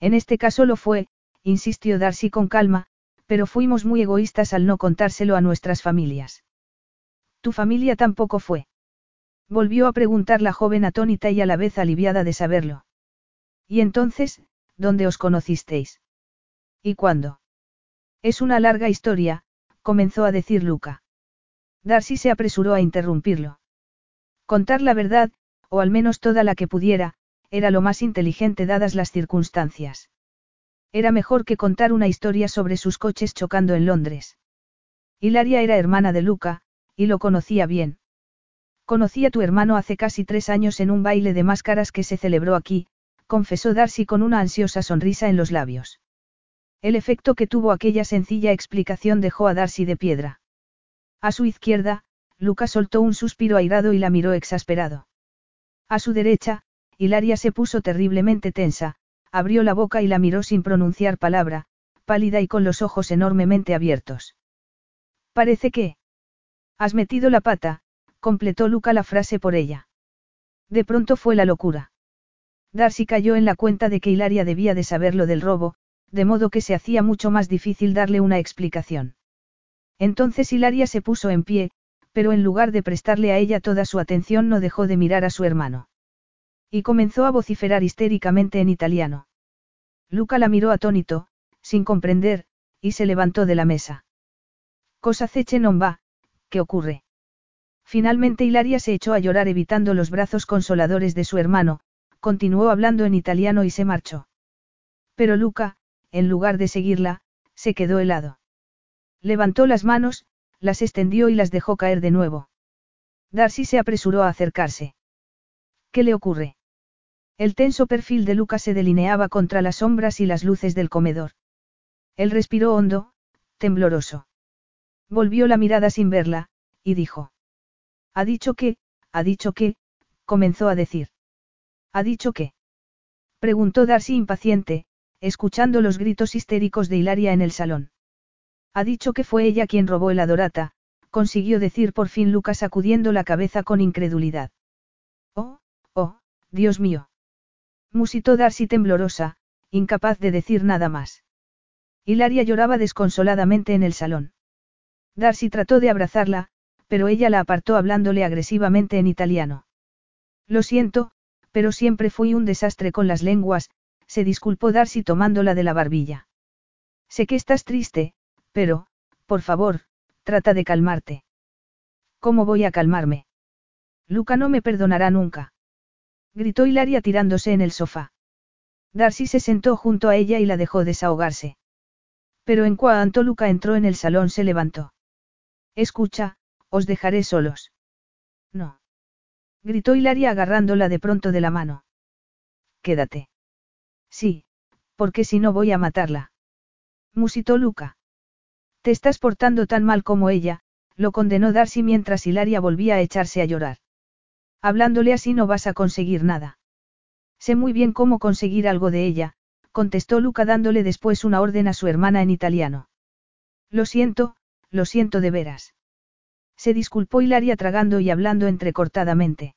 En este caso lo fue, insistió Darcy con calma, pero fuimos muy egoístas al no contárselo a nuestras familias. Tu familia tampoco fue. Volvió a preguntar la joven atónita y a la vez aliviada de saberlo. ¿Y entonces, dónde os conocisteis? ¿Y cuándo? Es una larga historia, comenzó a decir Luca. Darcy se apresuró a interrumpirlo. Contar la verdad, o al menos toda la que pudiera, era lo más inteligente dadas las circunstancias. Era mejor que contar una historia sobre sus coches chocando en Londres. Hilaria era hermana de Luca, y lo conocía bien. Conocí a tu hermano hace casi tres años en un baile de máscaras que se celebró aquí, confesó Darcy con una ansiosa sonrisa en los labios. El efecto que tuvo aquella sencilla explicación dejó a Darcy de piedra. A su izquierda, Luca soltó un suspiro airado y la miró exasperado. A su derecha, Hilaria se puso terriblemente tensa, abrió la boca y la miró sin pronunciar palabra, pálida y con los ojos enormemente abiertos. Parece que... Has metido la pata, completó Luca la frase por ella. De pronto fue la locura. Darcy cayó en la cuenta de que Hilaria debía de saber lo del robo, de modo que se hacía mucho más difícil darle una explicación. Entonces Hilaria se puso en pie, pero en lugar de prestarle a ella toda su atención no dejó de mirar a su hermano. Y comenzó a vociferar histéricamente en italiano. Luca la miró atónito, sin comprender, y se levantó de la mesa. Cosa ceche non va, ¿qué ocurre? Finalmente Hilaria se echó a llorar evitando los brazos consoladores de su hermano, continuó hablando en italiano y se marchó. Pero Luca, en lugar de seguirla, se quedó helado. Levantó las manos, las extendió y las dejó caer de nuevo. Darcy se apresuró a acercarse. ¿Qué le ocurre? El tenso perfil de Lucas se delineaba contra las sombras y las luces del comedor. Él respiró hondo, tembloroso. Volvió la mirada sin verla, y dijo. Ha dicho que, ha dicho que, comenzó a decir. ¿Ha dicho qué? Preguntó Darcy impaciente, escuchando los gritos histéricos de Hilaria en el salón. Ha dicho que fue ella quien robó el adorata, consiguió decir por fin Lucas sacudiendo la cabeza con incredulidad. Oh, oh, Dios mío. Musitó Darcy temblorosa, incapaz de decir nada más. Hilaria lloraba desconsoladamente en el salón. Darcy trató de abrazarla, pero ella la apartó hablándole agresivamente en italiano. Lo siento, pero siempre fui un desastre con las lenguas, se disculpó Darcy tomándola de la barbilla. Sé que estás triste, pero, por favor, trata de calmarte. ¿Cómo voy a calmarme? Luca no me perdonará nunca. Gritó Hilaria tirándose en el sofá. Darcy se sentó junto a ella y la dejó desahogarse. Pero en cuanto Luca entró en el salón se levantó. Escucha, os dejaré solos. No. Gritó Hilaria agarrándola de pronto de la mano. Quédate. Sí, porque si no voy a matarla. Musitó Luca. Te estás portando tan mal como ella, lo condenó Darcy mientras Hilaria volvía a echarse a llorar. Hablándole así no vas a conseguir nada. Sé muy bien cómo conseguir algo de ella, contestó Luca dándole después una orden a su hermana en italiano. Lo siento, lo siento de veras. Se disculpó Hilaria tragando y hablando entrecortadamente.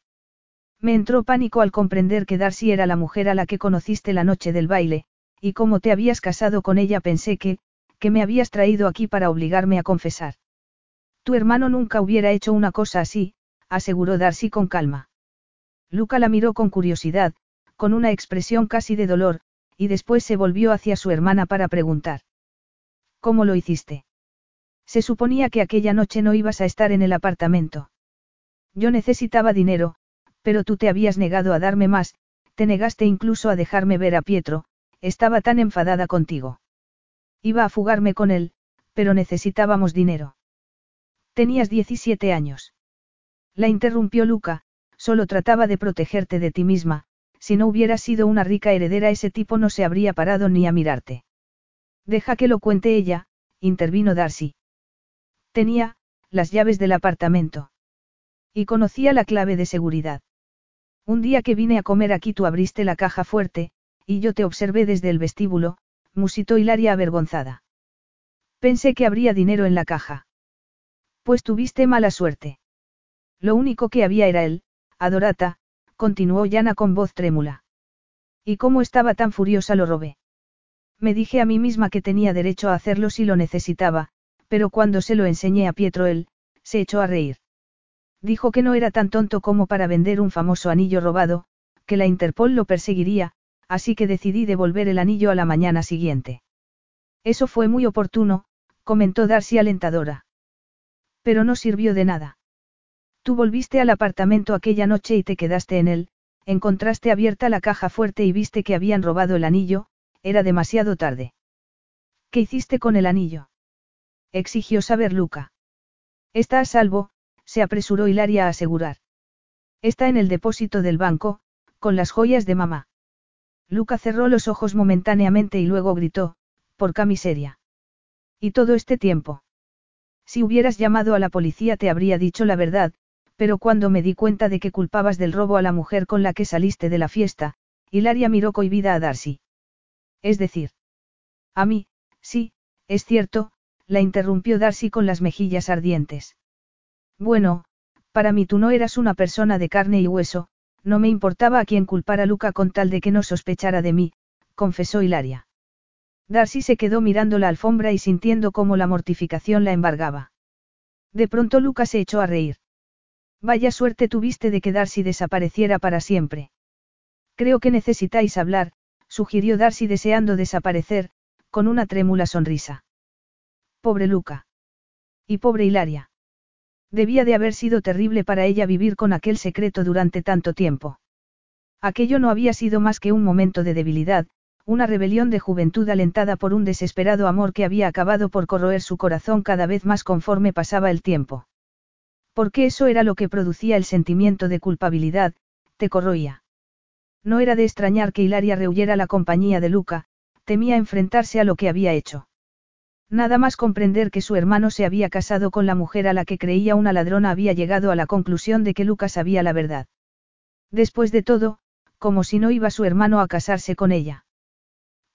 Me entró pánico al comprender que Darcy era la mujer a la que conociste la noche del baile, y como te habías casado con ella pensé que, que me habías traído aquí para obligarme a confesar. Tu hermano nunca hubiera hecho una cosa así, aseguró Darcy con calma. Luca la miró con curiosidad, con una expresión casi de dolor, y después se volvió hacia su hermana para preguntar. ¿Cómo lo hiciste? Se suponía que aquella noche no ibas a estar en el apartamento. Yo necesitaba dinero, pero tú te habías negado a darme más, te negaste incluso a dejarme ver a Pietro, estaba tan enfadada contigo. Iba a fugarme con él, pero necesitábamos dinero. Tenías 17 años. La interrumpió Luca, solo trataba de protegerte de ti misma, si no hubieras sido una rica heredera ese tipo no se habría parado ni a mirarte. Deja que lo cuente ella, intervino Darcy. Tenía, las llaves del apartamento. Y conocía la clave de seguridad. Un día que vine a comer aquí tú abriste la caja fuerte, y yo te observé desde el vestíbulo, musitó Hilaria avergonzada. Pensé que habría dinero en la caja. Pues tuviste mala suerte. Lo único que había era él, Adorata, continuó Yana con voz trémula. Y cómo estaba tan furiosa lo robé. Me dije a mí misma que tenía derecho a hacerlo si lo necesitaba, pero cuando se lo enseñé a Pietro él, se echó a reír. Dijo que no era tan tonto como para vender un famoso anillo robado, que la Interpol lo perseguiría, así que decidí devolver el anillo a la mañana siguiente. Eso fue muy oportuno, comentó Darcy alentadora. Pero no sirvió de nada. Tú volviste al apartamento aquella noche y te quedaste en él, encontraste abierta la caja fuerte y viste que habían robado el anillo, era demasiado tarde. ¿Qué hiciste con el anillo? exigió saber Luca. Está a salvo, se apresuró Hilaria a asegurar. Está en el depósito del banco, con las joyas de mamá. Luca cerró los ojos momentáneamente y luego gritó, por miseria. ¿Y todo este tiempo? Si hubieras llamado a la policía te habría dicho la verdad, pero cuando me di cuenta de que culpabas del robo a la mujer con la que saliste de la fiesta, Hilaria miró cohibida a Darcy. Es decir, a mí, sí, es cierto, la interrumpió Darcy con las mejillas ardientes. Bueno, para mí tú no eras una persona de carne y hueso, no me importaba a quién culpar a Luca con tal de que no sospechara de mí, confesó Hilaria. Darcy se quedó mirando la alfombra y sintiendo cómo la mortificación la embargaba. De pronto Luca se echó a reír. Vaya suerte tuviste de que Darcy desapareciera para siempre. Creo que necesitáis hablar, sugirió Darcy deseando desaparecer, con una trémula sonrisa. Pobre Luca. Y pobre Hilaria. Debía de haber sido terrible para ella vivir con aquel secreto durante tanto tiempo. Aquello no había sido más que un momento de debilidad, una rebelión de juventud alentada por un desesperado amor que había acabado por corroer su corazón cada vez más conforme pasaba el tiempo. Porque eso era lo que producía el sentimiento de culpabilidad, te corroía. No era de extrañar que Hilaria rehuyera la compañía de Luca, temía enfrentarse a lo que había hecho. Nada más comprender que su hermano se había casado con la mujer a la que creía una ladrona había llegado a la conclusión de que Lucas sabía la verdad. Después de todo, como si no iba su hermano a casarse con ella.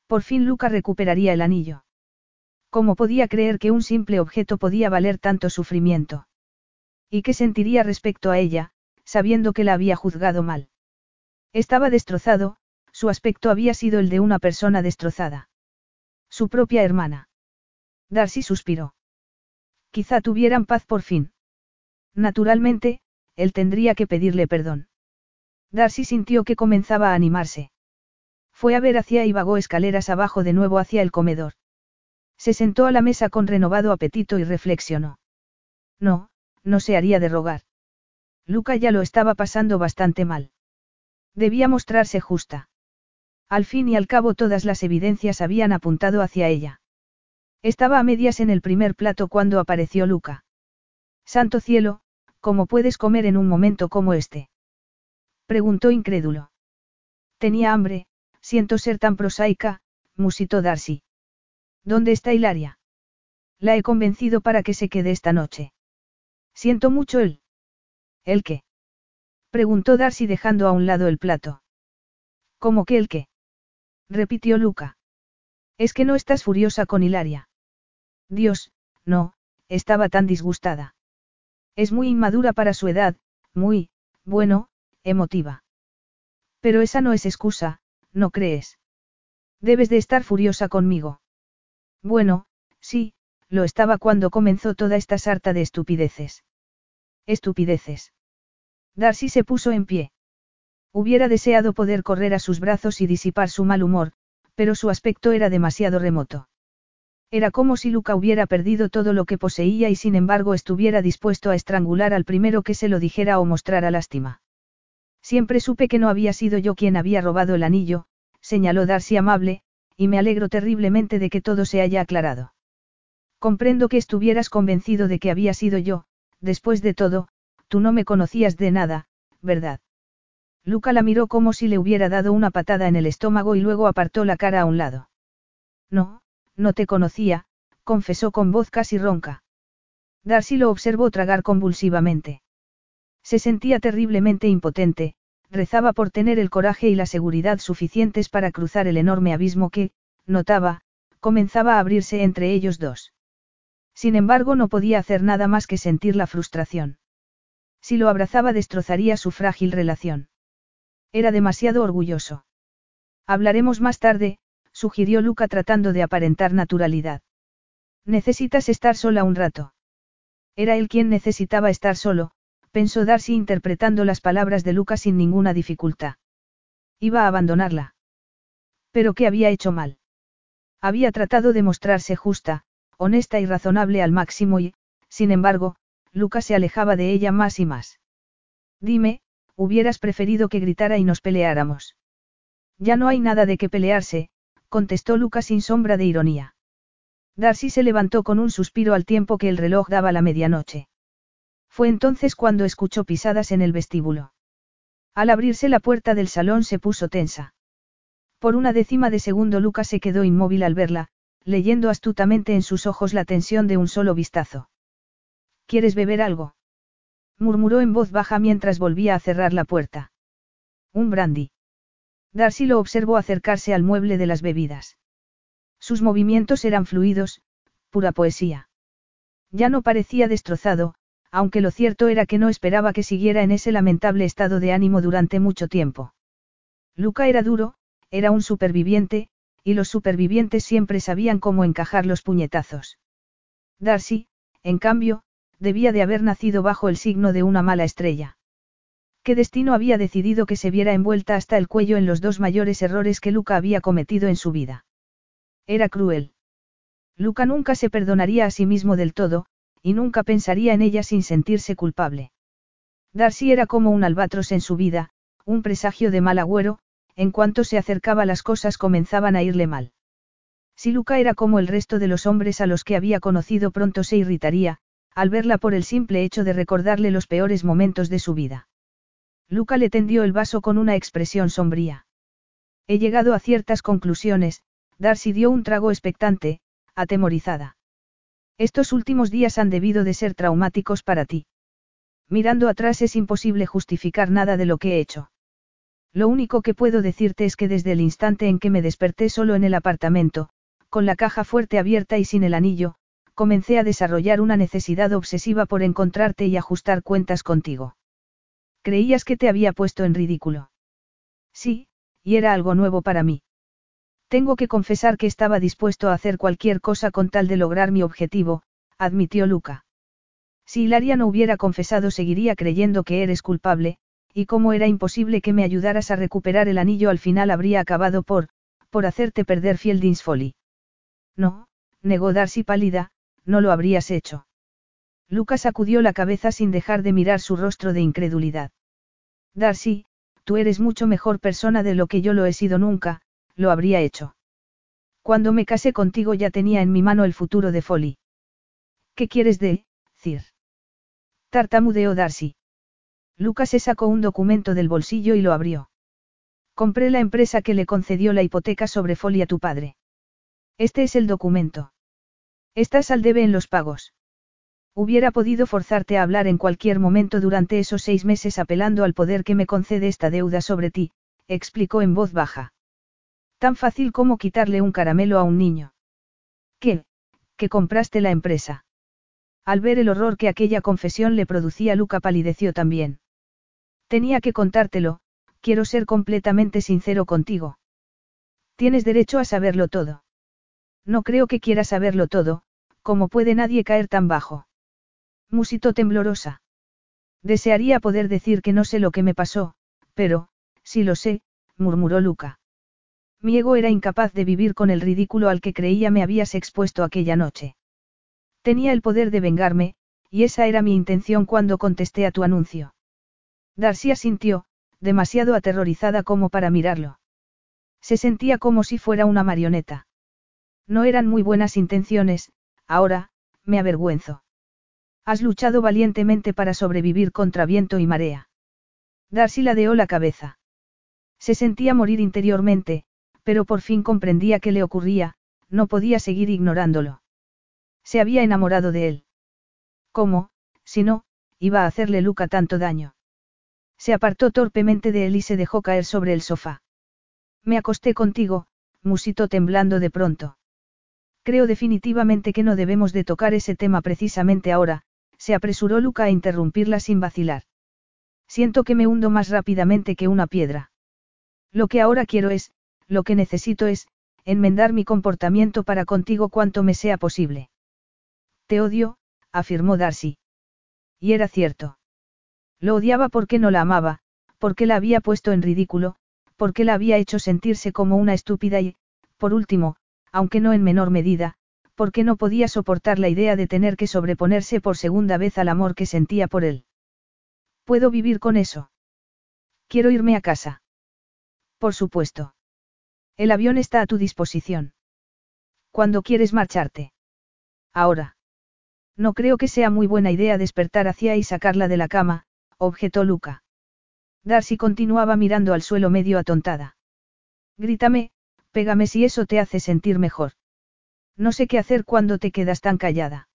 Por fin Luca recuperaría el anillo. ¿Cómo podía creer que un simple objeto podía valer tanto sufrimiento? ¿Y qué sentiría respecto a ella, sabiendo que la había juzgado mal? Estaba destrozado, su aspecto había sido el de una persona destrozada. Su propia hermana. Darcy suspiró. Quizá tuvieran paz por fin. Naturalmente, él tendría que pedirle perdón. Darcy sintió que comenzaba a animarse. Fue a ver hacia y vagó escaleras abajo de nuevo hacia el comedor. Se sentó a la mesa con renovado apetito y reflexionó. No, no se haría de rogar. Luca ya lo estaba pasando bastante mal. Debía mostrarse justa. Al fin y al cabo todas las evidencias habían apuntado hacia ella. Estaba a medias en el primer plato cuando apareció Luca. Santo cielo, ¿cómo puedes comer en un momento como este? Preguntó incrédulo. Tenía hambre, siento ser tan prosaica, musitó Darcy. ¿Dónde está Hilaria? La he convencido para que se quede esta noche. Siento mucho él. ¿El qué? Preguntó Darcy dejando a un lado el plato. ¿Cómo que el qué? repitió Luca. Es que no estás furiosa con Hilaria. Dios, no, estaba tan disgustada. Es muy inmadura para su edad, muy, bueno, emotiva. Pero esa no es excusa, ¿no crees? Debes de estar furiosa conmigo. Bueno, sí, lo estaba cuando comenzó toda esta sarta de estupideces. Estupideces. Darcy se puso en pie. Hubiera deseado poder correr a sus brazos y disipar su mal humor, pero su aspecto era demasiado remoto. Era como si Luca hubiera perdido todo lo que poseía y sin embargo estuviera dispuesto a estrangular al primero que se lo dijera o mostrara lástima. Siempre supe que no había sido yo quien había robado el anillo, señaló Darcy amable, y me alegro terriblemente de que todo se haya aclarado. Comprendo que estuvieras convencido de que había sido yo, después de todo, tú no me conocías de nada, ¿verdad? Luca la miró como si le hubiera dado una patada en el estómago y luego apartó la cara a un lado. No, no te conocía, confesó con voz casi ronca. Darcy lo observó tragar convulsivamente. Se sentía terriblemente impotente, rezaba por tener el coraje y la seguridad suficientes para cruzar el enorme abismo que, notaba, comenzaba a abrirse entre ellos dos. Sin embargo, no podía hacer nada más que sentir la frustración. Si lo abrazaba destrozaría su frágil relación. Era demasiado orgulloso. Hablaremos más tarde, sugirió Luca tratando de aparentar naturalidad. Necesitas estar sola un rato. Era él quien necesitaba estar solo, pensó Darcy interpretando las palabras de Luca sin ninguna dificultad. Iba a abandonarla. Pero ¿qué había hecho mal? Había tratado de mostrarse justa, honesta y razonable al máximo y, sin embargo, Lucas se alejaba de ella más y más. Dime, hubieras preferido que gritara y nos peleáramos. Ya no hay nada de qué pelearse, contestó Lucas sin sombra de ironía. Darcy se levantó con un suspiro al tiempo que el reloj daba la medianoche. Fue entonces cuando escuchó pisadas en el vestíbulo. Al abrirse la puerta del salón se puso tensa. Por una décima de segundo Lucas se quedó inmóvil al verla, leyendo astutamente en sus ojos la tensión de un solo vistazo. ¿Quieres beber algo? murmuró en voz baja mientras volvía a cerrar la puerta. Un brandy. Darcy lo observó acercarse al mueble de las bebidas. Sus movimientos eran fluidos, pura poesía. Ya no parecía destrozado, aunque lo cierto era que no esperaba que siguiera en ese lamentable estado de ánimo durante mucho tiempo. Luca era duro, era un superviviente, y los supervivientes siempre sabían cómo encajar los puñetazos. Darcy, en cambio, debía de haber nacido bajo el signo de una mala estrella. ¿Qué destino había decidido que se viera envuelta hasta el cuello en los dos mayores errores que Luca había cometido en su vida? Era cruel. Luca nunca se perdonaría a sí mismo del todo, y nunca pensaría en ella sin sentirse culpable. Darcy era como un albatros en su vida, un presagio de mal agüero, en cuanto se acercaba las cosas comenzaban a irle mal. Si Luca era como el resto de los hombres a los que había conocido pronto se irritaría, al verla por el simple hecho de recordarle los peores momentos de su vida. Luca le tendió el vaso con una expresión sombría. He llegado a ciertas conclusiones, Darcy dio un trago expectante, atemorizada. Estos últimos días han debido de ser traumáticos para ti. Mirando atrás es imposible justificar nada de lo que he hecho. Lo único que puedo decirte es que desde el instante en que me desperté solo en el apartamento, con la caja fuerte abierta y sin el anillo, comencé a desarrollar una necesidad obsesiva por encontrarte y ajustar cuentas contigo. Creías que te había puesto en ridículo. Sí, y era algo nuevo para mí. Tengo que confesar que estaba dispuesto a hacer cualquier cosa con tal de lograr mi objetivo, admitió Luca. Si Hilaria no hubiera confesado seguiría creyendo que eres culpable, y como era imposible que me ayudaras a recuperar el anillo al final habría acabado por, por hacerte perder Fieldings Folly. No, negó Darcy pálida, no lo habrías hecho. Luca sacudió la cabeza sin dejar de mirar su rostro de incredulidad. Darcy, tú eres mucho mejor persona de lo que yo lo he sido nunca, lo habría hecho. Cuando me casé contigo ya tenía en mi mano el futuro de Folly. ¿Qué quieres de, Cir? Tartamudeó Darcy. Lucas se sacó un documento del bolsillo y lo abrió. Compré la empresa que le concedió la hipoteca sobre Folly a tu padre. Este es el documento. Estás al debe en los pagos. Hubiera podido forzarte a hablar en cualquier momento durante esos seis meses apelando al poder que me concede esta deuda sobre ti, explicó en voz baja. Tan fácil como quitarle un caramelo a un niño. ¿Qué? ¿Que compraste la empresa? Al ver el horror que aquella confesión le producía, Luca palideció también. Tenía que contártelo, quiero ser completamente sincero contigo. Tienes derecho a saberlo todo. No creo que quiera saberlo todo, como puede nadie caer tan bajo. Musito temblorosa. Desearía poder decir que no sé lo que me pasó, pero, sí lo sé, murmuró Luca. Mi ego era incapaz de vivir con el ridículo al que creía me habías expuesto aquella noche. Tenía el poder de vengarme, y esa era mi intención cuando contesté a tu anuncio. Darcy asintió, demasiado aterrorizada como para mirarlo. Se sentía como si fuera una marioneta. No eran muy buenas intenciones, ahora, me avergüenzo. Has luchado valientemente para sobrevivir contra viento y marea. Darcy ladeó la cabeza. Se sentía morir interiormente, pero por fin comprendía qué le ocurría, no podía seguir ignorándolo. Se había enamorado de él. ¿Cómo, si no, iba a hacerle Luca tanto daño? Se apartó torpemente de él y se dejó caer sobre el sofá. Me acosté contigo, musitó temblando de pronto. Creo definitivamente que no debemos de tocar ese tema precisamente ahora, se apresuró Luca a interrumpirla sin vacilar. Siento que me hundo más rápidamente que una piedra. Lo que ahora quiero es, lo que necesito es, enmendar mi comportamiento para contigo cuanto me sea posible. Te odio, afirmó Darcy. Y era cierto. Lo odiaba porque no la amaba, porque la había puesto en ridículo, porque la había hecho sentirse como una estúpida y, por último, aunque no en menor medida, porque no podía soportar la idea de tener que sobreponerse por segunda vez al amor que sentía por él. ¿Puedo vivir con eso? Quiero irme a casa. Por supuesto. El avión está a tu disposición. ¿Cuándo quieres marcharte? Ahora. No creo que sea muy buena idea despertar hacia y sacarla de la cama, objetó Luca. Darcy continuaba mirando al suelo medio atontada. Grítame, pégame si eso te hace sentir mejor. No sé qué hacer cuando te quedas tan callada.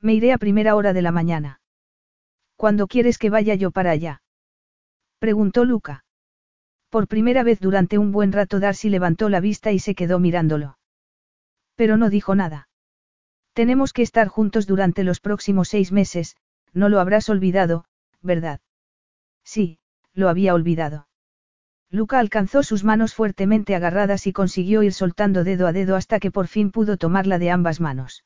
Me iré a primera hora de la mañana. ¿Cuándo quieres que vaya yo para allá? Preguntó Luca. Por primera vez durante un buen rato Darcy levantó la vista y se quedó mirándolo. Pero no dijo nada. Tenemos que estar juntos durante los próximos seis meses, no lo habrás olvidado, ¿verdad? Sí, lo había olvidado. Luca alcanzó sus manos fuertemente agarradas y consiguió ir soltando dedo a dedo hasta que por fin pudo tomarla de ambas manos.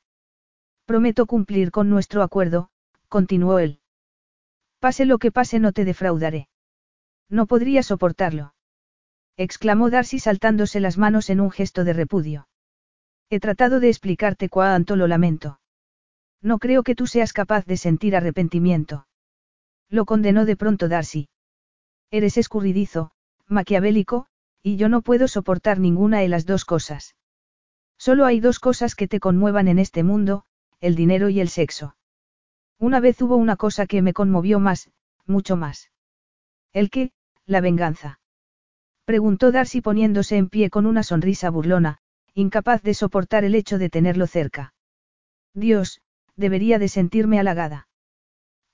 Prometo cumplir con nuestro acuerdo, continuó él. Pase lo que pase no te defraudaré. No podría soportarlo. Exclamó Darcy saltándose las manos en un gesto de repudio. He tratado de explicarte cuánto lo lamento. No creo que tú seas capaz de sentir arrepentimiento. Lo condenó de pronto Darcy. Eres escurridizo, maquiavélico, y yo no puedo soportar ninguna de las dos cosas. Solo hay dos cosas que te conmuevan en este mundo, el dinero y el sexo. Una vez hubo una cosa que me conmovió más, mucho más. ¿El qué? La venganza. Preguntó Darcy poniéndose en pie con una sonrisa burlona, incapaz de soportar el hecho de tenerlo cerca. Dios, debería de sentirme halagada.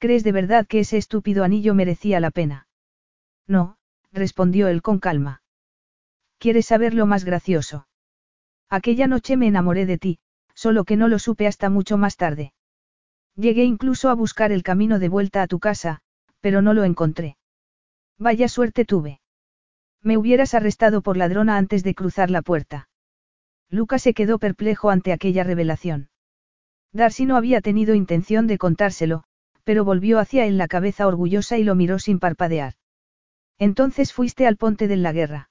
¿Crees de verdad que ese estúpido anillo merecía la pena? No, respondió él con calma. ¿Quieres saber lo más gracioso? Aquella noche me enamoré de ti, solo que no lo supe hasta mucho más tarde. Llegué incluso a buscar el camino de vuelta a tu casa, pero no lo encontré. Vaya suerte tuve. Me hubieras arrestado por ladrona antes de cruzar la puerta. Luca se quedó perplejo ante aquella revelación. Darcy no había tenido intención de contárselo, pero volvió hacia él la cabeza orgullosa y lo miró sin parpadear. Entonces fuiste al ponte de la guerra.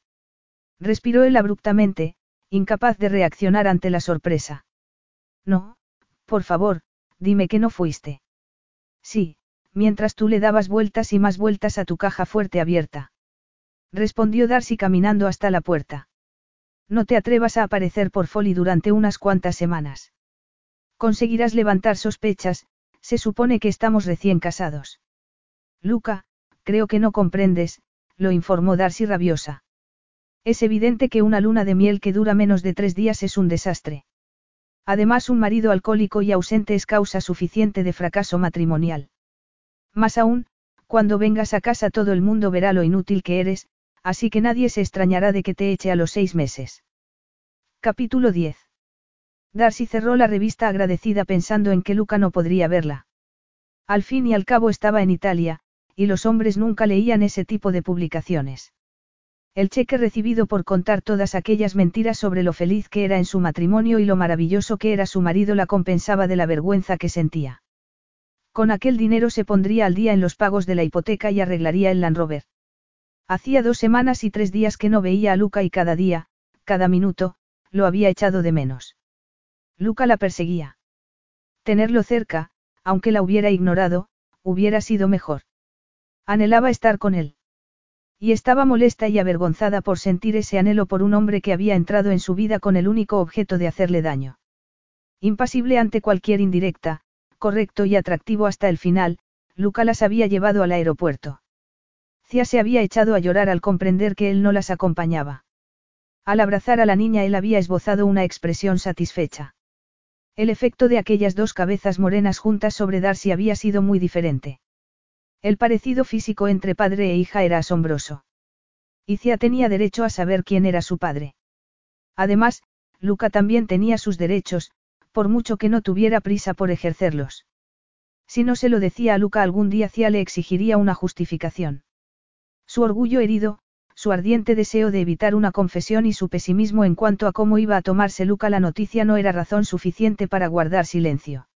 Respiró él abruptamente, incapaz de reaccionar ante la sorpresa. No, por favor, dime que no fuiste. Sí, mientras tú le dabas vueltas y más vueltas a tu caja fuerte abierta. Respondió Darcy caminando hasta la puerta. No te atrevas a aparecer por Folly durante unas cuantas semanas. Conseguirás levantar sospechas, se supone que estamos recién casados. Luca, creo que no comprendes, lo informó Darcy rabiosa. Es evidente que una luna de miel que dura menos de tres días es un desastre. Además, un marido alcohólico y ausente es causa suficiente de fracaso matrimonial. Más aún, cuando vengas a casa todo el mundo verá lo inútil que eres, así que nadie se extrañará de que te eche a los seis meses. Capítulo 10. Darcy cerró la revista agradecida pensando en que Luca no podría verla. Al fin y al cabo estaba en Italia, y los hombres nunca leían ese tipo de publicaciones. El cheque recibido por contar todas aquellas mentiras sobre lo feliz que era en su matrimonio y lo maravilloso que era su marido la compensaba de la vergüenza que sentía. Con aquel dinero se pondría al día en los pagos de la hipoteca y arreglaría el Land Rover. Hacía dos semanas y tres días que no veía a Luca y cada día, cada minuto, lo había echado de menos. Luca la perseguía. Tenerlo cerca, aunque la hubiera ignorado, hubiera sido mejor. Anhelaba estar con él. Y estaba molesta y avergonzada por sentir ese anhelo por un hombre que había entrado en su vida con el único objeto de hacerle daño. Impasible ante cualquier indirecta, correcto y atractivo hasta el final, Luca las había llevado al aeropuerto. Cia se había echado a llorar al comprender que él no las acompañaba. Al abrazar a la niña él había esbozado una expresión satisfecha. El efecto de aquellas dos cabezas morenas juntas sobre Darcy había sido muy diferente. El parecido físico entre padre e hija era asombroso. Y Cia tenía derecho a saber quién era su padre. Además, Luca también tenía sus derechos, por mucho que no tuviera prisa por ejercerlos. Si no se lo decía a Luca algún día Cia le exigiría una justificación. Su orgullo herido, su ardiente deseo de evitar una confesión y su pesimismo en cuanto a cómo iba a tomarse Luca la noticia no era razón suficiente para guardar silencio.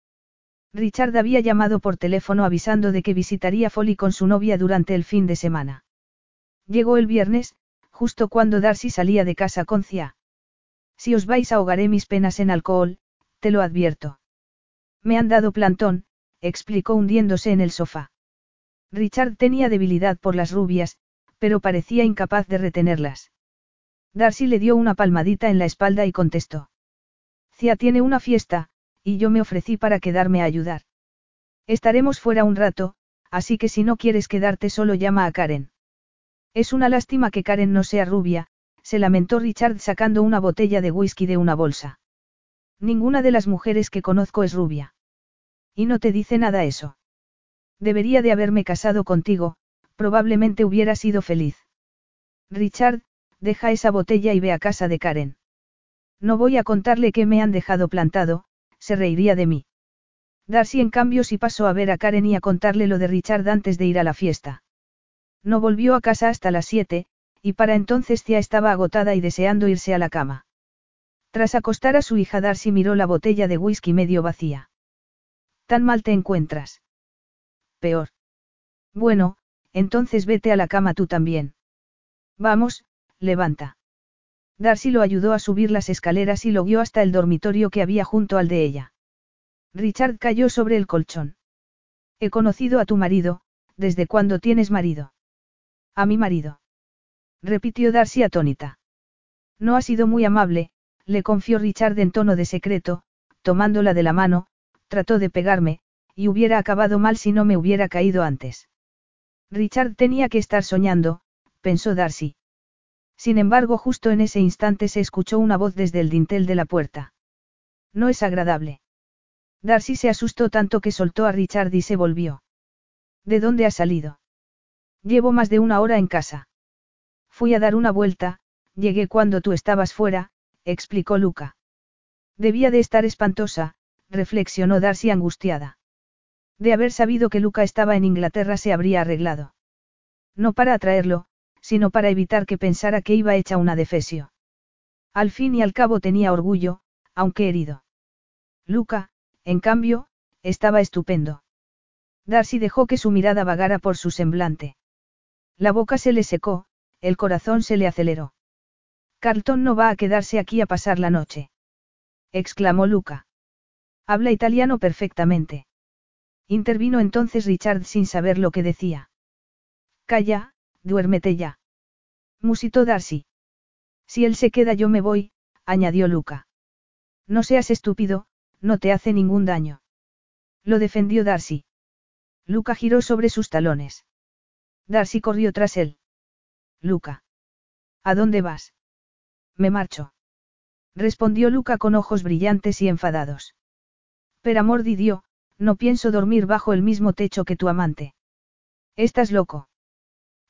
Richard había llamado por teléfono avisando de que visitaría Folly con su novia durante el fin de semana. Llegó el viernes, justo cuando Darcy salía de casa con Cia. Si os vais ahogaré mis penas en alcohol, te lo advierto. Me han dado plantón, explicó hundiéndose en el sofá. Richard tenía debilidad por las rubias, pero parecía incapaz de retenerlas. Darcy le dio una palmadita en la espalda y contestó. Cia tiene una fiesta, y yo me ofrecí para quedarme a ayudar. Estaremos fuera un rato, así que si no quieres quedarte solo llama a Karen. Es una lástima que Karen no sea rubia, se lamentó Richard sacando una botella de whisky de una bolsa. Ninguna de las mujeres que conozco es rubia. Y no te dice nada eso. Debería de haberme casado contigo, probablemente hubiera sido feliz. Richard, deja esa botella y ve a casa de Karen. No voy a contarle que me han dejado plantado, se reiría de mí. Darcy en cambio sí pasó a ver a Karen y a contarle lo de Richard antes de ir a la fiesta. No volvió a casa hasta las siete, y para entonces Tia estaba agotada y deseando irse a la cama. Tras acostar a su hija Darcy miró la botella de whisky medio vacía. ¿Tan mal te encuentras? Peor. Bueno, entonces vete a la cama tú también. Vamos, levanta. Darcy lo ayudó a subir las escaleras y lo guió hasta el dormitorio que había junto al de ella. Richard cayó sobre el colchón. He conocido a tu marido, ¿desde cuándo tienes marido? A mi marido. Repitió Darcy atónita. No ha sido muy amable, le confió Richard en tono de secreto, tomándola de la mano, trató de pegarme, y hubiera acabado mal si no me hubiera caído antes. Richard tenía que estar soñando, pensó Darcy. Sin embargo, justo en ese instante se escuchó una voz desde el dintel de la puerta. No es agradable. Darcy se asustó tanto que soltó a Richard y se volvió. ¿De dónde ha salido? Llevo más de una hora en casa. Fui a dar una vuelta, llegué cuando tú estabas fuera, explicó Luca. Debía de estar espantosa, reflexionó Darcy angustiada. De haber sabido que Luca estaba en Inglaterra se habría arreglado. No para atraerlo, sino para evitar que pensara que iba hecha una defesio. Al fin y al cabo tenía orgullo, aunque herido. Luca, en cambio, estaba estupendo. Darcy dejó que su mirada vagara por su semblante. La boca se le secó, el corazón se le aceleró. Carlton no va a quedarse aquí a pasar la noche. exclamó Luca. Habla italiano perfectamente. Intervino entonces Richard sin saber lo que decía. Calla, duérmete ya. Musitó Darcy. Si él se queda yo me voy, añadió Luca. No seas estúpido, no te hace ningún daño. Lo defendió Darcy. Luca giró sobre sus talones. Darcy corrió tras él. Luca. ¿A dónde vas? Me marcho. Respondió Luca con ojos brillantes y enfadados. Per amor di Dio, no pienso dormir bajo el mismo techo que tu amante. ¿Estás loco?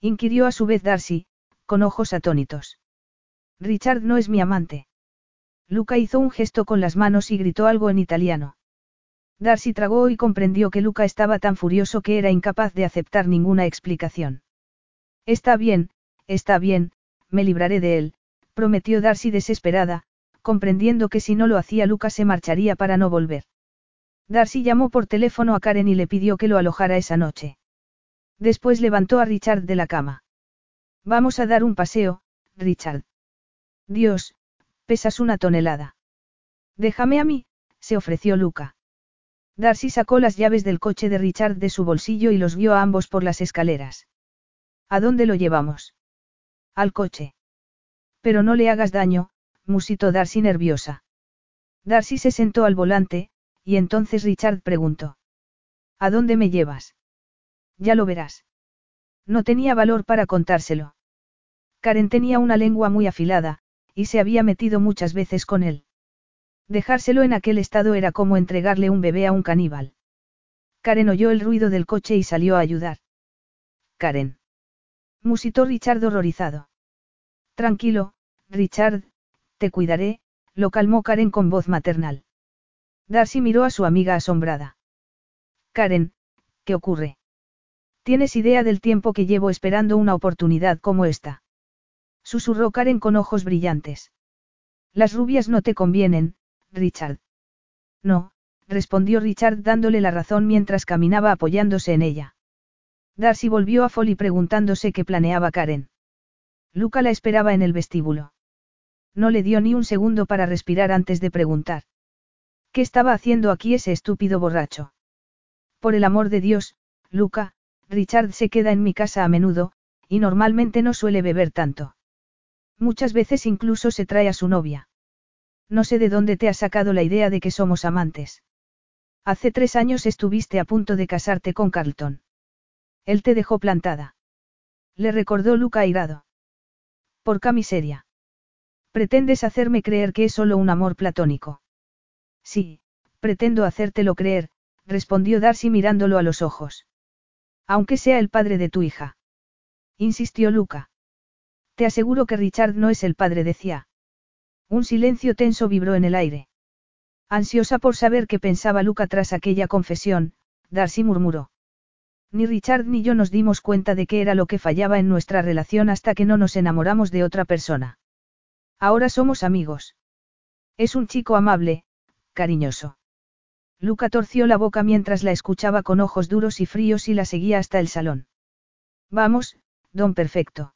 Inquirió a su vez Darcy, con ojos atónitos. Richard no es mi amante. Luca hizo un gesto con las manos y gritó algo en italiano. Darcy tragó y comprendió que Luca estaba tan furioso que era incapaz de aceptar ninguna explicación. Está bien, está bien, me libraré de él, prometió Darcy desesperada, comprendiendo que si no lo hacía Luca se marcharía para no volver. Darcy llamó por teléfono a Karen y le pidió que lo alojara esa noche. Después levantó a Richard de la cama. Vamos a dar un paseo, Richard. Dios, pesas una tonelada. Déjame a mí, se ofreció Luca. Darcy sacó las llaves del coche de Richard de su bolsillo y los guió a ambos por las escaleras. ¿A dónde lo llevamos? Al coche. Pero no le hagas daño, musitó Darcy nerviosa. Darcy se sentó al volante, y entonces Richard preguntó. ¿A dónde me llevas? Ya lo verás. No tenía valor para contárselo. Karen tenía una lengua muy afilada, y se había metido muchas veces con él. Dejárselo en aquel estado era como entregarle un bebé a un caníbal. Karen oyó el ruido del coche y salió a ayudar. Karen. Musitó Richard horrorizado. Tranquilo, Richard, te cuidaré, lo calmó Karen con voz maternal. Darcy miró a su amiga asombrada. Karen, ¿qué ocurre? ¿Tienes idea del tiempo que llevo esperando una oportunidad como esta? Susurró Karen con ojos brillantes. Las rubias no te convienen, Richard. No, respondió Richard dándole la razón mientras caminaba apoyándose en ella. Darcy volvió a Folly preguntándose qué planeaba Karen. Luca la esperaba en el vestíbulo. No le dio ni un segundo para respirar antes de preguntar. ¿Qué estaba haciendo aquí ese estúpido borracho? Por el amor de Dios, Luca, Richard se queda en mi casa a menudo, y normalmente no suele beber tanto. Muchas veces incluso se trae a su novia. No sé de dónde te has sacado la idea de que somos amantes. Hace tres años estuviste a punto de casarte con Carlton. Él te dejó plantada. Le recordó Luca airado. Por miseria. Pretendes hacerme creer que es solo un amor platónico. Sí, pretendo hacértelo creer, respondió Darcy mirándolo a los ojos. Aunque sea el padre de tu hija. Insistió Luca. Te aseguro que Richard no es el padre, decía. Un silencio tenso vibró en el aire. Ansiosa por saber qué pensaba Luca tras aquella confesión, Darcy murmuró. Ni Richard ni yo nos dimos cuenta de qué era lo que fallaba en nuestra relación hasta que no nos enamoramos de otra persona. Ahora somos amigos. Es un chico amable, cariñoso. Luca torció la boca mientras la escuchaba con ojos duros y fríos y la seguía hasta el salón. Vamos, don perfecto.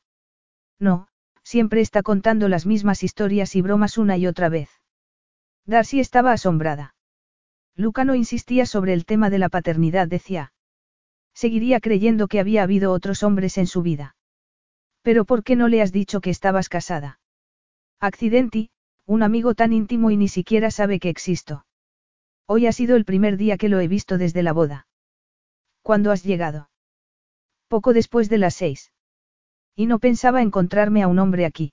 No, siempre está contando las mismas historias y bromas una y otra vez. Darcy estaba asombrada. Luca no insistía sobre el tema de la paternidad, decía. Seguiría creyendo que había habido otros hombres en su vida. Pero ¿por qué no le has dicho que estabas casada? Accidenti, un amigo tan íntimo y ni siquiera sabe que existo. Hoy ha sido el primer día que lo he visto desde la boda. ¿Cuándo has llegado? Poco después de las seis. Y no pensaba encontrarme a un hombre aquí.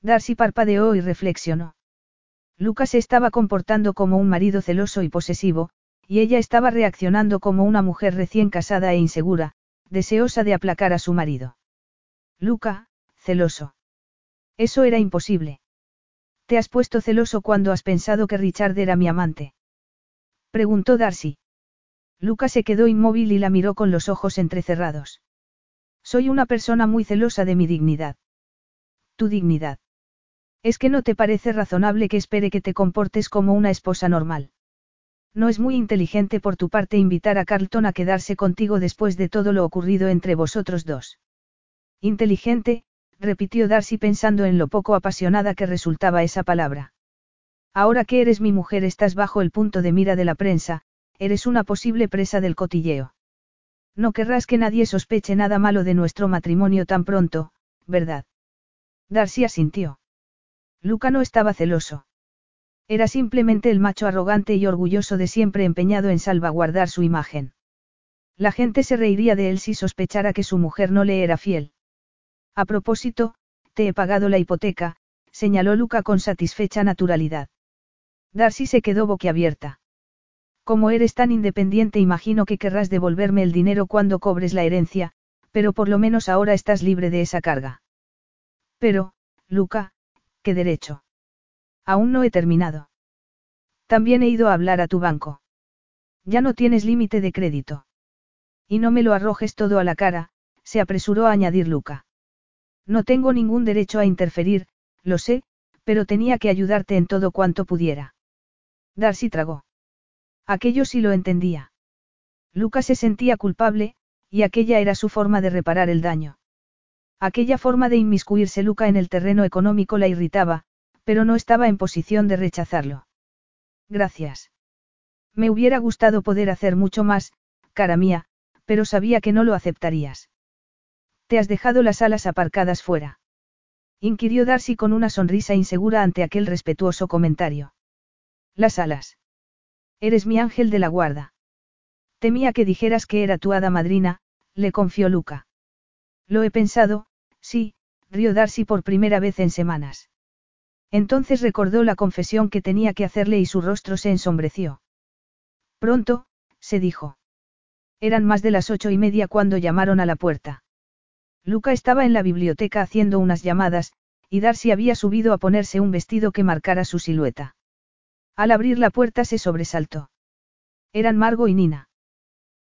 Darcy parpadeó y reflexionó. Lucas se estaba comportando como un marido celoso y posesivo, y ella estaba reaccionando como una mujer recién casada e insegura, deseosa de aplacar a su marido. Luca, celoso. Eso era imposible. ¿Te has puesto celoso cuando has pensado que Richard era mi amante? Preguntó Darcy. Luca se quedó inmóvil y la miró con los ojos entrecerrados. Soy una persona muy celosa de mi dignidad. Tu dignidad. Es que no te parece razonable que espere que te comportes como una esposa normal. No es muy inteligente por tu parte invitar a Carlton a quedarse contigo después de todo lo ocurrido entre vosotros dos. Inteligente, repitió Darcy pensando en lo poco apasionada que resultaba esa palabra. Ahora que eres mi mujer estás bajo el punto de mira de la prensa, eres una posible presa del cotilleo. No querrás que nadie sospeche nada malo de nuestro matrimonio tan pronto, ¿verdad? Darcy asintió. Luca no estaba celoso. Era simplemente el macho arrogante y orgulloso de siempre empeñado en salvaguardar su imagen. La gente se reiría de él si sospechara que su mujer no le era fiel. A propósito, te he pagado la hipoteca, señaló Luca con satisfecha naturalidad. Darcy se quedó boquiabierta. Como eres tan independiente imagino que querrás devolverme el dinero cuando cobres la herencia, pero por lo menos ahora estás libre de esa carga. Pero, Luca, ¿qué derecho? Aún no he terminado. También he ido a hablar a tu banco. Ya no tienes límite de crédito. Y no me lo arrojes todo a la cara, se apresuró a añadir Luca. No tengo ningún derecho a interferir, lo sé, pero tenía que ayudarte en todo cuanto pudiera. Darcy tragó. Aquello sí lo entendía. Lucas se sentía culpable, y aquella era su forma de reparar el daño. Aquella forma de inmiscuirse Luca en el terreno económico la irritaba, pero no estaba en posición de rechazarlo. Gracias. Me hubiera gustado poder hacer mucho más, cara mía, pero sabía que no lo aceptarías. ¿Te has dejado las alas aparcadas fuera? inquirió Darcy con una sonrisa insegura ante aquel respetuoso comentario. Las alas. Eres mi ángel de la guarda. Temía que dijeras que era tu hada madrina, le confió Luca. Lo he pensado, sí, rió Darcy por primera vez en semanas. Entonces recordó la confesión que tenía que hacerle y su rostro se ensombreció. Pronto, se dijo. Eran más de las ocho y media cuando llamaron a la puerta. Luca estaba en la biblioteca haciendo unas llamadas, y Darcy había subido a ponerse un vestido que marcara su silueta. Al abrir la puerta se sobresaltó. Eran Margo y Nina.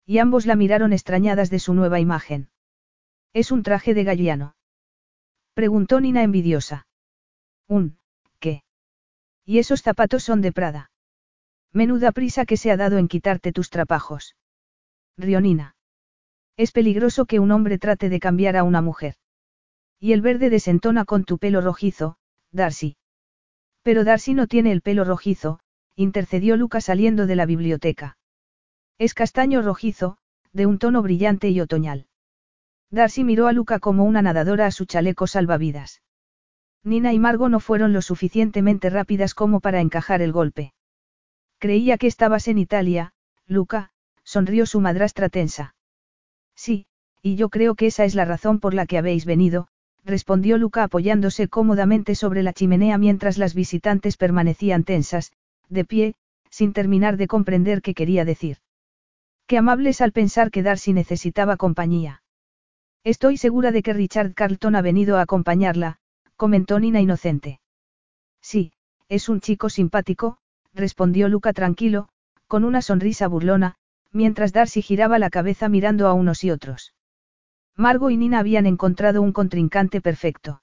Y ambos la miraron extrañadas de su nueva imagen. ¿Es un traje de galliano? Preguntó Nina envidiosa. ¿Un, qué? Y esos zapatos son de Prada. Menuda prisa que se ha dado en quitarte tus trapajos. Rió Nina. Es peligroso que un hombre trate de cambiar a una mujer. Y el verde desentona con tu pelo rojizo, Darcy. Pero Darcy no tiene el pelo rojizo, intercedió Luca saliendo de la biblioteca. Es castaño rojizo, de un tono brillante y otoñal. Darcy miró a Luca como una nadadora a su chaleco salvavidas. Nina y Margo no fueron lo suficientemente rápidas como para encajar el golpe. Creía que estabas en Italia, Luca, sonrió su madrastra tensa. Sí, y yo creo que esa es la razón por la que habéis venido, respondió Luca apoyándose cómodamente sobre la chimenea mientras las visitantes permanecían tensas, de pie, sin terminar de comprender qué quería decir. Qué amables al pensar que Darcy necesitaba compañía. Estoy segura de que Richard Carlton ha venido a acompañarla, comentó Nina inocente. Sí, es un chico simpático, respondió Luca tranquilo, con una sonrisa burlona, mientras Darcy giraba la cabeza mirando a unos y otros. Margo y Nina habían encontrado un contrincante perfecto.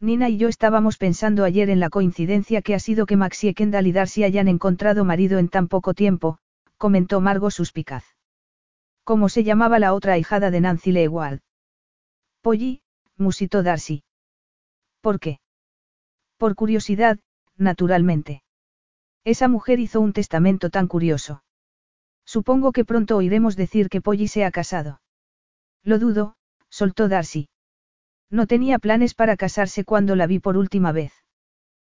Nina y yo estábamos pensando ayer en la coincidencia que ha sido que Maxie Kendall y Darcy hayan encontrado marido en tan poco tiempo, comentó Margo suspicaz. ¿Cómo se llamaba la otra hijada de Nancy Leward? Polly, musitó Darcy. ¿Por qué? Por curiosidad, naturalmente. Esa mujer hizo un testamento tan curioso. Supongo que pronto oiremos decir que Polly se ha casado. Lo dudo, soltó Darcy. No tenía planes para casarse cuando la vi por última vez.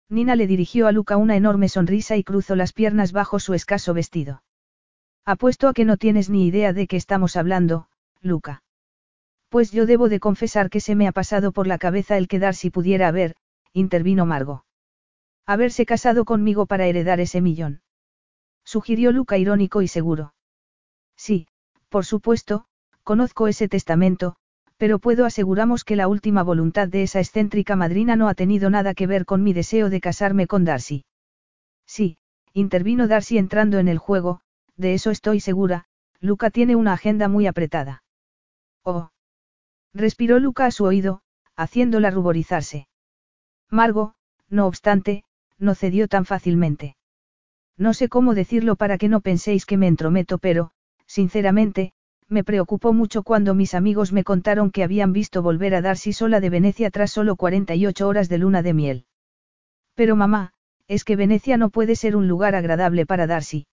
Nina le dirigió a Luca una enorme sonrisa y cruzó las piernas bajo su escaso vestido. Apuesto a que no tienes ni idea de qué estamos hablando, Luca. Pues yo debo de confesar que se me ha pasado por la cabeza el que Darcy pudiera haber, intervino Margo. Haberse casado conmigo para heredar ese millón. Sugirió Luca irónico y seguro. Sí, por supuesto, Conozco ese testamento, pero puedo aseguramos que la última voluntad de esa excéntrica madrina no ha tenido nada que ver con mi deseo de casarme con Darcy. Sí, intervino Darcy entrando en el juego, de eso estoy segura, Luca tiene una agenda muy apretada. Oh. Respiró Luca a su oído, haciéndola ruborizarse. Margo, no obstante, no cedió tan fácilmente. No sé cómo decirlo para que no penséis que me entrometo, pero, sinceramente, me preocupó mucho cuando mis amigos me contaron que habían visto volver a Darcy sola de Venecia tras solo 48 horas de luna de miel. Pero mamá, es que Venecia no puede ser un lugar agradable para Darcy.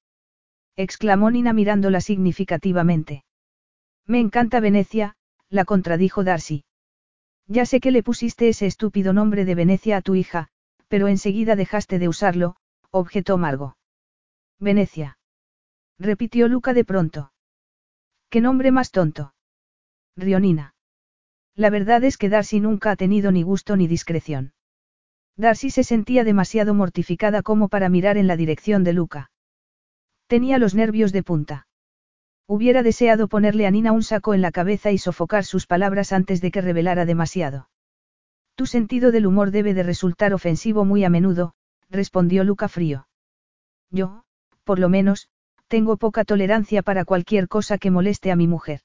exclamó Nina mirándola significativamente. Me encanta Venecia, la contradijo Darcy. Ya sé que le pusiste ese estúpido nombre de Venecia a tu hija, pero enseguida dejaste de usarlo, objetó Margo. Venecia. Repitió Luca de pronto. ¿Qué nombre más tonto? Rionina. La verdad es que Darcy nunca ha tenido ni gusto ni discreción. Darcy se sentía demasiado mortificada como para mirar en la dirección de Luca. Tenía los nervios de punta. Hubiera deseado ponerle a Nina un saco en la cabeza y sofocar sus palabras antes de que revelara demasiado. Tu sentido del humor debe de resultar ofensivo muy a menudo, respondió Luca frío. Yo, por lo menos, tengo poca tolerancia para cualquier cosa que moleste a mi mujer.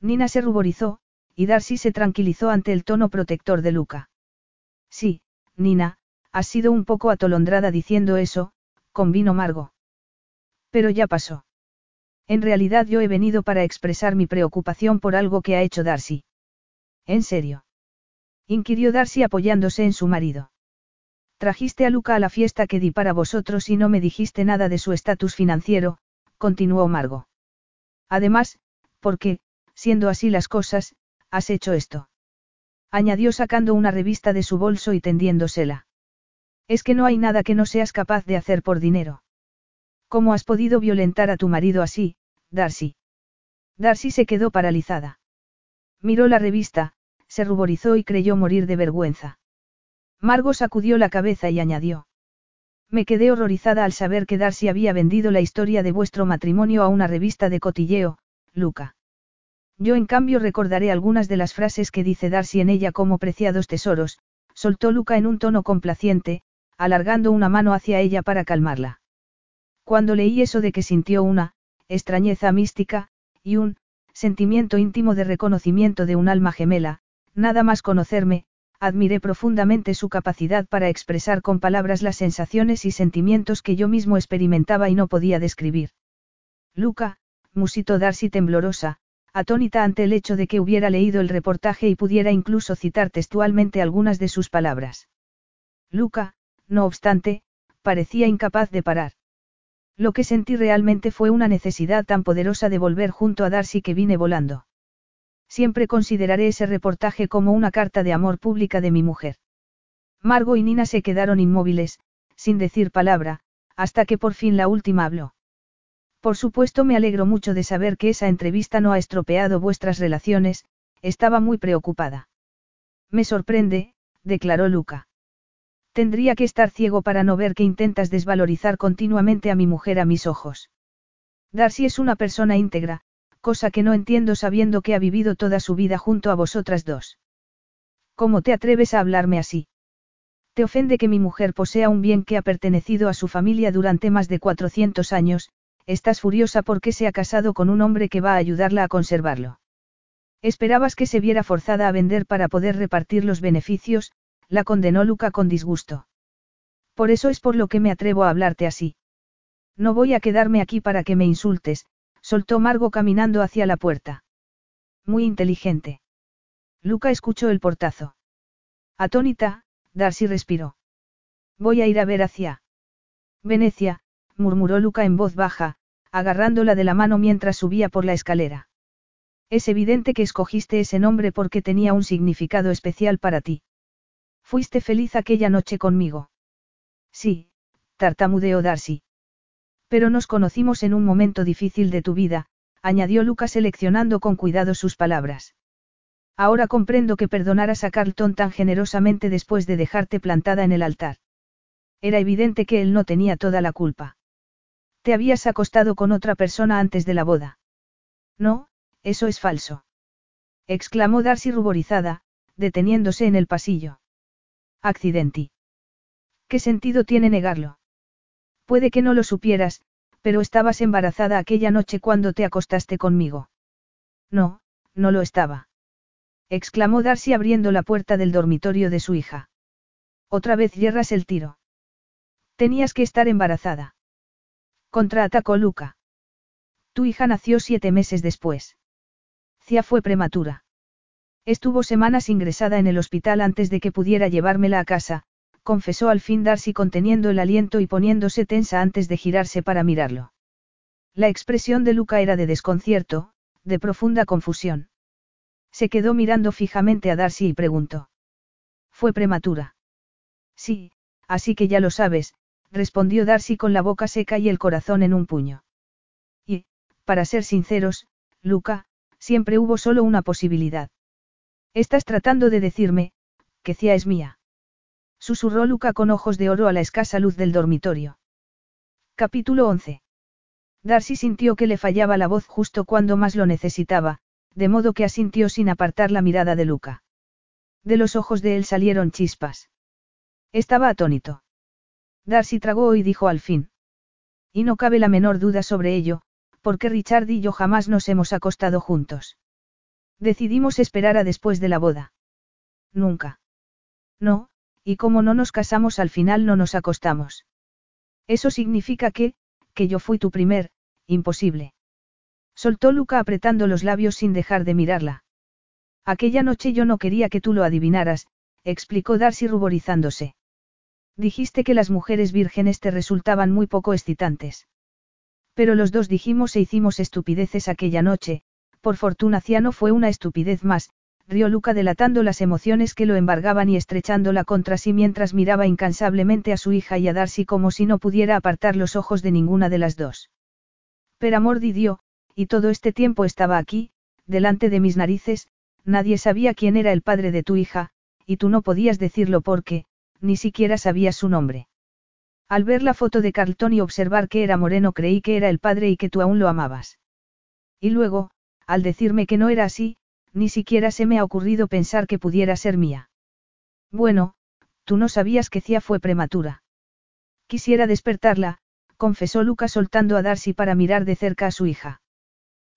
Nina se ruborizó, y Darcy se tranquilizó ante el tono protector de Luca. Sí, Nina, has sido un poco atolondrada diciendo eso, con vino amargo. Pero ya pasó. En realidad yo he venido para expresar mi preocupación por algo que ha hecho Darcy. ¿En serio? inquirió Darcy apoyándose en su marido. Trajiste a Luca a la fiesta que di para vosotros y no me dijiste nada de su estatus financiero, continuó Margo. Además, porque, siendo así las cosas, has hecho esto. Añadió sacando una revista de su bolso y tendiéndosela. Es que no hay nada que no seas capaz de hacer por dinero. ¿Cómo has podido violentar a tu marido así, Darcy? Darcy se quedó paralizada. Miró la revista, se ruborizó y creyó morir de vergüenza. Margo sacudió la cabeza y añadió. Me quedé horrorizada al saber que Darcy había vendido la historia de vuestro matrimonio a una revista de cotilleo, Luca. Yo en cambio recordaré algunas de las frases que dice Darcy en ella como preciados tesoros, soltó Luca en un tono complaciente, alargando una mano hacia ella para calmarla. Cuando leí eso de que sintió una, extrañeza mística, y un, sentimiento íntimo de reconocimiento de un alma gemela, nada más conocerme, admiré profundamente su capacidad para expresar con palabras las sensaciones y sentimientos que yo mismo experimentaba y no podía describir. Luca, musitó Darcy temblorosa, atónita ante el hecho de que hubiera leído el reportaje y pudiera incluso citar textualmente algunas de sus palabras. Luca, no obstante, parecía incapaz de parar. Lo que sentí realmente fue una necesidad tan poderosa de volver junto a Darcy que vine volando. Siempre consideraré ese reportaje como una carta de amor pública de mi mujer. Margo y Nina se quedaron inmóviles, sin decir palabra, hasta que por fin la última habló. Por supuesto me alegro mucho de saber que esa entrevista no ha estropeado vuestras relaciones, estaba muy preocupada. Me sorprende, declaró Luca. Tendría que estar ciego para no ver que intentas desvalorizar continuamente a mi mujer a mis ojos. Darcy es una persona íntegra, cosa que no entiendo sabiendo que ha vivido toda su vida junto a vosotras dos. ¿Cómo te atreves a hablarme así? ¿Te ofende que mi mujer posea un bien que ha pertenecido a su familia durante más de 400 años? Estás furiosa porque se ha casado con un hombre que va a ayudarla a conservarlo. Esperabas que se viera forzada a vender para poder repartir los beneficios, la condenó Luca con disgusto. Por eso es por lo que me atrevo a hablarte así. No voy a quedarme aquí para que me insultes, soltó Margo caminando hacia la puerta. Muy inteligente. Luca escuchó el portazo. Atónita, Darcy respiró. Voy a ir a ver hacia. Venecia, murmuró Luca en voz baja, agarrándola de la mano mientras subía por la escalera. Es evidente que escogiste ese nombre porque tenía un significado especial para ti. Fuiste feliz aquella noche conmigo. Sí, tartamudeó Darcy. Pero nos conocimos en un momento difícil de tu vida, añadió Lucas seleccionando con cuidado sus palabras. Ahora comprendo que perdonaras a Carlton tan generosamente después de dejarte plantada en el altar. Era evidente que él no tenía toda la culpa. Te habías acostado con otra persona antes de la boda. No, eso es falso. exclamó Darcy ruborizada, deteniéndose en el pasillo. Accidenti. ¿Qué sentido tiene negarlo? Puede que no lo supieras, pero estabas embarazada aquella noche cuando te acostaste conmigo. No, no lo estaba. Exclamó Darcy abriendo la puerta del dormitorio de su hija. Otra vez hierras el tiro. Tenías que estar embarazada. Contraatacó Luca. Tu hija nació siete meses después. Cia fue prematura. Estuvo semanas ingresada en el hospital antes de que pudiera llevármela a casa, confesó al fin Darcy conteniendo el aliento y poniéndose tensa antes de girarse para mirarlo. La expresión de Luca era de desconcierto, de profunda confusión. Se quedó mirando fijamente a Darcy y preguntó. ¿Fue prematura? Sí, así que ya lo sabes, respondió Darcy con la boca seca y el corazón en un puño. Y, para ser sinceros, Luca, siempre hubo solo una posibilidad. Estás tratando de decirme, que Cia es mía. Susurró Luca con ojos de oro a la escasa luz del dormitorio. Capítulo 11. Darcy sintió que le fallaba la voz justo cuando más lo necesitaba, de modo que asintió sin apartar la mirada de Luca. De los ojos de él salieron chispas. Estaba atónito. Darcy tragó y dijo al fin. Y no cabe la menor duda sobre ello, porque Richard y yo jamás nos hemos acostado juntos. Decidimos esperar a después de la boda. Nunca. No, y como no nos casamos al final no nos acostamos. Eso significa que, que yo fui tu primer, imposible. Soltó Luca apretando los labios sin dejar de mirarla. Aquella noche yo no quería que tú lo adivinaras, explicó Darcy ruborizándose. Dijiste que las mujeres vírgenes te resultaban muy poco excitantes. Pero los dos dijimos e hicimos estupideces aquella noche, por fortuna Ciano fue una estupidez más, rió Luca delatando las emociones que lo embargaban y estrechándola contra sí mientras miraba incansablemente a su hija y a Darcy como si no pudiera apartar los ojos de ninguna de las dos. Pero amor Didio, y todo este tiempo estaba aquí, delante de mis narices, nadie sabía quién era el padre de tu hija, y tú no podías decirlo porque, ni siquiera sabías su nombre. Al ver la foto de Carlton y observar que era moreno creí que era el padre y que tú aún lo amabas. Y luego, al decirme que no era así, ni siquiera se me ha ocurrido pensar que pudiera ser mía. Bueno, tú no sabías que Cia fue prematura. Quisiera despertarla, confesó Lucas soltando a Darcy para mirar de cerca a su hija.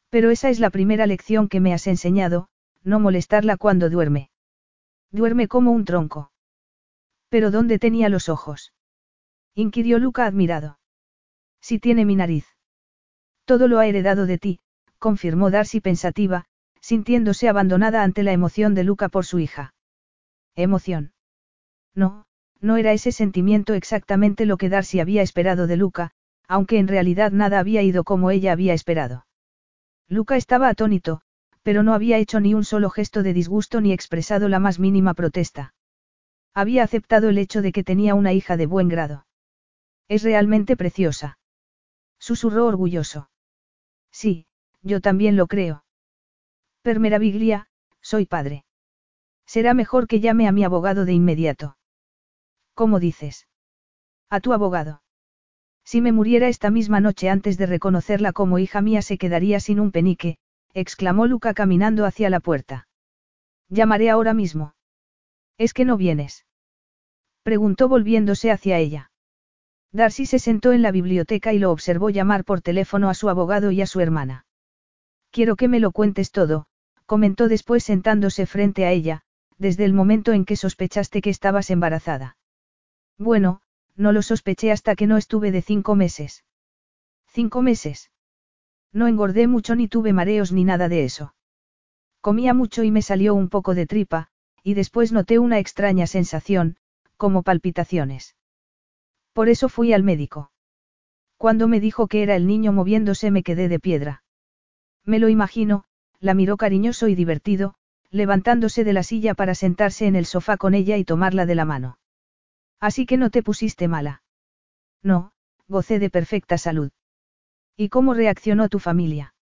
Pero esa es la primera lección que me has enseñado, no molestarla cuando duerme. Duerme como un tronco. ¿Pero dónde tenía los ojos? inquirió Luca admirado. Si tiene mi nariz. Todo lo ha heredado de ti, confirmó Darcy pensativa, sintiéndose abandonada ante la emoción de Luca por su hija. ¿Emoción? No, No era ese sentimiento exactamente lo que Darcy había esperado de Luca, aunque en realidad nada había ido como ella había esperado. Luca estaba atónito, pero no había hecho ni un solo gesto de disgusto ni expresado la más mínima protesta. Había aceptado el hecho de que tenía una hija de buen grado. Es realmente preciosa. Susurró orgulloso. Sí, yo también lo creo. Per meraviglia, soy padre. Será mejor que llame a mi abogado de inmediato. ¿Cómo dices? A tu abogado. Si me muriera esta misma noche antes de reconocerla como hija mía se quedaría sin un penique, exclamó Luca caminando hacia la puerta. Llamaré ahora mismo. ¿Es que no vienes? Preguntó volviéndose hacia ella. Darcy se sentó en la biblioteca y lo observó llamar por teléfono a su abogado y a su hermana. Quiero que me lo cuentes todo, comentó después sentándose frente a ella, desde el momento en que sospechaste que estabas embarazada. Bueno, no lo sospeché hasta que no estuve de cinco meses. ¿Cinco meses? No engordé mucho ni tuve mareos ni nada de eso. Comía mucho y me salió un poco de tripa, y después noté una extraña sensación, como palpitaciones. Por eso fui al médico. Cuando me dijo que era el niño moviéndose me quedé de piedra. Me lo imagino, la miró cariñoso y divertido, levantándose de la silla para sentarse en el sofá con ella y tomarla de la mano. Así que no te pusiste mala. No, gocé de perfecta salud. ¿Y cómo reaccionó tu familia?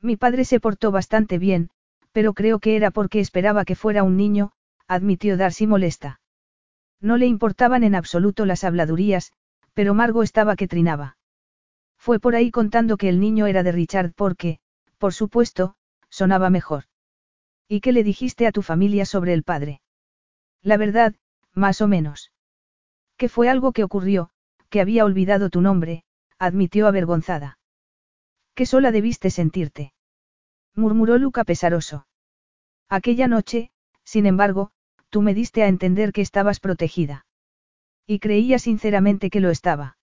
Mi padre se portó bastante bien, pero creo que era porque esperaba que fuera un niño, admitió Darcy molesta. No le importaban en absoluto las habladurías, pero Margo estaba que trinaba. Fue por ahí contando que el niño era de Richard porque, por supuesto, sonaba mejor. ¿Y qué le dijiste a tu familia sobre el padre? La verdad, más o menos. Que fue algo que ocurrió, que había olvidado tu nombre, admitió avergonzada. Qué sola debiste sentirte. murmuró Luca pesaroso. Aquella noche, sin embargo, tú me diste a entender que estabas protegida. Y creía sinceramente que lo estaba.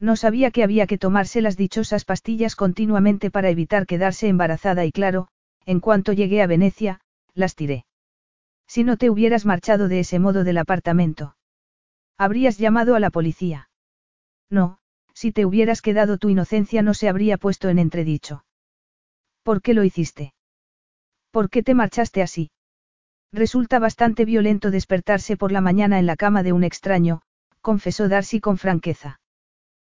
No sabía que había que tomarse las dichosas pastillas continuamente para evitar quedarse embarazada y claro, en cuanto llegué a Venecia, las tiré. Si no te hubieras marchado de ese modo del apartamento. Habrías llamado a la policía. No, si te hubieras quedado tu inocencia no se habría puesto en entredicho. ¿Por qué lo hiciste? ¿Por qué te marchaste así? Resulta bastante violento despertarse por la mañana en la cama de un extraño, confesó Darcy con franqueza.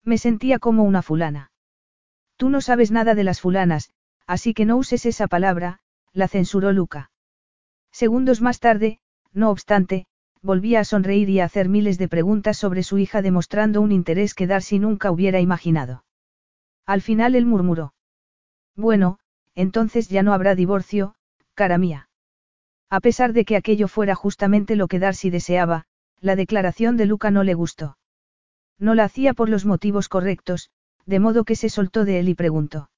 Me sentía como una fulana. Tú no sabes nada de las fulanas, así que no uses esa palabra, la censuró Luca. Segundos más tarde, no obstante, volvía a sonreír y a hacer miles de preguntas sobre su hija demostrando un interés que Darcy nunca hubiera imaginado. Al final él murmuró. Bueno, entonces ya no habrá divorcio, cara mía. A pesar de que aquello fuera justamente lo que Darcy deseaba, la declaración de Luca no le gustó. No la hacía por los motivos correctos, de modo que se soltó de él y preguntó.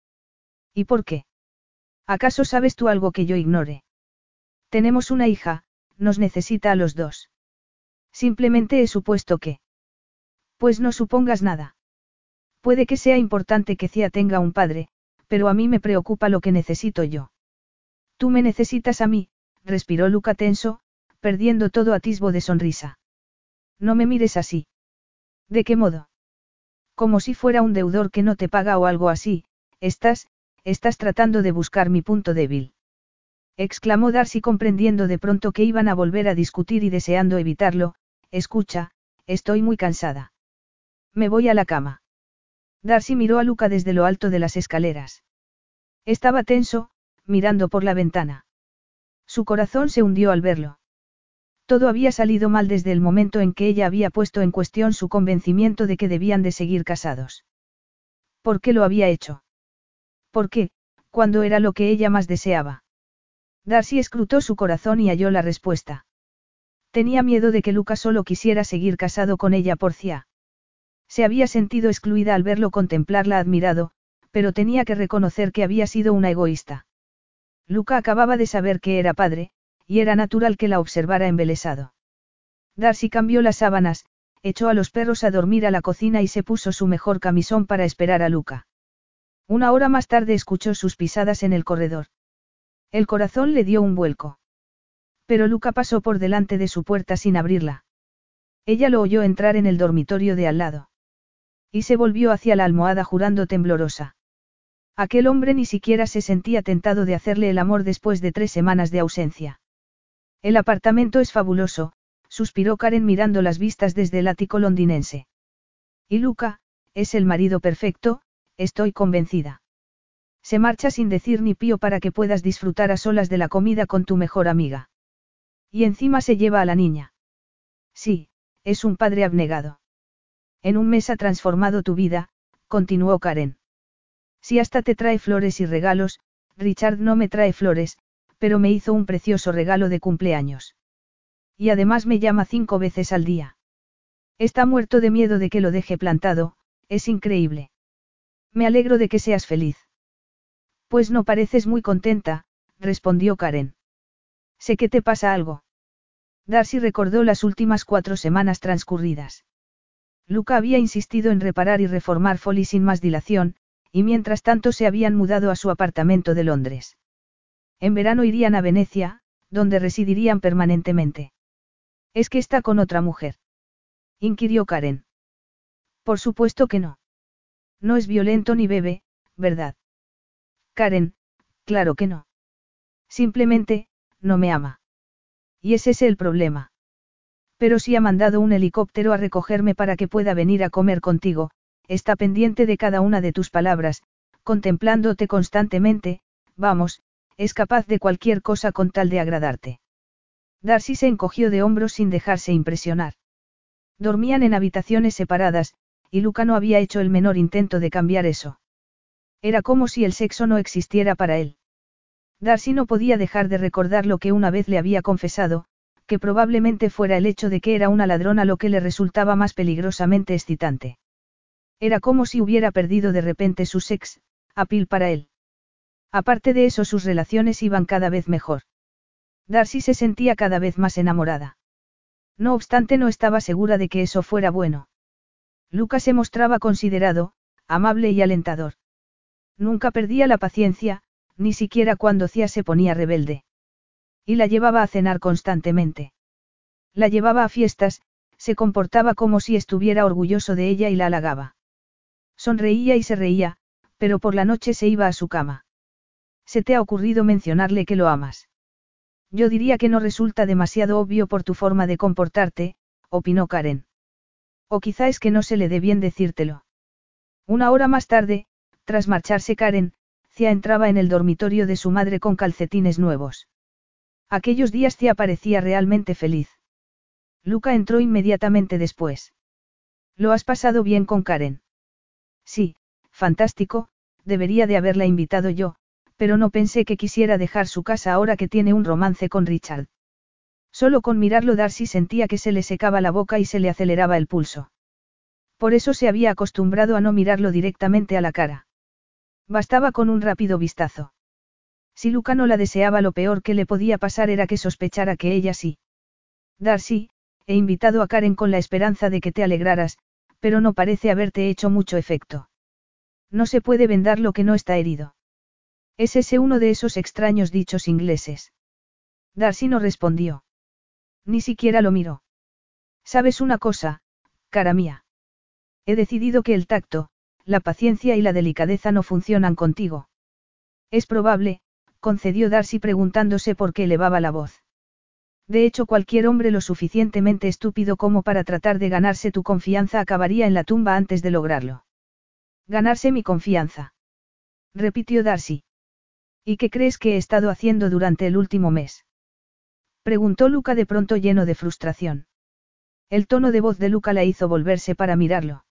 ¿Y por qué? ¿Acaso sabes tú algo que yo ignore? Tenemos una hija, nos necesita a los dos. Simplemente he supuesto que. Pues no supongas nada. Puede que sea importante que Cia tenga un padre, pero a mí me preocupa lo que necesito yo. Tú me necesitas a mí, respiró Luca tenso, perdiendo todo atisbo de sonrisa. No me mires así. ¿De qué modo? Como si fuera un deudor que no te paga o algo así, estás, estás tratando de buscar mi punto débil exclamó Darcy comprendiendo de pronto que iban a volver a discutir y deseando evitarlo, Escucha, estoy muy cansada. Me voy a la cama. Darcy miró a Luca desde lo alto de las escaleras. Estaba tenso, mirando por la ventana. Su corazón se hundió al verlo. Todo había salido mal desde el momento en que ella había puesto en cuestión su convencimiento de que debían de seguir casados. ¿Por qué lo había hecho? ¿Por qué, cuando era lo que ella más deseaba? Darcy escrutó su corazón y halló la respuesta. Tenía miedo de que Luca solo quisiera seguir casado con ella por Cia. Se había sentido excluida al verlo contemplarla admirado, pero tenía que reconocer que había sido una egoísta. Luca acababa de saber que era padre, y era natural que la observara embelesado. Darcy cambió las sábanas, echó a los perros a dormir a la cocina y se puso su mejor camisón para esperar a Luca. Una hora más tarde escuchó sus pisadas en el corredor. El corazón le dio un vuelco. Pero Luca pasó por delante de su puerta sin abrirla. Ella lo oyó entrar en el dormitorio de al lado. Y se volvió hacia la almohada jurando temblorosa. Aquel hombre ni siquiera se sentía tentado de hacerle el amor después de tres semanas de ausencia. El apartamento es fabuloso, suspiró Karen mirando las vistas desde el ático londinense. Y Luca, es el marido perfecto, estoy convencida. Se marcha sin decir ni pío para que puedas disfrutar a solas de la comida con tu mejor amiga. Y encima se lleva a la niña. Sí, es un padre abnegado. En un mes ha transformado tu vida, continuó Karen. Si hasta te trae flores y regalos, Richard no me trae flores, pero me hizo un precioso regalo de cumpleaños. Y además me llama cinco veces al día. Está muerto de miedo de que lo deje plantado, es increíble. Me alegro de que seas feliz. Pues no pareces muy contenta, respondió Karen. Sé que te pasa algo. Darcy recordó las últimas cuatro semanas transcurridas. Luca había insistido en reparar y reformar Folly sin más dilación, y mientras tanto se habían mudado a su apartamento de Londres. En verano irían a Venecia, donde residirían permanentemente. ¿Es que está con otra mujer? inquirió Karen. Por supuesto que no. No es violento ni bebe, ¿verdad? Karen, claro que no. Simplemente, no me ama. Y ese es el problema. Pero si ha mandado un helicóptero a recogerme para que pueda venir a comer contigo, está pendiente de cada una de tus palabras, contemplándote constantemente, vamos, es capaz de cualquier cosa con tal de agradarte. Darcy se encogió de hombros sin dejarse impresionar. Dormían en habitaciones separadas, y Luca no había hecho el menor intento de cambiar eso. Era como si el sexo no existiera para él. Darcy no podía dejar de recordar lo que una vez le había confesado, que probablemente fuera el hecho de que era una ladrona lo que le resultaba más peligrosamente excitante. Era como si hubiera perdido de repente su sex, apil para él. Aparte de eso sus relaciones iban cada vez mejor. Darcy se sentía cada vez más enamorada. No obstante no estaba segura de que eso fuera bueno. Lucas se mostraba considerado, amable y alentador. Nunca perdía la paciencia, ni siquiera cuando Cia se ponía rebelde. Y la llevaba a cenar constantemente. La llevaba a fiestas, se comportaba como si estuviera orgulloso de ella y la halagaba. Sonreía y se reía, pero por la noche se iba a su cama. ¿Se te ha ocurrido mencionarle que lo amas? Yo diría que no resulta demasiado obvio por tu forma de comportarte, opinó Karen. O quizá es que no se le dé bien decírtelo. Una hora más tarde, tras marcharse Karen, Cia entraba en el dormitorio de su madre con calcetines nuevos. Aquellos días Cia parecía realmente feliz. Luca entró inmediatamente después. ¿Lo has pasado bien con Karen? Sí, fantástico, debería de haberla invitado yo, pero no pensé que quisiera dejar su casa ahora que tiene un romance con Richard. Solo con mirarlo Darcy sentía que se le secaba la boca y se le aceleraba el pulso. Por eso se había acostumbrado a no mirarlo directamente a la cara. Bastaba con un rápido vistazo. Si Luca no la deseaba lo peor que le podía pasar era que sospechara que ella sí. Darcy, he invitado a Karen con la esperanza de que te alegraras, pero no parece haberte hecho mucho efecto. No se puede vendar lo que no está herido. ¿Es ese uno de esos extraños dichos ingleses? Darcy no respondió. Ni siquiera lo miró. ¿Sabes una cosa, cara mía? He decidido que el tacto, la paciencia y la delicadeza no funcionan contigo. Es probable, concedió Darcy preguntándose por qué elevaba la voz. De hecho, cualquier hombre lo suficientemente estúpido como para tratar de ganarse tu confianza acabaría en la tumba antes de lograrlo. Ganarse mi confianza. Repitió Darcy. ¿Y qué crees que he estado haciendo durante el último mes? Preguntó Luca de pronto lleno de frustración. El tono de voz de Luca la hizo volverse para mirarlo.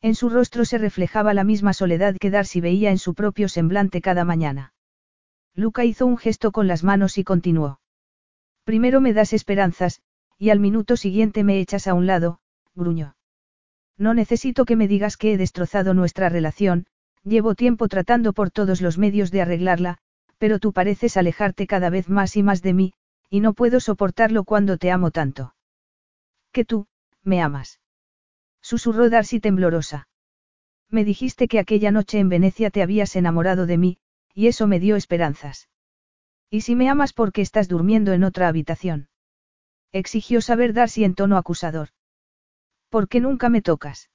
En su rostro se reflejaba la misma soledad que Darcy veía en su propio semblante cada mañana. Luca hizo un gesto con las manos y continuó. Primero me das esperanzas, y al minuto siguiente me echas a un lado, gruñó. No necesito que me digas que he destrozado nuestra relación, llevo tiempo tratando por todos los medios de arreglarla, pero tú pareces alejarte cada vez más y más de mí, y no puedo soportarlo cuando te amo tanto. Que tú, me amas. Susurró Darcy temblorosa. Me dijiste que aquella noche en Venecia te habías enamorado de mí, y eso me dio esperanzas. ¿Y si me amas porque estás durmiendo en otra habitación? Exigió saber Darcy en tono acusador. ¿Por qué nunca me tocas?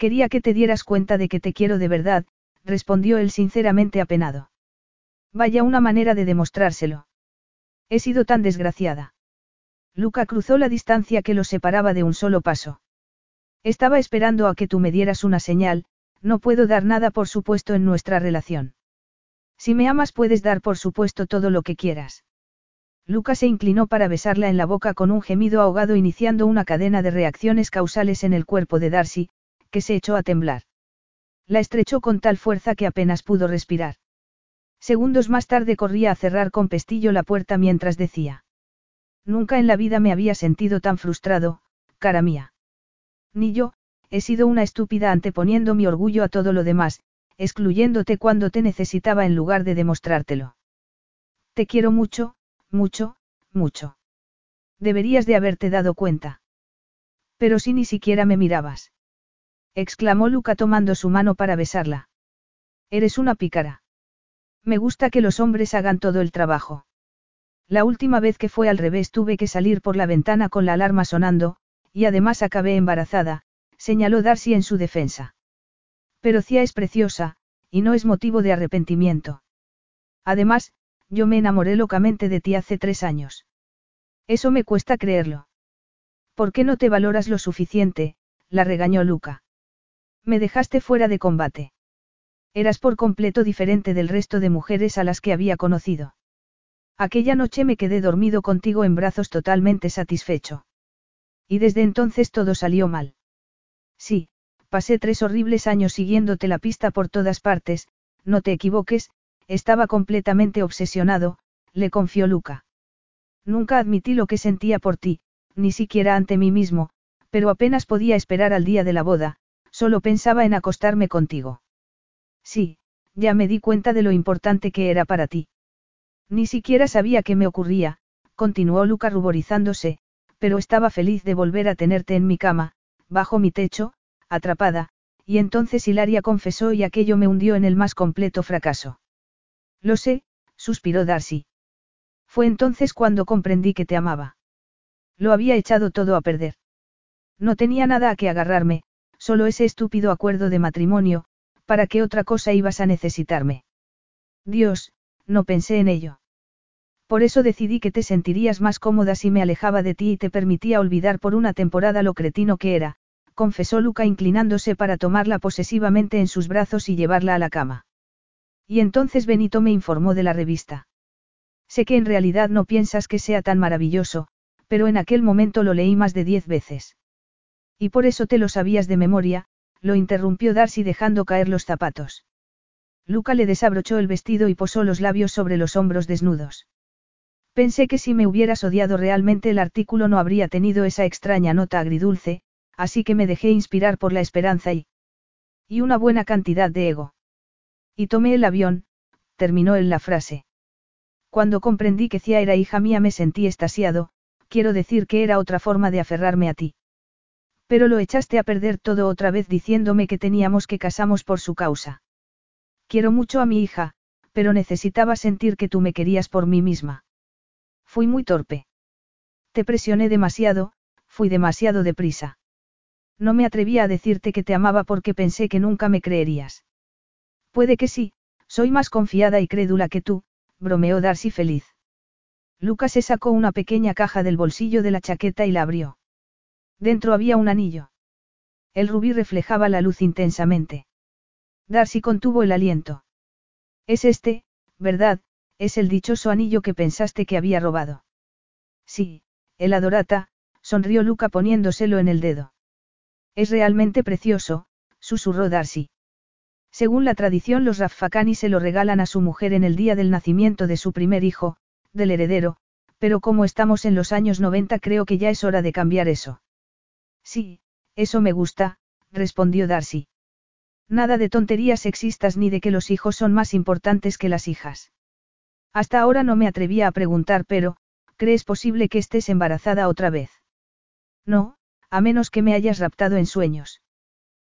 Quería que te dieras cuenta de que te quiero de verdad, respondió él sinceramente apenado. Vaya una manera de demostrárselo. He sido tan desgraciada. Luca cruzó la distancia que los separaba de un solo paso. Estaba esperando a que tú me dieras una señal, no puedo dar nada por supuesto en nuestra relación. Si me amas puedes dar por supuesto todo lo que quieras. Luca se inclinó para besarla en la boca con un gemido ahogado iniciando una cadena de reacciones causales en el cuerpo de Darcy, que se echó a temblar. La estrechó con tal fuerza que apenas pudo respirar. Segundos más tarde corría a cerrar con pestillo la puerta mientras decía. Nunca en la vida me había sentido tan frustrado, cara mía. Ni yo, he sido una estúpida anteponiendo mi orgullo a todo lo demás, excluyéndote cuando te necesitaba en lugar de demostrártelo. Te quiero mucho, mucho, mucho. Deberías de haberte dado cuenta. Pero si ni siquiera me mirabas. Exclamó Luca tomando su mano para besarla. Eres una pícara. Me gusta que los hombres hagan todo el trabajo. La última vez que fue al revés tuve que salir por la ventana con la alarma sonando, y además acabé embarazada, señaló Darcy en su defensa. Pero Cia es preciosa, y no es motivo de arrepentimiento. Además, yo me enamoré locamente de ti hace tres años. Eso me cuesta creerlo. ¿Por qué no te valoras lo suficiente? la regañó Luca. Me dejaste fuera de combate. Eras por completo diferente del resto de mujeres a las que había conocido. Aquella noche me quedé dormido contigo en brazos totalmente satisfecho. Y desde entonces todo salió mal. Sí, pasé tres horribles años siguiéndote la pista por todas partes, no te equivoques, estaba completamente obsesionado, le confió Luca. Nunca admití lo que sentía por ti, ni siquiera ante mí mismo, pero apenas podía esperar al día de la boda, Solo pensaba en acostarme contigo. Sí, ya me di cuenta de lo importante que era para ti. Ni siquiera sabía qué me ocurría, continuó Luca ruborizándose, pero estaba feliz de volver a tenerte en mi cama, bajo mi techo, atrapada, y entonces Hilaria confesó y aquello me hundió en el más completo fracaso. Lo sé, suspiró Darcy. Fue entonces cuando comprendí que te amaba. Lo había echado todo a perder. No tenía nada a que agarrarme, solo ese estúpido acuerdo de matrimonio, ¿para qué otra cosa ibas a necesitarme? Dios, no pensé en ello. Por eso decidí que te sentirías más cómoda si me alejaba de ti y te permitía olvidar por una temporada lo cretino que era, confesó Luca inclinándose para tomarla posesivamente en sus brazos y llevarla a la cama. Y entonces Benito me informó de la revista. Sé que en realidad no piensas que sea tan maravilloso, pero en aquel momento lo leí más de diez veces. Y por eso te lo sabías de memoria, lo interrumpió Darcy dejando caer los zapatos. Luca le desabrochó el vestido y posó los labios sobre los hombros desnudos. Pensé que si me hubieras odiado realmente el artículo no habría tenido esa extraña nota agridulce, así que me dejé inspirar por la esperanza y... y una buena cantidad de ego. Y tomé el avión, terminó él la frase. Cuando comprendí que Cia era hija mía me sentí estasiado, quiero decir que era otra forma de aferrarme a ti. Pero lo echaste a perder todo otra vez diciéndome que teníamos que casamos por su causa. Quiero mucho a mi hija, pero necesitaba sentir que tú me querías por mí misma. Fui muy torpe. Te presioné demasiado, fui demasiado deprisa. No me atrevía a decirte que te amaba porque pensé que nunca me creerías. Puede que sí, soy más confiada y crédula que tú, bromeó Darcy feliz. Lucas se sacó una pequeña caja del bolsillo de la chaqueta y la abrió. Dentro había un anillo. El rubí reflejaba la luz intensamente. Darcy contuvo el aliento. Es este, ¿verdad? Es el dichoso anillo que pensaste que había robado. Sí, el adorata, sonrió Luca poniéndoselo en el dedo. Es realmente precioso, susurró Darcy. Según la tradición, los Raffakani se lo regalan a su mujer en el día del nacimiento de su primer hijo, del heredero, pero como estamos en los años 90 creo que ya es hora de cambiar eso. Sí, eso me gusta, respondió Darcy. Nada de tonterías sexistas ni de que los hijos son más importantes que las hijas. Hasta ahora no me atrevía a preguntar, pero, ¿crees posible que estés embarazada otra vez? No, a menos que me hayas raptado en sueños.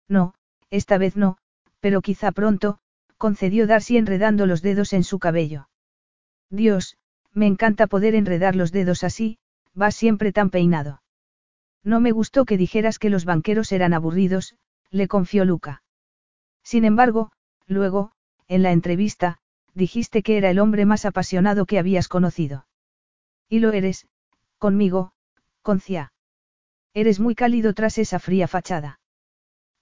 No, esta vez no, pero quizá pronto, concedió Darcy enredando los dedos en su cabello. Dios, me encanta poder enredar los dedos así, vas siempre tan peinado. No me gustó que dijeras que los banqueros eran aburridos, le confió Luca. Sin embargo, luego, en la entrevista, dijiste que era el hombre más apasionado que habías conocido. Y lo eres, conmigo, Concia. Eres muy cálido tras esa fría fachada.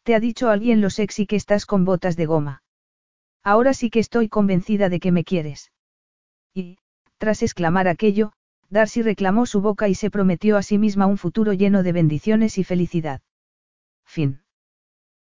¿Te ha dicho alguien lo sexy que estás con botas de goma? Ahora sí que estoy convencida de que me quieres. Y, tras exclamar aquello, Darcy reclamó su boca y se prometió a sí misma un futuro lleno de bendiciones y felicidad. Fin.